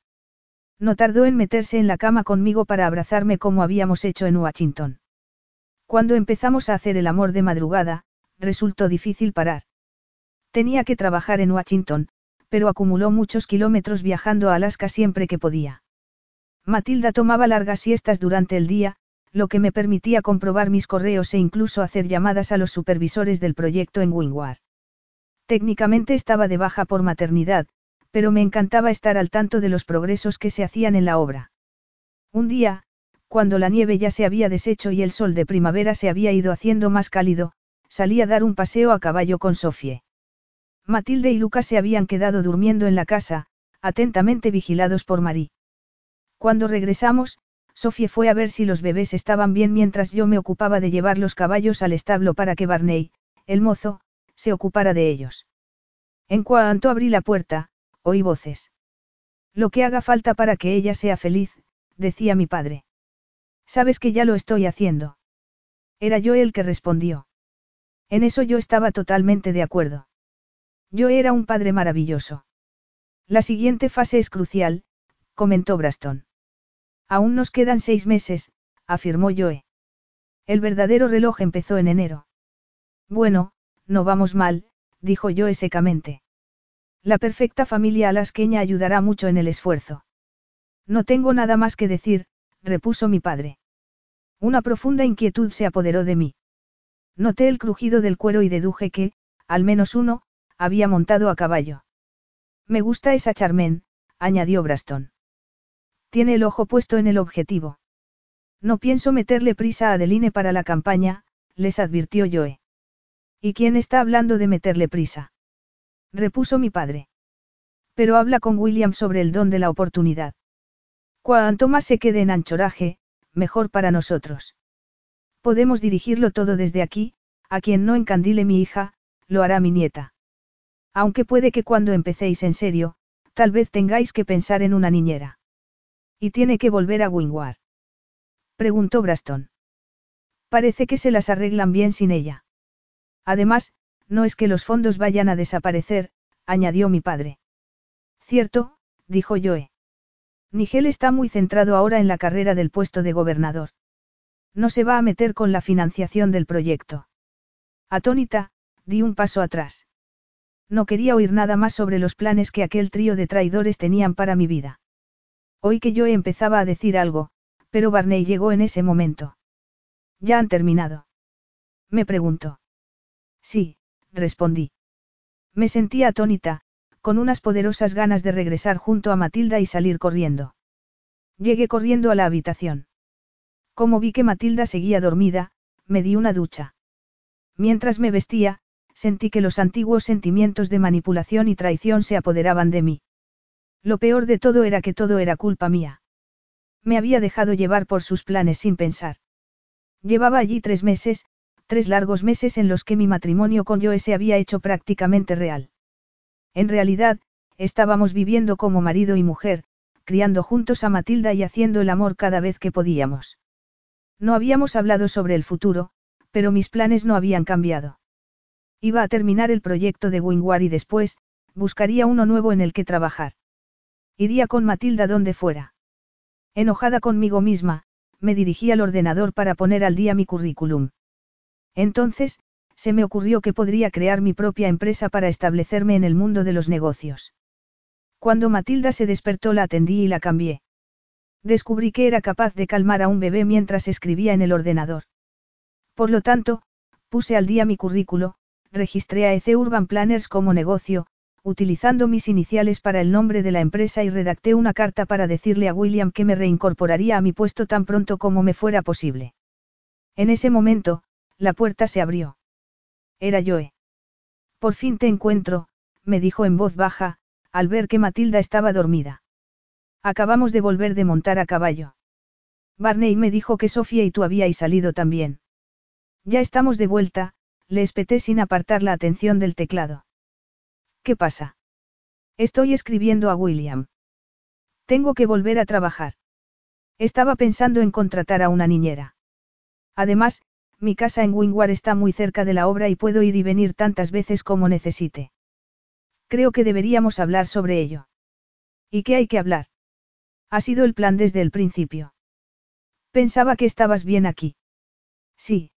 No tardó en meterse en la cama conmigo para abrazarme como habíamos hecho en Washington. Cuando empezamos a hacer el amor de madrugada, resultó difícil parar. Tenía que trabajar en Washington, pero acumuló muchos kilómetros viajando a Alaska siempre que podía. Matilda tomaba largas siestas durante el día, lo que me permitía comprobar mis correos e incluso hacer llamadas a los supervisores del proyecto en Wingward. Técnicamente estaba de baja por maternidad, pero me encantaba estar al tanto de los progresos que se hacían en la obra. Un día, cuando la nieve ya se había deshecho y el sol de primavera se había ido haciendo más cálido, salí a dar un paseo a caballo con Sofie. Matilde y Lucas se habían quedado durmiendo en la casa, atentamente vigilados por Marí. Cuando regresamos, Sofie fue a ver si los bebés estaban bien mientras yo me ocupaba de llevar los caballos al establo para que Barney, el mozo, se ocupara de ellos. En cuanto abrí la puerta, oí voces. Lo que haga falta para que ella sea feliz, decía mi padre. Sabes que ya lo estoy haciendo. Era yo el que respondió. En eso yo estaba totalmente de acuerdo. Yo era un padre maravilloso. La siguiente fase es crucial, comentó Braston. Aún nos quedan seis meses, afirmó Joe. El verdadero reloj empezó en enero. Bueno, no vamos mal, dijo Joe secamente. La perfecta familia alasqueña ayudará mucho en el esfuerzo. No tengo nada más que decir, repuso mi padre. Una profunda inquietud se apoderó de mí. Noté el crujido del cuero y deduje que, al menos uno, había montado a caballo. Me gusta esa Charmen, añadió Braston. Tiene el ojo puesto en el objetivo. No pienso meterle prisa a Adeline para la campaña, les advirtió Joe. ¿Y quién está hablando de meterle prisa? repuso mi padre. Pero habla con William sobre el don de la oportunidad. Cuanto más se quede en anchoraje, mejor para nosotros. Podemos dirigirlo todo desde aquí, a quien no encandile mi hija, lo hará mi nieta. Aunque puede que cuando empecéis en serio, tal vez tengáis que pensar en una niñera. ¿Y tiene que volver a Wingward? Preguntó Braston. Parece que se las arreglan bien sin ella. Además, no es que los fondos vayan a desaparecer, añadió mi padre. Cierto, dijo Joe. Nigel está muy centrado ahora en la carrera del puesto de gobernador. No se va a meter con la financiación del proyecto. Atónita, di un paso atrás. No quería oír nada más sobre los planes que aquel trío de traidores tenían para mi vida. Oí que Joe empezaba a decir algo, pero Barney llegó en ese momento. ¿Ya han terminado? Me preguntó. Sí, respondí. Me sentía atónita, con unas poderosas ganas de regresar junto a Matilda y salir corriendo. Llegué corriendo a la habitación. Como vi que Matilda seguía dormida, me di una ducha. Mientras me vestía, sentí que los antiguos sentimientos de manipulación y traición se apoderaban de mí. Lo peor de todo era que todo era culpa mía. Me había dejado llevar por sus planes sin pensar. Llevaba allí tres meses, tres largos meses en los que mi matrimonio con Joe se había hecho prácticamente real. En realidad, estábamos viviendo como marido y mujer, criando juntos a Matilda y haciendo el amor cada vez que podíamos. No habíamos hablado sobre el futuro, pero mis planes no habían cambiado. Iba a terminar el proyecto de Wingward y después, buscaría uno nuevo en el que trabajar. Iría con Matilda donde fuera. Enojada conmigo misma, me dirigí al ordenador para poner al día mi currículum. Entonces, se me ocurrió que podría crear mi propia empresa para establecerme en el mundo de los negocios. Cuando Matilda se despertó la atendí y la cambié. Descubrí que era capaz de calmar a un bebé mientras escribía en el ordenador. Por lo tanto, puse al día mi currículo, registré a EC Urban Planners como negocio, utilizando mis iniciales para el nombre de la empresa y redacté una carta para decirle a William que me reincorporaría a mi puesto tan pronto como me fuera posible. En ese momento, la puerta se abrió. Era Joe. Por fin te encuentro, me dijo en voz baja, al ver que Matilda estaba dormida. Acabamos de volver de montar a caballo. Barney me dijo que Sofía y tú habíais salido también. Ya estamos de vuelta, le espeté sin apartar la atención del teclado. ¿Qué pasa? Estoy escribiendo a William. Tengo que volver a trabajar. Estaba pensando en contratar a una niñera. Además, mi casa en Wingward está muy cerca de la obra y puedo ir y venir tantas veces como necesite. Creo que deberíamos hablar sobre ello. ¿Y qué hay que hablar? Ha sido el plan desde el principio. Pensaba que estabas bien aquí. Sí,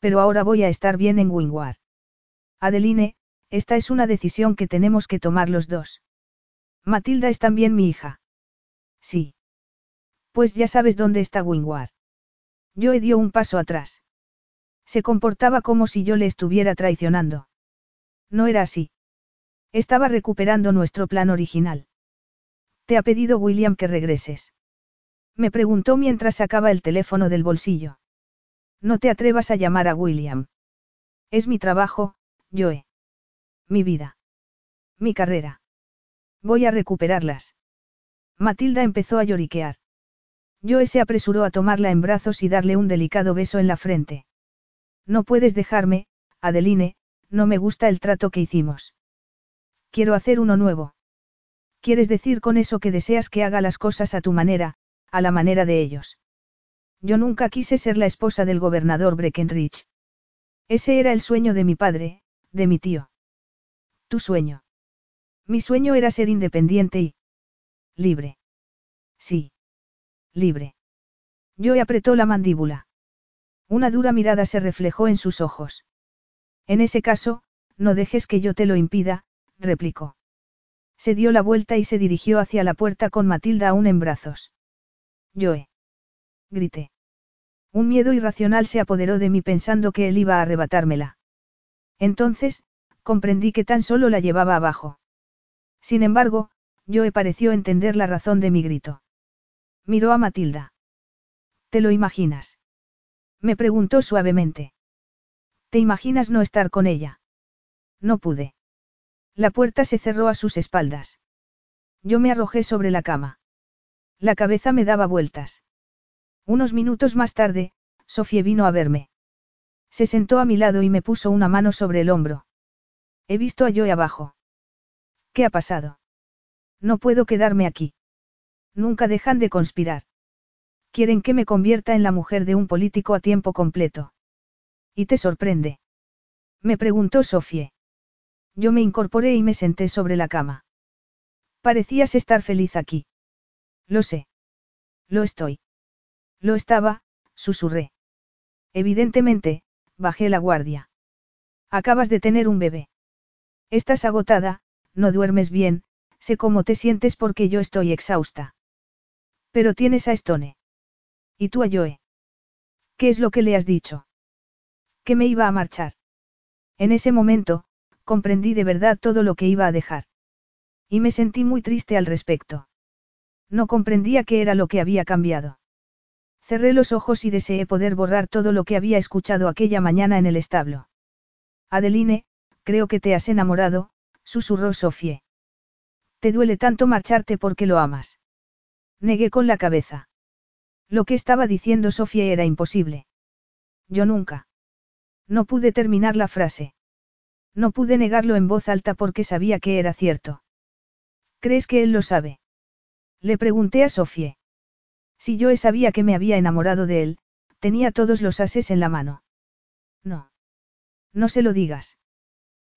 pero ahora voy a estar bien en Wingward. Adeline, esta es una decisión que tenemos que tomar los dos. Matilda es también mi hija. Sí. Pues ya sabes dónde está Wingward. Yo he dio un paso atrás. Se comportaba como si yo le estuviera traicionando. No era así. Estaba recuperando nuestro plan original. Te ha pedido William que regreses. Me preguntó mientras sacaba el teléfono del bolsillo. No te atrevas a llamar a William. Es mi trabajo, Joe. Mi vida. Mi carrera. Voy a recuperarlas. Matilda empezó a lloriquear. Joe se apresuró a tomarla en brazos y darle un delicado beso en la frente. No puedes dejarme, Adeline, no me gusta el trato que hicimos. Quiero hacer uno nuevo. ¿Quieres decir con eso que deseas que haga las cosas a tu manera, a la manera de ellos? Yo nunca quise ser la esposa del gobernador Breckenridge. Ese era el sueño de mi padre, de mi tío. Tu sueño. Mi sueño era ser independiente y... libre. Sí. Libre. Yo apretó la mandíbula. Una dura mirada se reflejó en sus ojos. En ese caso, no dejes que yo te lo impida, replicó. Se dio la vuelta y se dirigió hacia la puerta con Matilda aún en brazos. Joe. Grité. Un miedo irracional se apoderó de mí pensando que él iba a arrebatármela. Entonces, comprendí que tan solo la llevaba abajo. Sin embargo, Joe pareció entender la razón de mi grito. Miró a Matilda. ¿Te lo imaginas? Me preguntó suavemente. ¿Te imaginas no estar con ella? No pude. La puerta se cerró a sus espaldas. Yo me arrojé sobre la cama. La cabeza me daba vueltas. Unos minutos más tarde, Sofía vino a verme. Se sentó a mi lado y me puso una mano sobre el hombro. He visto a Joe abajo. ¿Qué ha pasado? No puedo quedarme aquí. Nunca dejan de conspirar. Quieren que me convierta en la mujer de un político a tiempo completo. ¿Y te sorprende? Me preguntó Sofie. Yo me incorporé y me senté sobre la cama. Parecías estar feliz aquí. Lo sé. Lo estoy. Lo estaba, susurré. Evidentemente, bajé la guardia. Acabas de tener un bebé. Estás agotada, no duermes bien, sé cómo te sientes porque yo estoy exhausta. Pero tienes a Stone. ¿Y tú a Joe? ¿Qué es lo que le has dicho? Que me iba a marchar. En ese momento, comprendí de verdad todo lo que iba a dejar. Y me sentí muy triste al respecto. No comprendía qué era lo que había cambiado. Cerré los ojos y deseé poder borrar todo lo que había escuchado aquella mañana en el establo. Adeline, creo que te has enamorado, susurró Sofie. Te duele tanto marcharte porque lo amas. Negué con la cabeza. Lo que estaba diciendo Sofía era imposible. Yo nunca. No pude terminar la frase. No pude negarlo en voz alta porque sabía que era cierto. ¿Crees que él lo sabe? Le pregunté a Sofía. Si yo sabía que me había enamorado de él, tenía todos los ases en la mano. No. No se lo digas.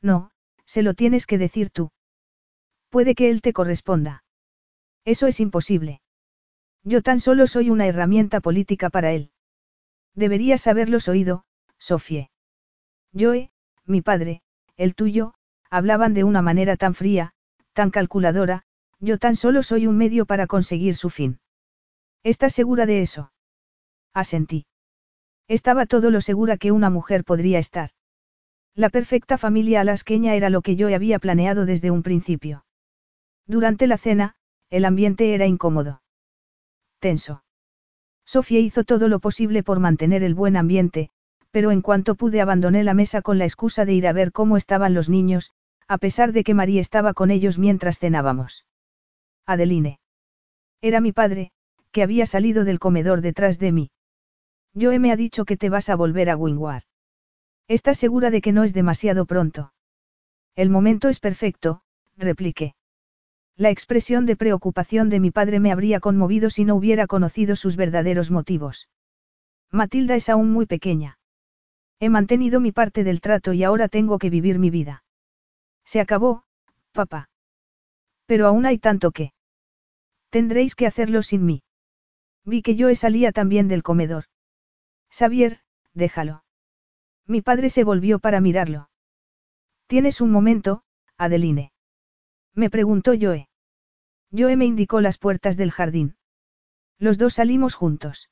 No, se lo tienes que decir tú. Puede que él te corresponda. Eso es imposible. Yo tan solo soy una herramienta política para él. Deberías haberlos oído, Sofie. Joe, mi padre, el tuyo, hablaban de una manera tan fría, tan calculadora, yo tan solo soy un medio para conseguir su fin. ¿Estás segura de eso? Asentí. Estaba todo lo segura que una mujer podría estar. La perfecta familia alasqueña era lo que yo había planeado desde un principio. Durante la cena, el ambiente era incómodo. Tenso. Sofía hizo todo lo posible por mantener el buen ambiente, pero en cuanto pude abandoné la mesa con la excusa de ir a ver cómo estaban los niños, a pesar de que María estaba con ellos mientras cenábamos. Adeline. Era mi padre, que había salido del comedor detrás de mí. Joe me ha dicho que te vas a volver a Wingward. ¿Estás segura de que no es demasiado pronto? El momento es perfecto, repliqué. La expresión de preocupación de mi padre me habría conmovido si no hubiera conocido sus verdaderos motivos. Matilda es aún muy pequeña. He mantenido mi parte del trato y ahora tengo que vivir mi vida. Se acabó, papá. Pero aún hay tanto que. Tendréis que hacerlo sin mí. Vi que yo salía también del comedor. Xavier, déjalo. Mi padre se volvió para mirarlo. ¿Tienes un momento, Adeline? Me preguntó Joe. Joe me indicó las puertas del jardín. Los dos salimos juntos.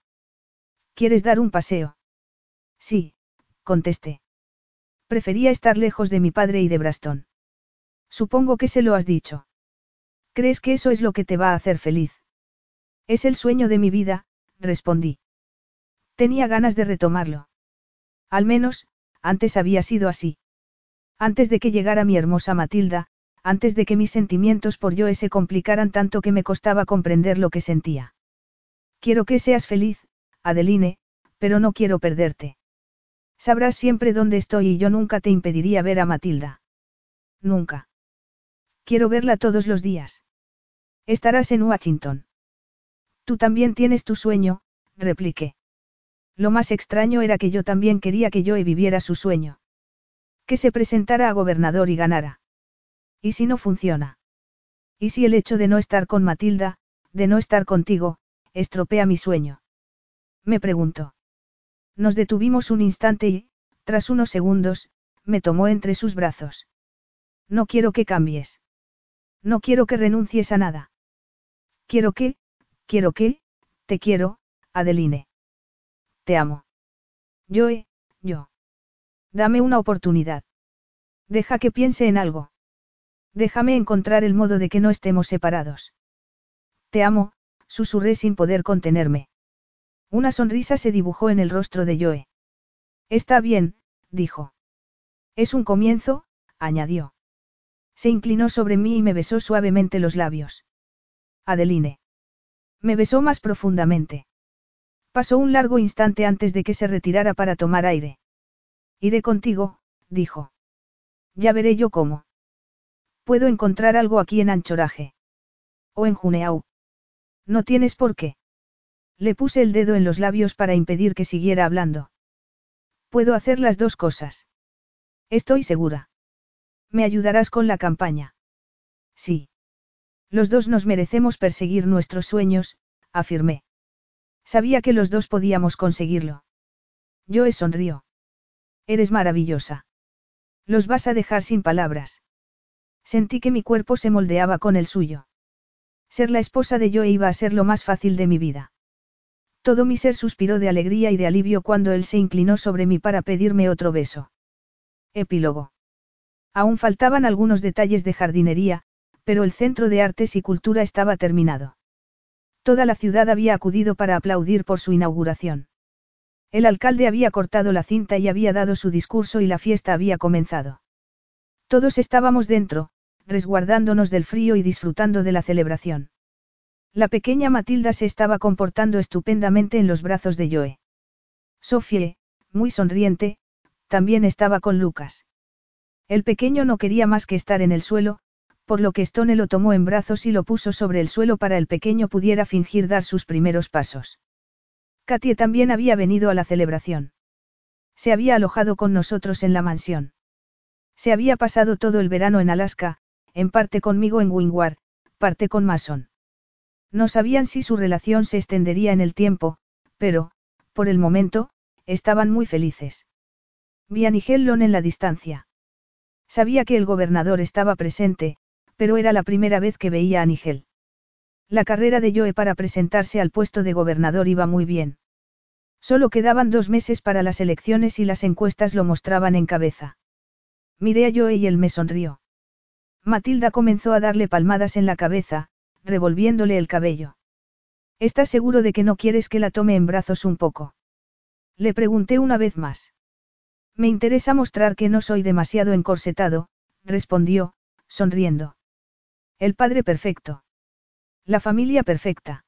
¿Quieres dar un paseo? Sí, contesté. Prefería estar lejos de mi padre y de Braston. Supongo que se lo has dicho. ¿Crees que eso es lo que te va a hacer feliz? Es el sueño de mi vida, respondí. Tenía ganas de retomarlo. Al menos, antes había sido así. Antes de que llegara mi hermosa Matilda, antes de que mis sentimientos por Joe se complicaran tanto que me costaba comprender lo que sentía. Quiero que seas feliz, Adeline, pero no quiero perderte. Sabrás siempre dónde estoy y yo nunca te impediría ver a Matilda. Nunca. Quiero verla todos los días. Estarás en Washington. Tú también tienes tu sueño, repliqué. Lo más extraño era que yo también quería que Joe viviera su sueño. Que se presentara a gobernador y ganara. ¿Y si no funciona? ¿Y si el hecho de no estar con Matilda, de no estar contigo, estropea mi sueño? Me preguntó. Nos detuvimos un instante y, tras unos segundos, me tomó entre sus brazos. No quiero que cambies. No quiero que renuncies a nada. Quiero que, quiero que, te quiero, Adeline. Te amo. Yo, eh, yo. Dame una oportunidad. Deja que piense en algo. Déjame encontrar el modo de que no estemos separados. Te amo, susurré sin poder contenerme. Una sonrisa se dibujó en el rostro de Joe. Está bien, dijo. Es un comienzo, añadió. Se inclinó sobre mí y me besó suavemente los labios. Adeline. Me besó más profundamente. Pasó un largo instante antes de que se retirara para tomar aire. Iré contigo, dijo. Ya veré yo cómo. Puedo encontrar algo aquí en Anchoraje. O en Juneau. No tienes por qué. Le puse el dedo en los labios para impedir que siguiera hablando. Puedo hacer las dos cosas. Estoy segura. ¿Me ayudarás con la campaña? Sí. Los dos nos merecemos perseguir nuestros sueños, afirmé. Sabía que los dos podíamos conseguirlo. Joe sonrió. Eres maravillosa. Los vas a dejar sin palabras. Sentí que mi cuerpo se moldeaba con el suyo. Ser la esposa de Joe iba a ser lo más fácil de mi vida. Todo mi ser suspiró de alegría y de alivio cuando él se inclinó sobre mí para pedirme otro beso. Epílogo. Aún faltaban algunos detalles de jardinería, pero el Centro de Artes y Cultura estaba terminado. Toda la ciudad había acudido para aplaudir por su inauguración. El alcalde había cortado la cinta y había dado su discurso y la fiesta había comenzado. Todos estábamos dentro, resguardándonos del frío y disfrutando de la celebración. La pequeña Matilda se estaba comportando estupendamente en los brazos de Joe. Sofie, muy sonriente, también estaba con Lucas. El pequeño no quería más que estar en el suelo, por lo que Stone lo tomó en brazos y lo puso sobre el suelo para el pequeño pudiera fingir dar sus primeros pasos. Katie también había venido a la celebración. Se había alojado con nosotros en la mansión. Se había pasado todo el verano en Alaska, en parte conmigo en Wingward, parte con Mason. No sabían si su relación se extendería en el tiempo, pero, por el momento, estaban muy felices. Vi a Nigellon en la distancia. Sabía que el gobernador estaba presente, pero era la primera vez que veía a Nigel. La carrera de Joe para presentarse al puesto de gobernador iba muy bien. Solo quedaban dos meses para las elecciones y las encuestas lo mostraban en cabeza. Miré a Joe y él me sonrió. Matilda comenzó a darle palmadas en la cabeza, revolviéndole el cabello. ¿Estás seguro de que no quieres que la tome en brazos un poco? Le pregunté una vez más. Me interesa mostrar que no soy demasiado encorsetado, respondió, sonriendo. El padre perfecto. La familia perfecta.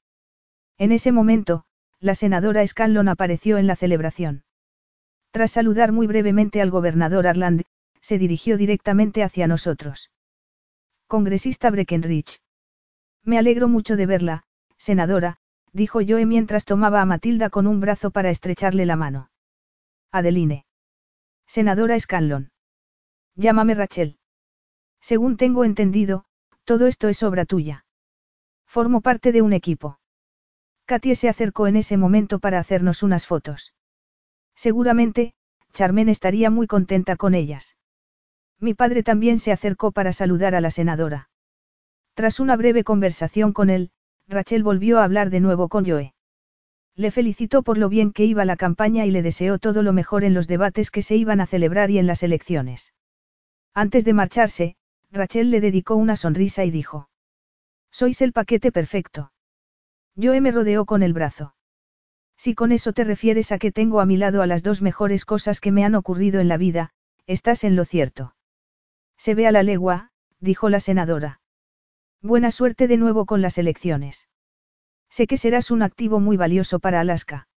En ese momento, la senadora Scanlon apareció en la celebración. Tras saludar muy brevemente al gobernador Arland, se dirigió directamente hacia nosotros. Congresista Breckenridge. Me alegro mucho de verla, senadora, dijo Joe mientras tomaba a Matilda con un brazo para estrecharle la mano. Adeline. Senadora Scanlon. Llámame Rachel. Según tengo entendido, todo esto es obra tuya. Formo parte de un equipo. Katie se acercó en ese momento para hacernos unas fotos. Seguramente, Charmen estaría muy contenta con ellas. Mi padre también se acercó para saludar a la senadora. Tras una breve conversación con él, Rachel volvió a hablar de nuevo con Joe. Le felicitó por lo bien que iba la campaña y le deseó todo lo mejor en los debates que se iban a celebrar y en las elecciones. Antes de marcharse, Rachel le dedicó una sonrisa y dijo. Sois el paquete perfecto. Joe me rodeó con el brazo. Si con eso te refieres a que tengo a mi lado a las dos mejores cosas que me han ocurrido en la vida, estás en lo cierto. Se ve a la legua, dijo la senadora. Buena suerte de nuevo con las elecciones. Sé que serás un activo muy valioso para Alaska.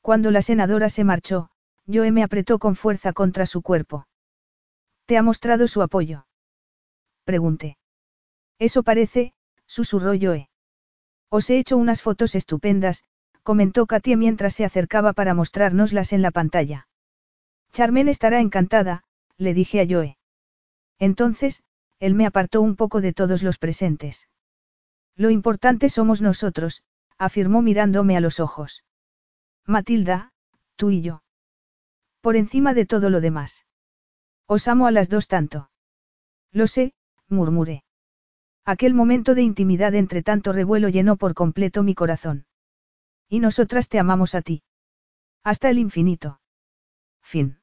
Cuando la senadora se marchó, Joe me apretó con fuerza contra su cuerpo. ¿Te ha mostrado su apoyo? Pregunté. Eso parece, susurró Joe. Os he hecho unas fotos estupendas, comentó Katia mientras se acercaba para mostrárnoslas en la pantalla. Charmen estará encantada, le dije a Joe. Entonces, él me apartó un poco de todos los presentes. Lo importante somos nosotros, afirmó mirándome a los ojos. Matilda, tú y yo. Por encima de todo lo demás. Os amo a las dos tanto. Lo sé, murmuré. Aquel momento de intimidad entre tanto revuelo llenó por completo mi corazón. Y nosotras te amamos a ti. Hasta el infinito. Fin.